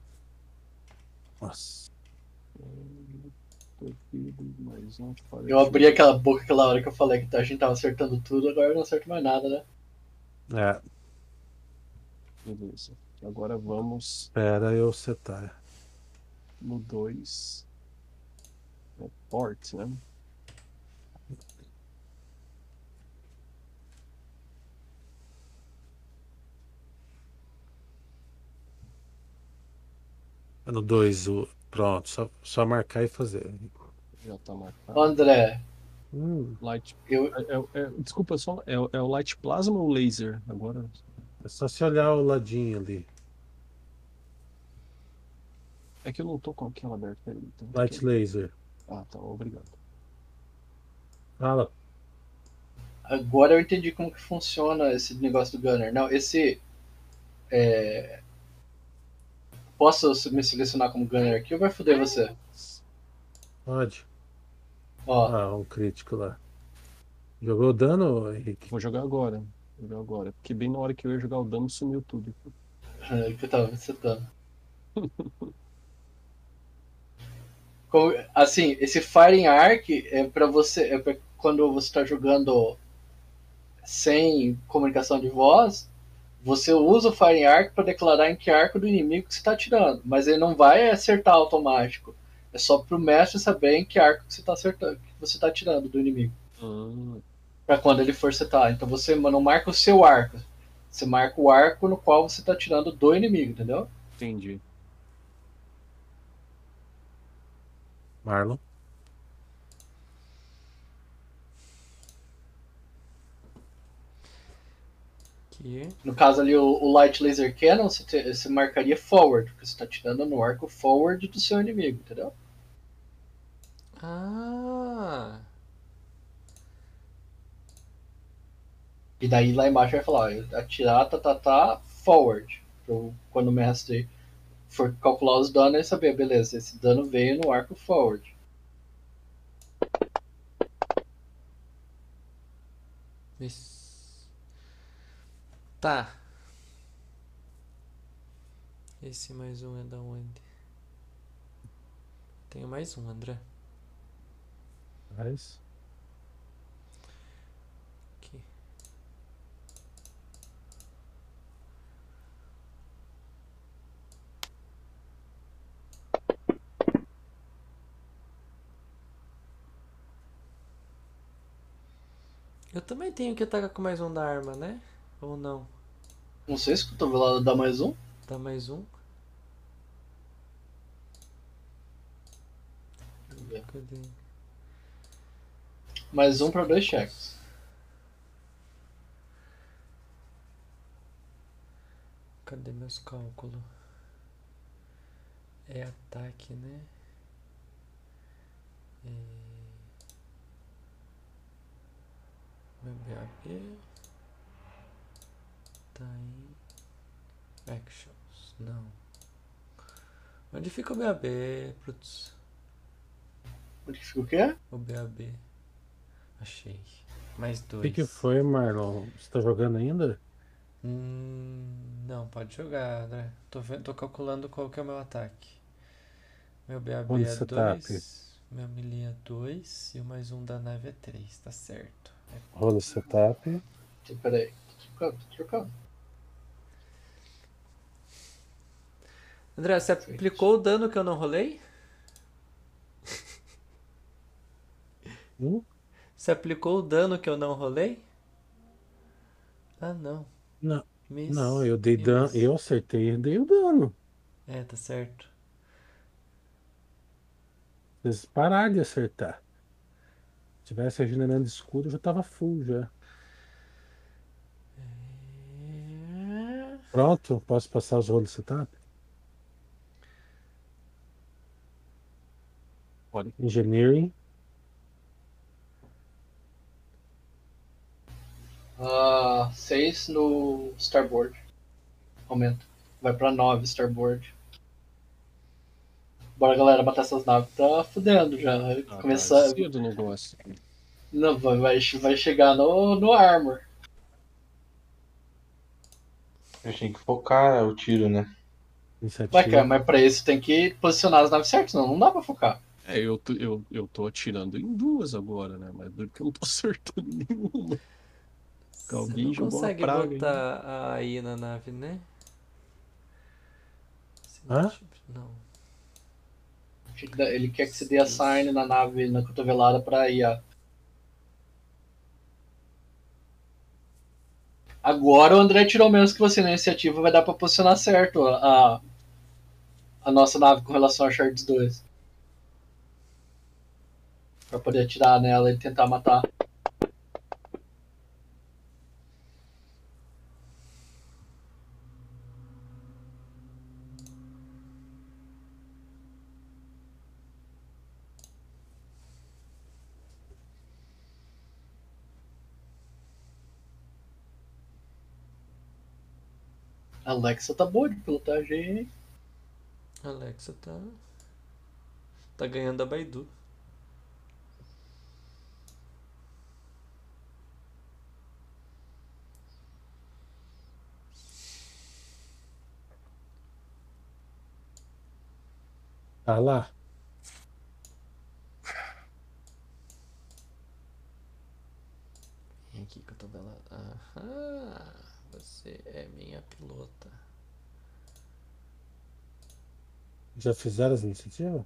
um. Eu abri aquela boca aquela hora que eu falei que a gente tava acertando tudo, agora eu não acerto mais nada, né? É, Beleza. Agora vamos espera eu setar. no 2. É port, né? No 2, o... pronto, só, só marcar e fazer. Já tá marcado. André, Hum, Light. eu, É, é- é- desculpa, só. É, o- é o Light Plasma ou Laser? Agora. é só se olhar o ladinho ali. É que eu não tô com aquela aberta. Peraí, então, Light laser. Ah, tá. Obrigado. Fala. agora eu entendi como que funciona esse negócio do Gunner. Não, esse. É... Posso me selecionar como Gunner aqui ou vai foder você? Pode. Ó, Ah, um crítico lá. Jogou dano, Henrique? Vou jogar agora. Vou jogar agora. Porque bem na hora que eu ia jogar o dano sumiu tudo. é que eu tava acertando. Como- assim, esse Firing Arc é pra você. É pra quando você tá jogando sem comunicação de voz. Você usa o Firing Arc para declarar em que arco do inimigo que você tá atirando. Mas ele não vai acertar automático. É só pro mestre saber em que arco que você tá acertando, que você tá atirando do inimigo. Ah, Pra quando ele for setar. Então você não marca o seu arco. Você marca o arco no qual você tá atirando do inimigo, entendeu? entendi. Marlon. Aqui. No caso ali, o, o Light Laser Cannon, você, te- você marcaria forward, porque você tá tirando no arco forward do seu inimigo, entendeu? Ah. E daí lá embaixo vai falar, ó, atirar, tá, tá, tá, forward. Quando o mestre for calcular os danos, ele saber, beleza, esse dano veio no arco forward. Tá. Esse mais um é da onde? Tenho mais um, André. Faz. Aqui. Eu também tenho que atacar com mais um da arma, né? Ou não? Não sei se o cotovelado dá mais um. Dá mais um? Cadê? Mais um pra dois cheques. Cadê meus cálculos? É ataque, né? É... Meu BAB tá em Actions. Não. Onde fica o BAB, Putz? Onde fica o quê? O BAB. Achei. Mais O dois. que, que foi, Marlon? Você tá jogando ainda? Hum, não, pode jogar, André. Tô, ve- tô calculando qual que é o meu ataque. Meu BAB Onde é você tá, 2, meu melee é 2 e o mais um da nave é 3, tá certo. É, Rola o setup. Peraí, tô trocando, tô trocando. André, você aplicou o dano que eu não rolei? Hum? Você aplicou o dano que eu não rolei? Ah, não. Não, Miss. não, eu dei dano. Eu acertei e dei o dano. É, tá certo. Vocês pararam de acertar. Se tivesse regenerando escudo, eu já tava full já. É... Pronto, posso passar os rolos de setup? Pode. Engineering. Ah, 6 no starboard. Aumenta. Vai pra 9, Starboard. Bora, galera, matar essas naves. Tá fudendo já. Ah, Começar. tá negócio. Não, vai, vai, vai chegar no, no Armor. A gente tem que focar o tiro, né? Vai, cara, mas pra isso tem que posicionar as naves certas, não, não dá pra focar. É, eu, tô- eu, eu tô atirando em duas agora, né? Mas porque eu não tô acertando nenhuma. Você Alguém não uma consegue praga aí. botar aí na nave, né? Hã? Não. Ele quer que você dê a sign na nave, na cotovelada pra ir a. Agora o André tirou menos que você na iniciativa, vai dar pra posicionar certo a, a nossa nave com relação a Shards 2. Pra poder atirar nela e tentar matar. Alexa tá boa de pilotagem, hein? Alexa tá. Tá ganhando a Baidu. Tá lá. Vem aqui que eu tô vendo. Aham. Você é minha pilota. Já fizeram as iniciativas?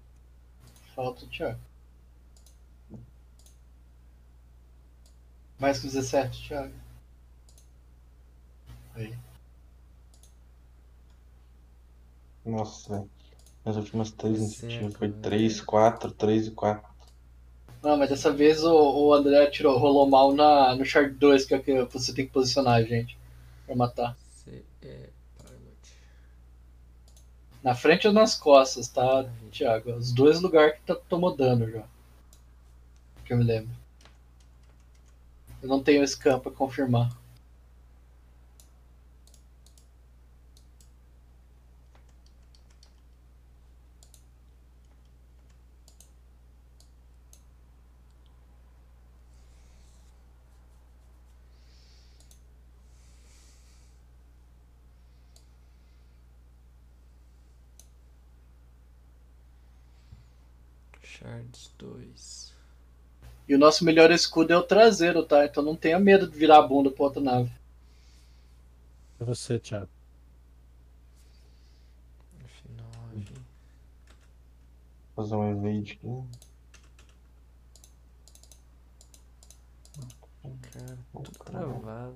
Falta o Thiago. Mais que 17, Thiago. Aí. Nossa, as últimas três iniciativas foi agora. 3, 4, 3 e 4. Não, mas dessa vez o, o André tirou, rolou mal na, no Shard 2, que é o que você tem que posicionar a gente pra matar. É. Na frente ou nas costas, tá, Thiago? Os dois lugares que tá, tomou dano já. Que eu me lembro. Eu não tenho esse campo pra confirmar. Shards 2. E o nosso melhor escudo é o traseiro, tá? Então não tenha medo de virar a bunda pra outra nave. É você, Thiago. F9. Fazer um evade aqui. Cara, tudo travado.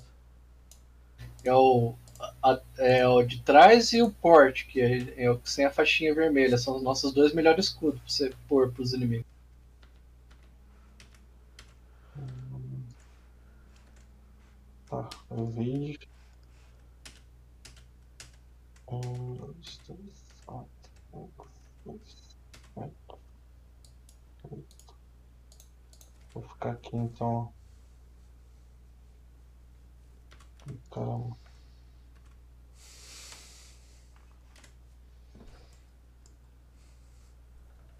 É o, a- é o de trás e o porte, que é, é o sem a faixinha vermelha. São os nossos dois melhores escudos pra você pôr pros inimigos. Tá. Um, dois, três, quatro, cinco, seis, sete, oito. Vou ficar aqui então. Caramba.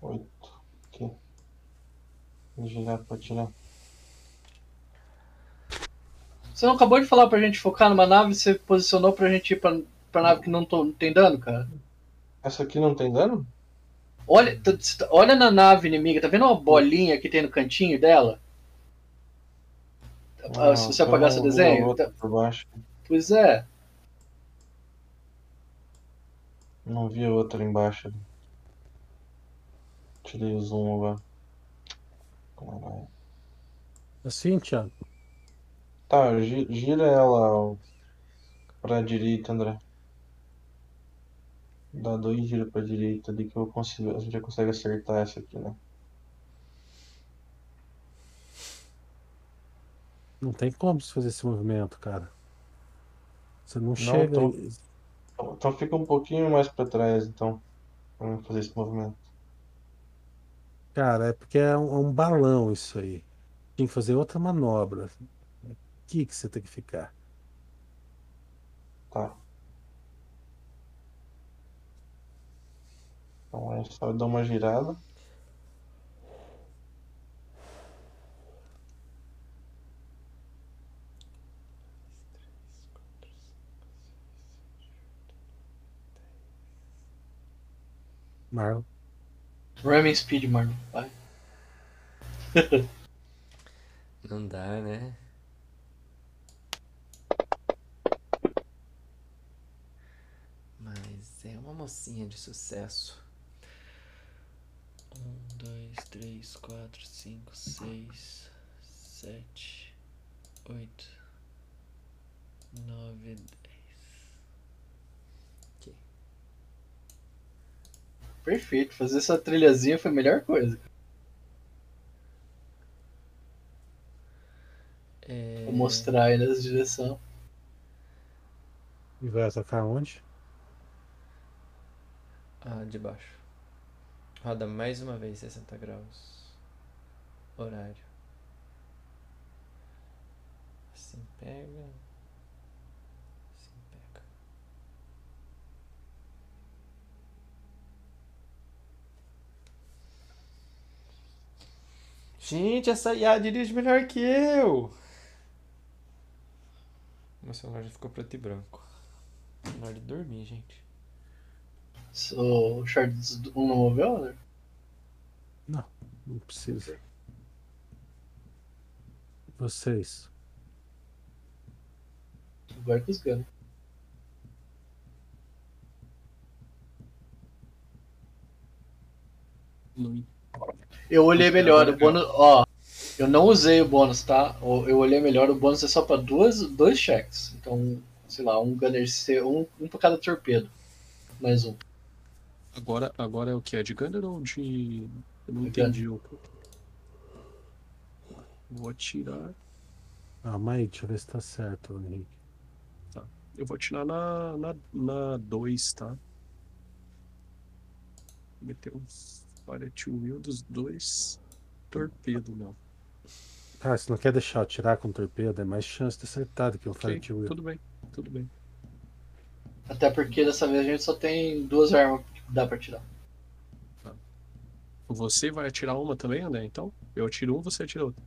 Oito. Aqui. Vou girar pra tirar. Você não acabou de falar pra gente focar numa nave e você posicionou pra gente ir pra, pra nave que não, to- não tem dano, cara? Essa aqui não tem dano? Olha, olha na nave inimiga, tá vendo uma bolinha que tem no cantinho dela? Ah, se você apagar não seu desenho? tá- por baixo. Pois é. Não vi a outra embaixo. ali. Tirei o zoom agora. Caralho. Assim, Thiago? Tá, gi- gira ela pra direita, André. Dá dois giros pra direita ali que eu consigo, a gente já consegue acertar essa aqui, né? Não tem como você fazer esse movimento, cara. Você não, chega. tô- Então, então fica um pouquinho mais pra trás, então, pra fazer esse movimento. Cara, é porque é um, é um balão isso aí. Tem que fazer outra manobra. Aqui que você tem que ficar. Tá. Então é só dar uma girada. Marlon. Ramming Speed, mano. Vai. Não dá, né? Mas é uma mocinha de sucesso. Um, dois, três, quatro, cinco, seis, sete, oito, nove, dez. Ok. Perfeito. Fazer essa trilhazinha foi a melhor coisa. É... Vou mostrar aí nessa direção. E vai atacar onde? Ah, de baixo. Roda mais uma vez 60 graus. Horário. Assim pega. Assim pega. Gente, essa IA dirige melhor que eu! Meu celular já ficou preto e branco. Na hora de dormir, gente. O Shards 1 não moveu, né? Não precisa. Vocês. Vai com os. Não Eu olhei melhor, o bônus. Ó, eu não usei o bônus, tá? Eu eu olhei melhor, o bônus é só pra duas, dois cheques. Então, sei lá, um gunner C, um, um pra cada torpedo. Mais um. Agora, agora é o que? É de Gunner ou de. Eu não De entendi o. Vou atirar. Calma aí, deixa eu ver se tá certo, Henrique. Eu vou atirar na 2, na 2, tá? Meter uns Fire Wheel dos dois torpedo, não. Cara, você não quer deixar eu atirar com torpedo, é mais chance de acertar do que um Ok, Fire Wheel. tudo bem, tudo bem. Até porque dessa vez a gente só tem duas armas dá pra tirar. Você vai atirar uma também, André? Então? Eu atiro um, você atira outra.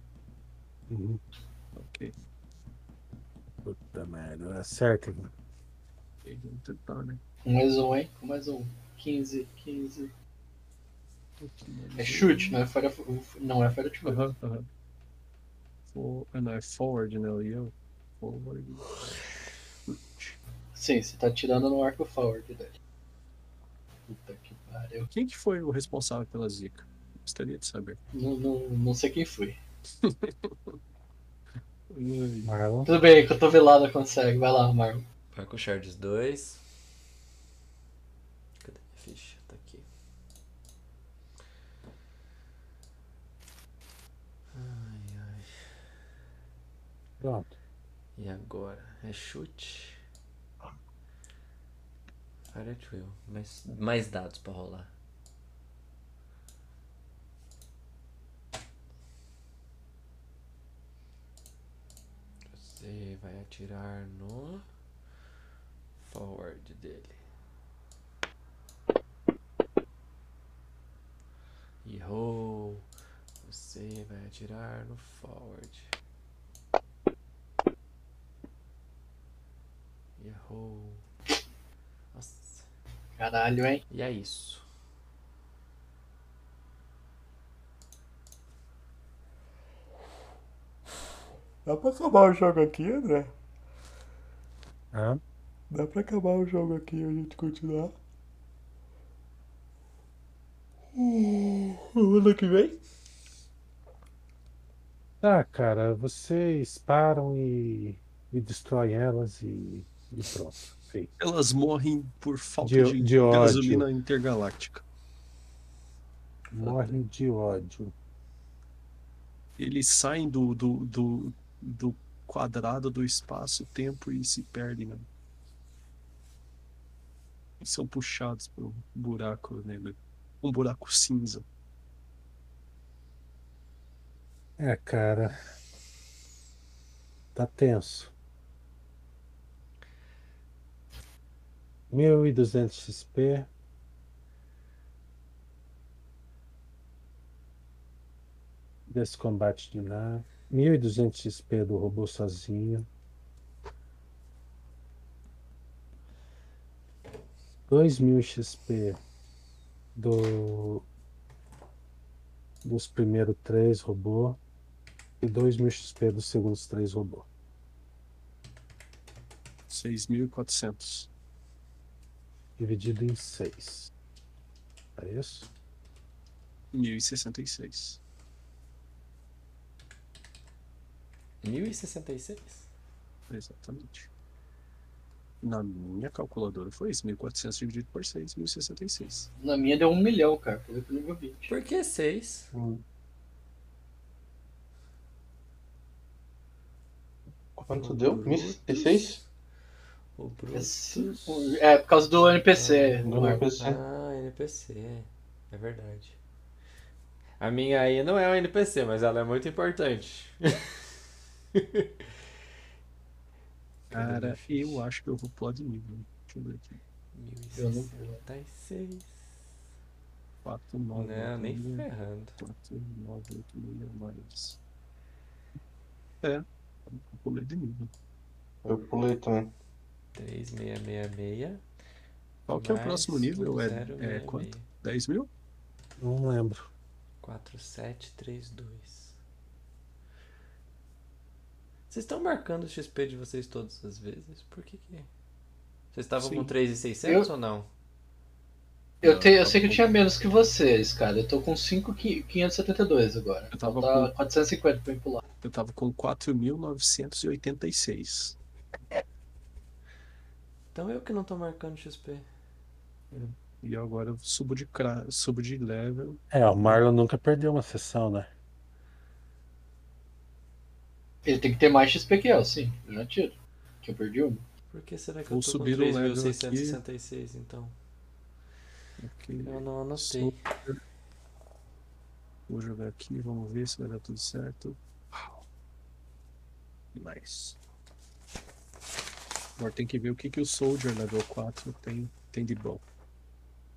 Uhum. Ok. Puta merda, acerta. Vamos tentar, né? Um mais um, hein? Um mais um. 15, 15. Aqui, mais É um. chute, não é fora. Não é fora de chute. Aham, aham. For... Não, é forward, né? E eu. Forward. Sim, você tá atirando no arco forward dele. Puta que pariu. Quem que foi o responsável pela zica? Gostaria de saber. Não, não, não sei quem foi. Marlon. Tudo bem, cotovelada consegue. Vai lá, Marlon. Vai com o Shards 2. Cadê minha ficha? Tá aqui. Ai, ai. Pronto. E agora? É chute. At will. Mais, mais dados pra rolar. Você vai atirar no forward dele. Errou. Você vai atirar no forward. Errou. Caralho, hein? E é isso. Dá pra acabar o jogo aqui, André? Hã? Dá pra acabar o jogo aqui e a gente continuar? Ano que vem? Tá, cara, vocês param e, e destroem elas e, e pronto. Feito. Elas morrem por falta De- de, de ódio. gasolina intergaláctica. Morrem de ódio. Eles saem do, do, do, do quadrado do espaço-tempo e se perdem, né? E são puxados por um buraco negro. Um buraco cinza. É, cara. Tá tenso. 1200 XP. Desse combate de nave. 1200 XP do robô sozinho. 2000 XP do dos primeiros três robô e 2000 XP dos segundos três robô. 6400. Dividido em 6. É isso? 1.066. 1066? Exatamente. Na minha calculadora foi isso. 1.400 dividido por 6, 1.066. Na minha deu um milhão, cara. Foi pro nível 20. Por que 6? Quanto deu? 1066? O Brutus. É, por causa do NPC. Do Marco. NPC. Ah, NPC. É verdade. A minha aí não é um NPC, mas ela é muito importante. Cara, eu acho que eu vou pular de nível. Deixa eu ver aqui. Eu não- 1066. 4, 9, Não, nem ferrando. 4, 9, 8, 6 mais. É, eu pulei de nível. Eu pulei também. 3666. Qual que é o próximo nível? É, 1066. é quanto? 10 mil? Não lembro. 4732. Vocês estão marcando o XP de vocês todas as vezes? Por que que... Vocês estavam com 3,600 Eu- ou não? Eu, te, eu sei que eu tinha menos que vocês, cara. Eu tô com 5,572 agora. Eu tava com- 450 pra me pular. Eu tava com 4.986. Então eu que não tô marcando XP. E agora eu subo de, cra... subo de level. É, o Marlon nunca perdeu uma sessão, né? Ele tem que ter mais XP que eu, sim. Eu já tiro. Que eu perdi uma. Por que será que Vou eu tô subir com o level 3.666 então? Aqui. Eu não anotei. Vou jogar aqui, vamos ver se vai dar tudo certo. Uau. Nice. Agora tem que ver o que, que o Soldier level 4 tem, tem de bom.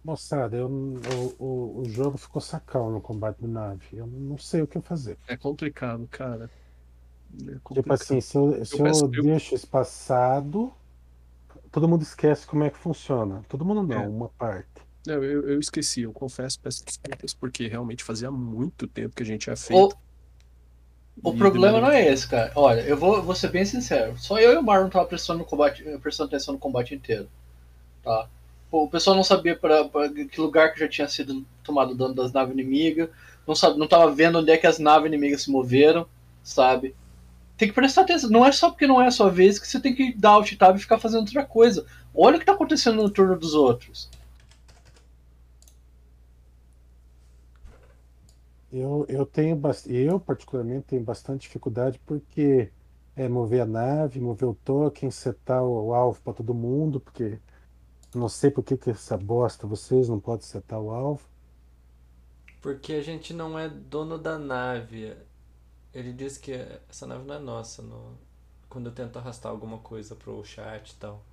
Moçada, eu, o, o, o jogo ficou sacão no combate de nave. Eu não sei o que fazer. É complicado, cara. É Tipo complicado. assim, se eu, se eu, eu- deixo espaçado, todo mundo esquece como é que funciona. Todo mundo não, É. uma parte. Não, eu, eu esqueci, eu confesso, peço desculpas, porque realmente fazia muito tempo que a gente tinha feito. O problema não é esse, cara. Olha, eu vou, vou ser bem sincero. Só eu e o Marlon tava prestando, no combate, prestando atenção no combate inteiro. Tá? O pessoal não sabia pra que lugar que já tinha sido tomado dano das naves inimigas. Não, sabe, não tava vendo onde é que as naves inimigas se moveram, sabe? Tem que prestar atenção. Não é só porque não é a sua vez que você tem que dar alt tab e ficar fazendo outra coisa. Olha o que tá acontecendo no turno dos outros. Eu, eu tenho eu particularmente tenho bastante dificuldade porque é mover a nave, mover o token, setar o, o alvo para todo mundo, porque não sei por que que essa bosta vocês não podem setar o alvo. Porque a gente não é dono da nave. Ele diz que essa nave não é nossa. No... Quando eu tento arrastar alguma coisa pro chat e tal.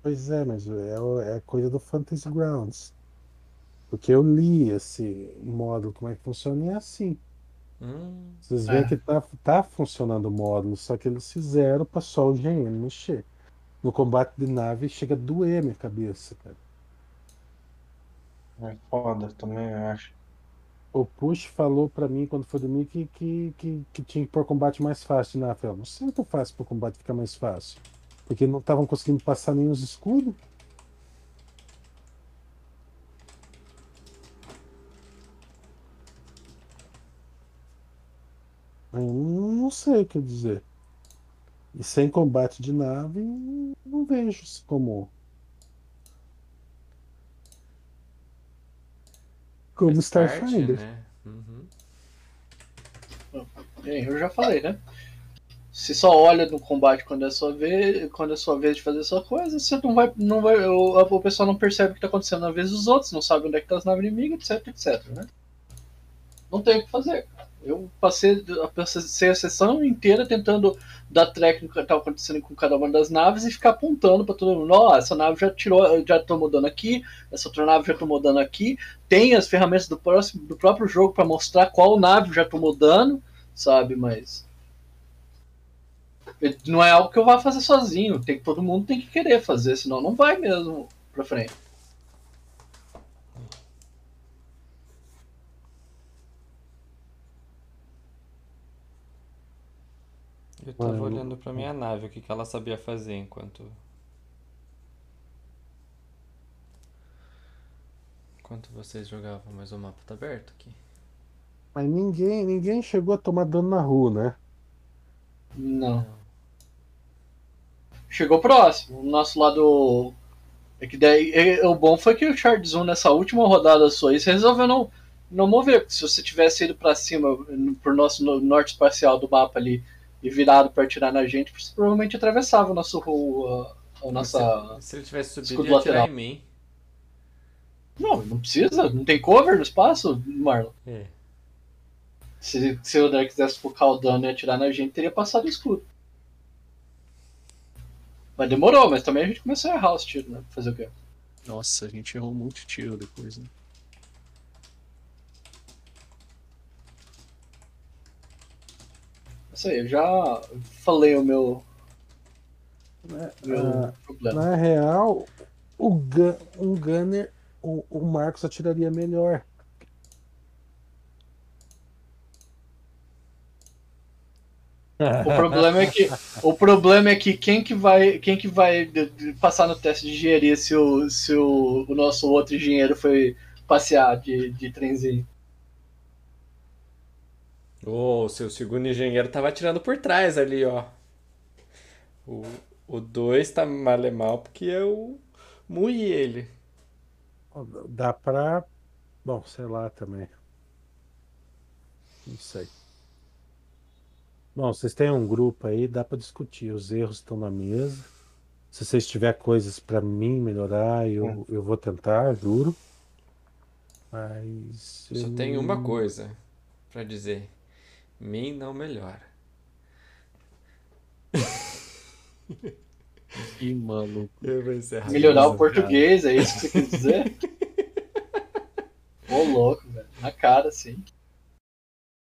Pois é, mas é, o- é coisa do Fantasy Grounds. Porque eu li esse módulo, como é que funciona, e é assim. Hum, Vocês veem É. que tá, tá funcionando o módulo, só que eles fizeram para só o GM mexer. No combate de nave chega a doer minha cabeça, cara. É foda também, eu acho. O Push falou pra mim quando foi dormir que, que, que, que tinha que pôr combate mais fácil na Fel. Não sei o que eu faço pro combate ficar mais fácil. Porque não estavam conseguindo passar nem os escudos. Eu não sei o que dizer. E sem combate de nave, não vejo isso como. Como faz parte, Starfinder. né? Uhum. É, eu já falei, né? Se só olha no combate quando é sua vez, quando é sua vez de fazer sua coisa, você não vai, não vai, o, o pessoal não percebe o que está acontecendo na vez dos outros, não sabe onde é que tá as naves inimigas, etc, etc, né? Não tem o que fazer. Eu passei, passei a sessão inteira tentando dar track no que estava acontecendo com cada uma das naves e ficar apontando para todo mundo: ó, essa nave já tirou, já tomou dano aqui, essa outra nave já tomou dano aqui. Tem as ferramentas do, próximo, do próprio jogo para mostrar qual nave já tomou dano, sabe? Mas. Não é algo que eu vá fazer sozinho. Tem, todo mundo tem que querer fazer, senão não vai mesmo pra frente. Eu tava Mano, olhando pra minha nave, o que que ela sabia fazer enquanto. Enquanto vocês jogavam, mas o mapa tá aberto aqui. Mas ninguém, ninguém chegou a tomar dano na rua, né? Não. Chegou próximo. O nosso lado. É que daí. é- o bom foi que o Charles 1 nessa última rodada sua aí, você resolveu não, não mover. Porque se você tivesse ido pra cima, no- pro nosso no- norte espacial do mapa ali e virado pra atirar na gente, você provavelmente atravessava o nosso rua. A nossa. Se ele tivesse subido, escudo ia atirar lateral. em mim. Não, não precisa. Não tem cover no espaço, Marlon. É. Se, se o Drake quisesse focar o dano e atirar na gente, teria passado o escudo. Mas demorou, mas também a gente começou a errar os tiros, né? Fazer o quê? Nossa, a gente errou muito tiro depois, né? Isso aí, eu já falei o meu, meu Ah, problema. na real, o gun, um gunner, o, o Marcos atiraria melhor. O problema é que o problema é que quem que vai quem que vai passar no teste de engenharia se o, se o, o nosso outro engenheiro foi passear de, de trenzinho? Ô, o seu segundo engenheiro tava atirando por trás ali, ó. O 2 tá mal é mal porque eu moí ele. Dá pra. Bom, sei lá também. Não sei. Bom, vocês têm um grupo aí, dá pra discutir. Os erros estão na mesa. Se vocês tiverem coisas pra mim melhorar, eu, eu vou tentar, juro. Mas. Só eu- tem uma coisa pra dizer. Mim não melhora. Vou encerrar. Melhorar o português, é isso que você quer dizer? Ô louco, velho. Na cara, sim.